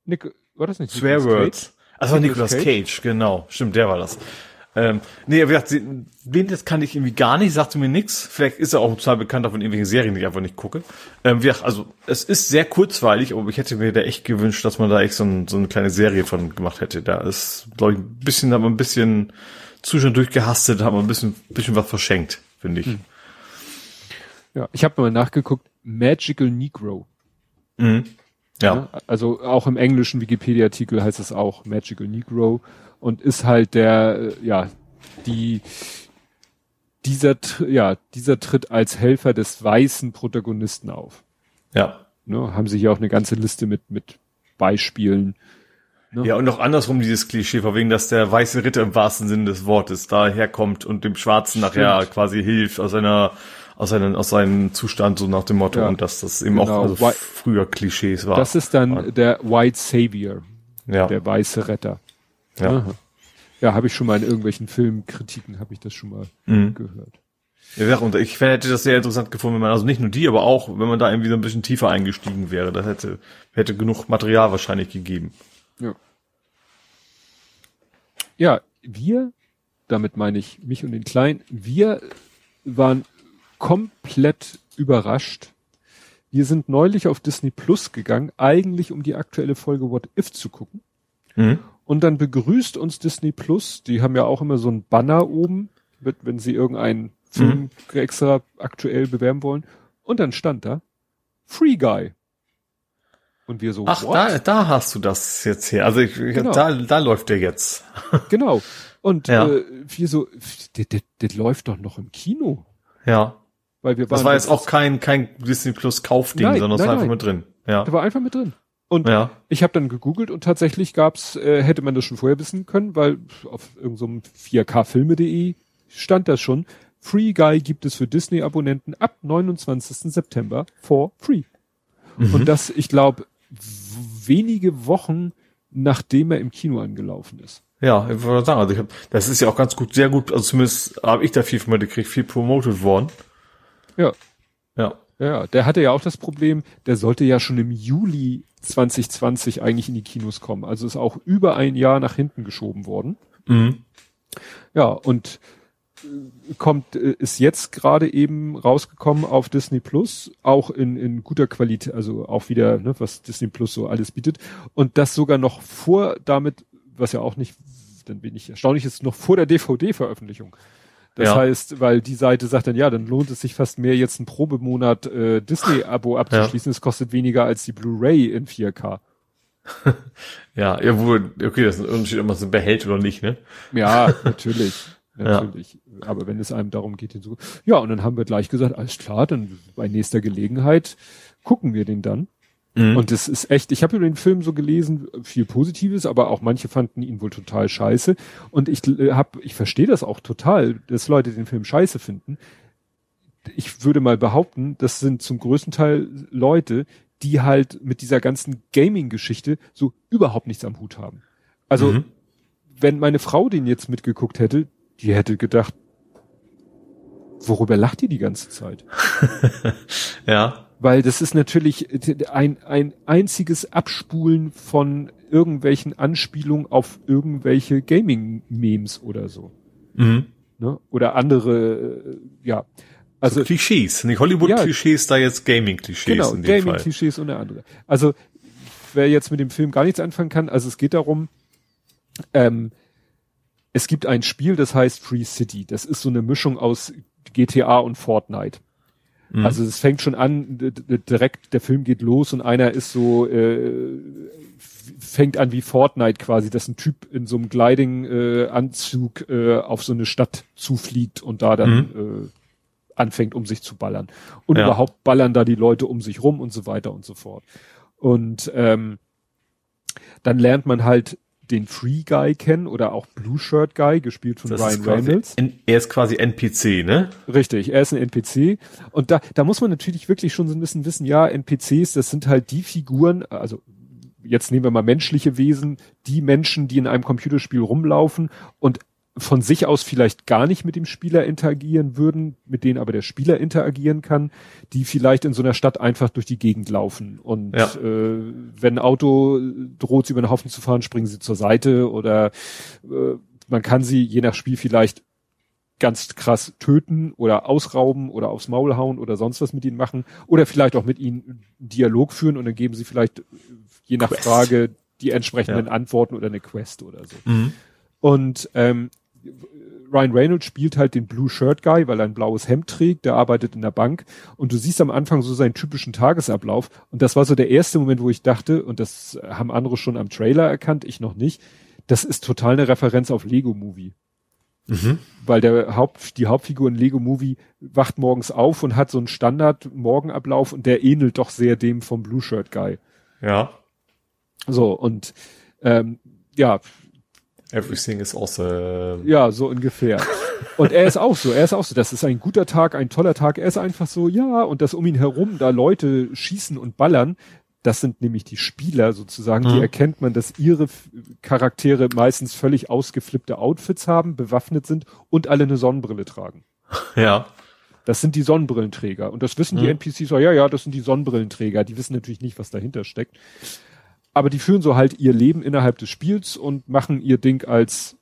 S2: Nick, war das nicht?
S3: Swearwords. Also Nicolas Cage? Cage, genau. Stimmt, der war das. Ähm, nee, wie gesagt, den das kann ich irgendwie gar nicht, sagte mir nix. Vielleicht ist er auch total bekannt von irgendwelchen Serien, die ich einfach nicht gucke. Ähm, wie gesagt, also es ist sehr kurzweilig, aber ich hätte mir da echt gewünscht, dass man da echt so, ein, so eine kleine Serie von gemacht hätte. Da ist, glaube ich, ein bisschen, aber ein bisschen zu schon durchgehastet, haben wir ein bisschen, bisschen was verschenkt, finde ich. Hm.
S2: Ja, ich habe mal nachgeguckt, Magical Negro.
S3: Mhm. Ja. Ne?
S2: Also auch im englischen Wikipedia-Artikel heißt es auch Magical Negro und ist halt der, äh, ja, die, dieser, ja, dieser tritt als Helfer des weißen Protagonisten auf.
S3: Ja.
S2: Ne, haben sie hier auch eine ganze Liste mit, mit Beispielen.
S3: Ne? Ja, und auch andersrum dieses Klischee, vor wegen, dass der weiße Ritter im wahrsten Sinne des Wortes daherkommt und dem Schwarzen Stimmt. nachher quasi hilft aus einer aus seinem, aus seinem Zustand, so nach dem Motto, ja. und dass das eben genau. auch also früher Klischees war.
S2: Das ist dann war. der White Savior, ja. der weiße Retter.
S3: Ja, Aha.
S2: ja habe ich schon mal in irgendwelchen Filmkritiken, habe ich das schon mal mhm. gehört.
S3: Ja, und ich hätte das sehr interessant gefunden, wenn man, also nicht nur die, aber auch, wenn man da irgendwie so ein bisschen tiefer eingestiegen wäre. Das hätte, hätte genug Material wahrscheinlich gegeben.
S2: Ja. Ja, wir, damit meine ich mich und den Kleinen, wir waren komplett überrascht. Wir sind neulich auf Disney Plus gegangen, eigentlich um die aktuelle Folge What If zu gucken. Mhm. Und dann begrüßt uns Disney Plus, die haben ja auch immer so ein Banner oben, wenn sie irgendeinen Film mhm. extra aktuell bewerben wollen. Und dann stand da Free Guy. Und wir so,
S3: Ach, da, da hast du das jetzt her. Also ich, genau. da, da läuft der jetzt.
S2: genau. Und ja. äh, wir so, der, der, der läuft doch noch im Kino.
S3: Ja.
S2: Weil wir
S3: waren das war jetzt auch kein, kein Disney Plus Kaufding, nein, sondern es war einfach mit drin.
S2: Ja. Da war einfach mit drin. Und ja. ich habe dann gegoogelt und tatsächlich gab's, äh, hätte man das schon vorher wissen können, weil auf irgendeinem so 4kfilme.de stand das schon. Free Guy gibt es für Disney-Abonnenten ab 29. September for free. Mhm. Und das, ich glaube, wenige Wochen nachdem er im Kino angelaufen ist.
S3: Ja, ich wollte sagen, also ich hab, das ist ja auch ganz gut, sehr gut, also zumindest habe ich da viel von mir gekriegt, viel promoted worden.
S2: Ja. Ja. Ja, der hatte ja auch das Problem, der sollte ja schon im Juli 2020 eigentlich in die Kinos kommen. Also ist auch über ein Jahr nach hinten geschoben worden. Mhm. Ja, und äh, kommt, äh, ist jetzt gerade eben rausgekommen auf Disney Plus, auch in, in guter Qualität, also auch wieder, ne, was Disney Plus so alles bietet. Und das sogar noch vor damit, was ja auch nicht, dann bin ich erstaunlich ist, noch vor der DVD-Veröffentlichung. Das ja. heißt, weil die Seite sagt dann, ja, dann lohnt es sich fast mehr, jetzt einen Probemonat äh, Disney-Abo abzuschließen. Es kostet weniger als die Blu-ray in 4K.
S3: ja, ja, wo, okay, das ist ein Unterschied, ob man es behält oder nicht, ne?
S2: Ja, natürlich. natürlich. Ja. Aber wenn es einem darum geht, so. Ja, und dann haben wir gleich gesagt, alles klar, dann bei nächster Gelegenheit gucken wir den dann. Mhm. Und es ist echt, ich habe über den Film so gelesen, viel Positives, aber auch manche fanden ihn wohl total scheiße. Und ich äh, habe, ich verstehe das auch total, dass Leute den Film scheiße finden. Ich würde mal behaupten, das sind zum größten Teil Leute, die halt mit dieser ganzen Gaming-Geschichte so überhaupt nichts am Hut haben. Also, mhm. wenn meine Frau den jetzt mitgeguckt hätte, die hätte gedacht, worüber lacht ihr die ganze Zeit?
S3: ja
S2: weil das ist natürlich ein, ein einziges Abspulen von irgendwelchen Anspielungen auf irgendwelche Gaming-Memes oder so. Mhm. Ne? Oder andere, äh, ja.
S3: Also so Klischees, nicht Hollywood-Klischees, ja, da jetzt Gaming-Klischees.
S2: Genau, Gaming-Klischees und eine andere. Also wer jetzt mit dem Film gar nichts anfangen kann, also es geht darum, ähm, es gibt ein Spiel, das heißt Free City. Das ist so eine Mischung aus GTA und Fortnite. Mhm. Also es fängt schon an, direkt der Film geht los und einer ist so, äh, fängt an wie Fortnite quasi, dass ein Typ in so einem Gliding-Anzug äh, äh, auf so eine Stadt zufliegt und da dann mhm. äh, anfängt, um sich zu ballern. Und ja. überhaupt ballern da die Leute um sich rum und so weiter und so fort. Und ähm, dann lernt man halt den Free Guy kennen oder auch Blue Shirt Guy, gespielt von das Ryan Reynolds.
S3: er ist quasi NPC, ne?
S2: Richtig, er ist ein NPC. Und da, da muss man natürlich wirklich schon so ein bisschen wissen, ja, NPCs, das sind halt die Figuren, also jetzt nehmen wir mal menschliche Wesen, die Menschen, die in einem Computerspiel rumlaufen und von sich aus vielleicht gar nicht mit dem Spieler interagieren würden, mit denen aber der Spieler interagieren kann, die vielleicht in so einer Stadt einfach durch die Gegend laufen. Und ja. äh, wenn ein Auto droht, sie über den Haufen zu fahren, springen sie zur Seite oder äh, man kann sie je nach Spiel vielleicht ganz krass töten oder ausrauben oder aufs Maul hauen oder sonst was mit ihnen machen oder vielleicht auch mit ihnen Dialog führen und dann geben sie vielleicht je nach Quest. Frage die entsprechenden ja. Antworten oder eine Quest oder so. Mhm. Und ähm, Ryan Reynolds spielt halt den Blue Shirt Guy, weil er ein blaues Hemd trägt, der arbeitet in der Bank und du siehst am Anfang so seinen typischen Tagesablauf und das war so der erste Moment, wo ich dachte, und das haben andere schon am Trailer erkannt, ich noch nicht, das ist total eine Referenz auf Lego Movie. Mhm. Weil der Haupt, die Hauptfigur in Lego Movie wacht morgens auf und hat so einen Standard Morgenablauf und der ähnelt doch sehr dem vom Blue Shirt Guy.
S3: Ja.
S2: So, und ähm, ja,
S3: Everything is awesome.
S2: Ja, so ungefähr. Und er ist auch so, er ist auch so, das ist ein guter Tag, ein toller Tag, er ist einfach so, ja, und das um ihn herum, da Leute schießen und ballern, das sind nämlich die Spieler sozusagen, mhm. die erkennt man, dass ihre Charaktere meistens völlig ausgeflippte Outfits haben, bewaffnet sind und alle eine Sonnenbrille tragen.
S3: Ja.
S2: Das sind die Sonnenbrillenträger. Und das wissen mhm. die NPCs so, ja, ja, das sind die Sonnenbrillenträger. Die wissen natürlich nicht, was dahinter steckt aber die führen so halt ihr Leben innerhalb des Spiels und machen ihr Ding als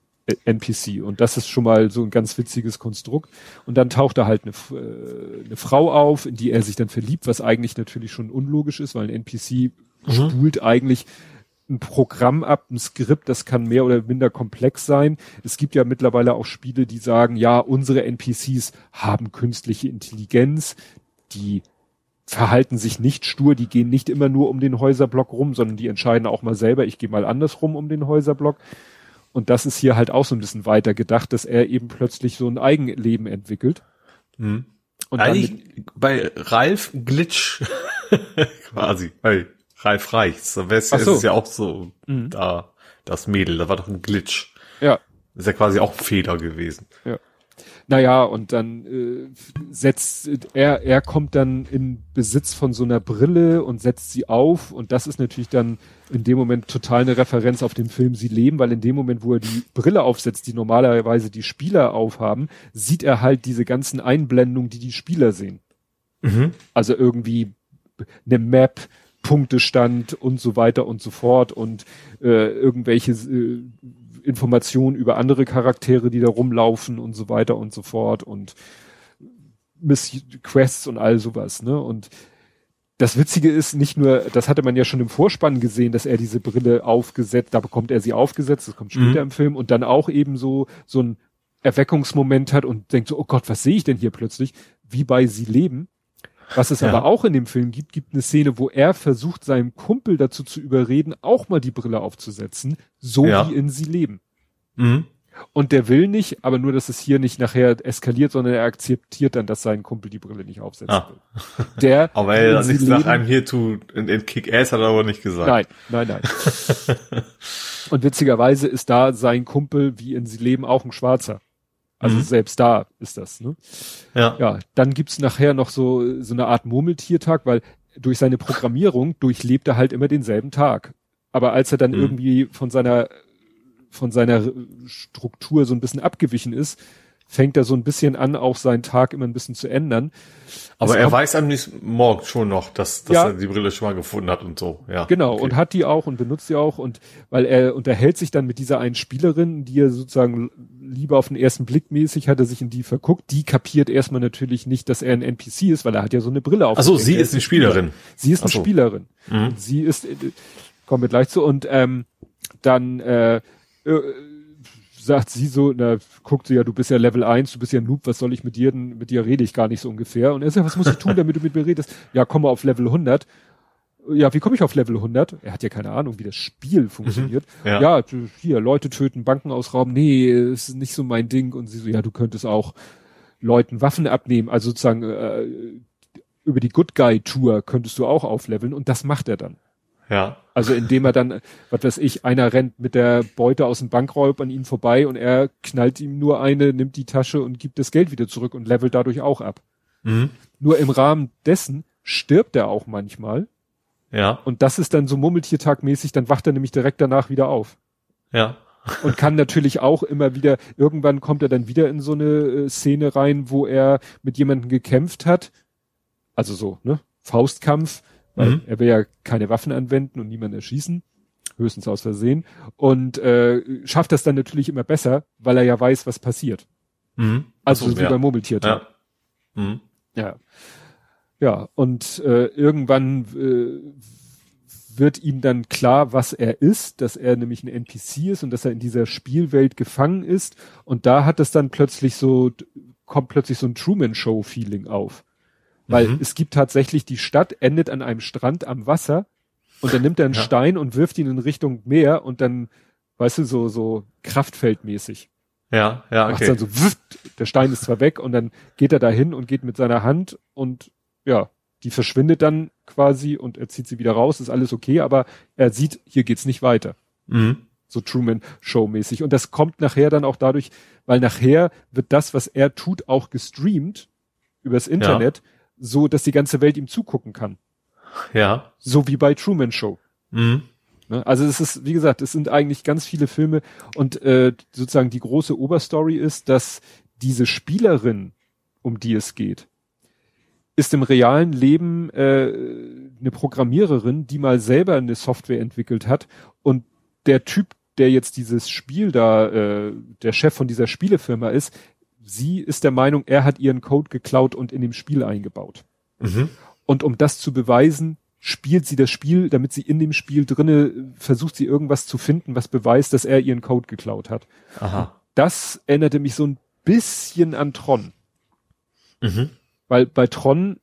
S2: NPC. Und das ist schon mal so ein ganz witziges Konstrukt. Und dann taucht da halt eine, äh, eine Frau auf, in die er sich dann verliebt, was eigentlich natürlich schon unlogisch ist, weil ein NPC mhm. spult eigentlich ein Programm ab, ein Skript, das kann mehr oder minder komplex sein. Es gibt ja mittlerweile auch Spiele, die sagen, ja, unsere NPCs haben künstliche Intelligenz, die verhalten sich nicht stur, die gehen nicht immer nur um den Häuserblock rum, sondern die entscheiden auch mal selber, ich gehe mal andersrum um den Häuserblock. Und das ist hier halt auch so ein bisschen weiter gedacht, dass er eben plötzlich so ein Eigenleben entwickelt. Mhm.
S3: Und Eigentlich bei Ralf Glitch quasi, bei Ralf Reichs, da wäre es so. ja auch so, mhm. da, das Mädel, da war doch ein Glitch.
S2: Ja.
S3: ist ja quasi auch ein Fehler gewesen.
S2: Ja. Naja, und dann äh, setzt er, er kommt dann in Besitz von so einer Brille und setzt sie auf und das ist natürlich dann in dem Moment total eine Referenz auf den Film Sie leben, weil in dem Moment, wo er die Brille aufsetzt, die normalerweise die Spieler aufhaben, sieht er halt diese ganzen Einblendungen, die die Spieler sehen. Mhm. Also irgendwie eine Map, Punktestand und so weiter und so fort und äh, irgendwelche äh, Informationen über andere Charaktere, die da rumlaufen und so weiter und so fort und Miss Quests und all sowas, ne? Und das Witzige ist nicht nur, das hatte man ja schon im Vorspann gesehen, dass er diese Brille aufgesetzt, da bekommt er sie aufgesetzt, das kommt später mhm. im Film und dann auch eben so, so ein Erweckungsmoment hat und denkt so, oh Gott, was sehe ich denn hier plötzlich? Wie bei Sie leben. Was es ja. aber auch in dem Film gibt, gibt eine Szene, wo er versucht, seinem Kumpel dazu zu überreden, auch mal die Brille aufzusetzen, so ja. wie in sie leben. Mhm. Und der will nicht, aber nur, dass es hier nicht nachher eskaliert, sondern er akzeptiert dann, dass sein Kumpel die Brille nicht aufsetzen ah. will. Der,
S3: aber er hat nichts nach einem hier tut, in, in Kick-Ass hat er aber nicht gesagt.
S2: Nein, nein, nein. Und witzigerweise ist da sein Kumpel wie in sie leben auch ein Schwarzer. Also mhm. selbst da ist das, ne? Ja. Ja, dann gibt's nachher noch so, so eine Art Murmeltiertag, weil durch seine Programmierung durchlebt er halt immer denselben Tag. Aber als er dann mhm. irgendwie von seiner, von seiner Struktur so ein bisschen abgewichen ist, fängt er so ein bisschen an, auch seinen Tag immer ein bisschen zu ändern.
S3: Aber es er weiß am nächsten Morgen schon noch, dass, dass ja, er die Brille schon mal gefunden hat und so, ja.
S2: Genau, okay. und hat die auch und benutzt sie auch und weil er unterhält sich dann mit dieser einen Spielerin, die er sozusagen lieber auf den ersten Blick mäßig hat er sich in die verguckt, die kapiert erstmal natürlich nicht, dass er ein NPC ist, weil er hat ja so eine Brille auf.
S3: Ach so, sie ist eine Spielerin.
S2: Sie ist eine so. Spielerin. Mhm. Sie ist, äh, kommen wir gleich zu und ähm, dann äh, äh sagt sie so, na, guckt sie ja, du bist ja Level 1, du bist ja ein Noob, was soll ich mit dir denn, mit dir rede ich gar nicht so ungefähr. Und er sagt, was muss ich tun, damit du mit mir redest? Ja, komm mal auf Level 100. Ja, wie komme ich auf Level 100? Er hat ja keine Ahnung, wie das Spiel mhm. funktioniert. Mhm, ja. ja, hier, Leute töten, Banken ausrauben. Nee, ist nicht so mein Ding. Und sie so, ja, du könntest auch Leuten Waffen abnehmen. Also sozusagen äh, über die Good Guy Tour könntest du auch aufleveln. Und das macht er dann.
S3: Ja.
S2: Also indem er dann, was weiß ich, einer rennt mit der Beute aus dem Bankraub an ihm vorbei und er knallt ihm nur eine, nimmt die Tasche und gibt das Geld wieder zurück und levelt dadurch auch ab. Mhm. Nur im Rahmen dessen stirbt er auch manchmal.
S3: Ja.
S2: Und das ist dann so Mummeltiertagmäßig, dann wacht er nämlich direkt danach wieder auf.
S3: Ja.
S2: und kann natürlich auch immer wieder, irgendwann kommt er dann wieder in so eine äh, Szene rein, wo er mit jemandem gekämpft hat. Also so, ne? Faustkampf weil mhm. er will ja keine Waffen anwenden und niemanden erschießen, höchstens aus Versehen. Und äh, schafft das dann natürlich immer besser, weil er ja weiß, was passiert. Mhm. Also so, wie ja. beim Murmeltier. Ja. Mhm. ja. Ja, und äh, irgendwann äh, wird ihm dann klar, was er ist, dass er nämlich ein NPC ist und dass er in dieser Spielwelt gefangen ist. Und da hat es dann plötzlich so, kommt plötzlich so ein Truman-Show-Feeling auf. Weil mhm. es gibt tatsächlich, die Stadt endet an einem Strand am Wasser und dann nimmt er einen ja. Stein und wirft ihn in Richtung Meer und dann, weißt du, so, so kraftfeldmäßig.
S3: Ja, ja, okay.
S2: Macht's dann so, wft, der Stein ist zwar weg und dann geht er dahin und geht mit seiner Hand und ja, die verschwindet dann quasi und er zieht sie wieder raus, ist alles okay, aber er sieht, hier geht's nicht weiter. Mhm. So Truman Show mäßig. Und das kommt nachher dann auch dadurch, weil nachher wird das, was er tut, auch gestreamt übers Internet. Ja so, dass die ganze Welt ihm zugucken kann.
S3: Ja.
S2: So wie bei Truman Show. Mhm. Ne? Also es ist, wie gesagt, es sind eigentlich ganz viele Filme und äh, sozusagen die große Oberstory ist, dass diese Spielerin, um die es geht, ist im realen Leben äh, eine Programmiererin, die mal selber eine Software entwickelt hat und der Typ, der jetzt dieses Spiel da, äh, der Chef von dieser Spielefirma ist, sie ist der Meinung, er hat ihren Code geklaut und in dem Spiel eingebaut. Mhm. Und um das zu beweisen, spielt sie das Spiel, damit sie in dem Spiel drinne versucht sie irgendwas zu finden, was beweist, dass er ihren Code geklaut hat. Aha. Das erinnerte mich so ein bisschen an Tron. Mhm. Weil bei Tron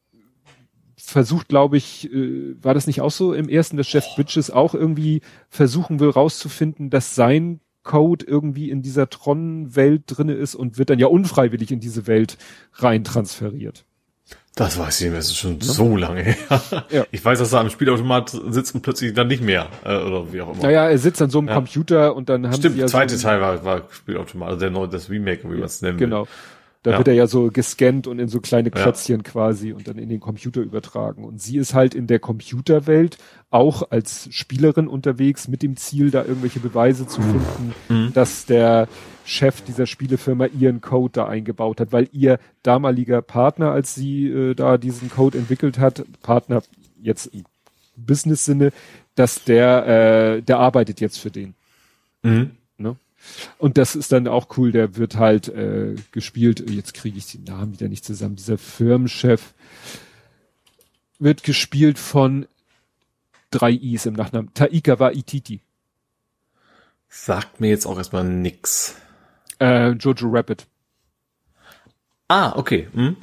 S2: versucht, glaube ich, äh, war das nicht auch so im ersten, dass Jeff Bridges auch irgendwie versuchen will rauszufinden, dass sein Code irgendwie in dieser Tron-Welt drinne ist und wird dann ja unfreiwillig in diese Welt rein transferiert.
S3: Das weiß ich nicht mehr, das ist schon ja. so lange her. Ja. Ich weiß, dass er am Spielautomat sitzt und plötzlich dann nicht mehr, äh, oder wie auch immer.
S2: Naja, er sitzt an so einem ja. Computer und dann haben
S3: Stimmt,
S2: sie ja
S3: zweite so Teil war, war Spielautomat, also der neue, das Remake, wie man es nennen
S2: Genau. Will. Da ja. wird er ja so gescannt und in so kleine Klötzchen ja. quasi und dann in den Computer übertragen. Und sie ist halt in der Computerwelt auch als Spielerin unterwegs mit dem Ziel, da irgendwelche Beweise zu finden, mhm. dass der Chef dieser Spielefirma ihren Code da eingebaut hat, weil ihr damaliger Partner, als sie äh, da diesen Code entwickelt hat, Partner jetzt im Business-Sinne, dass der, äh, der arbeitet jetzt für den. Mhm. Ne? Und das ist dann auch cool, der wird halt äh, gespielt, jetzt kriege ich die Namen wieder nicht zusammen, dieser Firmenchef wird gespielt von drei Is im Nachnamen. Taika Waititi.
S3: Sagt mir jetzt auch erstmal nix.
S2: Äh, Jojo Rabbit.
S3: Ah, okay. Hm?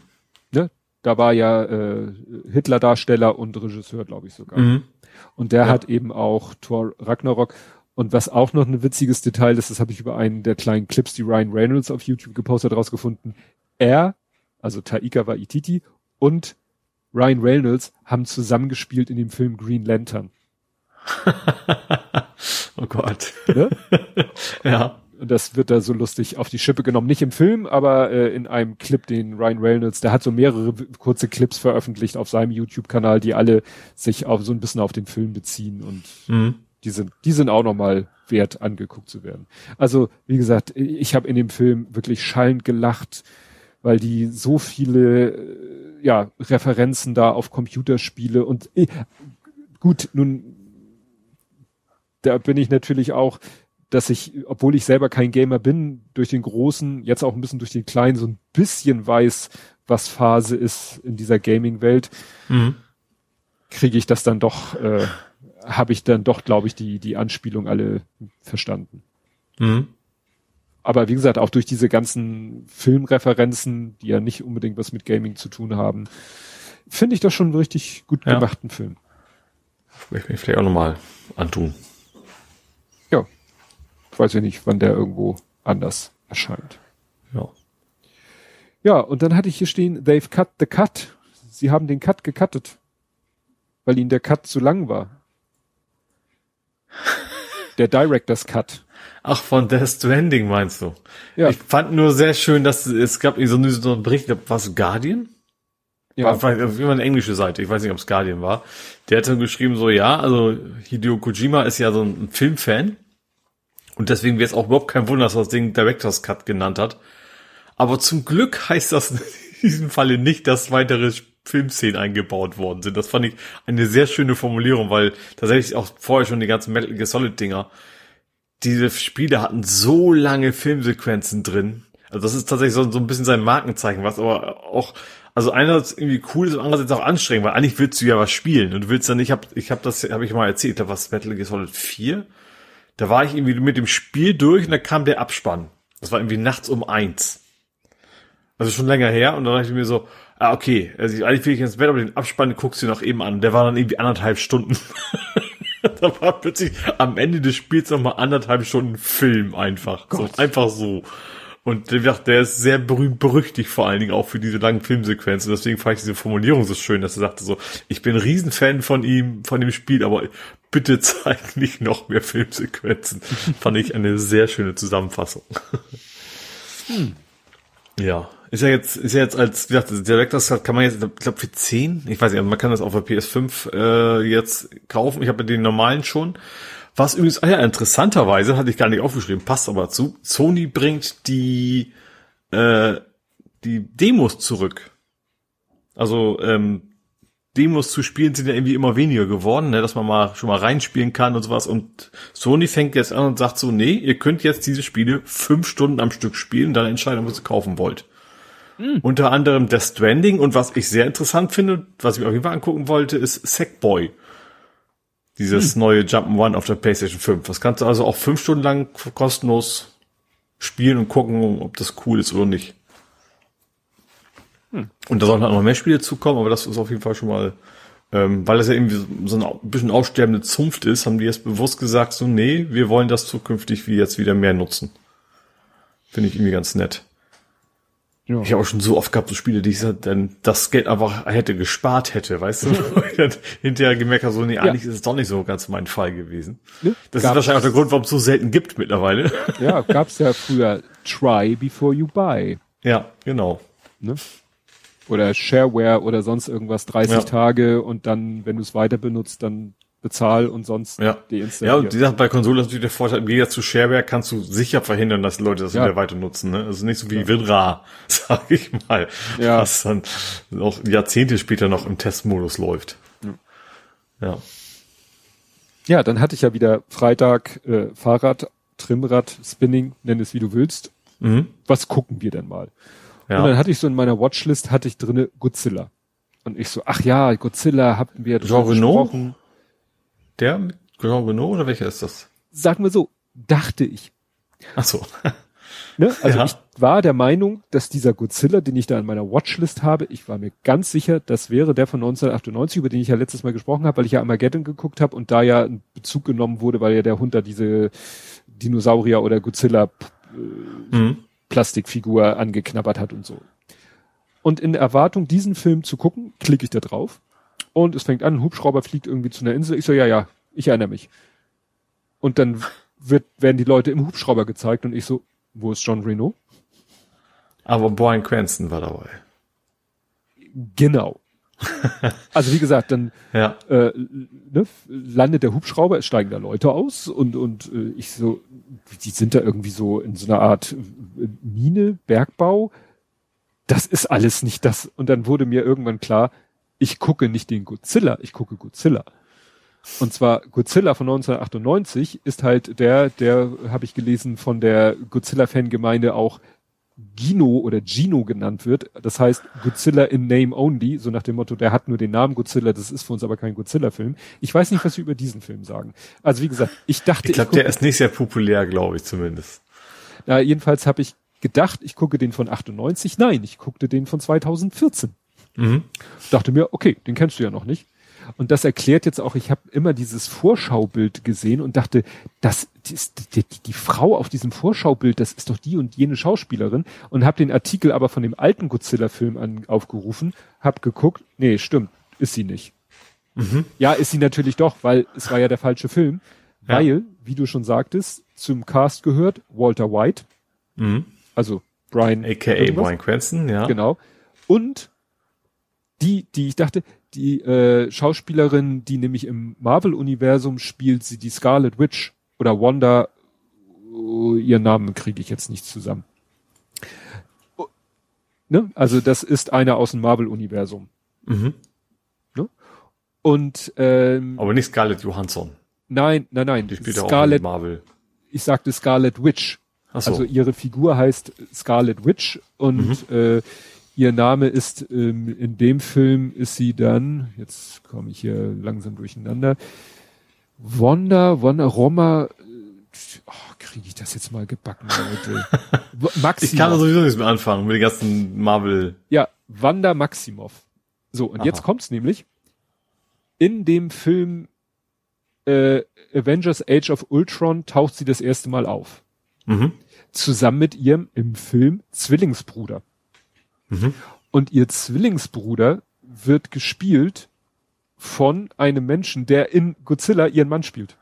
S2: Ne? Da war ja äh, Hitler-Darsteller und Regisseur, glaube ich sogar. Mhm. Und der ja. hat eben auch Thor Ragnarok und was auch noch ein witziges Detail ist, das habe ich über einen der kleinen Clips, die Ryan Reynolds auf YouTube gepostet hat, rausgefunden. Er, also Taika Waititi und Ryan Reynolds haben zusammengespielt in dem Film Green Lantern.
S3: oh Gott. Ne?
S2: ja. Und das wird da so lustig auf die Schippe genommen. Nicht im Film, aber äh, in einem Clip, den Ryan Reynolds, der hat so mehrere kurze Clips veröffentlicht auf seinem YouTube-Kanal, die alle sich auf so ein bisschen auf den Film beziehen und mhm die sind, die sind auch nochmal wert, angeguckt zu werden. Also, wie gesagt, ich habe in dem Film wirklich schallend gelacht, weil die so viele äh, ja, Referenzen da auf Computerspiele und äh, gut, nun da bin ich natürlich auch, dass ich, obwohl ich selber kein Gamer bin, durch den großen, jetzt auch ein bisschen durch den kleinen, so ein bisschen weiß, was Phase ist in dieser Gaming-Welt, mhm. kriege ich das dann doch äh, habe ich dann doch, glaube ich, die, die Anspielung alle verstanden. Mhm. Aber wie gesagt, auch durch diese ganzen Filmreferenzen, die ja nicht unbedingt was mit Gaming zu tun haben, finde ich das schon einen richtig gut ja. gemachten Film.
S3: Möchte mich vielleicht auch nochmal antun.
S2: Ja. Weiß ich nicht, wann der irgendwo anders erscheint.
S3: Ja.
S2: Ja, und dann hatte ich hier stehen, they've cut the cut. Sie haben den Cut gecuttet. Weil ihnen der Cut zu lang war. Der Director's Cut.
S3: Ach, von Death Stranding meinst du? Ja. Ich fand nur sehr schön, dass es gab so einen, so einen Bericht, was Guardian? Ja. War immer eine englische Seite, ich weiß nicht, ob es Guardian war. Der hat dann geschrieben so, ja, also Hideo Kojima ist ja so ein Filmfan. Und deswegen wäre es auch überhaupt kein Wunder, dass er das Ding Director's Cut genannt hat. Aber zum Glück heißt das in diesem Falle nicht, dass weitere Filmszenen eingebaut worden sind. Das fand ich eine sehr schöne Formulierung, weil tatsächlich auch vorher schon die ganzen Metal Gear Solid Dinger, diese Spiele hatten so lange Filmsequenzen drin. Also das ist tatsächlich so, so ein bisschen sein Markenzeichen, was aber auch, also einerseits irgendwie cool ist und andererseits auch anstrengend, weil eigentlich willst du ja was spielen und du willst dann, ich habe ich hab das, habe ich mal erzählt, da war Metal Gear Solid 4, da war ich irgendwie mit dem Spiel durch und da kam der Abspann. Das war irgendwie nachts um eins. Also schon länger her und dann dachte ich mir so, Ah, okay. Also eigentlich will ich ins Bett, aber den Abspann guckst du noch eben an. Der war dann irgendwie anderthalb Stunden. da war plötzlich am Ende des Spiels nochmal anderthalb Stunden Film einfach. So, einfach so. Und der ist sehr berühmt berüchtigt vor allen Dingen auch für diese langen Filmsequenzen. Deswegen fand ich diese Formulierung so schön, dass er sagte so, ich bin ein Riesenfan von ihm, von dem Spiel, aber bitte zeig nicht noch mehr Filmsequenzen. fand ich eine sehr schöne Zusammenfassung. Hm. Ja. Ist ja jetzt, ist ja jetzt als, wie gesagt, Director's Cut kann man jetzt, ich glaube für 10, ich weiß nicht, man kann das auf der PS5 äh, jetzt kaufen. Ich habe den normalen schon. Was übrigens, ah ja, interessanterweise, hatte ich gar nicht aufgeschrieben, passt aber zu. Sony bringt die, äh, die Demos zurück. Also, ähm, Demos zu spielen sind ja irgendwie immer weniger geworden, ne, dass man mal schon mal reinspielen kann und sowas. Und Sony fängt jetzt an und sagt so, nee, ihr könnt jetzt diese Spiele fünf Stunden am Stück spielen, dann entscheiden, was ihr kaufen wollt. Mhm. Unter anderem Death Stranding und was ich sehr interessant finde, was ich mir auf jeden Fall angucken wollte, ist Sackboy. Dieses mhm. neue Jump'n'One auf der PlayStation 5. Das kannst du also auch fünf Stunden lang kostenlos spielen und gucken, ob das cool ist oder nicht. Mhm. Und da sollen halt noch mehr Spiele zukommen, aber das ist auf jeden Fall schon mal, ähm, weil das ja irgendwie so ein bisschen aussterbende Zunft ist, haben die jetzt bewusst gesagt, so, nee, wir wollen das zukünftig wie jetzt wieder mehr nutzen. Finde ich irgendwie ganz nett. Ja. Ich habe auch schon so oft gehabt, so Spiele, die ich dann das Geld einfach hätte gespart hätte, weißt du? hinterher gemerkt habe, so, nee, eigentlich ist es doch nicht so ganz mein Fall gewesen. Ne? Das gab's ist wahrscheinlich auch der Grund, warum es so selten gibt mittlerweile.
S2: Ja, gab's ja früher Try before you buy.
S3: Ja, genau.
S2: Ne? Oder Shareware oder sonst irgendwas, 30 ja. Tage und dann, wenn du es weiter benutzt, dann bezahl und sonst
S3: ja. deinstallier. Ja, und die Sache bei Konsolen ist natürlich der Vorteil, im Gegensatz zu Shareware kannst du sicher verhindern, dass Leute das ja. wieder weiter nutzen. Ne? Also nicht so wie ja. WinRAR, sag ich mal, ja. was dann auch Jahrzehnte später noch im Testmodus läuft. Ja.
S2: ja. Ja, dann hatte ich ja wieder Freitag äh, Fahrrad, Trimrad, Spinning, nenn es wie du willst. Mhm. Was gucken wir denn mal? Ja. Und dann hatte ich so in meiner Watchlist hatte ich drinne Godzilla. Und ich so, ach ja, Godzilla hatten wir
S3: Jean Renault? Der mit Jean Renault oder welcher ist das?
S2: Sagen wir so, dachte ich.
S3: Ach so.
S2: Ne? Also ja. ich war der Meinung, dass dieser Godzilla, den ich da in meiner Watchlist habe, ich war mir ganz sicher, das wäre der von 1998, über den ich ja letztes Mal gesprochen habe, weil ich ja Armageddon geguckt habe und da ja ein Bezug genommen wurde, weil ja der Hund da diese Dinosaurier oder Godzilla äh, mhm. Plastikfigur angeknabbert hat und so. Und in Erwartung, diesen Film zu gucken, klicke ich da drauf und es fängt an, ein Hubschrauber fliegt irgendwie zu einer Insel. Ich so, ja, ja, ich erinnere mich. Und dann wird, werden die Leute im Hubschrauber gezeigt und ich so, wo ist John Reno?
S3: Aber Brian Cranston war dabei.
S2: Genau. also wie gesagt, dann ja. äh, ne, landet der Hubschrauber, es steigen da Leute aus und und äh, ich so, die sind da irgendwie so in so einer Art äh, Mine, Bergbau. Das ist alles nicht das. Und dann wurde mir irgendwann klar, ich gucke nicht den Godzilla, ich gucke Godzilla. Und zwar Godzilla von 1998 ist halt der, der habe ich gelesen von der Godzilla-Fangemeinde auch Gino oder Gino genannt wird. Das heißt Godzilla in Name Only, so nach dem Motto, der hat nur den Namen Godzilla, das ist für uns aber kein Godzilla-Film. Ich weiß nicht, was wir über diesen Film sagen. Also wie gesagt, ich dachte.
S3: Ich glaube, der ist nicht sehr populär, glaube ich zumindest.
S2: Na, jedenfalls habe ich gedacht, ich gucke den von 98. Nein, ich guckte den von 2014. Mhm. Dachte mir, okay, den kennst du ja noch nicht. Und das erklärt jetzt auch, ich habe immer dieses Vorschaubild gesehen und dachte, das, die, die, die, Frau auf diesem Vorschaubild, das ist doch die und jene Schauspielerin und habe den Artikel aber von dem alten Godzilla-Film aufgerufen, hab geguckt, nee, stimmt, ist sie nicht. Mhm. Ja, ist sie natürlich doch, weil es war ja der falsche Film, ja. weil, wie du schon sagtest, zum Cast gehört Walter White, mhm. also Brian,
S3: aka Brian Cranston, ja,
S2: genau, und die, die ich dachte, die äh, Schauspielerin, die nämlich im Marvel-Universum spielt, sie die Scarlet Witch oder Wanda, oh, ihren Namen kriege ich jetzt nicht zusammen. Oh, ne? Also das ist eine aus dem Marvel-Universum. Mhm. Ne? Und ähm,
S3: aber nicht Scarlett Johansson.
S2: Nein, nein, nein.
S3: Die spielt Scarlet, auch Marvel.
S2: Ich sagte Scarlet Witch. So. Also ihre Figur heißt Scarlet Witch und mhm. äh, Ihr Name ist, ähm, in dem Film ist sie dann, jetzt komme ich hier langsam durcheinander, Wanda, Wanda, Roma, äh, oh, kriege ich das jetzt mal gebacken, Leute.
S3: Maximov. Ich kann sowieso nichts mehr anfangen mit den ganzen Marvel.
S2: Ja, Wanda Maximov. So, und Aha. jetzt kommt's nämlich. In dem Film äh, Avengers Age of Ultron taucht sie das erste Mal auf. Mhm. Zusammen mit ihrem im Film Zwillingsbruder. Mhm. Und ihr Zwillingsbruder wird gespielt von einem Menschen, der in Godzilla ihren Mann spielt.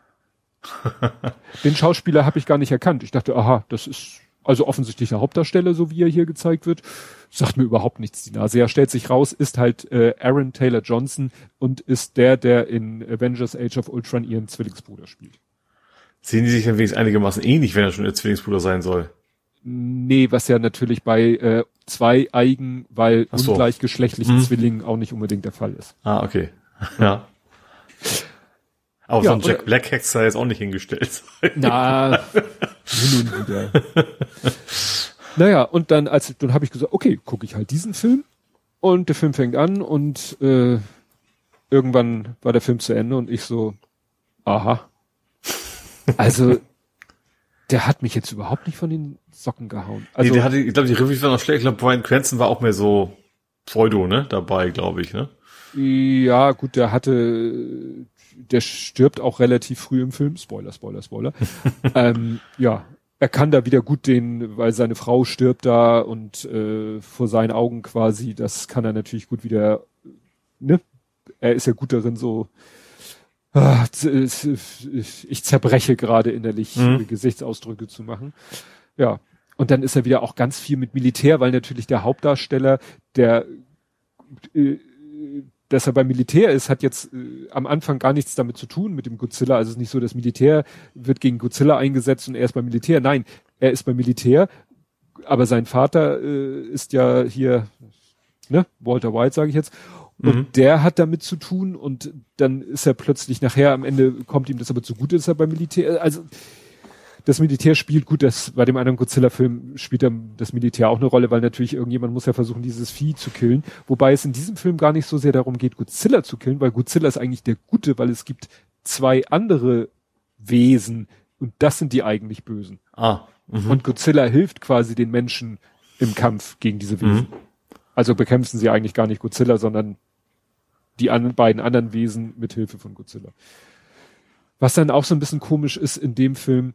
S2: Den Schauspieler habe ich gar nicht erkannt. Ich dachte, aha, das ist also offensichtlich der Hauptdarsteller, so wie er hier gezeigt wird. Sagt mir überhaupt nichts. Die Nase. Er stellt sich raus, ist halt äh, Aaron Taylor Johnson und ist der, der in Avengers Age of Ultron ihren Zwillingsbruder spielt.
S3: Sehen die sich dann wenigstens einigermaßen ähnlich, wenn er schon ihr Zwillingsbruder sein soll?
S2: Nee, was ja natürlich bei äh, zwei Eigen, weil so. ungleichgeschlechtlichen hm. Zwillingen auch nicht unbedingt der Fall ist.
S3: Ah, okay. Ja. Aber ja, so ein Jack Black Hex sei jetzt auch nicht hingestellt.
S2: Na, nun wieder. naja, und dann, als dann habe ich gesagt, okay, gucke ich halt diesen Film. Und der Film fängt an und äh, irgendwann war der Film zu Ende und ich so, aha. Also der hat mich jetzt überhaupt nicht von den Socken gehauen.
S3: Also, nee, der hatte, ich glaube, die Reviews waren noch schlecht. Ich glaube, Brian Cranston war auch mehr so Pseudo, ne, dabei, glaube ich, ne?
S2: Ja, gut, der hatte, der stirbt auch relativ früh im Film. Spoiler, Spoiler, Spoiler. ähm, ja, er kann da wieder gut den, weil seine Frau stirbt da und äh, vor seinen Augen quasi, das kann er natürlich gut wieder, ne? Er ist ja gut darin, so ich zerbreche gerade innerlich mhm. Gesichtsausdrücke zu machen. Ja. Und dann ist er wieder auch ganz viel mit Militär, weil natürlich der Hauptdarsteller, der äh, dass er beim Militär ist, hat jetzt äh, am Anfang gar nichts damit zu tun mit dem Godzilla. Also es ist nicht so, das Militär wird gegen Godzilla eingesetzt und er ist beim Militär. Nein, er ist beim Militär, aber sein Vater äh, ist ja hier, ne, Walter White sage ich jetzt. Und mhm. der hat damit zu tun und dann ist er plötzlich nachher am Ende kommt ihm das aber zugute, ist er beim Militär. Also das Militär spielt gut, das bei dem anderen Godzilla-Film spielt das Militär auch eine Rolle, weil natürlich irgendjemand muss ja versuchen, dieses Vieh zu killen. Wobei es in diesem Film gar nicht so sehr darum geht, Godzilla zu killen, weil Godzilla ist eigentlich der Gute, weil es gibt zwei andere Wesen und das sind die eigentlich Bösen.
S3: Ah.
S2: Mh. Und Godzilla hilft quasi den Menschen im Kampf gegen diese Wesen. Mhm. Also bekämpfen sie eigentlich gar nicht Godzilla, sondern die an, beiden anderen Wesen mit Hilfe von Godzilla. Was dann auch so ein bisschen komisch ist in dem Film,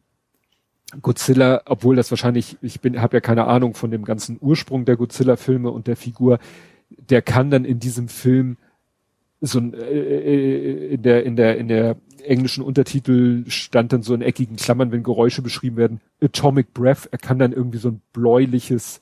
S2: Godzilla, obwohl das wahrscheinlich, ich bin, habe ja keine Ahnung von dem ganzen Ursprung der Godzilla-Filme und der Figur, der kann dann in diesem Film so ein, äh, äh, in der in der in der englischen Untertitel stand dann so in eckigen Klammern, wenn Geräusche beschrieben werden, Atomic Breath. Er kann dann irgendwie so ein bläuliches,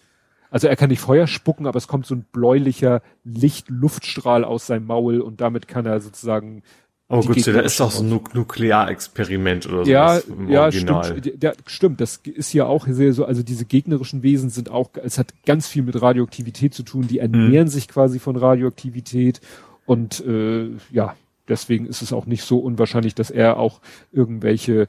S2: also er kann nicht Feuer spucken, aber es kommt so ein bläulicher Licht-Luftstrahl aus seinem Maul und damit kann er sozusagen
S3: Oh gut, da ist doch so ein Nuklearexperiment oder
S2: ja, sowas im ja, Original. Stimmt, ja, stimmt, das ist ja auch sehr so, also diese gegnerischen Wesen sind auch, es hat ganz viel mit Radioaktivität zu tun, die ernähren hm. sich quasi von Radioaktivität und äh, ja, deswegen ist es auch nicht so unwahrscheinlich, dass er auch irgendwelche,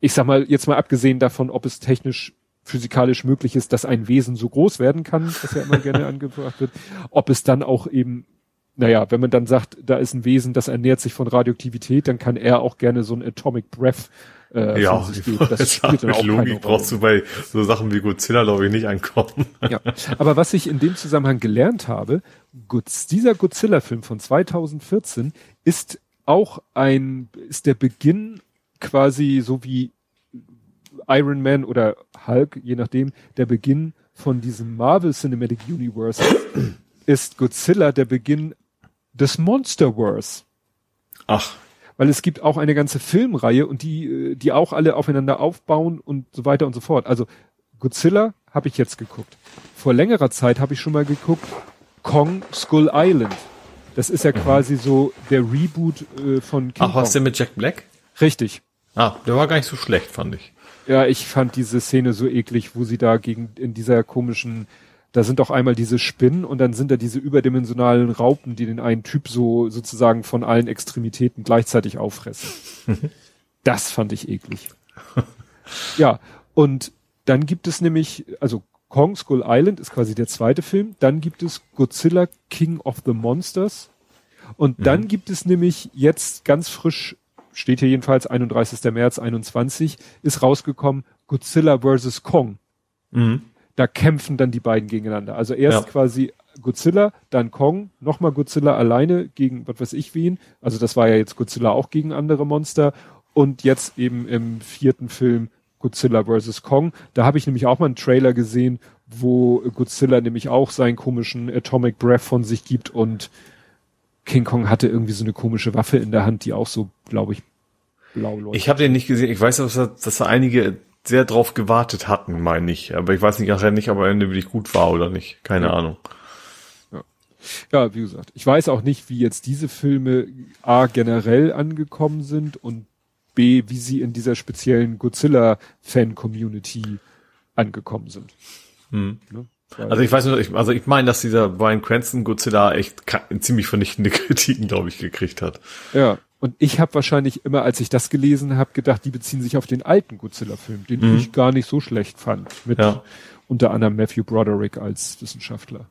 S2: ich sag mal, jetzt mal abgesehen davon, ob es technisch physikalisch möglich ist, dass ein Wesen so groß werden kann, was ja immer gerne angebracht wird, ob es dann auch eben naja, wenn man dann sagt, da ist ein Wesen, das ernährt sich von Radioaktivität, dann kann er auch gerne so ein Atomic Breath
S3: äh, ja, sich geben. Das spielt dann auch Logik brauchst du bei so Sachen wie Godzilla, glaube ich, nicht ankommen.
S2: Ja, aber was ich in dem Zusammenhang gelernt habe, dieser Godzilla-Film von 2014 ist auch ein, ist der Beginn quasi so wie Iron Man oder Hulk, je nachdem, der Beginn von diesem Marvel Cinematic Universe ist Godzilla der Beginn des Monsterverse.
S3: Ach.
S2: Weil es gibt auch eine ganze Filmreihe und die, äh, die auch alle aufeinander aufbauen und so weiter und so fort. Also Godzilla habe ich jetzt geguckt. Vor längerer Zeit habe ich schon mal geguckt Kong Skull Island. Das ist ja mhm. quasi so der Reboot äh, von
S3: King Ach, was denn mit Jack Black?
S2: Richtig.
S3: Ah, der war gar nicht so schlecht, fand ich.
S2: Ja, ich fand diese Szene so eklig, wo sie da gegen in dieser komischen da sind doch einmal diese Spinnen und dann sind da diese überdimensionalen Raupen, die den einen Typ so sozusagen von allen Extremitäten gleichzeitig auffressen. das fand ich eklig. ja, und dann gibt es nämlich, also Kong Skull Island ist quasi der zweite Film, dann gibt es Godzilla King of the Monsters und mhm. dann gibt es nämlich jetzt ganz frisch, steht hier jedenfalls 31. März 21, ist rausgekommen Godzilla vs. Kong. Mhm da kämpfen dann die beiden gegeneinander. Also erst ja. quasi Godzilla, dann Kong, nochmal Godzilla alleine gegen was weiß ich wen. Also das war ja jetzt Godzilla auch gegen andere Monster. Und jetzt eben im vierten Film Godzilla vs. Kong. Da habe ich nämlich auch mal einen Trailer gesehen, wo Godzilla nämlich auch seinen komischen Atomic Breath von sich gibt und King Kong hatte irgendwie so eine komische Waffe in der Hand, die auch so, glaube ich, blau
S3: leuchtet. Ich habe den nicht gesehen. Ich weiß, dass da, dass da einige sehr drauf gewartet hatten, meine ich. Aber ich weiß nicht nachher nicht, ob er Ende wirklich gut war oder nicht. Keine ja. Ahnung.
S2: Ja. ja, wie gesagt, ich weiß auch nicht, wie jetzt diese Filme A generell angekommen sind und B, wie sie in dieser speziellen Godzilla-Fan-Community angekommen sind.
S3: Hm. Ne? Also ich weiß nur, ich, also ich meine, dass dieser Brian Cranston Godzilla echt ziemlich vernichtende Kritiken, glaube ich, gekriegt hat.
S2: Ja, und ich habe wahrscheinlich immer, als ich das gelesen habe, gedacht, die beziehen sich auf den alten Godzilla-Film, den mhm. ich gar nicht so schlecht fand. Mit ja. unter anderem Matthew Broderick als Wissenschaftler.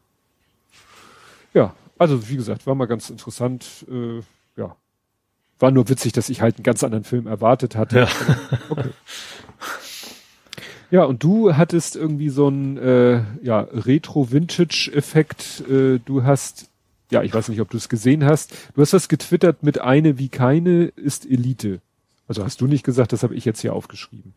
S2: Ja, also wie gesagt, war mal ganz interessant. Äh, ja, war nur witzig, dass ich halt einen ganz anderen Film erwartet hatte. Ja, okay. ja und du hattest irgendwie so einen äh, ja, Retro-Vintage-Effekt. Äh, du hast ja, ich weiß nicht, ob du es gesehen hast. Du hast das getwittert mit eine wie keine ist Elite. Also hast du nicht gesagt, das habe ich jetzt hier aufgeschrieben.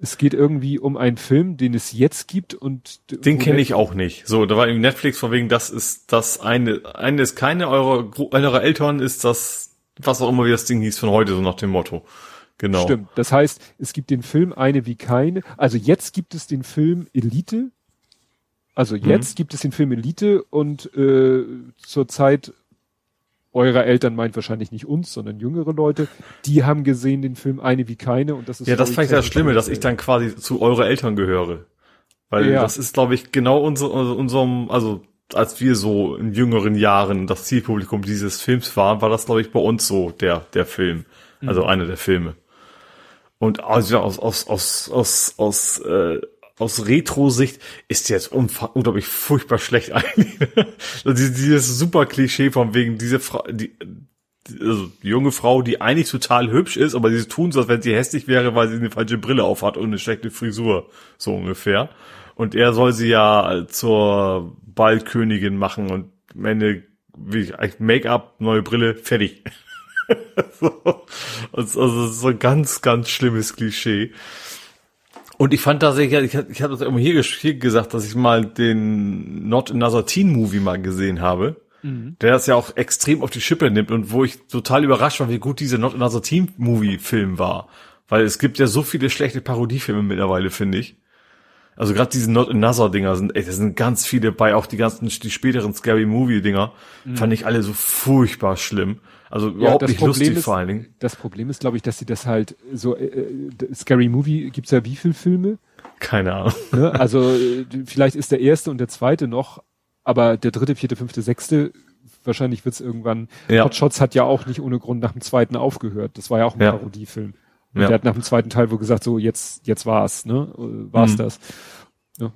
S2: Es geht irgendwie um einen Film, den es jetzt gibt und
S3: den kenne ich auch nicht. So, da war im Netflix vor wegen, das ist das eine, eine ist keine eurer eurer Eltern ist das, was auch immer wie das Ding hieß von heute, so nach dem Motto. Genau. Stimmt.
S2: Das heißt, es gibt den Film eine wie keine. Also jetzt gibt es den Film Elite. Also mhm. jetzt mhm. gibt es den Film Elite und äh, zur Zeit eurer Eltern meint wahrscheinlich nicht uns, sondern jüngere Leute, die haben gesehen den Film Eine wie keine und das ist
S3: Ja, das fand ich das Schlimme, dass ich dann quasi zu eure Eltern gehöre. Weil ja. das ist, glaube ich, genau unser, unserem, also als wir so in jüngeren Jahren das Zielpublikum dieses Films waren, war das, glaube ich, bei uns so der, der Film. Also mhm. einer der Filme. Und also aus, aus, aus, aus, aus, äh, aus Retro-Sicht ist jetzt unglaublich furchtbar schlecht eigentlich. also dieses super Klischee von wegen diese Frau, die, also die junge Frau, die eigentlich total hübsch ist, aber sie tun so, als wenn sie hässlich wäre, weil sie eine falsche Brille aufhat und eine schlechte Frisur, so ungefähr. Und er soll sie ja zur Ballkönigin machen und am Ende Make-up, neue Brille, fertig. so. Also so ein ganz, ganz schlimmes Klischee. Und ich fand tatsächlich, ich, ich habe das immer hier, hier gesagt, dass ich mal den Not Another Teen Movie mal gesehen habe, mhm. der das ja auch extrem auf die Schippe nimmt und wo ich total überrascht war, wie gut dieser Not Another Teen Movie Film war. Weil es gibt ja so viele schlechte Parodiefilme mittlerweile, finde ich. Also gerade diese Not Another Dinger sind, ey, da sind ganz viele bei, auch die ganzen, die späteren Scary Movie Dinger, mhm. fand ich alle so furchtbar schlimm. Also überhaupt ja, nicht Problem lustig
S2: ist,
S3: vor allen Dingen.
S2: Das Problem ist, glaube ich, dass sie das halt so, äh, äh Scary Movie, gibt's ja wie viel Filme?
S3: Keine Ahnung.
S2: Ne? Also äh, vielleicht ist der erste und der zweite noch, aber der dritte, vierte, fünfte, sechste, wahrscheinlich wird's irgendwann. Ja. Hot Shots hat ja auch nicht ohne Grund nach dem zweiten aufgehört. Das war ja auch ein ja. Parodiefilm. Und ja. der hat nach dem zweiten Teil wohl gesagt, so jetzt, jetzt war's, ne? War's mhm. das. Ja.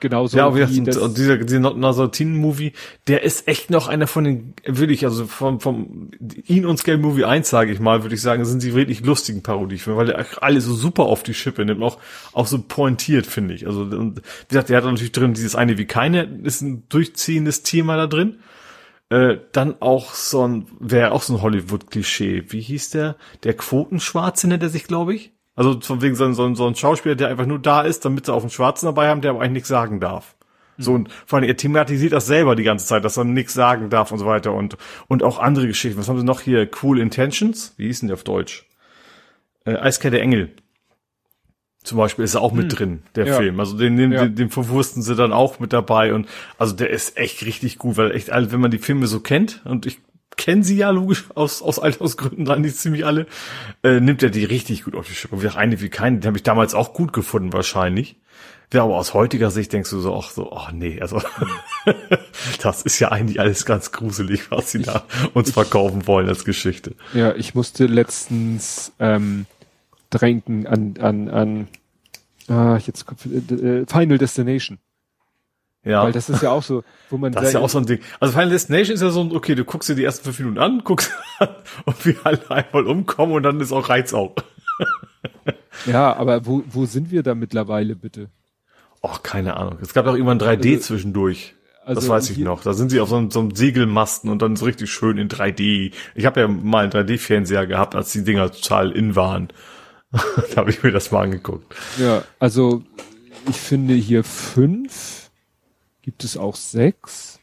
S2: Genauso
S3: ja, wie das, und dieser, dieser Nazatin-Movie, der ist echt noch einer von den, würde ich, also vom, vom ihn und Scale Movie 1, sage ich mal, würde ich sagen, sind sie wirklich lustigen Parodiefilme, weil der alle so super auf die Schippe nimmt, auch, auch so pointiert, finde ich. Also, und, wie gesagt, der hat natürlich drin dieses eine wie keine, ist ein durchziehendes Thema da drin. Äh, dann auch so ein, wäre auch so ein Hollywood-Klischee. Wie hieß der? Der Quotenschwarze nennt er sich, glaube ich. Also von wegen so, so, so ein Schauspieler, der einfach nur da ist, damit sie auch einen Schwarzen dabei haben, der aber eigentlich nichts sagen darf. So, und vor allem, er thematisiert das selber die ganze Zeit, dass er nichts sagen darf und so weiter und, und auch andere Geschichten. Was haben sie noch hier? Cool Intentions? Wie hieß denn der auf Deutsch? Äh, Eiskette Engel. Zum Beispiel ist er auch mit hm. drin, der ja. Film. Also den, den, ja. den, den verwursten sie dann auch mit dabei und also der ist echt richtig gut, weil echt, wenn man die Filme so kennt und ich kennen sie ja logisch aus, aus Altersgründen eigentlich ziemlich alle, äh, nimmt er die richtig gut auf die Schippe. Wie eine wie keine, die habe ich damals auch gut gefunden wahrscheinlich. Ja, aber aus heutiger Sicht denkst du so, ach so, ach nee, also das ist ja eigentlich alles ganz gruselig, was sie ich, da uns ich, verkaufen wollen als Geschichte.
S2: Ja, ich musste letztens ähm, drängen an, an, an ah, jetzt äh, äh, Final Destination. Ja. Weil das ist ja auch so, wo man.
S3: Das ist ja auch so ein Ding. Also Final Destination ist ja so ein, okay, du guckst dir die ersten fünf Minuten an, guckst an und wie alle einmal umkommen und dann ist auch Reiz auch.
S2: ja, aber wo, wo sind wir da mittlerweile bitte?
S3: Och, keine Ahnung. Es gab doch irgendwann 3D also, zwischendurch. Also das weiß ich noch. Da sind sie auf so einem, so einem Segelmasten und dann so richtig schön in 3D. Ich habe ja mal einen 3D-Fernseher gehabt, als die Dinger total in waren. da habe ich mir das mal angeguckt.
S2: Ja, also ich finde hier fünf Gibt es auch sechs?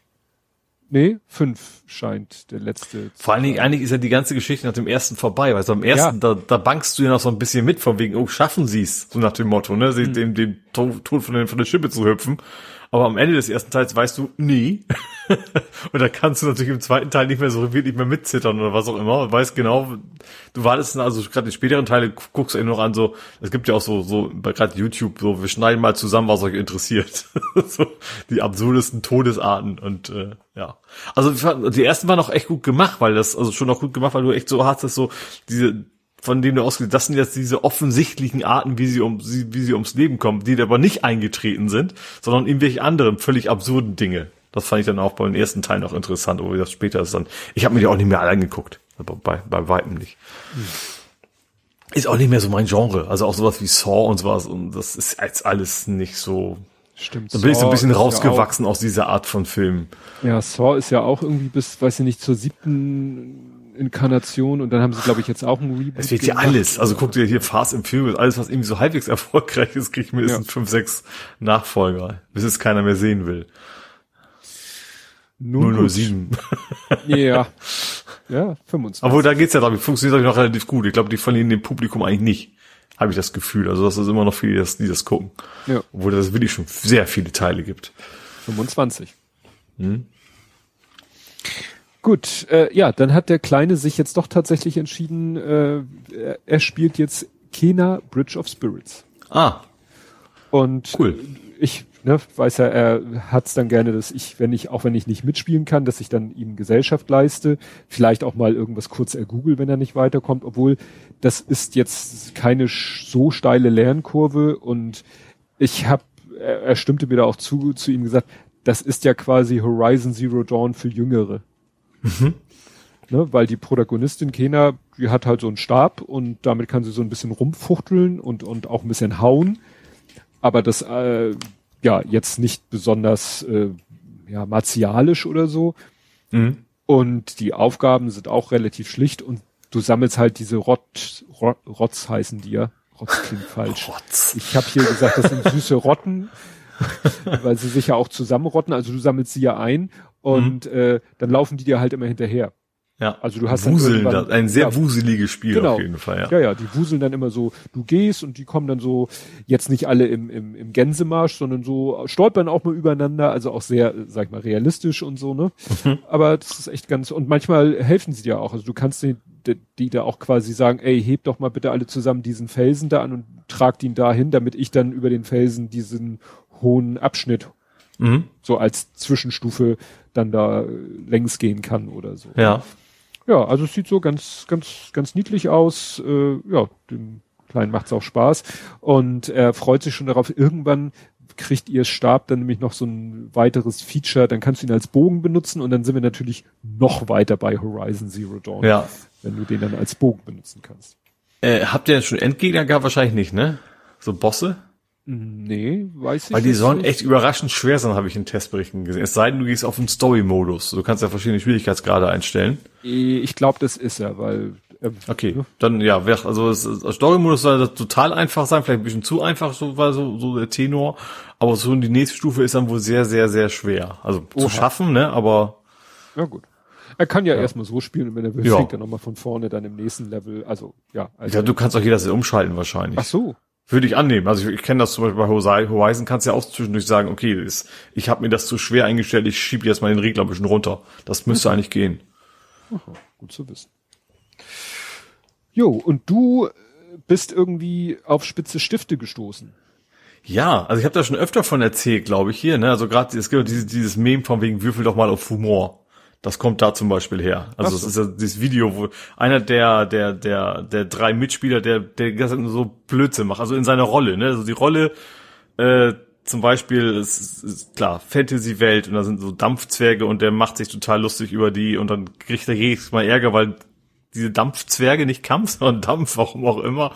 S2: Nee, fünf scheint der letzte.
S3: Vor allen Dingen, eigentlich ist ja die ganze Geschichte nach dem ersten vorbei, weil so am ersten, ja. da, da bankst du ja noch so ein bisschen mit, von wegen, oh, schaffen sie es, so nach dem Motto, ne, mhm. dem, dem Tod von, den, von der Schippe zu hüpfen. Aber am Ende des ersten Teils weißt du, nie. und da kannst du natürlich im zweiten Teil nicht mehr so wirklich mehr mitzittern oder was auch immer. Und weißt genau, du wartest, also gerade die späteren Teile guckst du eben noch an, so, es gibt ja auch so, so, gerade YouTube, so, wir schneiden mal zusammen, was euch interessiert. so, die absurdesten Todesarten und, äh, ja. Also, die ersten waren auch echt gut gemacht, weil das, also schon auch gut gemacht, weil du echt so hast, dass so, diese, von denen du ausgehst, das sind jetzt diese offensichtlichen Arten, wie sie um wie sie ums Leben kommen, die aber nicht eingetreten sind, sondern irgendwelche anderen völlig absurden Dinge. Das fand ich dann auch beim ersten Teil noch interessant, aber wie das später ist dann. Ich habe mir die auch nicht mehr alle angeguckt, aber bei, bei weitem nicht. Hm. Ist auch nicht mehr so mein Genre, also auch sowas wie Saw und sowas und das ist jetzt alles nicht so.
S2: Stimmt.
S3: Da bin ich so ein bisschen rausgewachsen ja aus dieser Art von Film.
S2: Ja, Saw ist ja auch irgendwie bis, weiß ich nicht, zur siebten Inkarnation und dann haben sie, glaube ich, jetzt auch ein
S3: Reboot. Es wird ja alles. Also guck dir hier Fast and Furious, alles, was irgendwie so halbwegs erfolgreich ist, kriegt mindestens ja. fünf, sechs Nachfolger, bis es keiner mehr sehen will.
S2: Nun 007. ja. Ja, 25.
S3: Obwohl, da geht's ja, glaube ich, funktioniert glaube ich, noch relativ gut. Ich glaube, die verlieren dem Publikum eigentlich nicht. Habe ich das Gefühl. Also, dass es immer noch viele, die das gucken. Ja. Obwohl das wirklich schon sehr viele Teile gibt.
S2: 25. Hm. Gut, äh, ja, dann hat der Kleine sich jetzt doch tatsächlich entschieden, äh, er spielt jetzt Kena Bridge of Spirits.
S3: Ah.
S2: Und cool. ich ne, weiß ja, er hat's dann gerne, dass ich, wenn ich, auch wenn ich nicht mitspielen kann, dass ich dann ihm Gesellschaft leiste, vielleicht auch mal irgendwas kurz ergoogle, wenn er nicht weiterkommt, obwohl das ist jetzt keine so steile Lernkurve und ich habe, er, er stimmte mir da auch zu, zu ihm gesagt, das ist ja quasi Horizon Zero Dawn für Jüngere. Mhm. Ne, weil die Protagonistin Kena, die hat halt so einen Stab und damit kann sie so ein bisschen rumfuchteln und, und auch ein bisschen hauen. Aber das, äh, ja, jetzt nicht besonders, äh, ja, martialisch oder so. Mhm. Und die Aufgaben sind auch relativ schlicht und du sammelst halt diese Rot, Rot Rotz heißen die ja. Rotz klingt falsch. Rotz. Ich habe hier gesagt, das sind süße Rotten, weil sie sich ja auch zusammenrotten. Also du sammelst sie ja ein und mhm. äh, dann laufen die dir halt immer hinterher.
S3: Ja. Also du hast Wuseln, dann ein sehr ja, wuseliges Spiel genau. auf jeden Fall.
S2: Ja. ja, ja, die wuseln dann immer so, du gehst und die kommen dann so, jetzt nicht alle im, im, im Gänsemarsch, sondern so stolpern auch mal übereinander, also auch sehr, sag ich mal, realistisch und so, ne? Mhm. Aber das ist echt ganz, und manchmal helfen sie dir auch. Also du kannst die, die, die da auch quasi sagen, ey, heb doch mal bitte alle zusammen diesen Felsen da an und tragt ihn dahin, damit ich dann über den Felsen diesen hohen Abschnitt mhm. so als Zwischenstufe dann da längs gehen kann oder so.
S3: Ja.
S2: Ja, also es sieht so ganz, ganz, ganz niedlich aus. Äh, ja, dem Kleinen macht's auch Spaß. Und er freut sich schon darauf, irgendwann kriegt ihr Stab dann nämlich noch so ein weiteres Feature, dann kannst du ihn als Bogen benutzen und dann sind wir natürlich noch weiter bei Horizon Zero Dawn,
S3: ja.
S2: wenn du den dann als Bogen benutzen kannst.
S3: Äh, habt ihr schon Endgegner gehabt? Wahrscheinlich nicht, ne? So Bosse?
S2: Nee, weiß ich
S3: Weil die sollen nicht. echt überraschend schwer sein, habe ich in Testberichten gesehen. Es sei denn, du gehst auf den Story-Modus. Du kannst ja verschiedene Schwierigkeitsgrade einstellen.
S2: Ich glaube, das ist er, weil.
S3: Äh, okay, dann ja, also es, Story-Modus soll das total einfach sein, vielleicht ein bisschen zu einfach, so war so, so der Tenor. Aber so die nächste Stufe ist dann wohl sehr, sehr, sehr schwer. Also Oha. zu schaffen, ne? Aber.
S2: Ja gut. Er kann ja, ja. erstmal so spielen und wenn er will, ja. fängt er nochmal von vorne dann im nächsten Level. Also ja. Also
S3: ja, du kannst auch jederzeit umschalten wahrscheinlich.
S2: Ach so.
S3: Würde ich annehmen. Also ich, ich kenne das zum Beispiel bei Horizon, kannst ja auch zwischendurch sagen, okay, ist, ich habe mir das zu schwer eingestellt, ich schiebe jetzt mal den Regler ein bisschen runter. Das müsste mhm. eigentlich gehen.
S2: Aha, gut zu wissen. Jo, und du bist irgendwie auf spitze Stifte gestoßen.
S3: Ja, also ich habe da schon öfter von erzählt, glaube ich, hier. Ne? Also gerade es gibt dieses, dieses Meme von wegen Würfel doch mal auf Humor. Das kommt da zum Beispiel her. Also es ist ja dieses Video, wo einer der der der der drei Mitspieler, der der das so Blödsinn macht, also in seiner Rolle. Ne? Also die Rolle äh, zum Beispiel ist, ist klar Fantasy-Welt und da sind so Dampfzwerge und der macht sich total lustig über die und dann kriegt er jedes Mal Ärger, weil diese Dampfzwerge nicht Kampf, sondern Dampf, warum auch immer,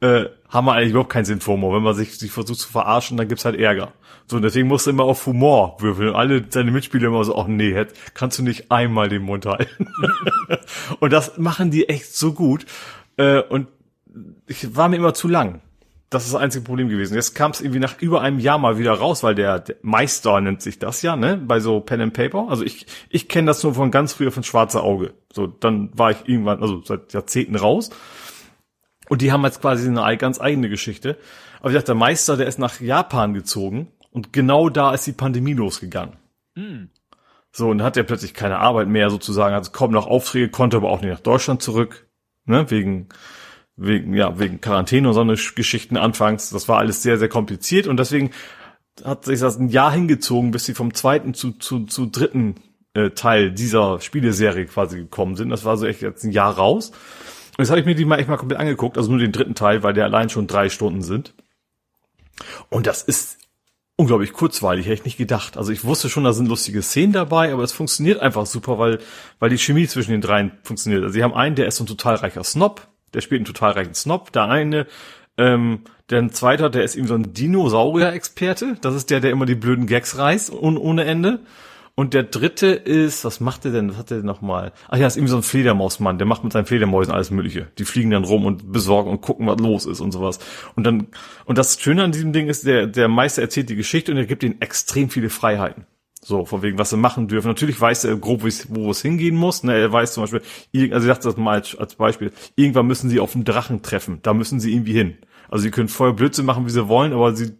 S3: äh, haben wir eigentlich überhaupt keinen Sinn vor Humor. Wenn man sich, sich versucht zu verarschen, dann gibt's halt Ärger. So, und deswegen musst du immer auf Humor würfeln. Alle seine Mitspieler immer so, ach nee, kannst du nicht einmal den Mund halten. und das machen die echt so gut. Äh, und ich war mir immer zu lang. Das ist das einzige Problem gewesen. Jetzt kam es irgendwie nach über einem Jahr mal wieder raus, weil der, der Meister nennt sich das ja, ne? Bei so Pen and Paper. Also ich, ich kenne das nur von ganz früher von Schwarzer Auge. So, dann war ich irgendwann, also seit Jahrzehnten raus. Und die haben jetzt quasi eine ganz eigene Geschichte. Aber ich dachte, der Meister, der ist nach Japan gezogen und genau da ist die Pandemie losgegangen. Mhm. So, und dann hat er plötzlich keine Arbeit mehr sozusagen, hat kaum noch Aufträge, konnte aber auch nicht nach Deutschland zurück, ne, wegen, wegen, ja, wegen Quarantäne und so eine Geschichten anfangs. Das war alles sehr, sehr kompliziert und deswegen hat sich das ein Jahr hingezogen, bis sie vom zweiten zu, zu, zu dritten äh, Teil dieser Spieleserie quasi gekommen sind. Das war so echt jetzt ein Jahr raus. Jetzt habe ich mir die mal echt mal komplett angeguckt, also nur den dritten Teil, weil der allein schon drei Stunden sind. Und das ist unglaublich kurzweilig, hätte ich nicht gedacht. Also ich wusste schon, da sind lustige Szenen dabei, aber es funktioniert einfach super, weil, weil die Chemie zwischen den dreien funktioniert. Also sie haben einen, der ist so ein total reicher Snob, der spielt einen total reichen Snob. Der eine, ähm, der ein zweiter, der ist eben so ein Dinosaurier-Experte. Das ist der, der immer die blöden Gags reißt, un ohne Ende. Und der dritte ist, was macht der denn? Was hat der denn nochmal? Ach ja, ist irgendwie so ein Fledermausmann, der macht mit seinen Fledermäusen alles Mögliche. Die fliegen dann rum und besorgen und gucken, was los ist und sowas. Und dann, und das Schöne an diesem Ding ist, der, der Meister erzählt die Geschichte und er gibt ihnen extrem viele Freiheiten. So, von wegen, was sie machen dürfen. Natürlich weiß er grob, wo es hingehen muss. Ne? Er weiß zum Beispiel, also ich dachte das mal als, als Beispiel, irgendwann müssen sie auf einen Drachen treffen. Da müssen sie irgendwie hin. Also sie können voll Blödsinn machen, wie sie wollen, aber sie,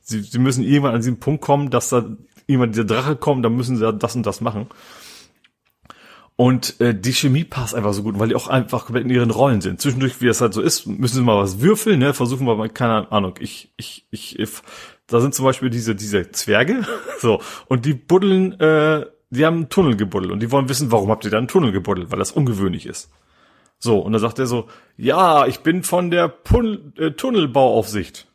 S3: sie, sie müssen irgendwann an diesen Punkt kommen, dass da irgendwann dieser Drache kommt, dann müssen sie das und das machen. Und äh, die Chemie passt einfach so gut, weil die auch einfach komplett in ihren Rollen sind. Zwischendurch, wie das halt so ist, müssen sie mal was würfeln, ne? Versuchen wir mal, keine Ahnung, ich, ich, ich, ich da sind zum Beispiel diese, diese Zwerge, so, und die buddeln, äh, die haben einen Tunnel gebuddelt und die wollen wissen, warum habt ihr da einen Tunnel gebuddelt, weil das ungewöhnlich ist. So, und dann sagt er so, ja, ich bin von der Pun äh, Tunnelbauaufsicht.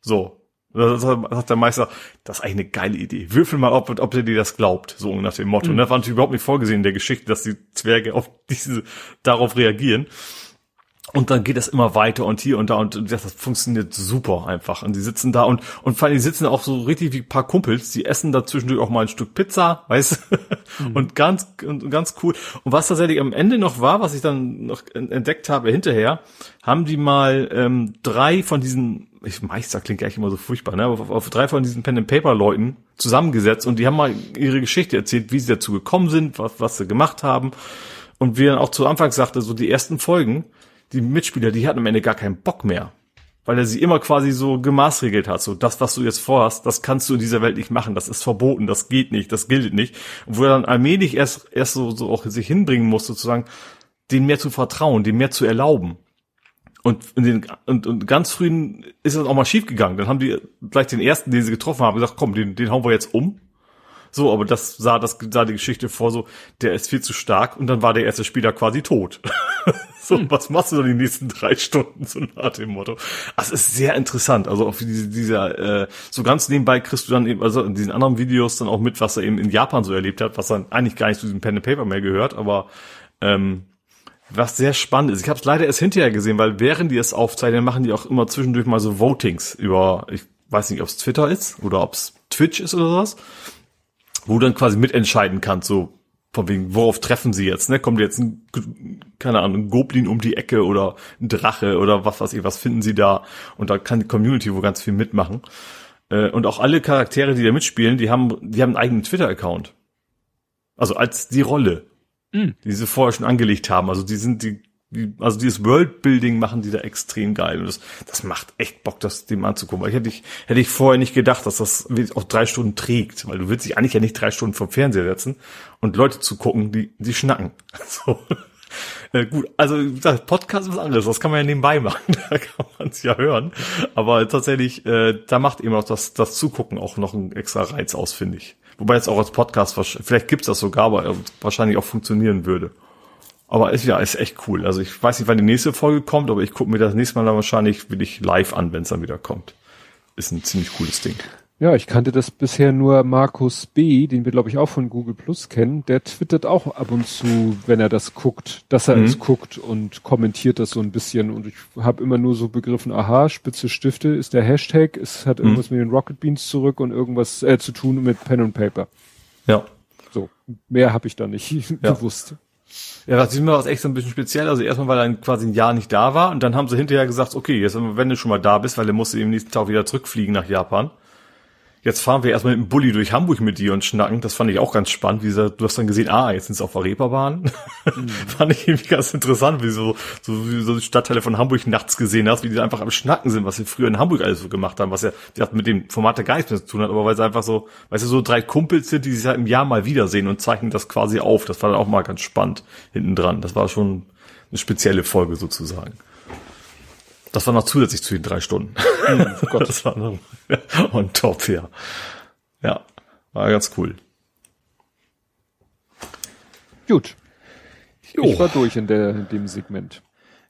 S3: So, da sagt der Meister, das ist eigentlich eine geile Idee. Würfel mal, ob, ob der dir das glaubt, so nach dem Motto. Mhm. Und das war natürlich überhaupt nicht vorgesehen in der Geschichte, dass die Zwerge auf diese, darauf reagieren. Und dann geht das immer weiter und hier und da und das, das funktioniert super einfach. Und die sitzen da und, und vor allem die sitzen auch so richtig wie ein paar Kumpels, die essen da zwischendurch auch mal ein Stück Pizza, weißt mhm. Und ganz, und ganz cool. Und was tatsächlich am Ende noch war, was ich dann noch entdeckt habe hinterher, haben die mal ähm, drei von diesen, ich Meister klingt eigentlich immer so furchtbar, ne? Auf, auf drei von diesen Pen and Paper Leuten zusammengesetzt und die haben mal ihre Geschichte erzählt, wie sie dazu gekommen sind, was, was sie gemacht haben. Und wie dann auch zu Anfang sagte, so die ersten Folgen, die Mitspieler, die hatten am Ende gar keinen Bock mehr. Weil er sie immer quasi so gemaßregelt hat. So, das, was du jetzt vorhast, das kannst du in dieser Welt nicht machen. Das ist verboten, das geht nicht, das gilt nicht. Und wo er dann allmählich erst, erst so, so auch sich hinbringen musste, sozusagen, denen mehr zu vertrauen, denen mehr zu erlauben. Und, in den, und, und ganz frühen ist das auch mal schief gegangen. Dann haben die gleich den ersten, den sie getroffen haben, gesagt, komm, den, den hauen wir jetzt um. So, aber das sah, das sah die Geschichte vor, so, der ist viel zu stark und dann war der erste Spieler quasi tot. so, hm. was machst du dann die nächsten drei Stunden, so nach dem Motto. Das ist sehr interessant. Also auch diese, dieser, äh, so ganz nebenbei kriegst du dann eben, also in diesen anderen Videos dann auch mit, was er eben in Japan so erlebt hat, was dann eigentlich gar nicht zu diesem Pen and Paper mehr gehört, aber ähm, was sehr spannend ist. Ich habe es leider erst hinterher gesehen, weil während die es aufzeichnen, machen die auch immer zwischendurch mal so Votings über, ich weiß nicht, ob es Twitter ist oder ob es Twitch ist oder sowas wo du dann quasi mitentscheiden kannst, so von wegen, worauf treffen sie jetzt, ne? Kommt jetzt ein, keine Ahnung, ein Goblin um die Ecke oder ein Drache oder was weiß ich, was finden sie da? Und da kann die Community wo ganz viel mitmachen. Äh, und auch alle Charaktere, die da mitspielen, die haben, die haben einen eigenen Twitter-Account. Also als die Rolle, mhm. die sie vorher schon angelegt haben. Also die sind, die also dieses Worldbuilding machen die da extrem geil. Und das, das macht echt Bock, das dem anzugucken. Weil ich hätte ich, hätte ich vorher nicht gedacht, dass das auch drei Stunden trägt. Weil du willst dich eigentlich ja nicht drei Stunden vom Fernseher setzen und Leute zu gucken, die, die schnacken. So. Äh, gut, also Podcast ist was anderes, das kann man ja nebenbei machen, da kann man es ja hören. Aber tatsächlich, äh, da macht eben auch das, das Zugucken auch noch einen extra Reiz aus, finde ich. Wobei jetzt auch als Podcast, vielleicht gibt's das sogar, aber wahrscheinlich auch funktionieren würde. Aber ist ja, ist echt cool. Also ich weiß nicht, wann die nächste Folge kommt, aber ich gucke mir das nächste Mal dann wahrscheinlich wirklich live an, wenn es dann wieder kommt. Ist ein ziemlich cooles Ding.
S2: Ja, ich kannte das bisher nur Markus B., den wir glaube ich auch von Google Plus kennen. Der twittert auch ab und zu, wenn er das guckt, dass er mhm. es guckt und kommentiert das so ein bisschen. Und ich habe immer nur so begriffen, aha, spitze Stifte ist der Hashtag, es hat mhm. irgendwas mhm. mit den Rocket Beans zurück und irgendwas äh, zu tun mit Pen und Paper.
S3: Ja.
S2: So, mehr habe ich da nicht ja. gewusst.
S3: Ja, das diesmal war es echt so ein bisschen speziell. Also erstmal, weil er quasi ein Jahr nicht da war und dann haben sie hinterher gesagt, okay, jetzt wenn du schon mal da bist, weil er musste im nächsten Tag wieder zurückfliegen nach Japan jetzt fahren wir erstmal mit dem Bulli durch Hamburg mit dir und schnacken. Das fand ich auch ganz spannend. Wie gesagt, du hast dann gesehen, ah, jetzt sind sie auf der Reeperbahn. Mhm. fand ich irgendwie ganz interessant, wie so, so, wie so Stadtteile von Hamburg nachts gesehen hast, wie die einfach am Schnacken sind, was sie früher in Hamburg alles so gemacht haben, was ja, mit dem Format ja gar nichts mehr zu tun hat, aber weil sie einfach so, weißt du, so drei Kumpels sind, die sich halt im Jahr mal wiedersehen und zeichnen das quasi auf. Das war dann auch mal ganz spannend hinten dran. Das war schon eine spezielle Folge sozusagen. Das war noch zusätzlich zu den drei Stunden. Oh Gott. Das war noch on top, ja. Ja, war ganz cool.
S2: Gut. Jo. Ich war durch in, der, in dem Segment.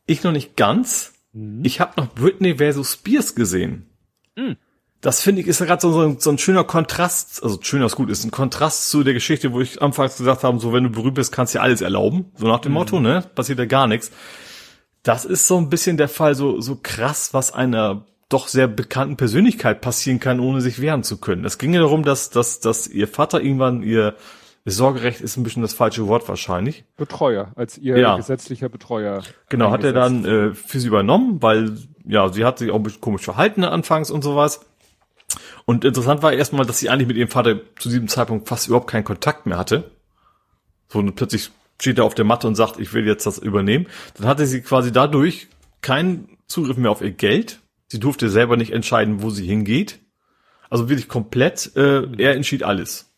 S3: Ich noch nicht ganz. Mhm. Ich habe noch Britney versus Spears gesehen. Mhm. Das finde ich ist ja gerade so, so, so, ein schöner Kontrast, also schöner ist gut, ist ein Kontrast zu der Geschichte, wo ich anfangs gesagt habe, so wenn du berühmt bist, kannst du dir alles erlauben. So nach dem mhm. Motto, ne? Passiert ja gar nichts das ist so ein bisschen der Fall, so, so krass, was einer doch sehr bekannten Persönlichkeit passieren kann, ohne sich wehren zu können. Es ging ja darum, dass, dass, dass ihr Vater irgendwann ihr Sorgerecht ist ein bisschen das falsche Wort wahrscheinlich.
S2: Betreuer, als ihr ja. gesetzlicher Betreuer.
S3: Genau, hat er dann äh, für sie übernommen, weil ja, sie hat sich auch ein bisschen komisch verhalten anfangs und sowas. Und interessant war erstmal, dass sie eigentlich mit ihrem Vater zu diesem Zeitpunkt fast überhaupt keinen Kontakt mehr hatte. So und plötzlich steht er auf der Matte und sagt, ich will jetzt das übernehmen. Dann hatte sie quasi dadurch keinen Zugriff mehr auf ihr Geld. Sie durfte selber nicht entscheiden, wo sie hingeht. Also wirklich komplett, äh, er entschied alles.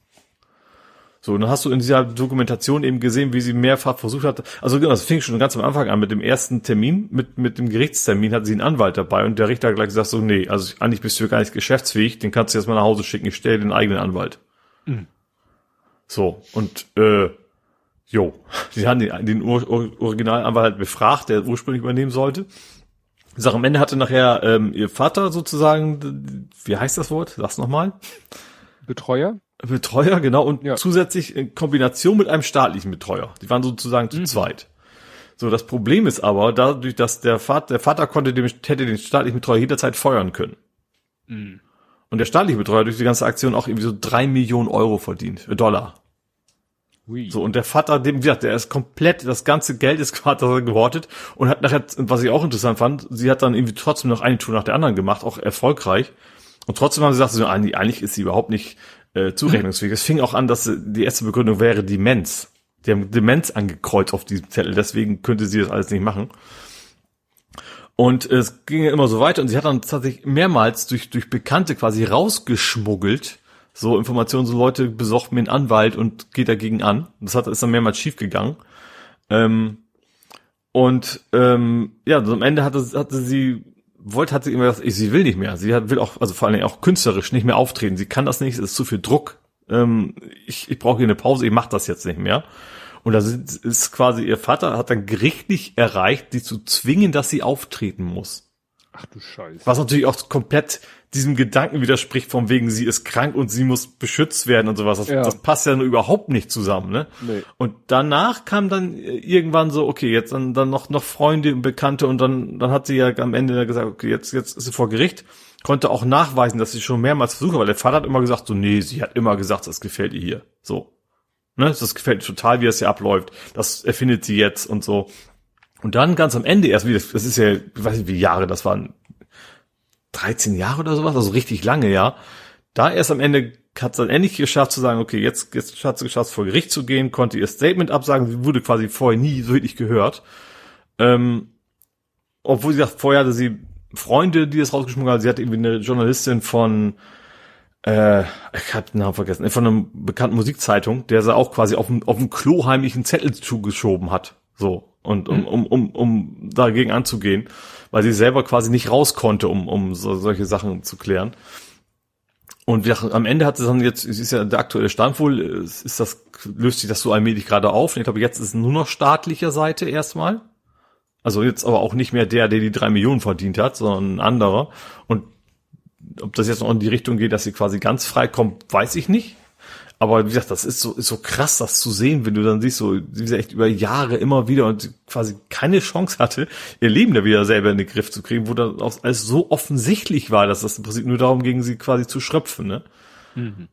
S3: So, und dann hast du in dieser Dokumentation eben gesehen, wie sie mehrfach versucht hat. Also genau, das fing schon ganz am Anfang an mit dem ersten Termin, mit, mit dem Gerichtstermin hat sie einen Anwalt dabei und der Richter hat gleich gesagt so, nee, also eigentlich bist du gar nicht geschäftsfähig, den kannst du jetzt mal nach Hause schicken, ich stelle den eigenen Anwalt. Mhm. So, und äh, jo, sie haben den, den Ur Originalanwalt befragt, der ursprünglich übernehmen sollte. Sag, am Ende hatte nachher ähm, ihr Vater sozusagen, wie heißt das Wort? Sag's nochmal.
S2: Betreuer?
S3: Betreuer, genau, und ja. zusätzlich in Kombination mit einem staatlichen Betreuer. Die waren sozusagen zu mhm. zweit. So, das Problem ist aber, dadurch, dass der Vater, der Vater konnte dem, hätte den staatlichen Betreuer jederzeit feuern können. Mhm. Und der staatliche Betreuer durch die ganze Aktion auch irgendwie so drei Millionen Euro verdient, äh, Dollar. Ui. So, und der Vater, dem, wie gesagt, der ist komplett, das ganze Geld ist gerade gehortet und hat nachher, was ich auch interessant fand, sie hat dann irgendwie trotzdem noch eine Tour nach der anderen gemacht, auch erfolgreich. Und trotzdem haben sie gesagt, so, eigentlich, ist sie überhaupt nicht äh, zurechnungsfähig. Es fing auch an, dass die erste Begründung wäre Demenz. Die haben Demenz angekreuzt auf diesem Zettel, deswegen könnte sie das alles nicht machen. Und es ging immer so weiter und sie hat dann tatsächlich mehrmals durch, durch Bekannte quasi rausgeschmuggelt, so Informationen, so Leute besorgt mir einen Anwalt und geht dagegen an. Das hat, ist dann mehrmals schiefgegangen. Ähm, und ähm, ja, so am Ende hatte, hatte sie wollte, hat sie immer gesagt, sie will nicht mehr. Sie hat, will auch, also vor allen Dingen auch künstlerisch nicht mehr auftreten. Sie kann das nicht, es ist zu viel Druck. Ähm, ich ich brauche hier eine Pause, ich mache das jetzt nicht mehr. Und da ist quasi ihr Vater hat dann gerichtlich erreicht, sie zu zwingen, dass sie auftreten muss.
S2: Ach du Scheiße.
S3: Was natürlich auch komplett diesem Gedanken widerspricht, von wegen, sie ist krank und sie muss beschützt werden und sowas. Das, ja. das passt ja nur überhaupt nicht zusammen, ne? Nee. Und danach kam dann irgendwann so, okay, jetzt dann, dann noch, noch Freunde und Bekannte und dann, dann hat sie ja am Ende gesagt, okay, jetzt, jetzt ist sie vor Gericht, konnte auch nachweisen, dass sie schon mehrmals versucht, weil der Vater hat immer gesagt, so, nee, sie hat immer gesagt, das gefällt ihr hier. So. Ne, das gefällt ihr total, wie das hier abläuft. Das erfindet sie jetzt und so. Und dann ganz am Ende erst, wie das, das ist ja, ich weiß nicht, wie Jahre das waren, 13 Jahre oder sowas, also richtig lange, ja. Da erst am Ende hat es dann endlich geschafft zu sagen, okay, jetzt, jetzt hat sie geschafft, vor Gericht zu gehen, konnte ihr Statement absagen, sie wurde quasi vorher nie so wirklich gehört. Ähm, obwohl sie sagt, vorher hatte sie Freunde, die das rausgeschmuggelt haben. Sie hatte irgendwie eine Journalistin von, äh, ich habe den Namen vergessen, von einer bekannten Musikzeitung, der sie auch quasi auf dem, auf dem Klo heimlich einen Zettel zugeschoben hat. So. Und um, um, um, um dagegen anzugehen weil sie selber quasi nicht raus konnte, um, um so, solche Sachen zu klären. Und wir, am Ende hat es dann jetzt, ist ja der aktuelle Stand wohl, ist das, löst sich das so allmählich gerade auf. Und ich glaube, jetzt ist es nur noch staatlicher Seite erstmal. Also jetzt aber auch nicht mehr der, der die drei Millionen verdient hat, sondern ein anderer. Und ob das jetzt noch in die Richtung geht, dass sie quasi ganz frei kommt, weiß ich nicht. Aber wie gesagt, das ist so, ist so krass, das zu sehen, wenn du dann siehst, so, wie gesagt, echt über Jahre immer wieder und quasi keine Chance hatte, ihr Leben da wieder selber in den Griff zu kriegen, wo dann auch alles so offensichtlich war, dass das im Prinzip nur darum ging, sie quasi zu schröpfen, ne? Mhm.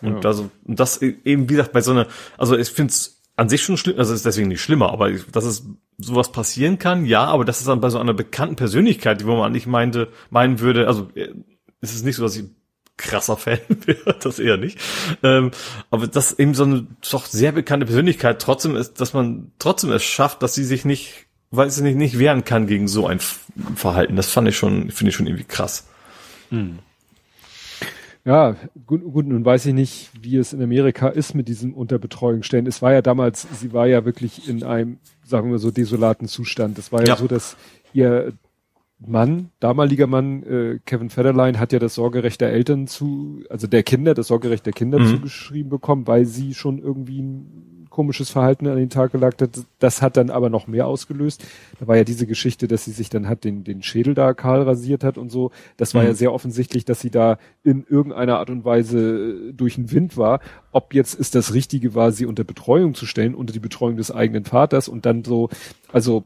S3: Und ja. also, und das eben, wie gesagt, bei so einer, also ich finde es an sich schon schlimm, also ist deswegen nicht schlimmer, aber dass es sowas passieren kann, ja, aber das ist dann bei so einer bekannten Persönlichkeit, wo man nicht meinte, meinen würde, also äh, ist es nicht so, dass ich krasser Fan wäre, das eher nicht. Ähm, aber das eben so eine doch sehr bekannte Persönlichkeit trotzdem ist, dass man trotzdem es schafft, dass sie sich nicht, weil sie nicht, nicht wehren kann gegen so ein Verhalten. Das fand ich schon, finde ich schon irgendwie krass. Hm.
S2: Ja, gut, gut, nun weiß ich nicht, wie es in Amerika ist mit diesem Unterbetreuung stellen. Es war ja damals, sie war ja wirklich in einem, sagen wir so, desolaten Zustand. Es war ja, ja so, dass ihr Mann, damaliger Mann, äh, Kevin Federline, hat ja das Sorgerecht der Eltern zu, also der Kinder, das Sorgerecht der Kinder mhm. zugeschrieben bekommen, weil sie schon irgendwie ein komisches Verhalten an den Tag gelagt hat. Das hat dann aber noch mehr ausgelöst. Da war ja diese Geschichte, dass sie sich dann hat den, den Schädel da kahl rasiert hat und so. Das war mhm. ja sehr offensichtlich, dass sie da in irgendeiner Art und Weise äh, durch den Wind war. Ob jetzt ist das Richtige war, sie unter Betreuung zu stellen, unter die Betreuung des eigenen Vaters und dann so, also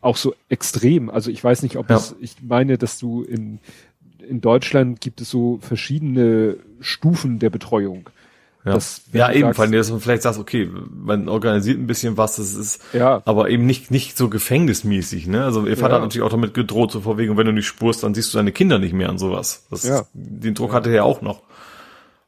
S2: auch so extrem. Also ich weiß nicht, ob ja. es, ich meine, dass du in in Deutschland gibt es so verschiedene Stufen der Betreuung.
S3: Ja, das, ja eben, sagst, dass du vielleicht sagst, okay, man organisiert ein bisschen was, das ist, ja. aber eben nicht, nicht so gefängnismäßig, ne? Also ihr Vater ja. hat natürlich auch damit gedroht, so vorwegen, wenn du nicht spurst, dann siehst du deine Kinder nicht mehr und sowas. Das, ja. Den Druck ja. hatte er ja auch noch.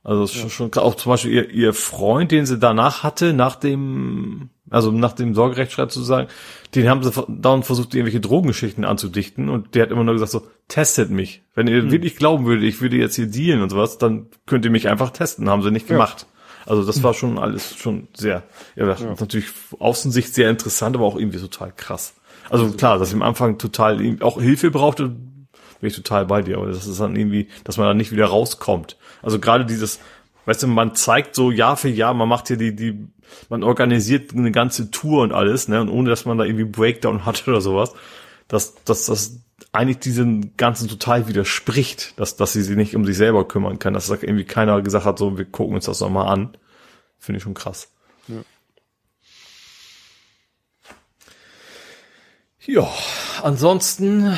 S3: Also ja. schon, schon auch zum Beispiel ihr, ihr Freund, den sie danach hatte, nach dem, also nach dem Sorgerechtsstreit zu sagen, den haben sie dauernd versucht, irgendwelche Drogengeschichten anzudichten und der hat immer nur gesagt so, testet mich. Wenn ihr hm. wirklich glauben würdet, ich würde jetzt hier dealen und sowas, dann könnt ihr mich einfach testen. Haben sie nicht gemacht. Ja. Also das war schon alles schon sehr, ja, ja. natürlich Außensicht sehr interessant, aber auch irgendwie total krass. Also, also klar, dass ich am Anfang total auch Hilfe brauchte, bin ich total bei dir, aber das ist dann irgendwie, dass man dann nicht wieder rauskommt. Also gerade dieses, weißt du, man zeigt so Jahr für Jahr, man macht hier die, die, man organisiert eine ganze Tour und alles, ne, und ohne dass man da irgendwie Breakdown hat oder sowas, dass, dass das eigentlich diesen ganzen total widerspricht, dass, dass sie sich nicht um sich selber kümmern kann, dass da irgendwie keiner gesagt hat, so, wir gucken uns das nochmal an. Finde ich schon krass. Ja. Ja, ansonsten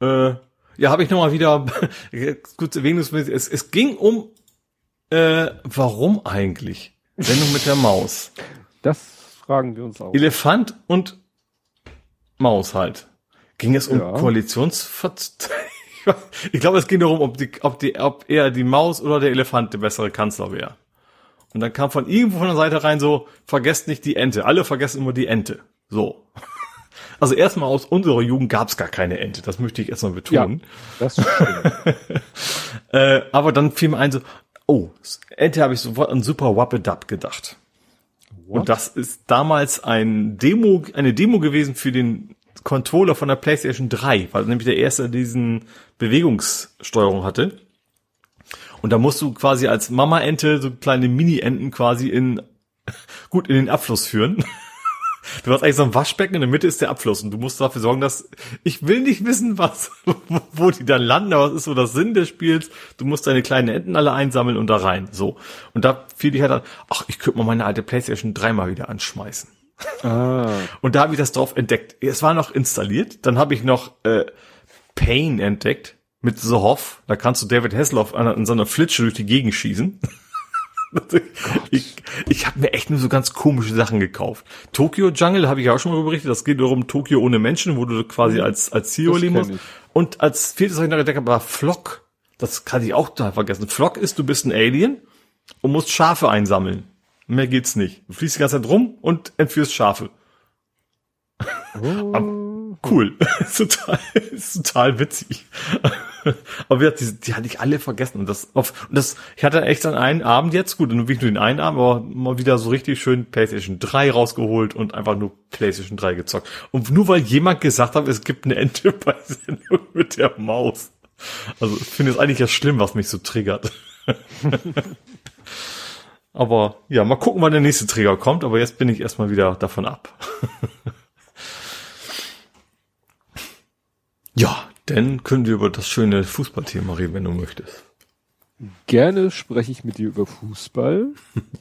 S3: äh, ja, habe ich nochmal wieder gut wegen des es, es ging um äh, warum eigentlich? Sendung mit der Maus.
S2: Das fragen wir uns auch.
S3: Elefant und Maus halt. Ging es um ja. Koalitionsver Ich glaube, es ging darum, ob die, ob die, ob eher die Maus oder der Elefant der bessere Kanzler wäre. Und dann kam von irgendwo von der Seite rein so, vergesst nicht die Ente. Alle vergessen immer die Ente. So. Also erstmal aus unserer Jugend gab es gar keine Ente, das möchte ich erstmal betonen. Ja, das äh, aber dann fiel mir ein so, oh, Ente habe ich sofort an Super Wappedub gedacht. What? Und das ist damals ein Demo, eine Demo gewesen für den Controller von der PlayStation 3, weil nämlich der erste diesen Bewegungssteuerung hatte. Und da musst du quasi als Mama-Ente so kleine Mini-Enten quasi in, gut, in den Abfluss führen. Du hast eigentlich so ein Waschbecken, in der Mitte ist der Abfluss und du musst dafür sorgen, dass ich will nicht wissen, was, wo die dann landen, aber was ist so das Sinn des Spiels? Du musst deine kleinen Enten alle einsammeln und da rein, so. Und da fiel ich halt an, ach, ich könnte mal meine alte Playstation dreimal wieder anschmeißen. Ah. Und da habe ich das drauf entdeckt. Es war noch installiert, dann habe ich noch äh, Pain entdeckt mit The Hoff. Da kannst du David Hasselhoff an, an so einer Flitsche durch die Gegend schießen. ich ich habe mir echt nur so ganz komische Sachen gekauft. Tokyo Jungle habe ich auch schon mal berichtet. Das geht darum, Tokio ohne Menschen, wo du quasi mhm. als, als Ziel leben musst. Und als viertes habe ich noch entdeckt, war Flock. Das kann ich auch total vergessen. Flock ist, du bist ein Alien und musst Schafe einsammeln. Mehr geht's nicht. Du fliegst die ganze Zeit rum und entführst Schafe. Oh. Cool. total, total witzig. aber die, die hatte ich alle vergessen. Und das, auf, und das, ich hatte echt an einen Abend jetzt, gut, nur wirklich nur den einen Abend, aber mal wieder so richtig schön PlayStation 3 rausgeholt und einfach nur PlayStation 3 gezockt. Und nur weil jemand gesagt hat, es gibt eine Ente bei Sendung mit der Maus. Also ich finde es eigentlich ja schlimm, was mich so triggert. aber ja, mal gucken, wann der nächste Trigger kommt, aber jetzt bin ich erstmal wieder davon ab. Ja, dann können wir über das schöne Fußballthema reden, wenn du möchtest.
S2: Gerne spreche ich mit dir über Fußball.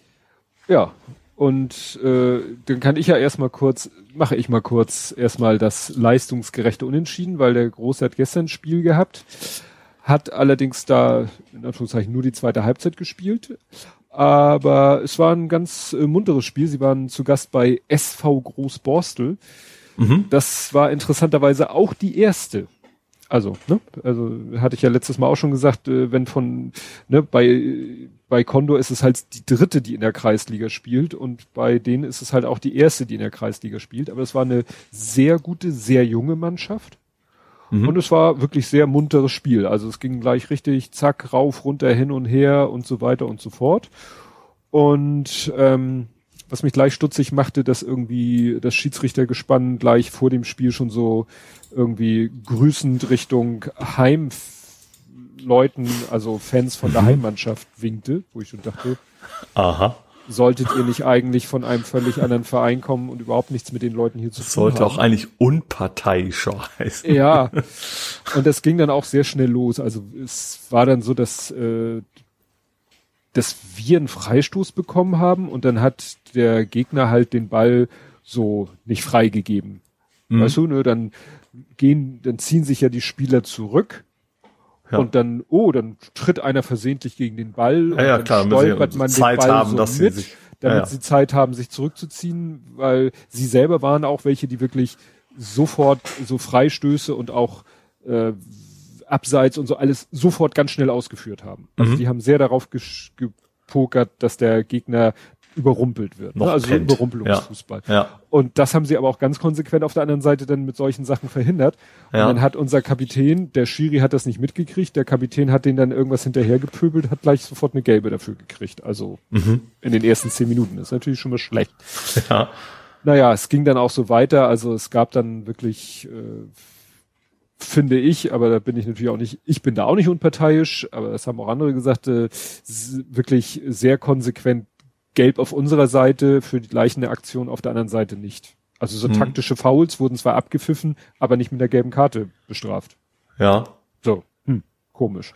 S2: ja, und äh, dann kann ich ja erstmal kurz, mache ich mal kurz erstmal das leistungsgerechte Unentschieden, weil der Große hat gestern ein Spiel gehabt, hat allerdings da in Anführungszeichen nur die zweite Halbzeit gespielt. Aber es war ein ganz äh, munteres Spiel. Sie waren zu Gast bei SV Großborstel. Mhm. Das war interessanterweise auch die erste also, ne, also hatte ich ja letztes Mal auch schon gesagt, äh, wenn von, ne, bei, bei Condor ist es halt die dritte, die in der Kreisliga spielt und bei denen ist es halt auch die erste, die in der Kreisliga spielt. Aber es war eine sehr gute, sehr junge Mannschaft. Mhm. Und es war wirklich sehr munteres Spiel. Also es ging gleich richtig zack, rauf, runter, hin und her und so weiter und so fort. Und ähm, was mich gleich stutzig machte, dass irgendwie das Schiedsrichtergespann gleich vor dem Spiel schon so irgendwie grüßend Richtung Heimleuten, also Fans von der mhm. Heimmannschaft winkte, wo ich schon dachte,
S3: aha.
S2: Solltet ihr nicht eigentlich von einem völlig anderen Verein kommen und überhaupt nichts mit den Leuten hier zu tun
S3: Sollte haben? Sollte auch eigentlich unparteiischer heißen.
S2: Ja. Und das ging dann auch sehr schnell los. Also es war dann so, dass äh, dass wir einen Freistoß bekommen haben und dann hat der Gegner halt den Ball so nicht freigegeben. Mhm. Weißt du, ne, dann gehen, dann ziehen sich ja die Spieler zurück, Ja. Und dann, oh, dann tritt einer versehentlich gegen den Ball
S3: ja, ja,
S2: dann
S3: klar,
S2: stolpert man
S3: Zeit
S2: den Ball
S3: haben,
S2: so
S3: dass sie
S2: mit,
S3: sich,
S2: damit
S3: ja.
S2: sie Zeit haben, sich zurückzuziehen, weil sie selber waren auch welche, die wirklich sofort so Freistöße und auch äh, Abseits und so alles sofort ganz schnell ausgeführt haben. Also
S3: Mhm.
S2: die haben sehr darauf gepokert, dass der Gegner überrumpelt wird. Ne? Also so
S3: pennt.
S2: Überrumpelungsfußball.
S3: Ja.
S2: Und das haben sie aber auch ganz konsequent auf der anderen Seite dann mit solchen Sachen verhindert.
S3: Ja.
S2: Und dann hat unser Kapitän, der Schiri hat das nicht mitgekriegt, der Kapitän hat den dann irgendwas hinterhergepöbelt, hat gleich sofort eine gelbe dafür gekriegt. Also
S3: Mhm.
S2: in den ersten zehn Minuten. Das ist natürlich schon mal schlecht.
S3: Ja.
S2: Naja, es ging dann auch so weiter. Also es gab dann wirklich, äh, finde ich, aber da bin ich natürlich auch nicht, ich bin da auch nicht unparteiisch, aber das haben auch andere gesagt, äh, wirklich sehr konsequent gelb auf unserer Seite, für die gleiche Aktion auf der anderen Seite nicht. Also so
S3: Mhm.
S2: taktische Fouls wurden zwar abgepfiffen, aber nicht mit der gelben Karte bestraft.
S3: Ja.
S2: So, hm, komisch.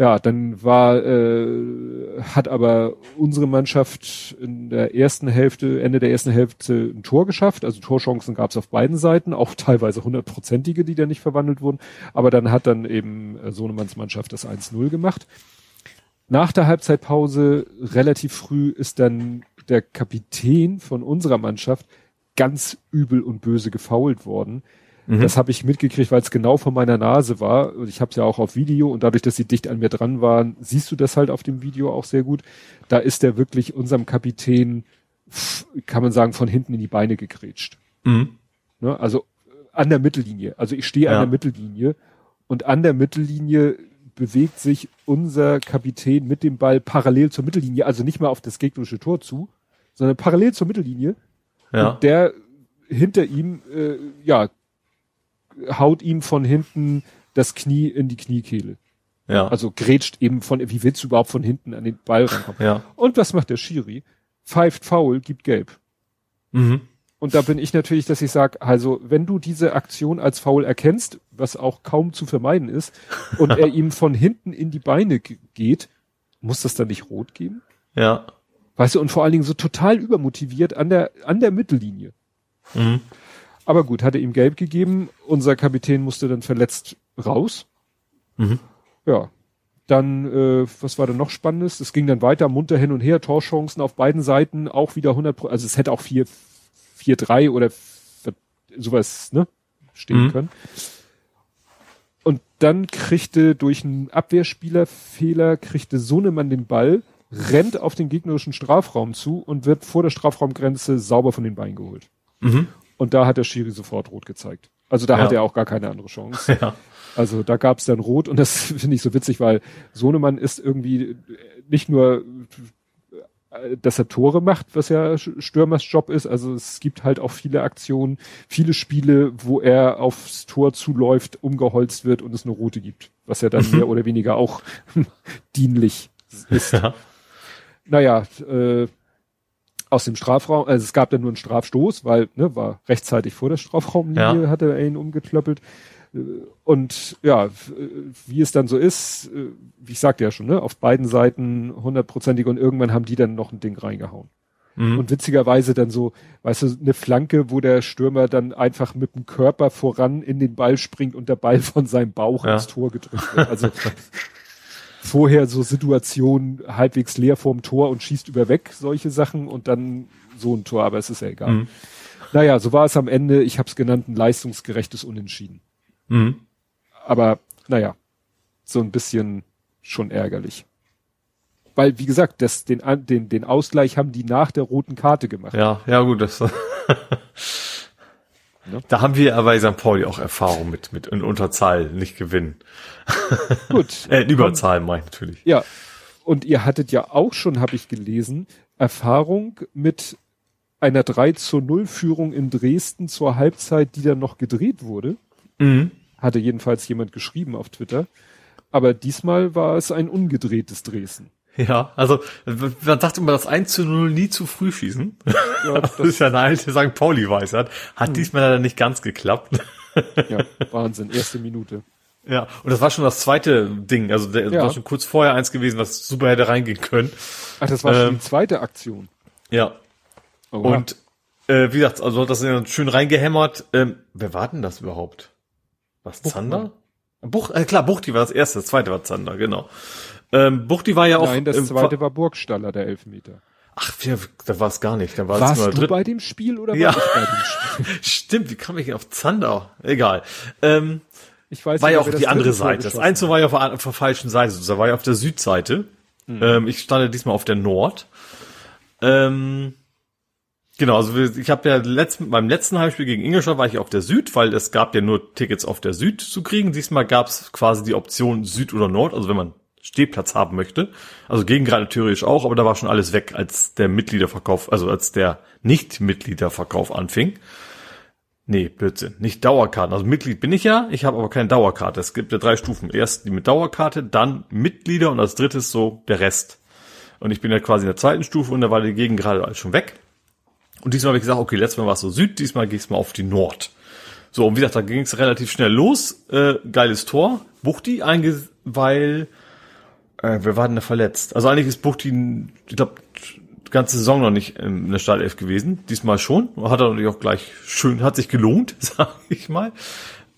S2: Ja, dann war, äh, hat aber unsere Mannschaft in der ersten Hälfte, Ende der ersten Hälfte ein Tor geschafft. Also Torchancen gab es auf beiden Seiten, auch teilweise hundertprozentige, die dann nicht verwandelt wurden. Aber dann hat dann eben äh, Sohnemanns Mannschaft das 1-0 gemacht. Nach der Halbzeitpause, relativ früh, ist dann der Kapitän von unserer Mannschaft ganz übel und böse gefault worden.
S3: Mhm.
S2: Das habe ich mitgekriegt, weil es genau vor meiner Nase war. Und ich habe es ja auch auf Video und dadurch, dass sie dicht an mir dran waren, siehst du das halt auf dem Video auch sehr gut. Da ist er wirklich unserem Kapitän, kann man sagen, von hinten in die Beine gegrätscht.
S3: Mhm.
S2: Ne? Also äh, an der Mittellinie. Also ich stehe
S3: Ja.
S2: an der Mittellinie und an der Mittellinie bewegt sich unser Kapitän mit dem Ball parallel zur Mittellinie, also nicht mal auf das gegnerische Tor zu, sondern parallel zur Mittellinie.
S3: Ja.
S2: Und der hinter ihm, äh, ja, haut ihm von hinten das Knie in die Kniekehle.
S3: Ja.
S2: Also grätscht eben von, wie willst du überhaupt von hinten an den Ball rankommen?
S3: ja.
S2: Und was macht der Schiri? Pfeift faul, gibt gelb.
S3: Mhm.
S2: Und da bin ich natürlich, dass ich sage, also wenn du diese Aktion als faul erkennst, was auch kaum zu vermeiden ist, und er ihm von hinten in die Beine ge- geht, muss das dann nicht rot geben?
S3: Ja.
S2: Weißt du, und vor allen Dingen so total übermotiviert an der, an der Mittellinie.
S3: Mhm.
S2: Aber gut, hatte ihm gelb gegeben. Unser Kapitän musste dann verletzt raus.
S3: Mhm.
S2: Ja. Dann, äh, was war da noch Spannendes? Es ging dann weiter, munter hin und her, Torchancen auf beiden Seiten, auch wieder 100 Pro also es hätte auch 4, 4-3 oder v- sowas, ne, stehen
S3: Mhm.
S2: können. Und dann kriegte durch einen Abwehrspielerfehler, kriegte Sohnemann den Ball, rennt auf den gegnerischen Strafraum zu und wird vor der Strafraumgrenze sauber von den Beinen geholt.
S3: Mhm.
S2: Und da hat der Schiri sofort rot gezeigt. Also da
S3: Ja.
S2: hat er auch gar keine andere Chance.
S3: Ja.
S2: Also da gab es dann rot und das finde ich so witzig, weil Sohnemann ist irgendwie nicht nur, äh, dass er Tore macht, was ja Stürmers Job ist. Also es gibt halt auch viele Aktionen, viele Spiele, wo er aufs Tor zuläuft, umgeholzt wird und es eine rote gibt. Was ja dann mehr oder weniger auch dienlich ist.
S3: Ja.
S2: Naja, äh, aus dem Strafraum, also es gab dann nur einen Strafstoß, weil, ne, war rechtzeitig vor der Strafraumlinie,
S3: Ja.
S2: hatte er ihn umgeklöppelt. Äh, Und ja, wie es dann so ist, äh, wie ich sagte ja schon, ne, auf beiden Seiten hundertprozentig und irgendwann haben die dann noch ein Ding reingehauen.
S3: Mhm.
S2: Und witzigerweise dann so, weißt du, eine Flanke, wo der Stürmer dann einfach mit dem Körper voran in den Ball springt und der Ball von seinem Bauch
S3: Ja.
S2: ins Tor gedrückt wird. Also vorher so Situationen halbwegs leer vorm Tor und schießt über weg, solche Sachen und dann so ein Tor, aber es ist ja egal.
S3: Mhm.
S2: Naja, so war es am Ende, ich habe es genannt, ein leistungsgerechtes Unentschieden.
S3: Mhm.
S2: Aber naja, so ein bisschen schon ärgerlich. Weil, wie gesagt, das, den, den, den Ausgleich haben die nach der roten Karte gemacht.
S3: Ja, ja gut, das.
S2: Ne?
S3: Da haben wir ja bei St. Pauli auch Erfahrung mit, mit in Unterzahl nicht gewinnen.
S2: Gut.
S3: Äh, in Überzahl meine ich natürlich.
S2: Ja. Und ihr hattet ja auch schon, habe ich gelesen, Erfahrung mit einer 3 zu 0 Führung in Dresden zur Halbzeit, die dann noch gedreht wurde.
S3: Mhm.
S2: Hatte jedenfalls jemand geschrieben auf Twitter. Aber diesmal war es ein ungedrehtes Dresden.
S3: Ja, also man sagt immer, das 1 zu 0 nie zu früh schießen.
S2: Ja,
S3: Das ist ja eine alte St. Pauli-Weisheit. Hat diesmal leider nicht ganz geklappt.
S2: ja, Wahnsinn, erste Minute.
S3: Ja, und das war schon das zweite Ding. Also der das
S2: Ja.
S3: war schon kurz vorher eins gewesen, was super hätte reingehen können.
S2: Ach, das war schon
S3: Ähm,
S2: die zweite Aktion.
S3: Ja.
S2: Oha.
S3: Und äh, wie gesagt, also hat das dann schön reingehämmert. Ähm, wer war denn das überhaupt? Was. Zander? Buch, äh, klar, Buchti war das erste, das zweite war Zander, genau. Ähm, Buchti war ja auch.
S2: Nein, das zweite war Burgstaller, der Elfmeter.
S3: Ach, ja, da war es gar nicht. Da war
S2: Warst du bei dem Spiel oder
S3: ja. war ich bei dem Spiel? Stimmt, wie kam ich auf Zander? Egal. Ähm,
S2: ich weiß
S3: war ja auch die andere Seite. Das Einzige war ja auf der, auf der falschen Seite. Da war ja auf der Südseite. Mhm. Ähm, ich stand diesmal auf der Nord. Ähm, genau, also ich habe ja letzt, beim letzten Heimspiel gegen Ingolstadt war ich auf der Süd, weil es gab ja nur Tickets auf der Süd zu kriegen. Diesmal gab es quasi die Option Süd oder Nord, also wenn man Stehplatz haben möchte. Also gegen gerade theoretisch auch, aber da war schon alles weg, als der Mitgliederverkauf, also als der Nicht-Mitgliederverkauf anfing. Nee, Blödsinn. Nicht Dauerkarten. Also Mitglied bin ich ja, ich habe aber keine Dauerkarte. Es gibt ja drei Stufen. Erst die mit Dauerkarte, dann Mitglieder und als drittes so der Rest. Und ich bin ja quasi in der zweiten Stufe und da war die Gegend gerade alles schon weg. Und diesmal habe ich gesagt, okay, letztes Mal war es so Süd, diesmal gehe ich mal auf die Nord. So, und wie gesagt, da ging es relativ schnell los. Äh, geiles Tor. Buchti, einge weil äh, wer war denn da verletzt? Also eigentlich ist Buchti, ich glaube, die ganze Saison noch nicht in der Startelf gewesen. Diesmal schon. Hat er natürlich auch gleich schön, hat sich gelohnt, sag ich mal.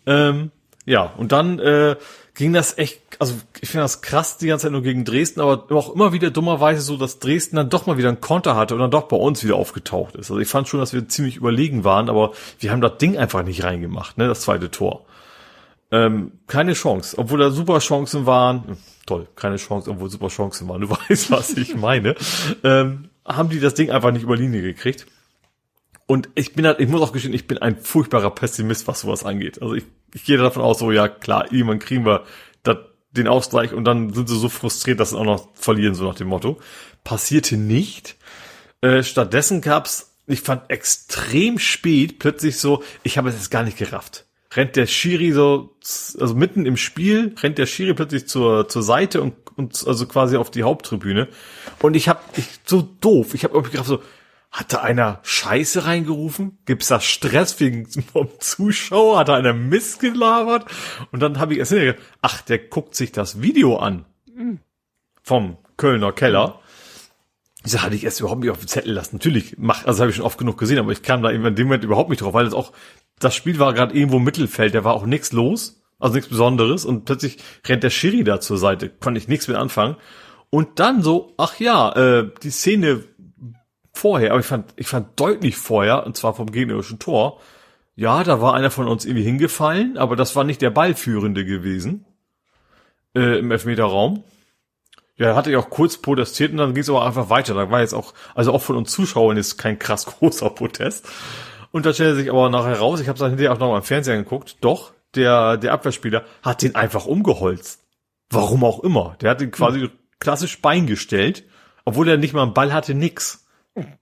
S3: Ähm, ja, und dann äh, ging das echt, also ich finde das krass die ganze Zeit nur gegen Dresden, aber auch immer wieder dummerweise so, dass Dresden dann doch mal wieder einen Konter hatte und dann doch bei uns wieder aufgetaucht ist. Also ich fand schon, dass wir ziemlich überlegen waren, aber wir haben das Ding einfach nicht reingemacht, ne, das zweite Tor. Ähm, keine Chance, obwohl da super Chancen waren. Hm, toll, keine Chance, obwohl super Chancen waren. Du weißt, was ich meine. ähm, haben die das Ding einfach nicht über Linie gekriegt. Und ich bin halt, ich muss auch gestehen, ich bin ein furchtbarer Pessimist, was sowas angeht. Also ich, ich gehe davon aus, so ja klar, irgendwann kriegen wir dat, den Ausgleich und dann sind sie so frustriert, dass sie auch noch verlieren, so nach dem Motto. Passierte nicht. Äh, stattdessen gab's, ich fand extrem spät plötzlich so, ich habe es jetzt gar nicht gerafft. Rennt der Schiri so, also mitten im Spiel, rennt der Schiri plötzlich zur, zur Seite und, und also quasi auf die Haupttribüne. Und ich habe ich so doof, ich habe irgendwie gedacht so, hat da einer Scheiße reingerufen? Gibt's da Stress wegen vom Zuschauer? Hat da einer Mist gelabert? Und dann habe ich erst gedacht, ach, der guckt sich das Video an. Vom Kölner Keller. Ich hatte ich erst überhaupt nicht auf den Zettel lassen. Natürlich, mach, also habe ich schon oft genug gesehen, aber ich kam da in dem Moment überhaupt nicht drauf, weil das auch, das Spiel war gerade irgendwo im Mittelfeld, da war auch nichts los, also nichts Besonderes und plötzlich rennt der Schiri da zur Seite, konnte ich nichts mit anfangen. Und dann so, ach ja, äh, die Szene vorher, aber ich fand, ich fand deutlich vorher, und zwar vom gegnerischen Tor, ja, da war einer von uns irgendwie hingefallen, aber das war nicht der Ballführende gewesen äh, im Elfmeterraum. Ja, hatte ja auch kurz protestiert und dann ging es aber einfach weiter. Da war jetzt auch, also auch von uns Zuschauern ist kein krass großer Protest. Und da stellte sich aber nachher raus, ich habe es dann hinterher auch noch mal im Fernsehen geguckt, doch, der, der Abwehrspieler hat den einfach umgeholzt. Warum auch immer. Der hat ihn quasi hm. klassisch Bein gestellt, obwohl er nicht mal einen Ball hatte, nix.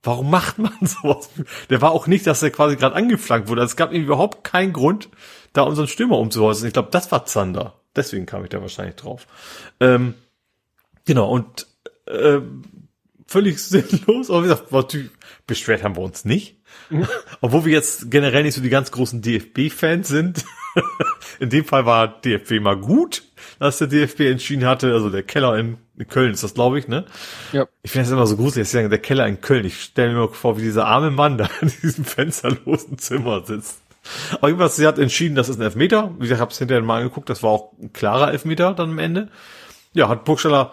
S3: Warum macht man sowas? Der war auch nicht, dass er quasi gerade angeflankt wurde. Also es gab überhaupt keinen Grund, da unseren Stürmer umzuhäusen. Ich glaube, das war Zander. Deswegen kam ich da wahrscheinlich drauf. Ähm, genau, und äh, völlig sinnlos, aber wie gesagt, natürlich, beschwert haben wir uns nicht. Mhm. Obwohl wir jetzt generell nicht so die ganz großen DFB-Fans sind. in dem Fall war DFB mal gut, dass der DFB entschieden hatte, also der Keller in, in Köln ist das, glaube ich, ne? Ja. Ich finde das immer so gruselig, dass der Keller in Köln. Ich stelle mir vor, wie dieser arme Mann da in diesem fensterlosen Zimmer sitzt. Aber irgendwas, sie hat entschieden, das ist ein Elfmeter. Wie gesagt, ich habe es hinterher mal angeguckt, das war auch ein klarer Elfmeter dann am Ende. Ja, hat Burgstaller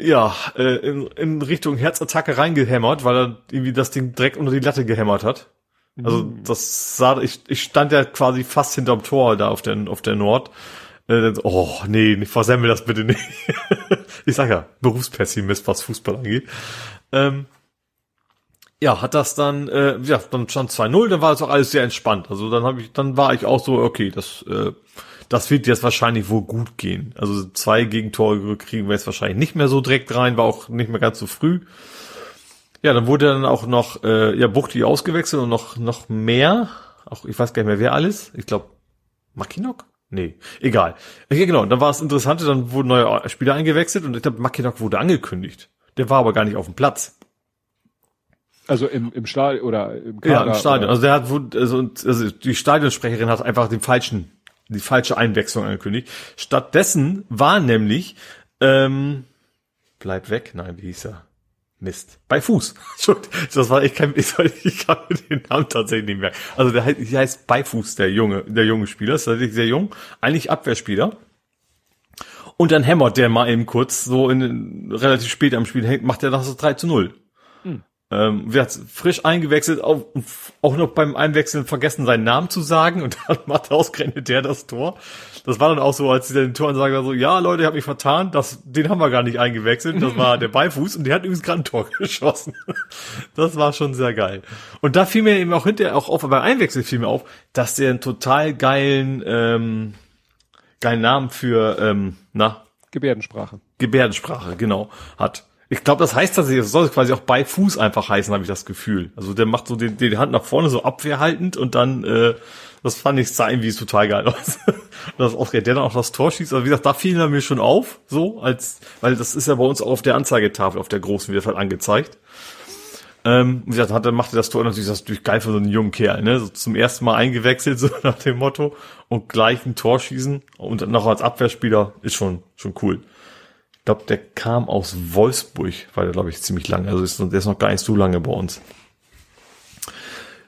S3: ja, äh, in, in Richtung Herzattacke reingehämmert, weil er irgendwie das Ding direkt unter die Latte gehämmert hat. Also mhm. das sah, ich, ich stand ja quasi fast hinterm Tor da auf der, auf der Nord. Äh, oh, nee, versemmel das bitte nicht. ich sag ja, Berufspessimist, was Fußball angeht. Ähm, ja, hat das dann, äh, ja, dann stand 2-0, dann war es auch alles sehr entspannt. Also dann habe ich, dann war ich auch so, okay, das, äh, das wird jetzt wahrscheinlich wohl gut gehen. Also zwei Gegentore kriegen wir jetzt wahrscheinlich nicht mehr so direkt rein, war auch nicht mehr ganz so früh. Ja, dann wurde dann auch noch äh, ja Buchti ausgewechselt und noch noch mehr. Auch ich weiß gar nicht mehr wer alles. Ich glaube Makinok? Nee, egal. Okay, genau, dann war es interessant, dann wurden neue Spieler eingewechselt und ich glaube Makinok wurde angekündigt. Der war aber gar nicht auf dem Platz.
S2: Also im, im Stadion oder
S3: im Kader, Ja, im Stadion. Oder? Also der hat also, also die Stadionsprecherin hat einfach den falschen die falsche Einwechslung angekündigt. Stattdessen war nämlich ähm, bleib weg, nein, wie hieß er? Mist. Bei Fuß. Das war, ich kann, ich, ich kann den Namen tatsächlich nicht merken. Also der heißt, der heißt Beifuß, der junge, der junge Spieler. ist tatsächlich sehr jung. Eigentlich Abwehrspieler. Und dann hämmert der mal eben kurz, so in, relativ spät am Spiel hängt, macht er das 3 zu 0. Ähm, hat frisch eingewechselt, auch, auch noch beim Einwechseln vergessen, seinen Namen zu sagen und dann macht ausgerechnet der das Tor. Das war dann auch so, als sie den Toransager so, ja Leute, ich hab mich vertan, das, den haben wir gar nicht eingewechselt, das war der Beifuß und der hat übrigens gerade ein Tor geschossen. Das war schon sehr geil. Und da fiel mir eben auch hinterher auch auf, beim Einwechseln fiel mir auf, dass der einen total geilen, ähm, geilen Namen für, ähm, na?
S2: Gebärdensprache.
S3: Gebärdensprache, genau, hat. Ich glaube, das heißt tatsächlich, das soll quasi auch bei Fuß einfach heißen, habe ich das Gefühl. Also der macht so die, die Hand nach vorne so abwehrhaltend und dann, äh, das fand ich sah irgendwie total geil aus. das auch der dann auch das Tor schießt. Also wie gesagt, da fiel er mir schon auf, so als, weil das ist ja bei uns auch auf der Anzeigetafel, auf der großen wird halt angezeigt. Ähm, wie gesagt, hat, dann machte das Tor natürlich, das natürlich geil für so einen jungen Kerl, ne? So zum ersten Mal eingewechselt, so nach dem Motto, und gleich ein Tor schießen und dann noch als Abwehrspieler ist schon, schon cool glaube, der kam aus Wolfsburg, war der, glaube ich, ziemlich lange. Also ist, der ist noch gar nicht so lange bei uns.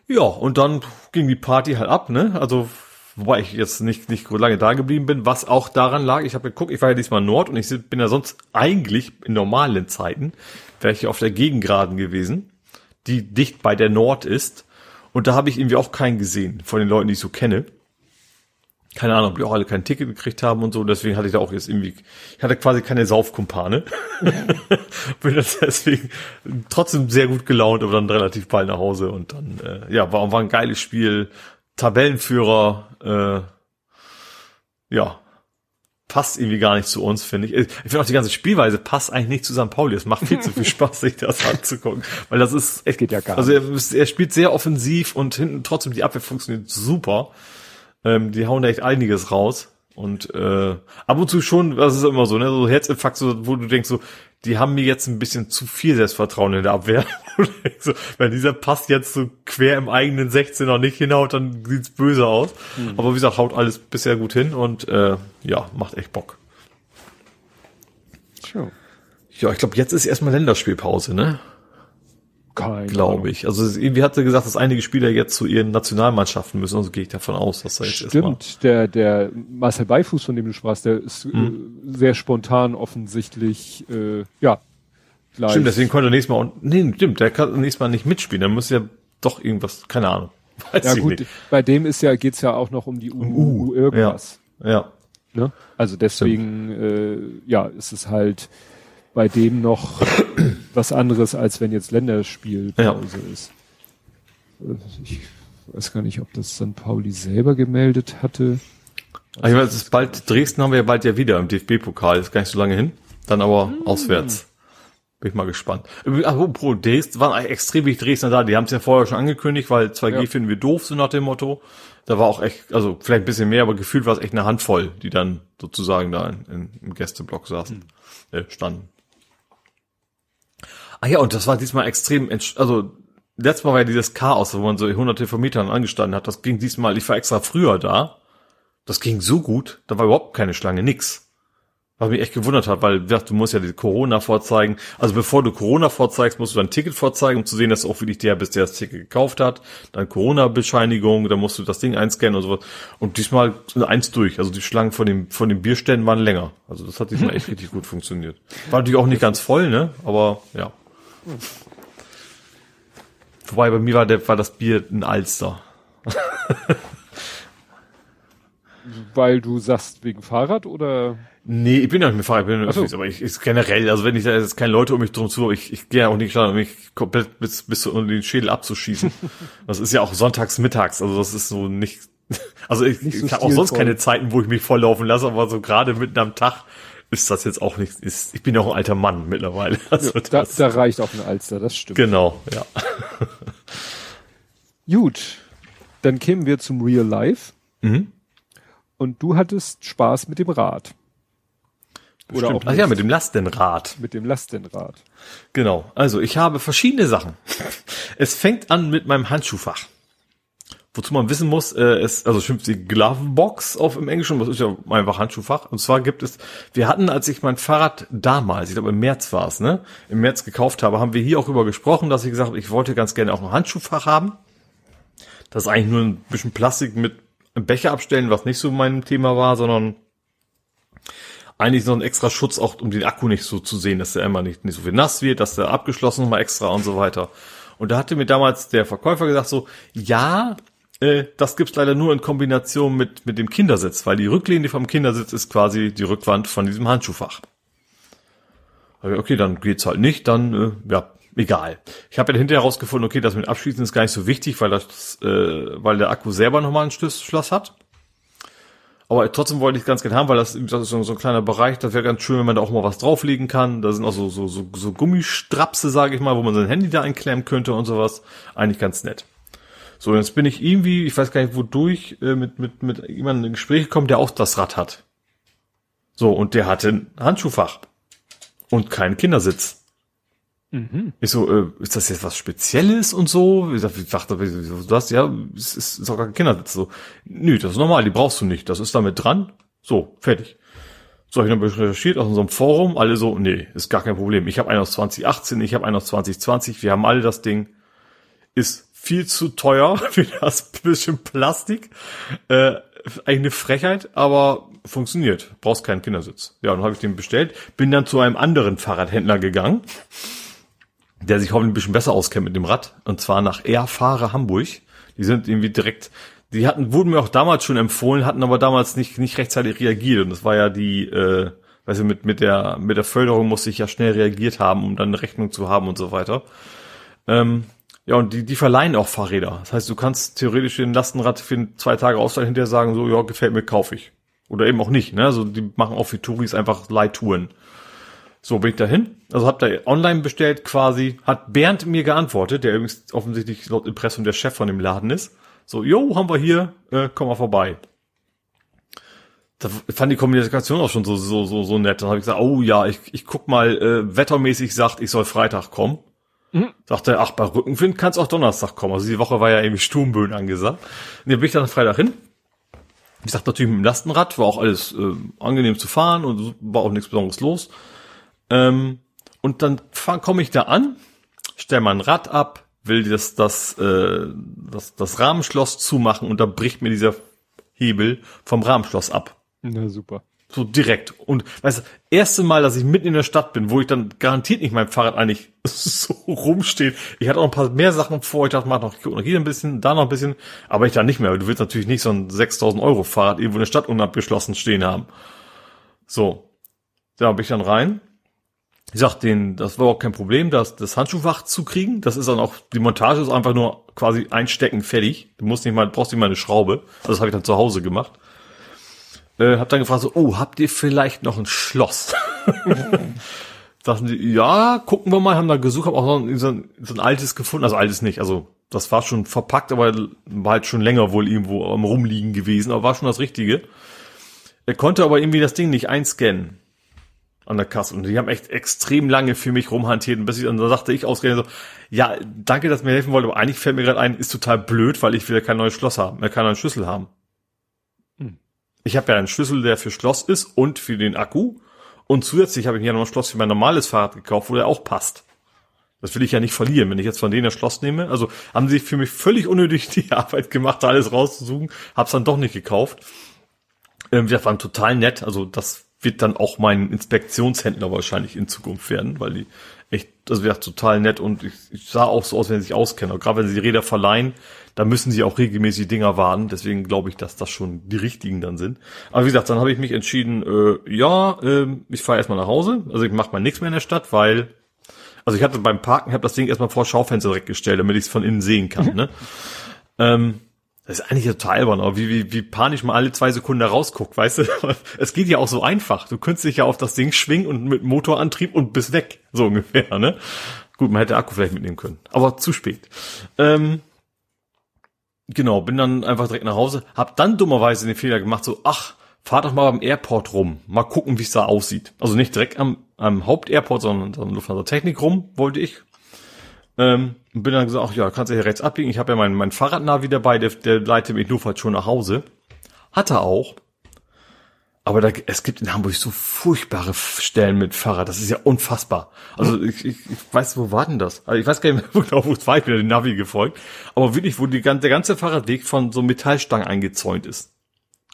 S3: Ja, und dann ging die Party halt ab, ne? Also, wobei ich jetzt nicht, nicht lange da geblieben bin, was auch daran lag, ich habe geguckt, ich war ja diesmal Nord und ich bin ja sonst eigentlich in normalen Zeiten, wäre ich auf der Gegengraden gewesen, die dicht bei der Nord ist. Und da habe ich irgendwie auch keinen gesehen von den Leuten, die ich so kenne keine Ahnung, ob die auch alle kein Ticket gekriegt haben und so. Deswegen hatte ich da auch jetzt irgendwie, ich hatte quasi keine Saufkumpane. Bin das deswegen trotzdem sehr gut gelaunt, aber dann relativ bald nach Hause und dann, äh, ja, war, war ein geiles Spiel. Tabellenführer, äh, ja, passt irgendwie gar nicht zu uns, finde ich. Ich finde auch die ganze Spielweise passt eigentlich nicht zu St. Pauli. Es macht viel zu viel Spaß, sich das anzugucken. Weil das ist, es geht ja gar nicht. Also er, er spielt sehr offensiv und hinten trotzdem die Abwehr funktioniert super. Ähm, die hauen da echt einiges raus. Und äh, ab und zu schon, das ist immer so, ne, so Herzinfarkt, so, wo du denkst, so, die haben mir jetzt ein bisschen zu viel Selbstvertrauen in der Abwehr. so, wenn dieser Pass jetzt so quer im eigenen 16er nicht hinhaut, dann sieht's böse aus. Mhm. Aber wie gesagt, haut alles bisher gut hin und äh, ja, macht echt Bock. Sure. Ja, ich glaube, jetzt ist erstmal Länderspielpause, ne? Glaube ich. Also irgendwie hat er gesagt, dass einige Spieler jetzt zu ihren Nationalmannschaften müssen, also gehe ich davon aus, dass er jetzt
S2: Stimmt, der, der Marcel Beifuß, von dem du sprachst, der ist hm. äh, sehr spontan offensichtlich, äh, ja.
S3: Gleich. Stimmt, deswegen konnte er nächstes Mal, nee, stimmt, der kann nächstes Mal nicht mitspielen, der muss ja doch irgendwas, keine Ahnung.
S2: Weiß ja gut, nicht. bei dem ist ja, geht's ja auch noch um die U, uh, irgendwas.
S3: Ja. ja.
S2: Ne? Also deswegen, äh, ja, ist es halt, bei dem noch was anderes, als wenn jetzt Länderspielpause ja. ist. Ich weiß gar nicht, ob das St. Pauli selber gemeldet hatte.
S3: Also ich weiß, es ist bald, Dresden haben wir ja bald ja wieder im DFB-Pokal, ist gar nicht so lange hin. Dann aber hm. auswärts. Bin ich mal gespannt. Apropos Dresden, waren extrem wichtig Dresdner da, die haben es ja vorher schon angekündigt, weil 2G ja. finden wir doof, so nach dem Motto. Da war auch echt, also vielleicht ein bisschen mehr, aber gefühlt war es echt eine Handvoll, die dann sozusagen da in, in, im Gästeblock saßen, hm. äh, standen. Ah ja, und das war diesmal extrem, also letztes Mal war ja dieses Chaos, wo man so hunderte von Metern angestanden hat. Das ging diesmal, ich war extra früher da. Das ging so gut, da war überhaupt keine Schlange, nix. Was mich echt gewundert hat, weil du musst ja die Corona vorzeigen. Also bevor du Corona vorzeigst, musst du dein Ticket vorzeigen, um zu sehen, dass du auch wirklich der bist, der das Ticket gekauft hat. Dann Corona-Bescheinigung, dann musst du das Ding einscannen und sowas. Und diesmal eins durch. Also die Schlangen von dem, von den Bierständen waren länger. Also das hat diesmal echt richtig gut funktioniert. War natürlich auch nicht ganz voll, ne? Aber ja. Wobei bei mir war, der, war das Bier ein Alster.
S2: Weil du sagst, wegen Fahrrad oder?
S3: Nee, ich bin ja nicht mit Fahrrad, ich bin nur so. aber ich, ich generell, also wenn ich da jetzt keine Leute um mich drum zu, ich, ich gehe ja auch nicht klar, um mich komplett bis, bis zu den Schädel abzuschießen. das ist ja auch sonntags mittags, also das ist so nicht, also ich, nicht so ich habe auch sonst keine Zeiten, wo ich mich volllaufen lasse, aber so gerade mitten am Tag ist das jetzt auch nicht, ist, ich bin ja auch ein alter Mann mittlerweile.
S2: Also ja, da, da reicht auch ein Alster, das stimmt.
S3: Genau, ja.
S2: Gut, dann kämen wir zum Real Life. Mhm. Und du hattest Spaß mit dem Rad.
S3: Oder Stimmt. auch Ach ja, mit dem Lastenrad.
S2: Mit dem Lastenrad.
S3: Genau. Also ich habe verschiedene Sachen. Es fängt an mit meinem Handschuhfach wozu man wissen muss, äh, ist, also schimpft die Glovebox auf im Englischen, das ist ja einfach Handschuhfach. Und zwar gibt es, wir hatten, als ich mein Fahrrad damals, ich glaube im März war es, ne, im März gekauft habe, haben wir hier auch über gesprochen, dass ich gesagt habe, ich wollte ganz gerne auch ein Handschuhfach haben. Das ist eigentlich nur ein bisschen Plastik mit einem Becher abstellen, was nicht so mein Thema war, sondern eigentlich so ein extra Schutz auch, um den Akku nicht so zu sehen, dass der immer nicht, nicht so viel nass wird, dass der abgeschlossen nochmal extra und so weiter. Und da hatte mir damals der Verkäufer gesagt so, ja, äh, das gibt's leider nur in Kombination mit, mit dem Kindersitz, weil die Rücklehne vom Kindersitz ist quasi die Rückwand von diesem Handschuhfach. Okay, dann geht's halt nicht, dann, äh, ja, egal. Ich habe ja hinterher herausgefunden, okay, das mit Abschließen ist gar nicht so wichtig, weil das, äh, weil der Akku selber nochmal ein Schloss hat. Aber trotzdem wollte ich ganz gerne haben, weil das, das ist so, so ein kleiner Bereich, das wäre ganz schön, wenn man da auch mal was drauflegen kann. Da sind auch so, so, so, so Gummistrapse, sage ich mal, wo man sein Handy da einklemmen könnte und sowas. Eigentlich ganz nett. So, jetzt bin ich irgendwie, ich weiß gar nicht wodurch, äh, mit, mit, mit jemandem in Gespräch gekommen, der auch das Rad hat. So, und der hatte ein Handschuhfach. Und keinen Kindersitz. Mhm. Ich so, äh, ist das jetzt was Spezielles und so? Ich dachte, du hast ja, es ist, ist auch gar kein Kindersitz. So, nö, das ist normal, die brauchst du nicht. Das ist damit dran. So, fertig. So, ich habe recherchiert aus unserem Forum, alle so, nee, ist gar kein Problem. Ich habe einen aus 2018, ich habe einen aus 2020, wir haben alle das Ding. Ist viel zu teuer für das bisschen Plastik. Äh, eigentlich eine Frechheit, aber funktioniert. Brauchst keinen Kindersitz. Ja, dann habe ich den bestellt, bin dann zu einem anderen Fahrradhändler gegangen der sich hoffentlich ein bisschen besser auskennt mit dem Rad, und zwar nach Erfahre Hamburg. Die sind irgendwie direkt, die hatten, wurden mir auch damals schon empfohlen, hatten aber damals nicht, nicht rechtzeitig reagiert. Und das war ja die, äh, weißt du, mit, mit der, mit der Förderung musste ich ja schnell reagiert haben, um dann eine Rechnung zu haben und so weiter. Ähm, ja, und die, die verleihen auch Fahrräder. Das heißt, du kannst theoretisch den Lastenrad für zwei Tage ausleihen, hinterher sagen, so, ja, gefällt mir, kaufe ich. Oder eben auch nicht, ne? Also die machen auch für Touris einfach Leihtouren. So bin ich dahin. Also hab da online bestellt quasi. Hat Bernd mir geantwortet, der übrigens offensichtlich laut Impressum der Chef von dem Laden ist. So, jo, haben wir hier, äh, komm mal vorbei. Da fand die Kommunikation auch schon so so so so nett. Dann habe ich gesagt, oh ja, ich, ich guck mal, äh, wettermäßig sagt, ich soll Freitag kommen. Mhm. Sagte er, ach, bei Rückenwind kann's auch Donnerstag kommen. Also die Woche war ja irgendwie Sturmböen angesagt. Und dann bin ich dann Freitag hin. Wie gesagt, natürlich mit dem Lastenrad, war auch alles äh, angenehm zu fahren und war auch nichts Besonderes los. Ähm, und dann komme ich da an, stell mein Rad ab, will das, das, äh, das, das Rahmenschloss zumachen und da bricht mir dieser Hebel vom Rahmenschloss ab.
S2: Na super.
S3: So direkt. Und weißt du, erste Mal, dass ich mitten in der Stadt bin, wo ich dann garantiert nicht mein Fahrrad eigentlich so rumsteht. Ich hatte auch ein paar mehr Sachen vor. Ich dachte, mach noch, hier ein bisschen, da noch ein bisschen. Aber ich da nicht mehr. Du willst natürlich nicht so ein 6000 Euro Fahrrad irgendwo in der Stadt unabgeschlossen stehen haben. So. Da bin ich dann rein ich sag denen, das war auch kein Problem, das, das Handschuhfach zu kriegen. Das ist dann auch, die Montage ist einfach nur quasi einstecken, fertig. Du musst nicht mal, brauchst nicht mal eine Schraube. Das habe ich dann zu Hause gemacht. Äh, hab dann gefragt so, oh, habt ihr vielleicht noch ein Schloss? Sagten die, ja, gucken wir mal, haben da gesucht, hab auch noch so ein, so ein altes gefunden, also altes nicht, also das war schon verpackt, aber war halt schon länger wohl irgendwo am Rumliegen gewesen, aber war schon das Richtige. Er konnte aber irgendwie das Ding nicht einscannen an der Kasse. Und die haben echt extrem lange für mich rumhantiert. Und bis ich, und da sagte ich ausgerechnet so, ja, danke, dass mir helfen wollt, aber eigentlich fällt mir gerade ein, ist total blöd, weil ich ja kein neues Schloss haben, äh, keinen neuen Schlüssel haben. Ich habe ja einen Schlüssel, der für Schloss ist und für den Akku. Und zusätzlich habe ich mir noch ein Schloss für mein normales Fahrrad gekauft, wo der auch passt. Das will ich ja nicht verlieren, wenn ich jetzt von denen das Schloss nehme. Also haben sie für mich völlig unnötig die Arbeit gemacht, da alles rauszusuchen. Hab's dann doch nicht gekauft. Ähm, wir waren total nett. Also das wird dann auch mein Inspektionshändler wahrscheinlich in Zukunft werden, weil die echt, das wäre total nett und ich, ich sah auch so aus, wenn sie sich auskennen. Und gerade wenn sie die Räder verleihen, da müssen sie auch regelmäßig Dinger warten. Deswegen glaube ich, dass das schon die richtigen dann sind. Aber wie gesagt, dann habe ich mich entschieden, äh, ja, äh, ich fahre erstmal nach Hause. Also ich mache mal nichts mehr in der Stadt, weil also ich hatte beim Parken, habe das Ding erstmal vor Schaufenster direkt gestellt, damit ich es von innen sehen kann. Mhm. Ne? Ähm, das ist eigentlich total albern, aber wie, wie, wie panisch man alle zwei Sekunden da rausguckt, weißt du? Es geht ja auch so einfach. Du könntest dich ja auf das Ding schwingen und mit Motorantrieb und bist weg, so ungefähr, ne? Gut, man hätte Akku vielleicht mitnehmen können, aber zu spät. Ähm, genau, bin dann einfach direkt nach Hause, hab dann dummerweise den Fehler gemacht, so, ach, fahr doch mal beim Airport rum, mal gucken, wie es da aussieht. Also nicht direkt am, am Hauptairport, sondern am Lufthansa Technik rum, wollte ich. Ähm, bin dann gesagt, ach ja, kannst du hier rechts abbiegen. Ich habe ja mein, mein Fahrradnavi dabei, der, der leitet mich nur schon nach Hause. Hat er auch. Aber da, es gibt in Hamburg so furchtbare Stellen mit Fahrrad. Das ist ja unfassbar. Also ich, ich, ich weiß, wo war denn das? Also ich weiß gar nicht mehr genau, wo es war. Ich bin den Navi gefolgt. Aber wirklich, wo die, der ganze Fahrradweg von so Metallstangen eingezäunt ist.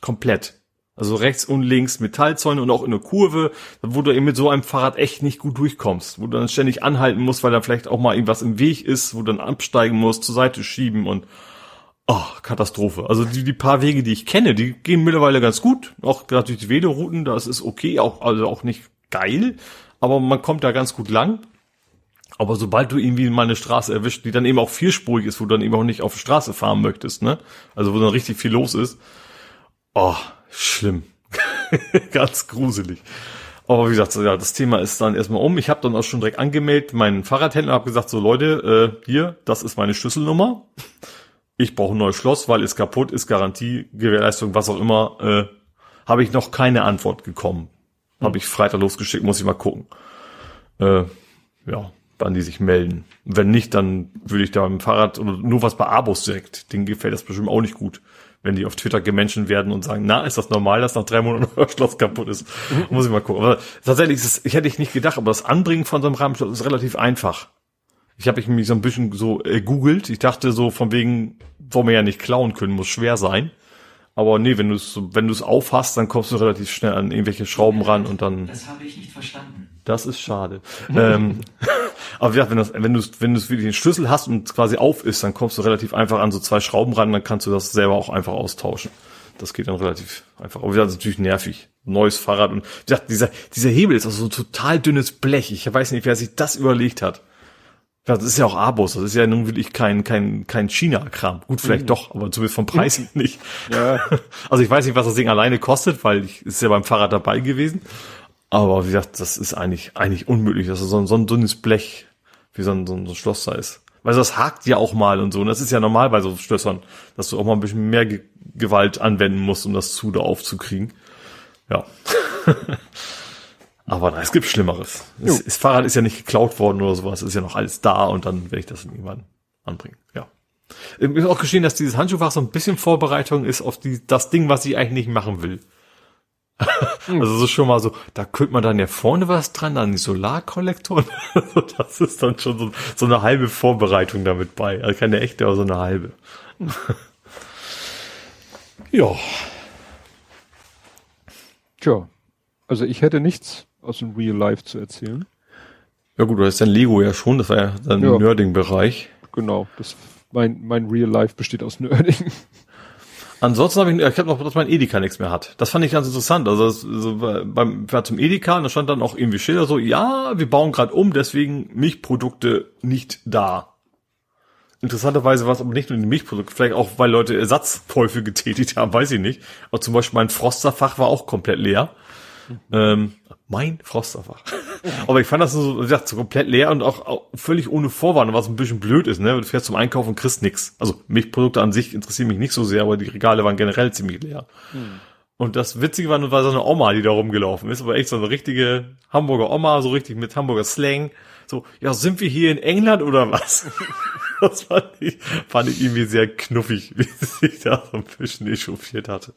S3: Komplett. Also rechts und links Metallzäune und auch in der Kurve, wo du eben mit so einem Fahrrad echt nicht gut durchkommst, wo du dann ständig anhalten musst, weil da vielleicht auch mal irgendwas im Weg ist, wo du dann absteigen musst, zur Seite schieben und oh, Katastrophe. Also die, die paar Wege, die ich kenne, die gehen mittlerweile ganz gut, auch gerade durch die Velorouten, das ist okay, auch also auch nicht geil, aber man kommt da ganz gut lang. Aber sobald du irgendwie mal eine Straße erwischt, die dann eben auch vierspurig ist, wo du dann eben auch nicht auf der Straße fahren möchtest, ne? Also wo dann richtig viel los ist. Oh, Schlimm. Ganz gruselig. Aber wie gesagt, ja, das Thema ist dann erstmal um. Ich habe dann auch schon direkt angemeldet, meinen Fahrradhändler, habe gesagt, so Leute, äh, hier, das ist meine Schlüsselnummer. Ich brauche ein neues Schloss, weil ist kaputt, ist Garantie, Gewährleistung, was auch immer. Äh, habe ich noch keine Antwort gekommen. Hm. Habe ich Freitag losgeschickt, muss ich mal gucken. Äh, ja, wann die sich melden. Wenn nicht, dann würde ich da mit dem Fahrrad oder nur was bei Abos direkt. Denen gefällt das bestimmt auch nicht gut wenn die auf Twitter gemenschen werden und sagen, na, ist das normal, dass nach drei Monaten euer Schloss kaputt ist? Mhm. Muss ich mal gucken. Aber tatsächlich ist es, ich hätte ich nicht gedacht, aber das Anbringen von so einem Rahmenschloss ist relativ einfach. Ich habe mich so ein bisschen so äh, googelt. Ich dachte so von wegen, wo wir ja nicht klauen können, muss schwer sein. Aber nee, wenn du es wenn du es aufhast, dann kommst du relativ schnell an irgendwelche Schrauben ran und dann.
S1: Das habe ich nicht verstanden.
S3: Das ist schade. ähm, aber ja, wenn, das, wenn du wenn du wirklich den Schlüssel hast und quasi auf ist, dann kommst du relativ einfach an so zwei Schrauben ran, dann kannst du das selber auch einfach austauschen. Das geht dann relativ einfach. Aber das ist natürlich nervig. Neues Fahrrad und wie gesagt, dieser, dieser Hebel ist also so ein total dünnes Blech. Ich weiß nicht, wer sich das überlegt hat. Ja, das ist ja auch Abos, das ist ja nun wirklich kein, kein, kein China-Kram. Gut, vielleicht mhm. doch, aber zumindest vom Preis nicht. Ja. Also ich weiß nicht, was das Ding alleine kostet, weil ich ist ja beim Fahrrad dabei gewesen. Aber wie gesagt, das ist eigentlich, eigentlich unmöglich, dass so ein, so ein dünnes Blech wie so ein, so ein Schloss da ist. Weil das hakt ja auch mal und so. Und das ist ja normal bei so Schlössern, dass du auch mal ein bisschen mehr Ge Gewalt anwenden musst, um das zu da aufzukriegen. Ja. Aber nein, es gibt Schlimmeres. Es, das Fahrrad ist ja nicht geklaut worden oder sowas, es ist ja noch alles da und dann werde ich das irgendwann anbringen. Ja. Ich muss auch gestehen, dass dieses Handschuhfach so ein bisschen Vorbereitung ist auf die, das Ding, was ich eigentlich nicht machen will. also so schon mal so, da könnte man dann ja vorne was dran, dann die Solarkollektoren. Also das ist dann schon so, so eine halbe Vorbereitung damit bei. Also keine echte, aber so eine halbe.
S2: ja. Tja. Also ich hätte nichts aus dem Real Life zu erzählen.
S3: Ja gut, du hast dein Lego ja schon, das war ja dein ja. Nerding-Bereich.
S2: Genau, das, mein, mein Real Life besteht aus Nerding.
S3: Ansonsten habe ich, ich habe noch, dass mein Edeka nichts mehr hat. Das fand ich ganz interessant. Also das, so beim war zum Edeka, und da stand dann auch irgendwie Schilder so, ja, wir bauen gerade um, deswegen Milchprodukte nicht da. Interessanterweise war es aber nicht nur die Milchprodukte, vielleicht auch, weil Leute Ersatzkäufe getätigt haben, weiß ich nicht. Aber zum Beispiel mein Frosterfach war auch komplett leer. Mhm. Ähm, mein Frosterfach. Aber ich fand das so, wie gesagt, so komplett leer und auch, auch völlig ohne Vorwarnung, was ein bisschen blöd ist, ne? Du fährst zum Einkaufen und kriegst nix. Also Milchprodukte an sich interessieren mich nicht so sehr, aber die Regale waren generell ziemlich leer. Hm. Und das Witzige war nur, war so eine Oma, die da rumgelaufen ist, aber echt so eine richtige Hamburger Oma, so richtig mit Hamburger Slang. So, ja, sind wir hier in England oder was? das fand ich, fand ich irgendwie sehr knuffig, wie sie sich da so ein bisschen echauffiert hatte.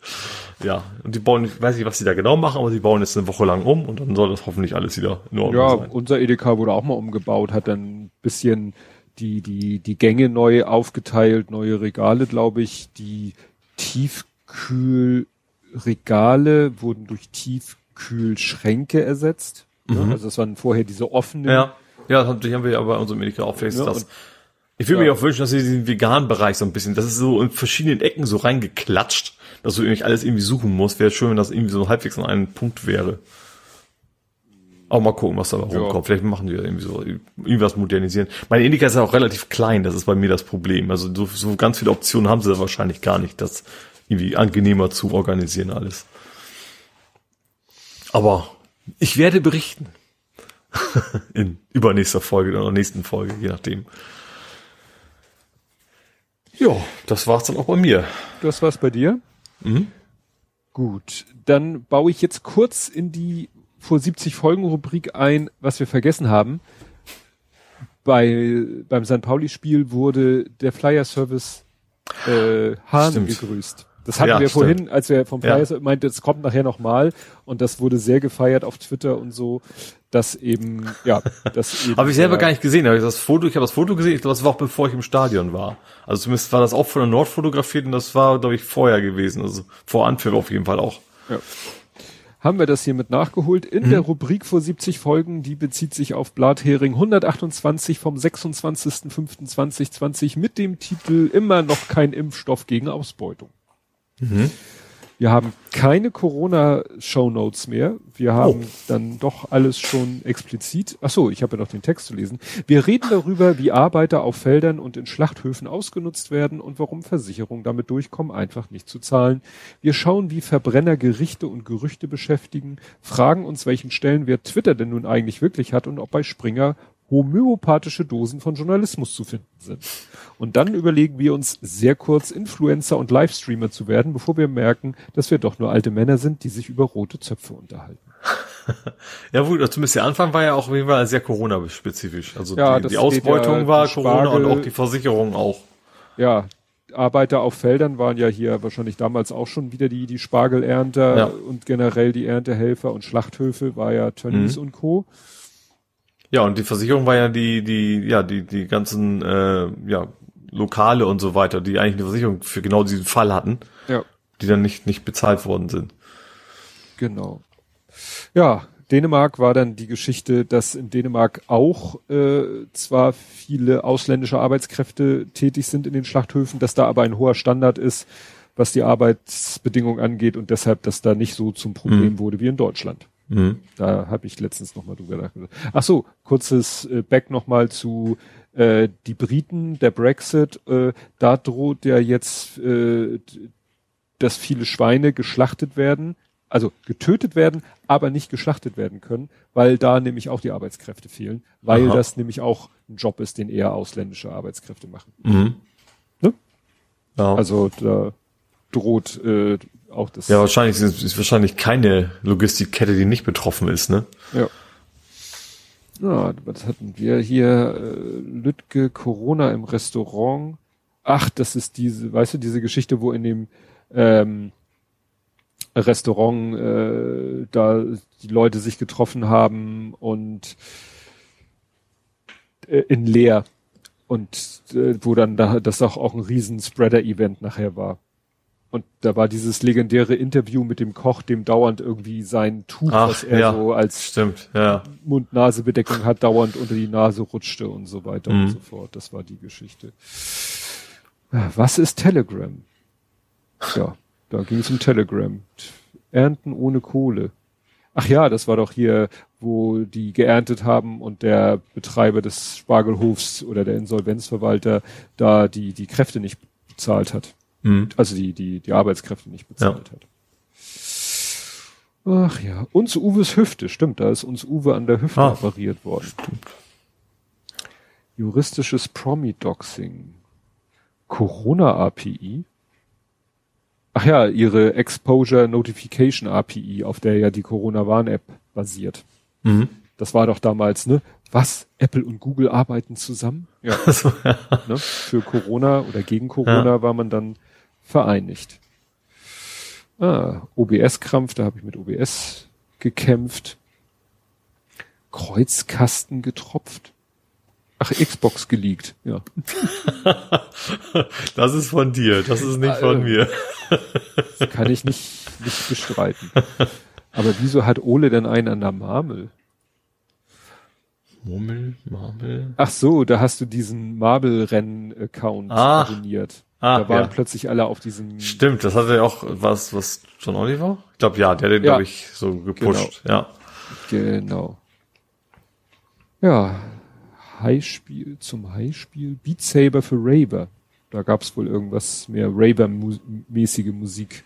S3: Ja, und die bauen, ich weiß nicht, was sie da genau machen, aber sie bauen jetzt eine Woche lang um und dann soll das hoffentlich alles wieder
S2: in Ordnung ja, sein. Ja, unser Edeka wurde auch mal umgebaut, hat dann ein bisschen die, die, die Gänge aufgeteilt, neue Regale, glaube ich, die Tiefkühlregale wurden durch Tiefkühlschränke ersetzt. Mhm. Also das waren vorher diese offenen.
S3: Ja ja, das haben wir ja bei unserem Medica auch fest. Ja, das, ich würde ja. mir auch wünschen, dass sie diesen veganen Bereich so ein bisschen, das ist so in verschiedenen Ecken so reingeklatscht, dass du irgendwie alles irgendwie suchen musst. Wäre schön, wenn das irgendwie so halbwegs an einem Punkt wäre. Auch mal gucken, was da rumkommt. Ja. Vielleicht machen die ja irgendwie so irgendwas modernisieren. Meine Indica ist ja auch relativ klein, das ist bei mir das Problem. Also so, so ganz viele Optionen haben sie da wahrscheinlich gar nicht, das irgendwie angenehmer zu organisieren alles. Aber ich werde berichten. in übernächster Folge oder nächsten Folge, je nachdem. Ja, das war's dann auch bei mir.
S2: Das war's bei dir? Mhm. Gut, dann baue ich jetzt kurz in die vor 70 Folgen Rubrik ein, was wir vergessen haben. bei beim St. Pauli-Spiel wurde der Flyer-Service äh, Hahn Stimmt. gegrüßt. Das hatten ja, wir vorhin, stimmt. als wir vom Flyer ja. meinte, es kommt nachher nochmal und das wurde sehr gefeiert auf Twitter und so, dass eben, ja, das
S3: eben. Habe ich selber gar nicht gesehen, habe ich das Foto, ich habe das Foto gesehen, ich glaube, das war auch bevor ich im Stadion war. Also zumindest war das auch von der Nord fotografiert und das war, glaube ich, vorher gewesen, also vor Anpfiff auf jeden Fall auch.
S2: Ja haben wir das hiermit nachgeholt. In mhm. der Rubrik vor 70 Folgen, die bezieht sich auf Blathering 128 vom 26.05.2020 mit dem Titel Immer noch kein Impfstoff gegen Ausbeutung. Mhm. Wir haben keine Corona-Shownotes mehr. Wir haben oh. dann doch alles schon explizit. Ach so, ich habe ja noch den Text zu lesen. Wir reden darüber, wie Arbeiter auf Feldern und in Schlachthöfen ausgenutzt werden und warum Versicherungen damit durchkommen, einfach nicht zu zahlen. Wir schauen, wie Verbrenner Gerichte und Gerüchte beschäftigen, fragen uns, welchen Stellenwert Twitter denn nun eigentlich wirklich hat und ob bei Springer homöopathische Dosen von Journalismus zu finden sind. Und dann überlegen wir uns sehr kurz Influencer und Livestreamer zu werden, bevor wir merken, dass wir doch nur alte Männer sind, die sich über rote Zöpfe unterhalten.
S3: ja gut, zumindest der Anfang war ja auch auf jeden Fall sehr Corona-spezifisch. Also ja, die, die Ausbeutung ja, war Corona und auch die Versicherung auch.
S2: Ja, Arbeiter auf Feldern waren ja hier wahrscheinlich damals auch schon wieder die, die Spargelernter ja. und generell die Erntehelfer und Schlachthöfe war ja Tönnies mhm. und Co.
S3: Ja, und die Versicherung war ja die, die, ja, die, die ganzen, äh, ja, Lokale und so weiter, die eigentlich eine Versicherung für genau diesen Fall hatten. Ja. Die dann nicht, nicht bezahlt worden sind.
S2: Genau. Ja, Dänemark war dann die Geschichte, dass in Dänemark auch äh, zwar viele ausländische Arbeitskräfte tätig sind in den Schlachthöfen, dass da aber ein hoher Standard ist, was die Arbeitsbedingungen angeht und deshalb, dass da nicht so zum Problem mhm. wurde wie in Deutschland. Mhm. Da habe ich letztens nochmal drüber nachgedacht. Ach so, kurzes äh, Back nochmal zu äh, die Briten, der Brexit. Äh, da droht ja jetzt, äh, dass viele Schweine geschlachtet werden, also getötet werden, aber nicht geschlachtet werden können, weil da nämlich auch die Arbeitskräfte fehlen, weil Aha. das nämlich auch ein Job ist, den eher ausländische Arbeitskräfte machen. Mhm. Ne? Ja. Also da droht äh, auch das.
S3: Ja, wahrscheinlich ist, ist wahrscheinlich keine Logistikkette, die nicht betroffen ist, ne?
S2: Ja. Ja, was hatten wir hier? Äh, Lütke, Corona im Restaurant. Ach, das ist diese, weißt du, diese Geschichte, wo in dem ähm, Restaurant äh, da die Leute sich getroffen haben und äh, in Leer und äh, wo dann da das auch, auch ein riesen Spreader-Event nachher war. Und da war dieses legendäre Interview mit dem Koch, dem dauernd irgendwie sein Tuch, Ach, was er ja, so als
S3: stimmt, ja.
S2: Mund-Nase-Bedeckung hat, dauernd unter die Nase rutschte und so weiter mhm. und so fort. Das war die Geschichte. Was ist Telegram? Ja, da ging es um Telegram. Ernten ohne Kohle. Ach ja, das war doch hier, wo die geerntet haben und der Betreiber des Spargelhofs oder der Insolvenzverwalter da die, die Kräfte nicht bezahlt hat. Mhm. Also die, die, die Arbeitskräfte nicht bezahlt ja. hat. Ach ja, uns Uwes Hüfte, stimmt, da ist uns Uwe an der Hüfte ah, operiert worden. Stimmt. Juristisches Promi-Doxing. Corona-API? Ach ja, ihre Exposure Notification API, auf der ja die Corona-Warn-App basiert. Mhm. Das war doch damals, ne? Was? Apple und Google arbeiten zusammen? Ja. Also, ja. Ne? Für Corona oder gegen Corona ja. war man dann vereinigt. Ah, OBS-Krampf, da habe ich mit OBS gekämpft. Kreuzkasten getropft. Ach, Xbox geleakt, ja.
S3: das ist von dir, das ist nicht von mir.
S2: Das kann ich nicht, nicht bestreiten. Aber wieso hat Ole denn einen an der Marmel?
S3: Murmel, Marmel.
S2: Ach so, da hast du diesen Marble-Rennen-Account ah, abonniert. Ah, da waren ja. plötzlich alle auf diesem.
S3: Stimmt, das hatte ja auch was, was John Oliver? Ich glaube, ja, der hat den, ja. glaube ich, so gepusht,
S2: genau. ja. Genau. Ja, Highspiel zum Highspiel. Beat Saber für Raver. Da gab's wohl irgendwas mehr Raver-mäßige Musik.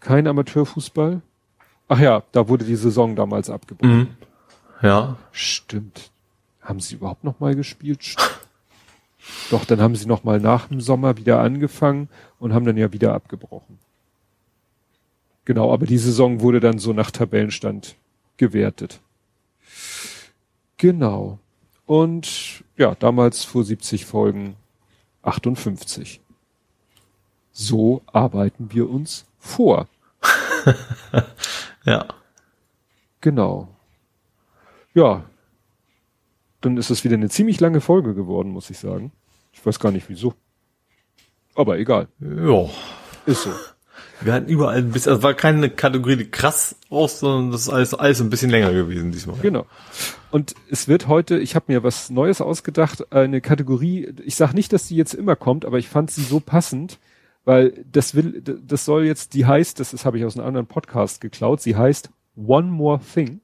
S2: Kein Amateurfußball? Ach ja, da wurde die Saison damals abgebrochen. Mhm.
S3: Ja.
S2: Stimmt. Haben sie überhaupt noch mal gespielt? Doch, dann haben sie noch mal nach dem Sommer wieder angefangen und haben dann ja wieder abgebrochen. Genau, aber die Saison wurde dann so nach Tabellenstand gewertet. Genau. Und ja, damals vor 70 Folgen 58. So arbeiten wir uns vor.
S3: ja.
S2: Genau. Ja. Dann ist es wieder eine ziemlich lange Folge geworden, muss ich sagen. Ich weiß gar nicht wieso. Aber egal.
S3: Ja.
S2: Ist so.
S3: Wir hatten überall ein bisschen, also war keine Kategorie, die krass aus, sondern das ist alles, alles ein bisschen länger gewesen diesmal.
S2: Genau. Und es wird heute, ich habe mir was Neues ausgedacht, eine Kategorie, ich sage nicht, dass die jetzt immer kommt, aber ich fand sie so passend, weil das will, das soll jetzt, die heißt, das, das habe ich aus einem anderen Podcast geklaut, sie heißt One More Thing.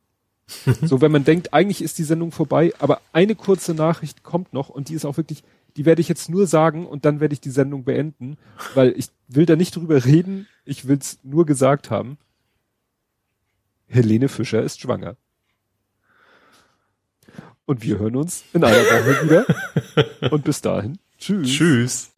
S2: so, wenn man denkt, eigentlich ist die Sendung vorbei, aber eine kurze Nachricht kommt noch und die ist auch wirklich, die werde ich jetzt nur sagen und dann werde ich die Sendung beenden, weil ich will da nicht drüber reden, ich will es nur gesagt haben. Helene Fischer ist schwanger. Und wir hören uns in einer Woche wieder. Und bis dahin. Tschüss.
S3: Tschüss.